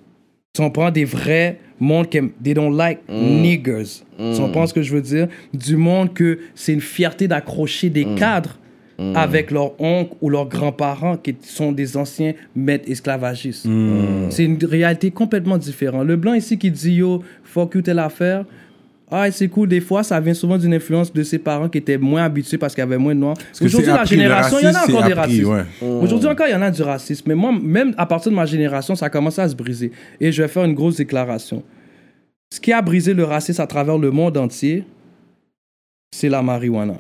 Tu comprends des vrais monde qui aiment- they don't like niggers. Tu comprends ce que je veux dire? Du monde que c'est une fierté d'accrocher des cadres avec leur oncle ou leurs grands-parents qui sont des anciens maîtres esclavagistes. C'est une réalité complètement différente. Le blanc ici qui dit yo, fuck you telle affaire. Ah, c'est cool. Des fois, ça vient souvent d'une influence de ses parents qui étaient moins habitués parce qu'il y avait moins de noirs. Aujourd'hui, la génération, il y en a encore des racistes. ouais. Aujourd'hui encore, il y en a du racisme. Mais moi, même à partir de ma génération, ça a commencé à se briser. Et je vais faire une grosse déclaration. Ce qui a brisé le racisme à travers le monde entier, c'est la marijuana.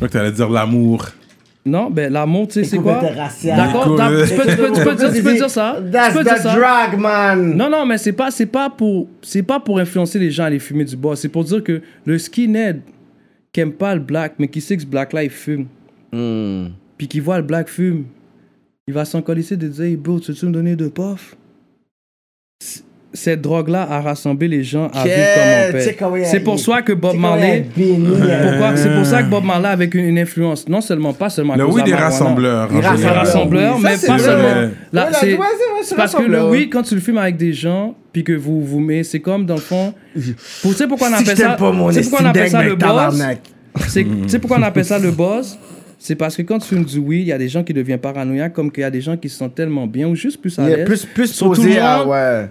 Que t'allais dire l'amour. Non, ben l'amour, tu sais, c'est quoi? D'accord, tu peux, tu peux- tu peux dire, tu peux dire ça. Tu That's peux dire the ça. drag, man. Non, non, mais c'est pas, c'est pas pour, c'est pas pour influencer les gens à aller fumer du bois. C'est pour dire que le skinhead qui aime pas le black, mais qui sait que ce black là il fume, Hmm. puis qui voit le black fume, il va s'en colisser de dire, hey bro, tu veux me donner de puff? Cette drogue-là a rassemblé les gens à Que- vivre comme on a- C'est pour ça que Bob Marley. C'est pour ça que Bob Marley avec une, une influence, non seulement pas seulement Le cause weed de la est marijuana. rassembleur. Il en rassemble. Les général. rassembleurs, oui, mais pas c'est seulement. c'est c'est c'est c'est parce que le weed, quand tu le fumes avec des gens, puis que vous vous mettez, c'est comme dans le fond. Pour, tu sais pourquoi on appelle ça sais pourquoi on appelle ça le. C'est- Tu sais pourquoi on appelle ça le buzz C'est parce que quand tu fumes du weed, il y a des gens qui deviennent paranoïaques, comme qu'il y a des gens qui se sentent tellement bien ou juste plus à l'aise. plus, plus posé monde, Ouais.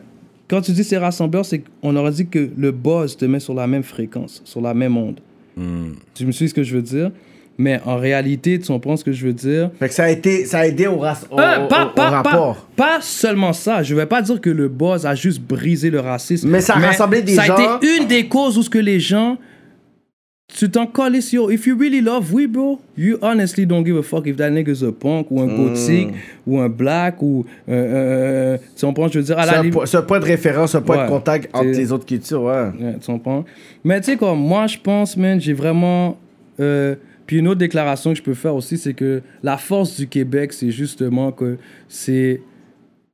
Quand tu dis c'est rassembleur, c'est qu'on aurait dit que le buzz te met sur la même fréquence, sur la même onde. Tu me suis ce que je veux dire? Mais en réalité, tu comprends ce que je veux dire? Fait que ça a, été, ça a aidé au, rac- au, Euh, au- pas, au pas- rapport. pas- pas seulement ça. Je vais pas dire que le buzz a juste brisé le racisme. Mais ça a rassemblé des ça gens. a été une des causes où ce que les gens. Tu t'en colles yo. If you really love we, bro, you honestly don't give a fuck if that nigga's a punk ou un Hmm. gothique ou un black ou. euh, euh, tu comprends? Je veux dire, à la limite. c'est un point de référence, un point Ouais. de contact entre les autres cultures, ouais. Ouais, tu comprends? Mais tu sais, comme moi, je pense, man, j'ai vraiment. euh, puis une autre déclaration que je peux faire aussi, c'est que la force du Québec, c'est justement que c'est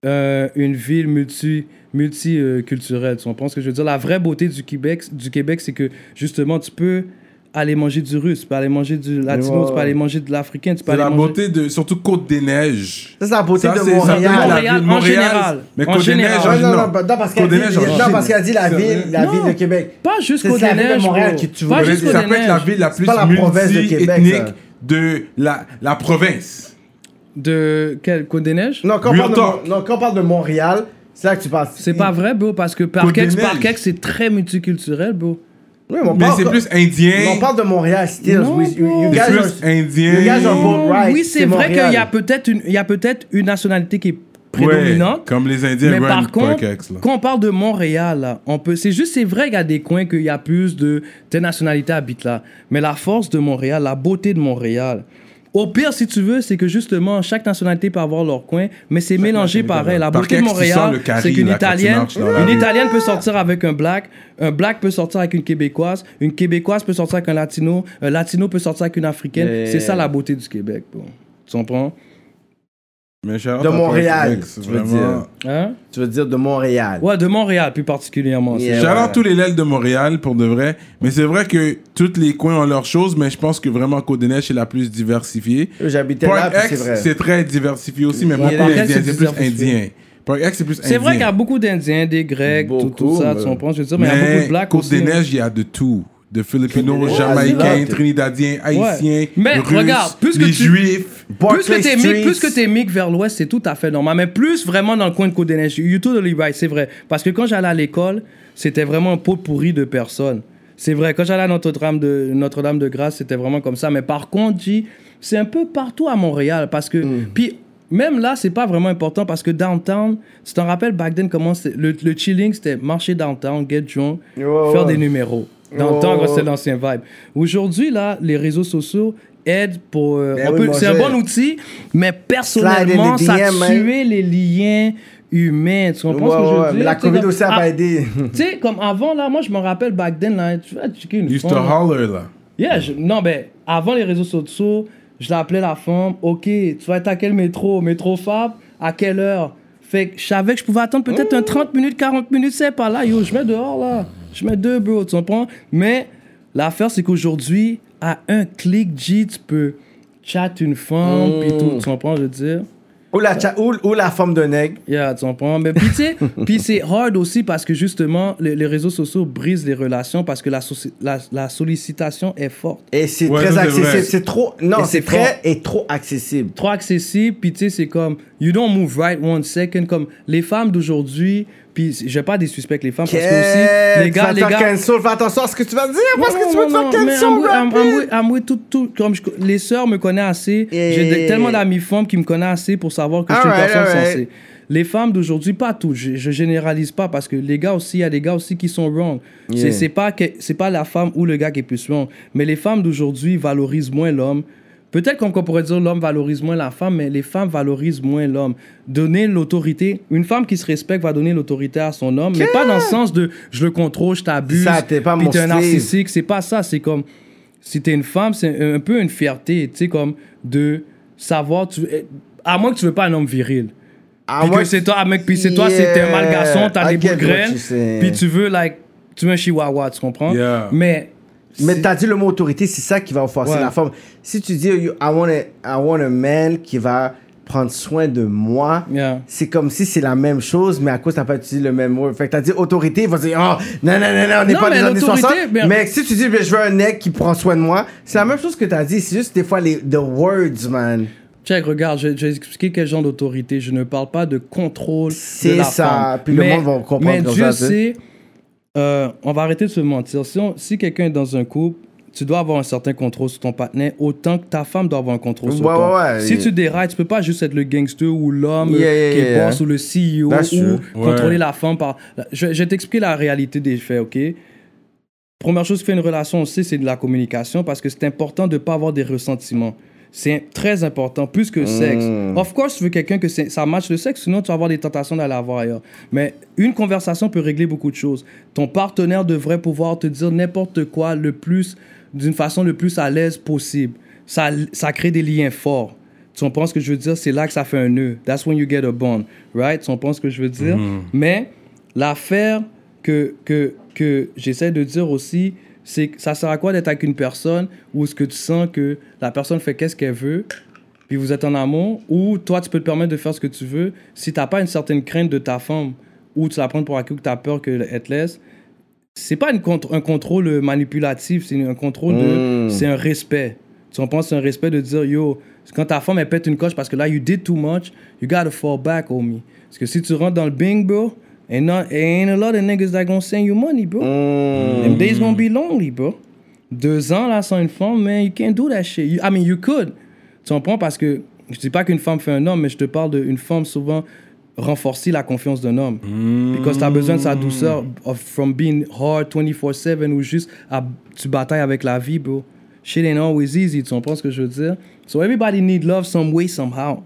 euh, une ville multi multiculturelle. tu comprends ce que je veux dire? La vraie beauté du Québec, du Québec c'est que justement, tu peux aller manger du russe, tu peux aller manger du latino, Ouais. tu peux aller manger de l'africain, tu peux C'est aller la manger... beauté de. Surtout Côte des Neiges. Ça, c'est la beauté Ça, de c'est- ça Montréal. la Montréal, en général. Mais En Côte des Neiges, général. en non, général. non, non, parce qu'elle Côte des dit, Neiges, en non, parce qu'elle dit la ville, la Non. ville de Québec. Pas juste C'est Côte la des ville de Neiges, Montréal bro. que tu Pas veux. juste Ça Ça Côte peut être la Neiges. ville la plus pas la province de Québec, multi-ethnique ça. de la, la province. De quelle Côte des Neiges? Non, quand on, parle de, talk. Mon- non, quand on parle de Montréal, c'est là que tu parles. C'est pas vrai, bro, parce que Côte Parkex, des Neiges. Parkex, c'est très multiculturel, bro. Oui, mais c'est plus indien. on parle de Montréal, C'est guys plus are- indien. you guys are both right. oui, c'est vrai qu'il y a peut-être une, il y a peut-être une nationalité qui est Ouais, prédominante. comme les Indiens mais par contre, Parkex, quand on parle de Montréal, là, on peut, c'est juste, c'est vrai qu'il y a des coins qu'il y a plus de telle nationalité habite là. Mais la force de Montréal, la beauté de Montréal. Au pire, si tu veux, c'est que justement, chaque nationalité peut avoir leur coin, mais c'est mélangé pareil. La beauté de Montréal, c'est qu'une Italienne, une. Italienne peut sortir avec un black, un black peut sortir avec une Québécoise, une Québécoise peut sortir avec un Latino, un Latino peut sortir avec une Africaine. C'est ça la beauté du Québec. Tu comprends? Mais De Montréal, tu veux vraiment. Hein? Tu veux dire de Montréal. Ouais, de Montréal plus particulièrement. Yeah. Ouais. out tous les lèvres de Montréal pour de vrai. Mais c'est vrai que tous les coins ont leurs choses, mais je pense que vraiment Côte des Neiges est la plus diversifiée. J'habitais là, c'est vrai. c'est très diversifié aussi, mais beaucoup d'Indiens, c'est plus indien. C'est plus indien. C'est vrai qu'il y a beaucoup d'Indiens, des Grecs, tout, tout Beaucoup, ça, mais- tu comprends, je veux dire, mais il y a beaucoup de Blacks Côte aussi. des Neiges, il y a de tout. De Filipinos, Jamaïcains. Trinidadiens, Haïtiens, Mais Russes, regarde, plus que tu- Juifs. Plus que t'es mic, plus que t'es mic vers l'ouest, c'est tout à fait normal. Mais plus vraiment dans le coin de Côte Neiges, you totally right, c'est vrai. Parce que quand j'allais à l'école, c'était vraiment un pot pourri de personnes. C'est vrai, quand j'allais à Notre-Dame de, Notre-Dame de Grâce, c'était vraiment comme ça. Mais par contre, c'est un peu partout à Montréal. Parce que, Mm. puis même là, c'est pas vraiment important parce que downtown, tu t'en rappelles, back then, comment le, le chilling, c'était marcher downtown, get drunk, Ouais, faire ouais. des numéros. Dans le temps, Ouais, c'était l'ancien vibe. Aujourd'hui, là, les réseaux sociaux aident pour. euh, Ben oui, c'est un bon outil, mais personnellement, ça a tué les liens humains. Tu comprends Ouais, ce que je veux ouais, dire? mais la COVID comme- aussi a pas aidé. Tu sais, comme avant, là, moi, je me rappelle back then, là, tu vas checker une Used to holler, là. Yeah, je- non, ben, avant les réseaux sociaux, je l'appelais la femme. Ok, tu vas être à quel métro? Métro Fab À quelle heure? Fait que je savais que je pouvais attendre peut-être un 30 minutes, 40 minutes, c'est pas là. Yo, je mets dehors, là. Je mets deux, bro, tu comprends? Mais l'affaire, c'est qu'aujourd'hui, à un clic, G, tu peux chat une femme, puis tout, tu comprends, je veux dire? Ou la, cha- ou, ou la forme de nègre. Yeah, tu comprends? Mais puis, tu sais, puis c'est hard aussi parce que justement, les, les réseaux sociaux brisent les relations parce que la, soci- la, la sollicitation est forte. Et c'est Ouais, très accessible. C'est trop. Non, c'est très et trop accessible. trop accessible, puis tu sais, c'est comme, you don't move right one second, comme les femmes d'aujourd'hui, puis j'ai pas des suspects les femmes, parce que aussi, les gars, les gars... cancel? Fais attention à ce que tu vas dire parce que tu vas te faire cancel. Tout, tout, comme je- les sœurs me connaissent assez, j'ai tellement d'amis femmes qui me connaissent assez pour savoir que je suis une personne sensée. Les femmes d'aujourd'hui, pas toutes, je, je généralise pas parce que les gars aussi, il y a des gars aussi qui sont wrong. C'est- pas, que- c'est pas la femme ou le gars qui est plus wrong, mais les femmes d'aujourd'hui valorisent moins l'homme. Peut-être qu'on pourrait dire l'homme valorise moins la femme, mais les femmes valorisent moins l'homme. Donner l'autorité, une femme qui se respecte va donner l'autorité à son homme, mais pas dans le sens de je le contrôle, je t'abuse, Ça, t'es pas puis mon t'es un narcissique. C'est pas ça, c'est comme si t'es une femme, c'est un, peu une fierté, tu sais, comme de savoir, tu, eh, à moins que tu veux pas un homme viril. À Puis que c'est toi, ah, mec, puis c'est toi, c'est un mal garçon, t'as I des bouts de graines, puis tu veux, like, tu veux un chihuahua, tu comprends? Yeah. Mais, Mais t'as dit le mot autorité, c'est ça qui va forcer Ouais. la femme. Si tu dis you- I want, a, I want a man qui va prendre soin de moi, Yeah. c'est comme si c'est la même chose, mais à cause t'as pas utilisé le même mot. Fait que t'as dit autorité, il va dire oh non non non non, on n'est pas mais des années l'autorité, 60. mais- Mais si tu dis je veux un mec qui prend soin de moi, c'est la même chose que t'as dit. C'est juste des fois les the words man. check, regarde, je, je vais expliquer quel genre d'autorité. Je ne parle pas de contrôle C'est ça, femme. puis le Mais- monde va comprendre Mais Dieu sait, euh, on va arrêter de se mentir. Si, on- si quelqu'un est dans un couple, tu dois avoir un certain contrôle sur ton partenaire, autant que ta femme doit avoir un contrôle sur Ouais, toi. ouais. Si tu dérailles, tu peux pas juste être le gangster ou l'homme Yeah, yeah, qui est yeah. boss ou le CEO That's ou true. contrôler Ouais. la femme par... Je, je vais t'expliquer la réalité des faits, OK? Première chose qui fait une relation aussi, c'est de la communication parce que c'est important de ne pas avoir des ressentiments. C'est très important, plus que le sexe. Mm. Of course, tu veux quelqu'un que ça matche le sexe, sinon tu vas avoir des tentations d'aller avoir ailleurs. Mais une conversation peut régler beaucoup de choses. Ton partenaire devrait pouvoir te dire n'importe quoi le plus, d'une façon le plus à l'aise possible. Ça, ça crée des liens forts. Tu comprends ce que je veux dire? C'est là que ça fait un nœud. That's when you get a bond, right? Tu comprends ce que je veux dire? Mais l'affaire que, que, que j'essaie de dire aussi, c'est ça sert à quoi d'être avec une personne où ce que tu sens que la personne fait qu'est-ce qu'elle veut, puis vous êtes en amour, ou toi, tu peux te permettre de faire ce que tu veux si tu n'as pas une certaine crainte de ta femme, ou tu la prends pour acquis ou que tu as peur qu'elle te laisse. C'est pas une un contrôle manipulatif, c'est un contrôle de. Mm. C'est un respect. Tu comprends? C'est un respect de dire, yo, quand ta femme, elle pète une coche parce que là, you did too much, you gotta fall back, homie. Parce que si tu rentres dans le bing, bro, ain't, not, ain't a lot of niggas that gonna send you money, bro. Mm. Them days gonna be lonely, bro. Deux ans, là, sans une femme, man, you can't do that shit. You- I mean, you could. Tu comprends? Parce que je dis pas qu'une femme fait un homme, mais je te parle d'une femme souvent renforcer la confiance d'un homme. Because tu as besoin de sa douceur of, from being hard 24-7 ou juste à- tu batailles avec la vie, bro. Shit ain't always easy, tu comprends ce que je veux dire? So everybody need love some way, somehow.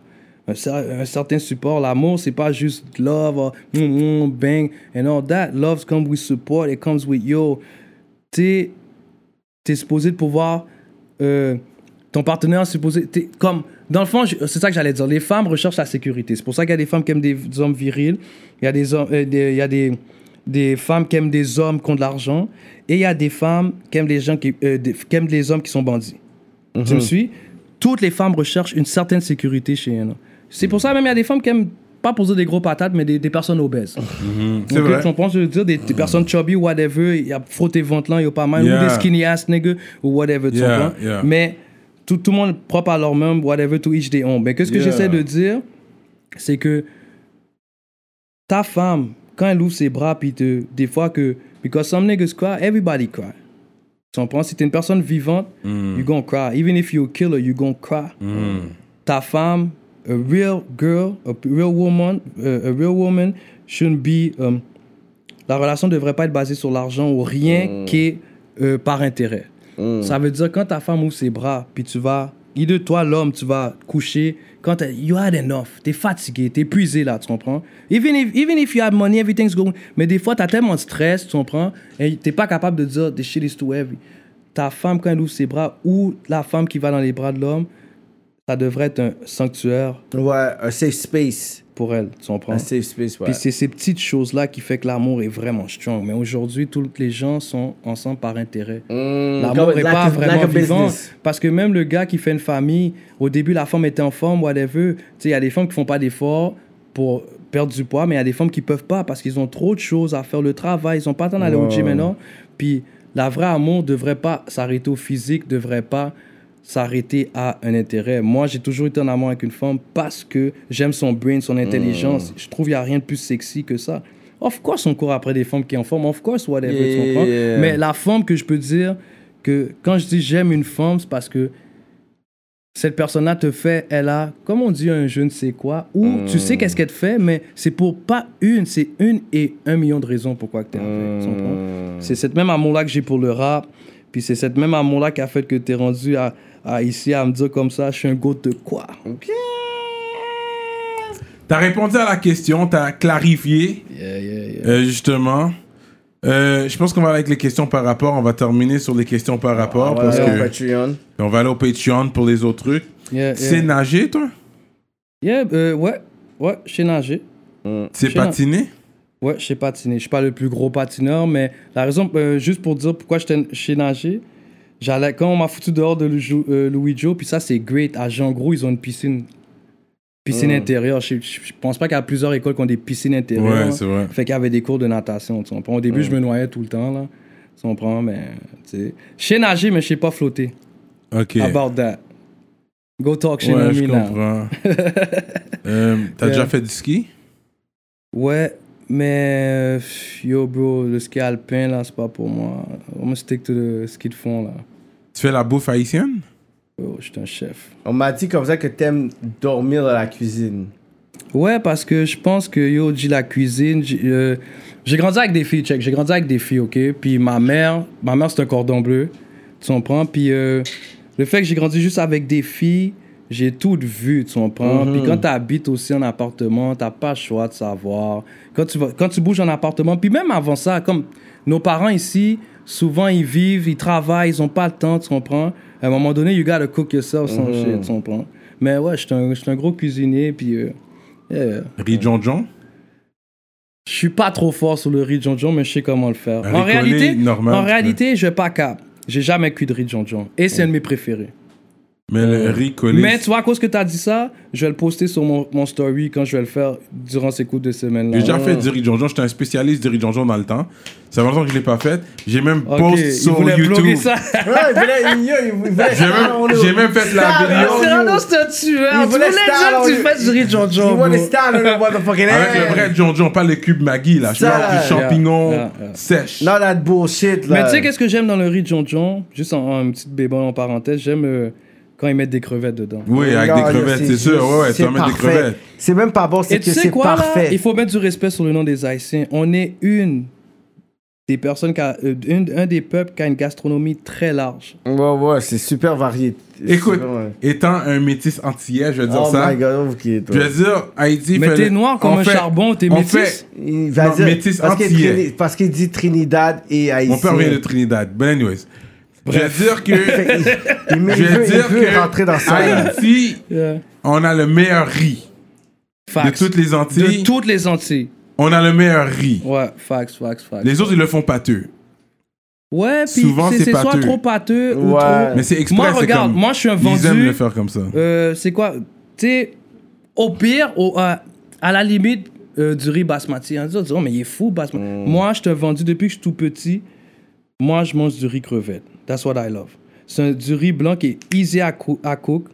Un, cer- un certain support. L'amour, c'est pas juste love, or, mm, mm, bang, and all that. Love comes with support, it comes with, yo, tu es supposé de pouvoir... euh, ton partenaire est supposé... t'es- Comme dans le fond, je- c'est ça que j'allais dire. Les femmes recherchent la sécurité. C'est pour ça qu'il y a des femmes qui aiment des hommes virils. Il y a des hommes, euh, des- il y a des, des femmes qui aiment des hommes qui ont de l'argent. Et il y a des femmes qui aiment les gens qui, euh, des- qui aiment les hommes qui sont bandits. Tu me suis? Toutes les femmes recherchent une certaine sécurité chez elles. C'est pour ça même il y a des femmes qui aiment pas poser des gros patates, mais des, des personnes obèses. C'est vrai. Tu comprends ce que je veux dire? Des, des personnes chubby, whatever, il y a frotter ventre là, il y a pas mal. Yeah. Ou des skinny ass niggas, ou whatever, tu Yeah, comprends? yeah. Mais tout, tout le monde propre à leur même, whatever, to each their own. Mais qu'est-ce que j'essaie de dire? C'est que ta femme, quand elle ouvre ses bras, puis te, des fois que, because some niggas cry, everybody cry. Tu comprends? Si t'es une personne vivante, Mm. you gonna cry. Even if you're a killer, you gonna cry. Ta femme, a real girl, a real woman, a real woman shouldn't be. um, la relation devrait pas être basée sur l'argent ou rien qui est euh, par intérêt. Ça veut dire quand ta femme ouvre ses bras, puis tu vas, de toi l'homme, tu vas coucher. Quand you had enough, t'es fatigué, t'es épuisé là, tu comprends? Even if, even if you have money, everything's going. Mais des fois, t'as tellement de stress, tu comprends? Et t'es pas capable de dire, this shit is too heavy. Ta femme, quand elle ouvre ses bras, ou la femme qui va dans les bras de l'homme, ça devrait être un sanctuaire Ouais, un safe space. pour elle, tu comprends? Un safe space, ouais. Puis c'est ces petites choses-là qui fait que l'amour est vraiment strong. Mais aujourd'hui, tous les gens sont ensemble par intérêt. Mm, L'amour n'est pas vraiment like vivant. business. Parce que même le gars qui fait une famille, au début, la femme était en forme, whatever. Tu sais, il y a des femmes qui font pas d'efforts pour perdre du poids, mais il y a des femmes qui peuvent pas parce qu'ils ont trop de choses à faire, le travail, ils ont pas le temps d'aller au gym maintenant. Puis la vraie amour devrait pas s'arrêter au physique, devrait pas s'arrêter à un intérêt. Moi, j'ai toujours été en amour avec une femme parce que j'aime son brain, son intelligence. Je trouve qu'il n'y a rien de plus sexy que ça. Of course, on court après des femmes qui en forme. Of course, whatever, tu Yeah. comprends? Mais la forme que je peux dire que quand je dis j'aime une femme, c'est parce que cette personne-là te fait, elle a, comme on dit, un je ne sais quoi, ou tu sais qu'est-ce qu'elle te fait, mais c'est pour pas une, c'est une et un million de raisons pourquoi que t'es tu comprends? C'est cette même amour-là que j'ai pour le rap, puis c'est cette même amour-là qui a fait que t'es rendu à, à ici à me dire comme ça, je suis un goût de quoi? T'as répondu à la question, t'as clarifié, Yeah, yeah, yeah. euh, justement. Euh, je pense qu'on va aller avec les questions par rapport. On va terminer sur les questions par rapport. On va parce aller au que Patreon. on va aller au Patreon pour les autres trucs. Yeah, Tu sais yeah. nager, toi? Yeah, euh, ouais, ouais, je sais nager. Tu sais Je sais na- patiner? Ouais, je sais patiner. Je suis pas le plus gros patineur, mais la raison, euh, juste pour dire pourquoi j'étais chez nager, j'allais, quand on m'a foutu dehors de Louis, euh, Joe, puis ça c'est great. À Jean Gros, ils ont une piscine, piscine intérieure. Je, je, pense pas qu'il y a plusieurs écoles qui ont des piscines intérieures. Ouais, c'est vrai. Fait qu'il y avait des cours de natation. Tu comprends? Au début, je me noyais tout le temps, là. Tu comprends? Mais, tu sais. Je sais nager, mais je sais pas flotter. Ok. About that. Go talk chez Ouais, je comprends. Euh, T'as Yeah. déjà fait du ski? Ouais, mais euh, yo, bro, le ski alpin, là, c'est pas pour moi. On me stick to le ski de fond, là. Tu fais la bouffe haïtienne? Yo, je suis un chef. On m'a dit comme ça que t'aimes dormir dans la cuisine. Ouais, parce que je pense que yo, j'ai la cuisine. J'ai euh, j'ai grandi avec des filles, check. J'ai grandi avec des filles, ok? Puis ma mère, ma mère, c'est un cordon bleu. Tu comprends? Puis euh, le fait que j'ai grandi juste avec des filles, j'ai tout vu, tu comprends? Puis quand tu habites aussi en appartement, t'as pas le choix de savoir. Quand tu, vas, quand tu bouges en appartement, puis même avant ça, comme nos parents ici, souvent ils vivent, ils travaillent, ils ont pas le temps, tu comprends? À un moment donné, you gotta cook yourself, sans shit, tu comprends? Mais ouais, je suis un, j'suis un gros cuisinier, puis... euh, yeah. Riz John John Je suis pas trop fort sur le riz John John, mais je sais comment le faire. En réalité, normal, en réalité, je vais pas cap. J'ai jamais cuit de riz John John. Et c'est un de mes préférés. Mais le riz collé. Mais tu vois, à cause que tu as dit ça, je vais le poster sur mon, mon story quand je vais le faire durant ces coups de semaine-là. J'ai déjà fait du riz John John. J'étais un spécialiste du riz John John dans le temps. Ça fait longtemps que je l'ai pas fait. J'ai même Ok, post il sur voulait YouTube. ça. Ouais, il voulait, il, il voulait J'ai même, j'ai même fait la Style, vidéo Cyrano, c'est un tueur. Il Tu voulait voulais style, dire que tu on- fais du riz John You John. want to bro. stand on the motherfucking avec le vrai John John, pas le cube Maggi là. Je parle du champignon sèche. Not that bullshit, là. Mais tu sais, qu'est-ce que j'aime dans le riz John John Juste en, petite bémol en parenthèse, j'aime euh, quand ils mettent des crevettes dedans. Oui, avec Non, des crevettes, c'est sûr. Ouais, ouais, tu c'est vas mettre des parfait. crevettes. C'est même pas bon, c'est Et que tu sais c'est quoi, là? parfait. Il faut mettre du respect sur le nom des Haïtiens. On est une des personnes, qui a, euh, une- un des peuples qui a une gastronomie très large. Ouais, ouais, c'est super varié. Écoute, Super, ouais. étant un métis antillais, je vais dire Oh ça. my god, ok, Je vais dire, Haïti Mais t'es noir comme un fait- charbon, t'es on métis? fait- Il va Non, dire. métis parce qu'il antillais. Trini- parce qu'il dit Trinidad et Haïtien. Mon père vient de Trinidad. But anyways, Je vais dire que. il, il, je veut, vais il dire veut que. rentrer dans ça. Haïti, Yeah. on a le meilleur riz. Facts. De toutes les Antilles, De toutes les Antilles. on a le meilleur riz. Ouais, facts, facts, facts. Les autres, ils le font pâteux. Ouais, puis Souvent, c'est soit trop pâteux ou Ouais. trop. Mais c'est exprès, Moi, regarde, comme- moi, je suis un Ils aiment vendu. le faire comme ça. Euh, c'est quoi? Tu sais, au pire, au- à, à la limite euh, du riz basmati. On dit, oh, mais il est fou, basmati. Mm. Moi, je te vendu depuis que je suis tout petit. Moi, je mange du riz crevette. That's what I love. C'est un- du riz blanc qui est easy à, cou- à cook.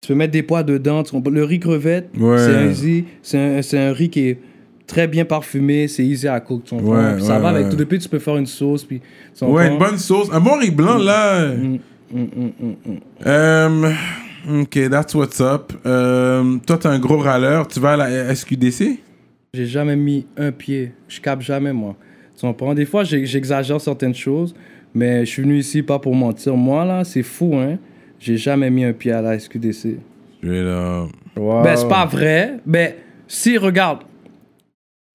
Tu peux mettre des pois dedans. Le riz crevette, Ouais. c'est un, easy- c'est un, c'est un riz qui est très bien parfumé. C'est easy à cook. tu comprends? Ouais, Puis ça va avec ouais. tout. Depuis, tu peux faire une sauce. Puis, tu Ouais, une bonne sauce. Un bon riz blanc, là. Mm, mm, mm, ok, that's what's up. Euh, toi, t'es un gros râleur. Tu vas à la SQDC? J'ai jamais mis un pied. Je capte jamais, moi. Tu comprends? Des fois, j'exagère certaines choses, mais je suis venu ici pas pour mentir. Moi, là, c'est fou, hein? J'ai jamais mis un pied à la SQDC. Là. Wow. Ben, c'est pas vrai. Ben, si, regarde.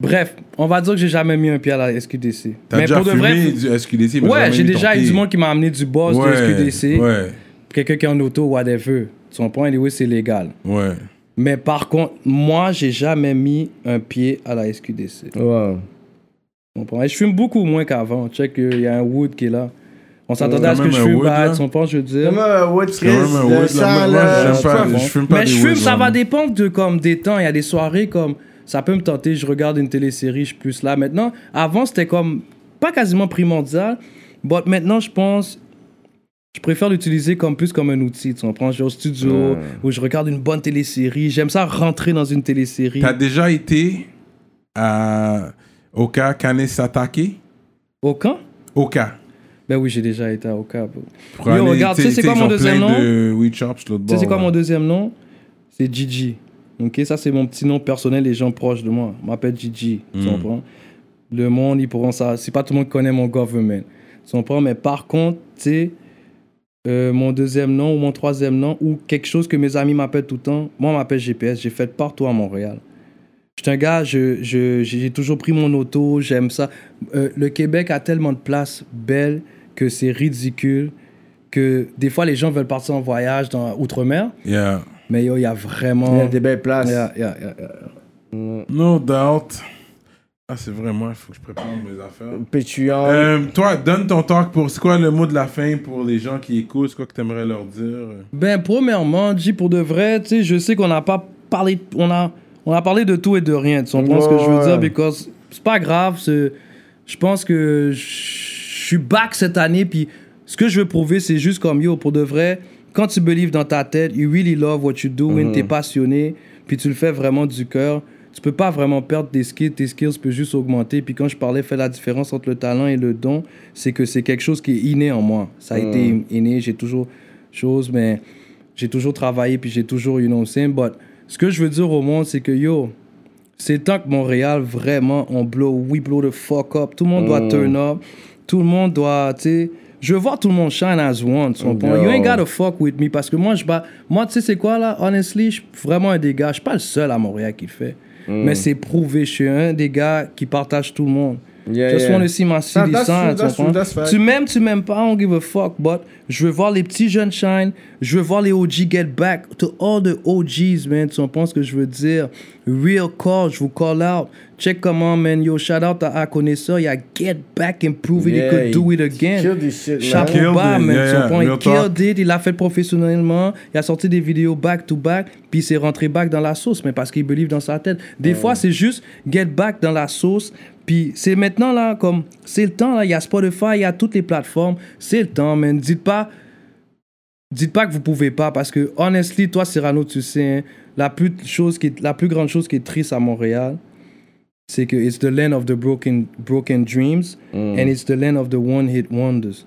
Bref, on va dire que j'ai jamais mis un pied à la SQDC. T'as mais déjà pour de vrai. du SQDC? mais Ouais, j'ai déjà eu du monde qui m'a amené du boss ouais, de SQDC. Ouais, Quelqu'un qui est en auto, whatever. Tu comprends? Anyway, c'est légal. ouais. Mais par contre, moi, j'ai jamais mis un pied à la SQDC. Wow. Tu comprends? Et je fume beaucoup moins qu'avant. Check, il y a un Wood qui est là. On s'attendait Euh, à ce quand que je fume bad, tu comprends, je veux dire. Comme un Wood Chris, là. je fume pas Mais je fume, ça va dépendre de comme des temps. Il y a des soirées comme ça peut me tenter, je regarde une télésérie, je suis plus là. Maintenant, avant c'était comme pas quasiment primordial, mais maintenant je pense je préfère l'utiliser comme plus comme un outil. Tu comprends? Je vais au studio où je regarde une bonne télésérie. J'aime ça rentrer dans une télésérie. T'as déjà été à Oka Kanesatake? Camp? Oka? Ben oui, j'ai déjà été Yo, aller- regarde, tu sais, c'est quoi mon deuxième nom? de Tu sais, c'est quoi mon deuxième nom? C'est Gigi. Ok, ça, c'est mon petit nom personnel, les gens proches de moi. Je m'appelle Gigi. Tu Mm. comprends? Le monde, ils pourront ça. C'est pas tout le monde qui connaît mon government. Tu comprends? Mais par contre, tu sais, euh, mon deuxième nom ou mon troisième nom ou quelque chose que mes amis m'appellent tout le temps, moi, on m'appelle GPS. J'ai fait partout à Montréal. Je suis un gars, je, je- j'ai toujours pris mon auto, j'aime ça. Euh, le Québec a tellement de places belles que c'est ridicule que des fois les gens veulent partir en voyage dans outre-mer, Yeah. mais il y a vraiment. Il y a des belles places. Yeah, yeah, yeah, yeah. No doubt. Ah, c'est vrai, moi, il faut que je prépare mes affaires. Patreon. Euh, toi, donne ton talk pour. C'est quoi le mot de la fin pour les gens qui écoutent? C'est quoi que t'aimerais leur dire? Ben, premièrement, G, pour de vrai, tu sais, je sais qu'on n'a pas parlé. On a, on a parlé de tout et de rien. Tu comprends ce que je veux dire? Because c'est pas grave. Je pense que je suis back cette année. Puis ce que je veux prouver, c'est juste comme yo, pour de vrai, quand tu believes dans ta tête, you really love what you do, Mhm. t'es passionné, puis tu le fais vraiment du cœur. Tu peux pas vraiment perdre tes skills, tes skills peuvent juste augmenter. Puis quand je parlais, fait la différence entre le talent et le don, c'est que c'est quelque chose qui est inné en moi. Ça a été inné, j'ai toujours chose, mais j'ai toujours travaillé, puis j'ai toujours, you know saying. But ce que je veux dire au monde, c'est que yo, c'est temps que Montréal, vraiment, on blow, we blow the fuck up. Tout le monde doit turn up. Tout le monde doit, tu sais. Je veux voir tout le monde shine as one. tu comprends? Yo. You ain't gotta fuck with me. Parce que moi, je bats. Moi, tu sais, c'est quoi là? Honestly, je suis vraiment un des gars. Je suis pas le seul à Montréal qui le fait. Mais c'est prouvé. Je suis un des gars qui partage tout le monde. Yeah, Just yeah. wanna see my city that's shine, true, tu true. Tu m'aimes, tu m'aimes pas, I don't give a fuck. But je veux voir les petits jeunes shine. Je veux voir les OG get back to all the OGs, man. Tu comprends ce que je veux dire? Real call, je vous call out. Check comment, man. Yo, shout out à, à connaisseur. Il y a get back and prove it. Yeah, he could do it again. kill this shit, man. Chapeau Killed bas, it, man. yeah, yeah, real Il killed it. Il l'a fait professionnellement. Il a sorti des vidéos back to back. Puis il s'est rentré back dans la sauce, mais parce qu'il believe dans sa tête. Des fois, c'est juste get back dans la sauce. Puis c'est maintenant, là, comme, c'est le temps, là. Il y a Spotify, il y a toutes les plateformes. C'est le temps, man. Dites pas. Dites pas que vous pouvez pas parce que honestly toi Cyrano tu sais hein, la plus chose qui est, la plus grande chose qui est triste à Montréal c'est que it's the land of the broken broken dreams and it's the land of the one hit wonders.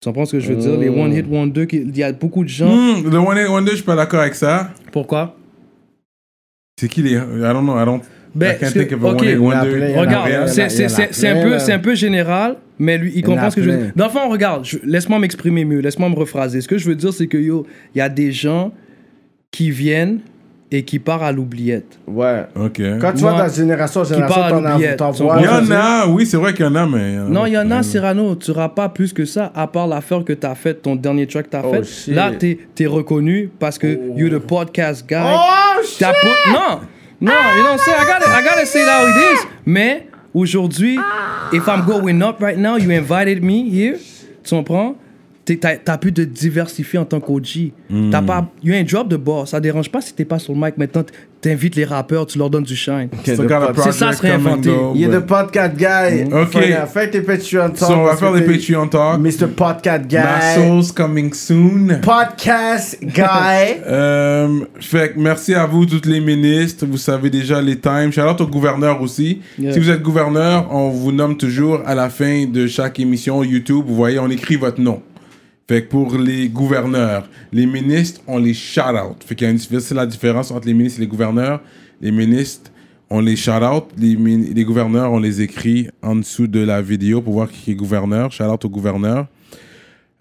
Tu comprends ce que je veux dire? Les one hit wonders qui- il y a beaucoup de gens Hmm, le One Hit Wonder, je suis pas d'accord avec ça. pourquoi? C'est qui les. I don't know, I don't. Ben, I can't ce que- think of a ok, One Hit Wonder. Regarde, c'est- un, peu- un peu général, mais lui, il comprend ce que je veux dire. Dans le fond, regarde, laisse-moi m'exprimer mieux, laisse-moi me rephraser. Ce que je veux dire, c'est que yo, il y a des gens qui viennent et qui part à l'oubliette. Ouais. Ok. Quand tu Moi, vois dans génération en qui génération, t'en as-. Il y en a, oui, c'est vrai qu'il y en a, mais. Non, il y en a, Ouais. Cyrano. Tu pas plus que ça, à part l'affaire que tu as faite, ton dernier track que tu as Oh, fait. shit. Là, tu es, reconnu parce que you're the podcast guy. Oh, shit! T'as put- Non, non, you know what I'm saying? I gotta, I gotta say how it is. Mais aujourd'hui, if I'm going up right now, you invited me here. Tu comprends? T'as pu te diversifier en tant qu'OG. T'as pas, you ain't drop de boss. Ça dérange pas si t'es pas sur le mic. Maintenant, t'invites les rappeurs, tu leur donnes du shine. A project C'est ça, se réinventer. Il est but- le podcast guy. Ok. Fais- tes Patreon talks. So, on va faire t'es Patreon talk. Mr. Podcast Guy. Muscles coming soon. Podcast Guy. Euh, fait que merci à vous, tous les ministres. Vous savez déjà les times. Shout out au gouverneur aussi. Yeah. Si vous êtes gouverneur, on vous nomme toujours à la fin de chaque émission YouTube. Vous voyez, on écrit votre nom. Fait que pour les gouverneurs, les ministres, on les shout out. Fait qu'il y a une c'est la différence entre les ministres et les gouverneurs. Les ministres, on les shout out. Les, gouverneurs, on les écrit en dessous de la vidéo pour voir qui est gouverneur. Shout out au gouverneur.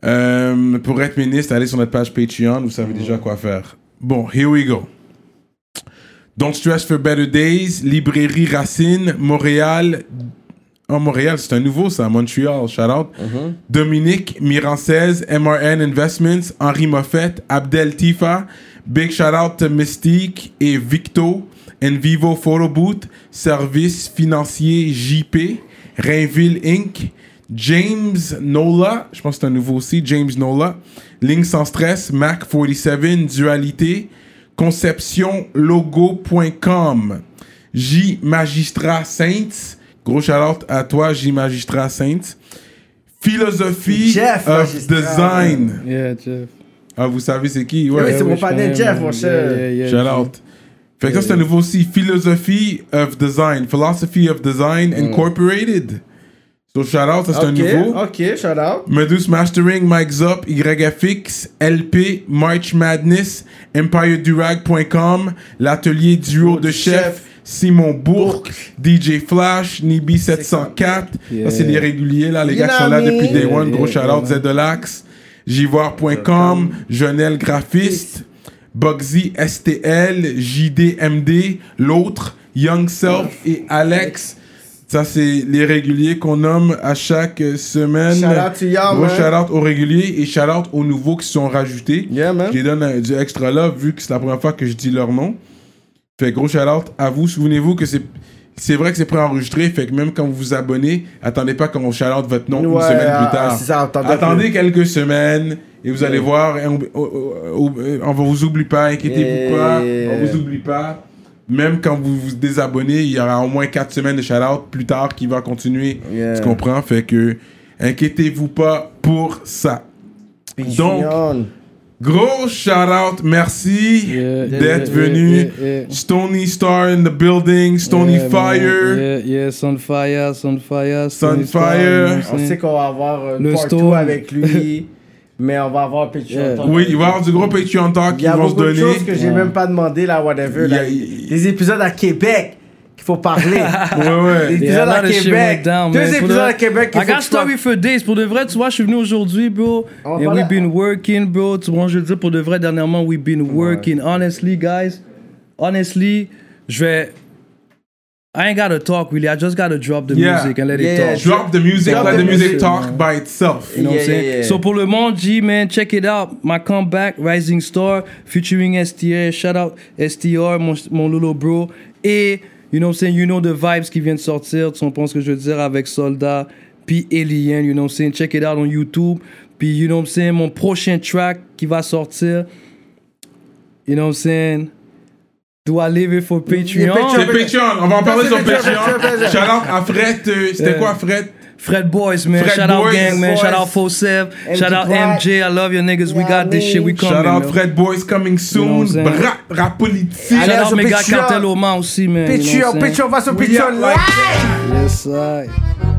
Euh, pour être ministre, allez sur notre page Patreon, vous savez déjà quoi faire. Bon, here we go. Don't Stress for Better Days, Librairie Racine, Montréal. En Montréal, c'est un nouveau ça, Montréal, shout out. Dominique Mirancez, MRN Investments, Henri Moffett, Abdel Tifa, big shout out to Mystique et Victo, Envivo Photo Booth, Service Financier JP, Rainville Inc., James Nola, je pense que c'est un nouveau aussi, James Nola, Ligne sans stress, Mac 47, Dualité, conceptionlogo.com, J Magistrat Saints, gros shout out à toi J Magistrat Saints, Philosophie Jeff of Magistrat. Design. Yeah, Jeff. Ah, vous savez c'est qui? Oui, c'est mon panel Jeff, mon cher. Yeah, yeah, shout yeah, out. Fait que ça, c'est un nouveau aussi. Philosophie of Design. Philosophy of Design Incorporated. So, shout out, ça, c'est un nouveau. ok, shout out. Medus Mastering, Mike Zop, YFX, LP, March Madness, EmpireDurag.com, l'atelier duo de chef. chef, Simon Bourque, DJ Flash, Nibi 704. Yeah. Ça, c'est les réguliers, là, les You gars qui sont là me. depuis Day One. Gros yeah, shout out, yeah, Z de l'Axe, Jivoire.com, Jonel Graphiste, Bugsy STL, JDMD, l'autre, Young Self et Alex. Ça, c'est les réguliers qu'on nomme à chaque semaine. Shout out to y'all, Gros man. shout out aux réguliers et shout out aux nouveaux qui sont rajoutés. Yeah, man. Je les donne euh, du extra love vu que c'est la première fois que je dis leur nom. Fait gros shout out à vous. Souvenez-vous que c'est. C'est vrai que c'est préenregistré, fait que même quand vous vous abonnez, attendez pas qu'on shout out votre nom une semaine ah, plus tard. c'est ça, attendez attendez que- quelques semaines et vous allez voir, on, on, vous oublie pas, inquiétez-vous pas, on vous oublie pas. Même quand vous vous désabonnez, il y aura au moins 4 semaines de shout out plus tard qui va continuer. Yeah. Tu comprends? Fait que inquiétez-vous pas pour ça. Donc. Gros shout out, merci Yeah, d'être yeah, venu. yeah, yeah. Stony Star in the building, Stony Yeah, man. Fire. Yeah, yeah, Sunfire, Sunfire. Sunfire. Stony Star, I'm On sait qu'on va avoir un Le part Stone. 2 avec lui, mais on va avoir Patreon. Yeah. Talk. Oui, il va y avoir du gros Patreon Talk Il qui y a vont se beaucoup de donner. choses que j'ai même pas demandé là, whatever. Il y a- là. il- Des épisodes à Québec qu'il faut parler. Ouais, ouais. à Québec. down, Deux épisodes de à Québec I got story for days. Pour de vrai, tu vois, je suis venu aujourd'hui, bro. And parler- we've been working, bro. Tu vois, je veux dire, pour de vrai, dernièrement, we've been working. Honestly, guys, honestly, je vais. I ain't gotta talk really. I just gotta drop the Yeah. music and let Yeah, it talk. Drop the music, Drop let the music music, talk man. by itself. You know what I'm saying? So pour le monde, G, man, check it out. My comeback, Rising Star, featuring STR. Shout out STR, mon, mon little bro. Et, you know what I'm saying, you know the vibes qui viennent de sortir. Tu comprends ce que je veux dire avec Soldat, puis Alien, you know what I'm saying? Check it out on YouTube. Puis, you know what I'm saying, mon prochain track qui va sortir. You know what I'm saying? Do I leave it for Patreon? Patreon? C'est Patreon, on va en parler sur Patreon. Shout out à Fred, euh, c'était Yeah. quoi Fred? Fred Boys, man. Fred Shout out gang, man. Boys. Shout out Fosev. MJ Shout out Black. MJ. I love your niggas. We got this shit. We coming. Shout out. Fred Boys coming soon. I'm saying? Rap, politique. Shout out mes gars. Cartel mains aussi, man. you know? Patreon, va are like- live. Yes, I.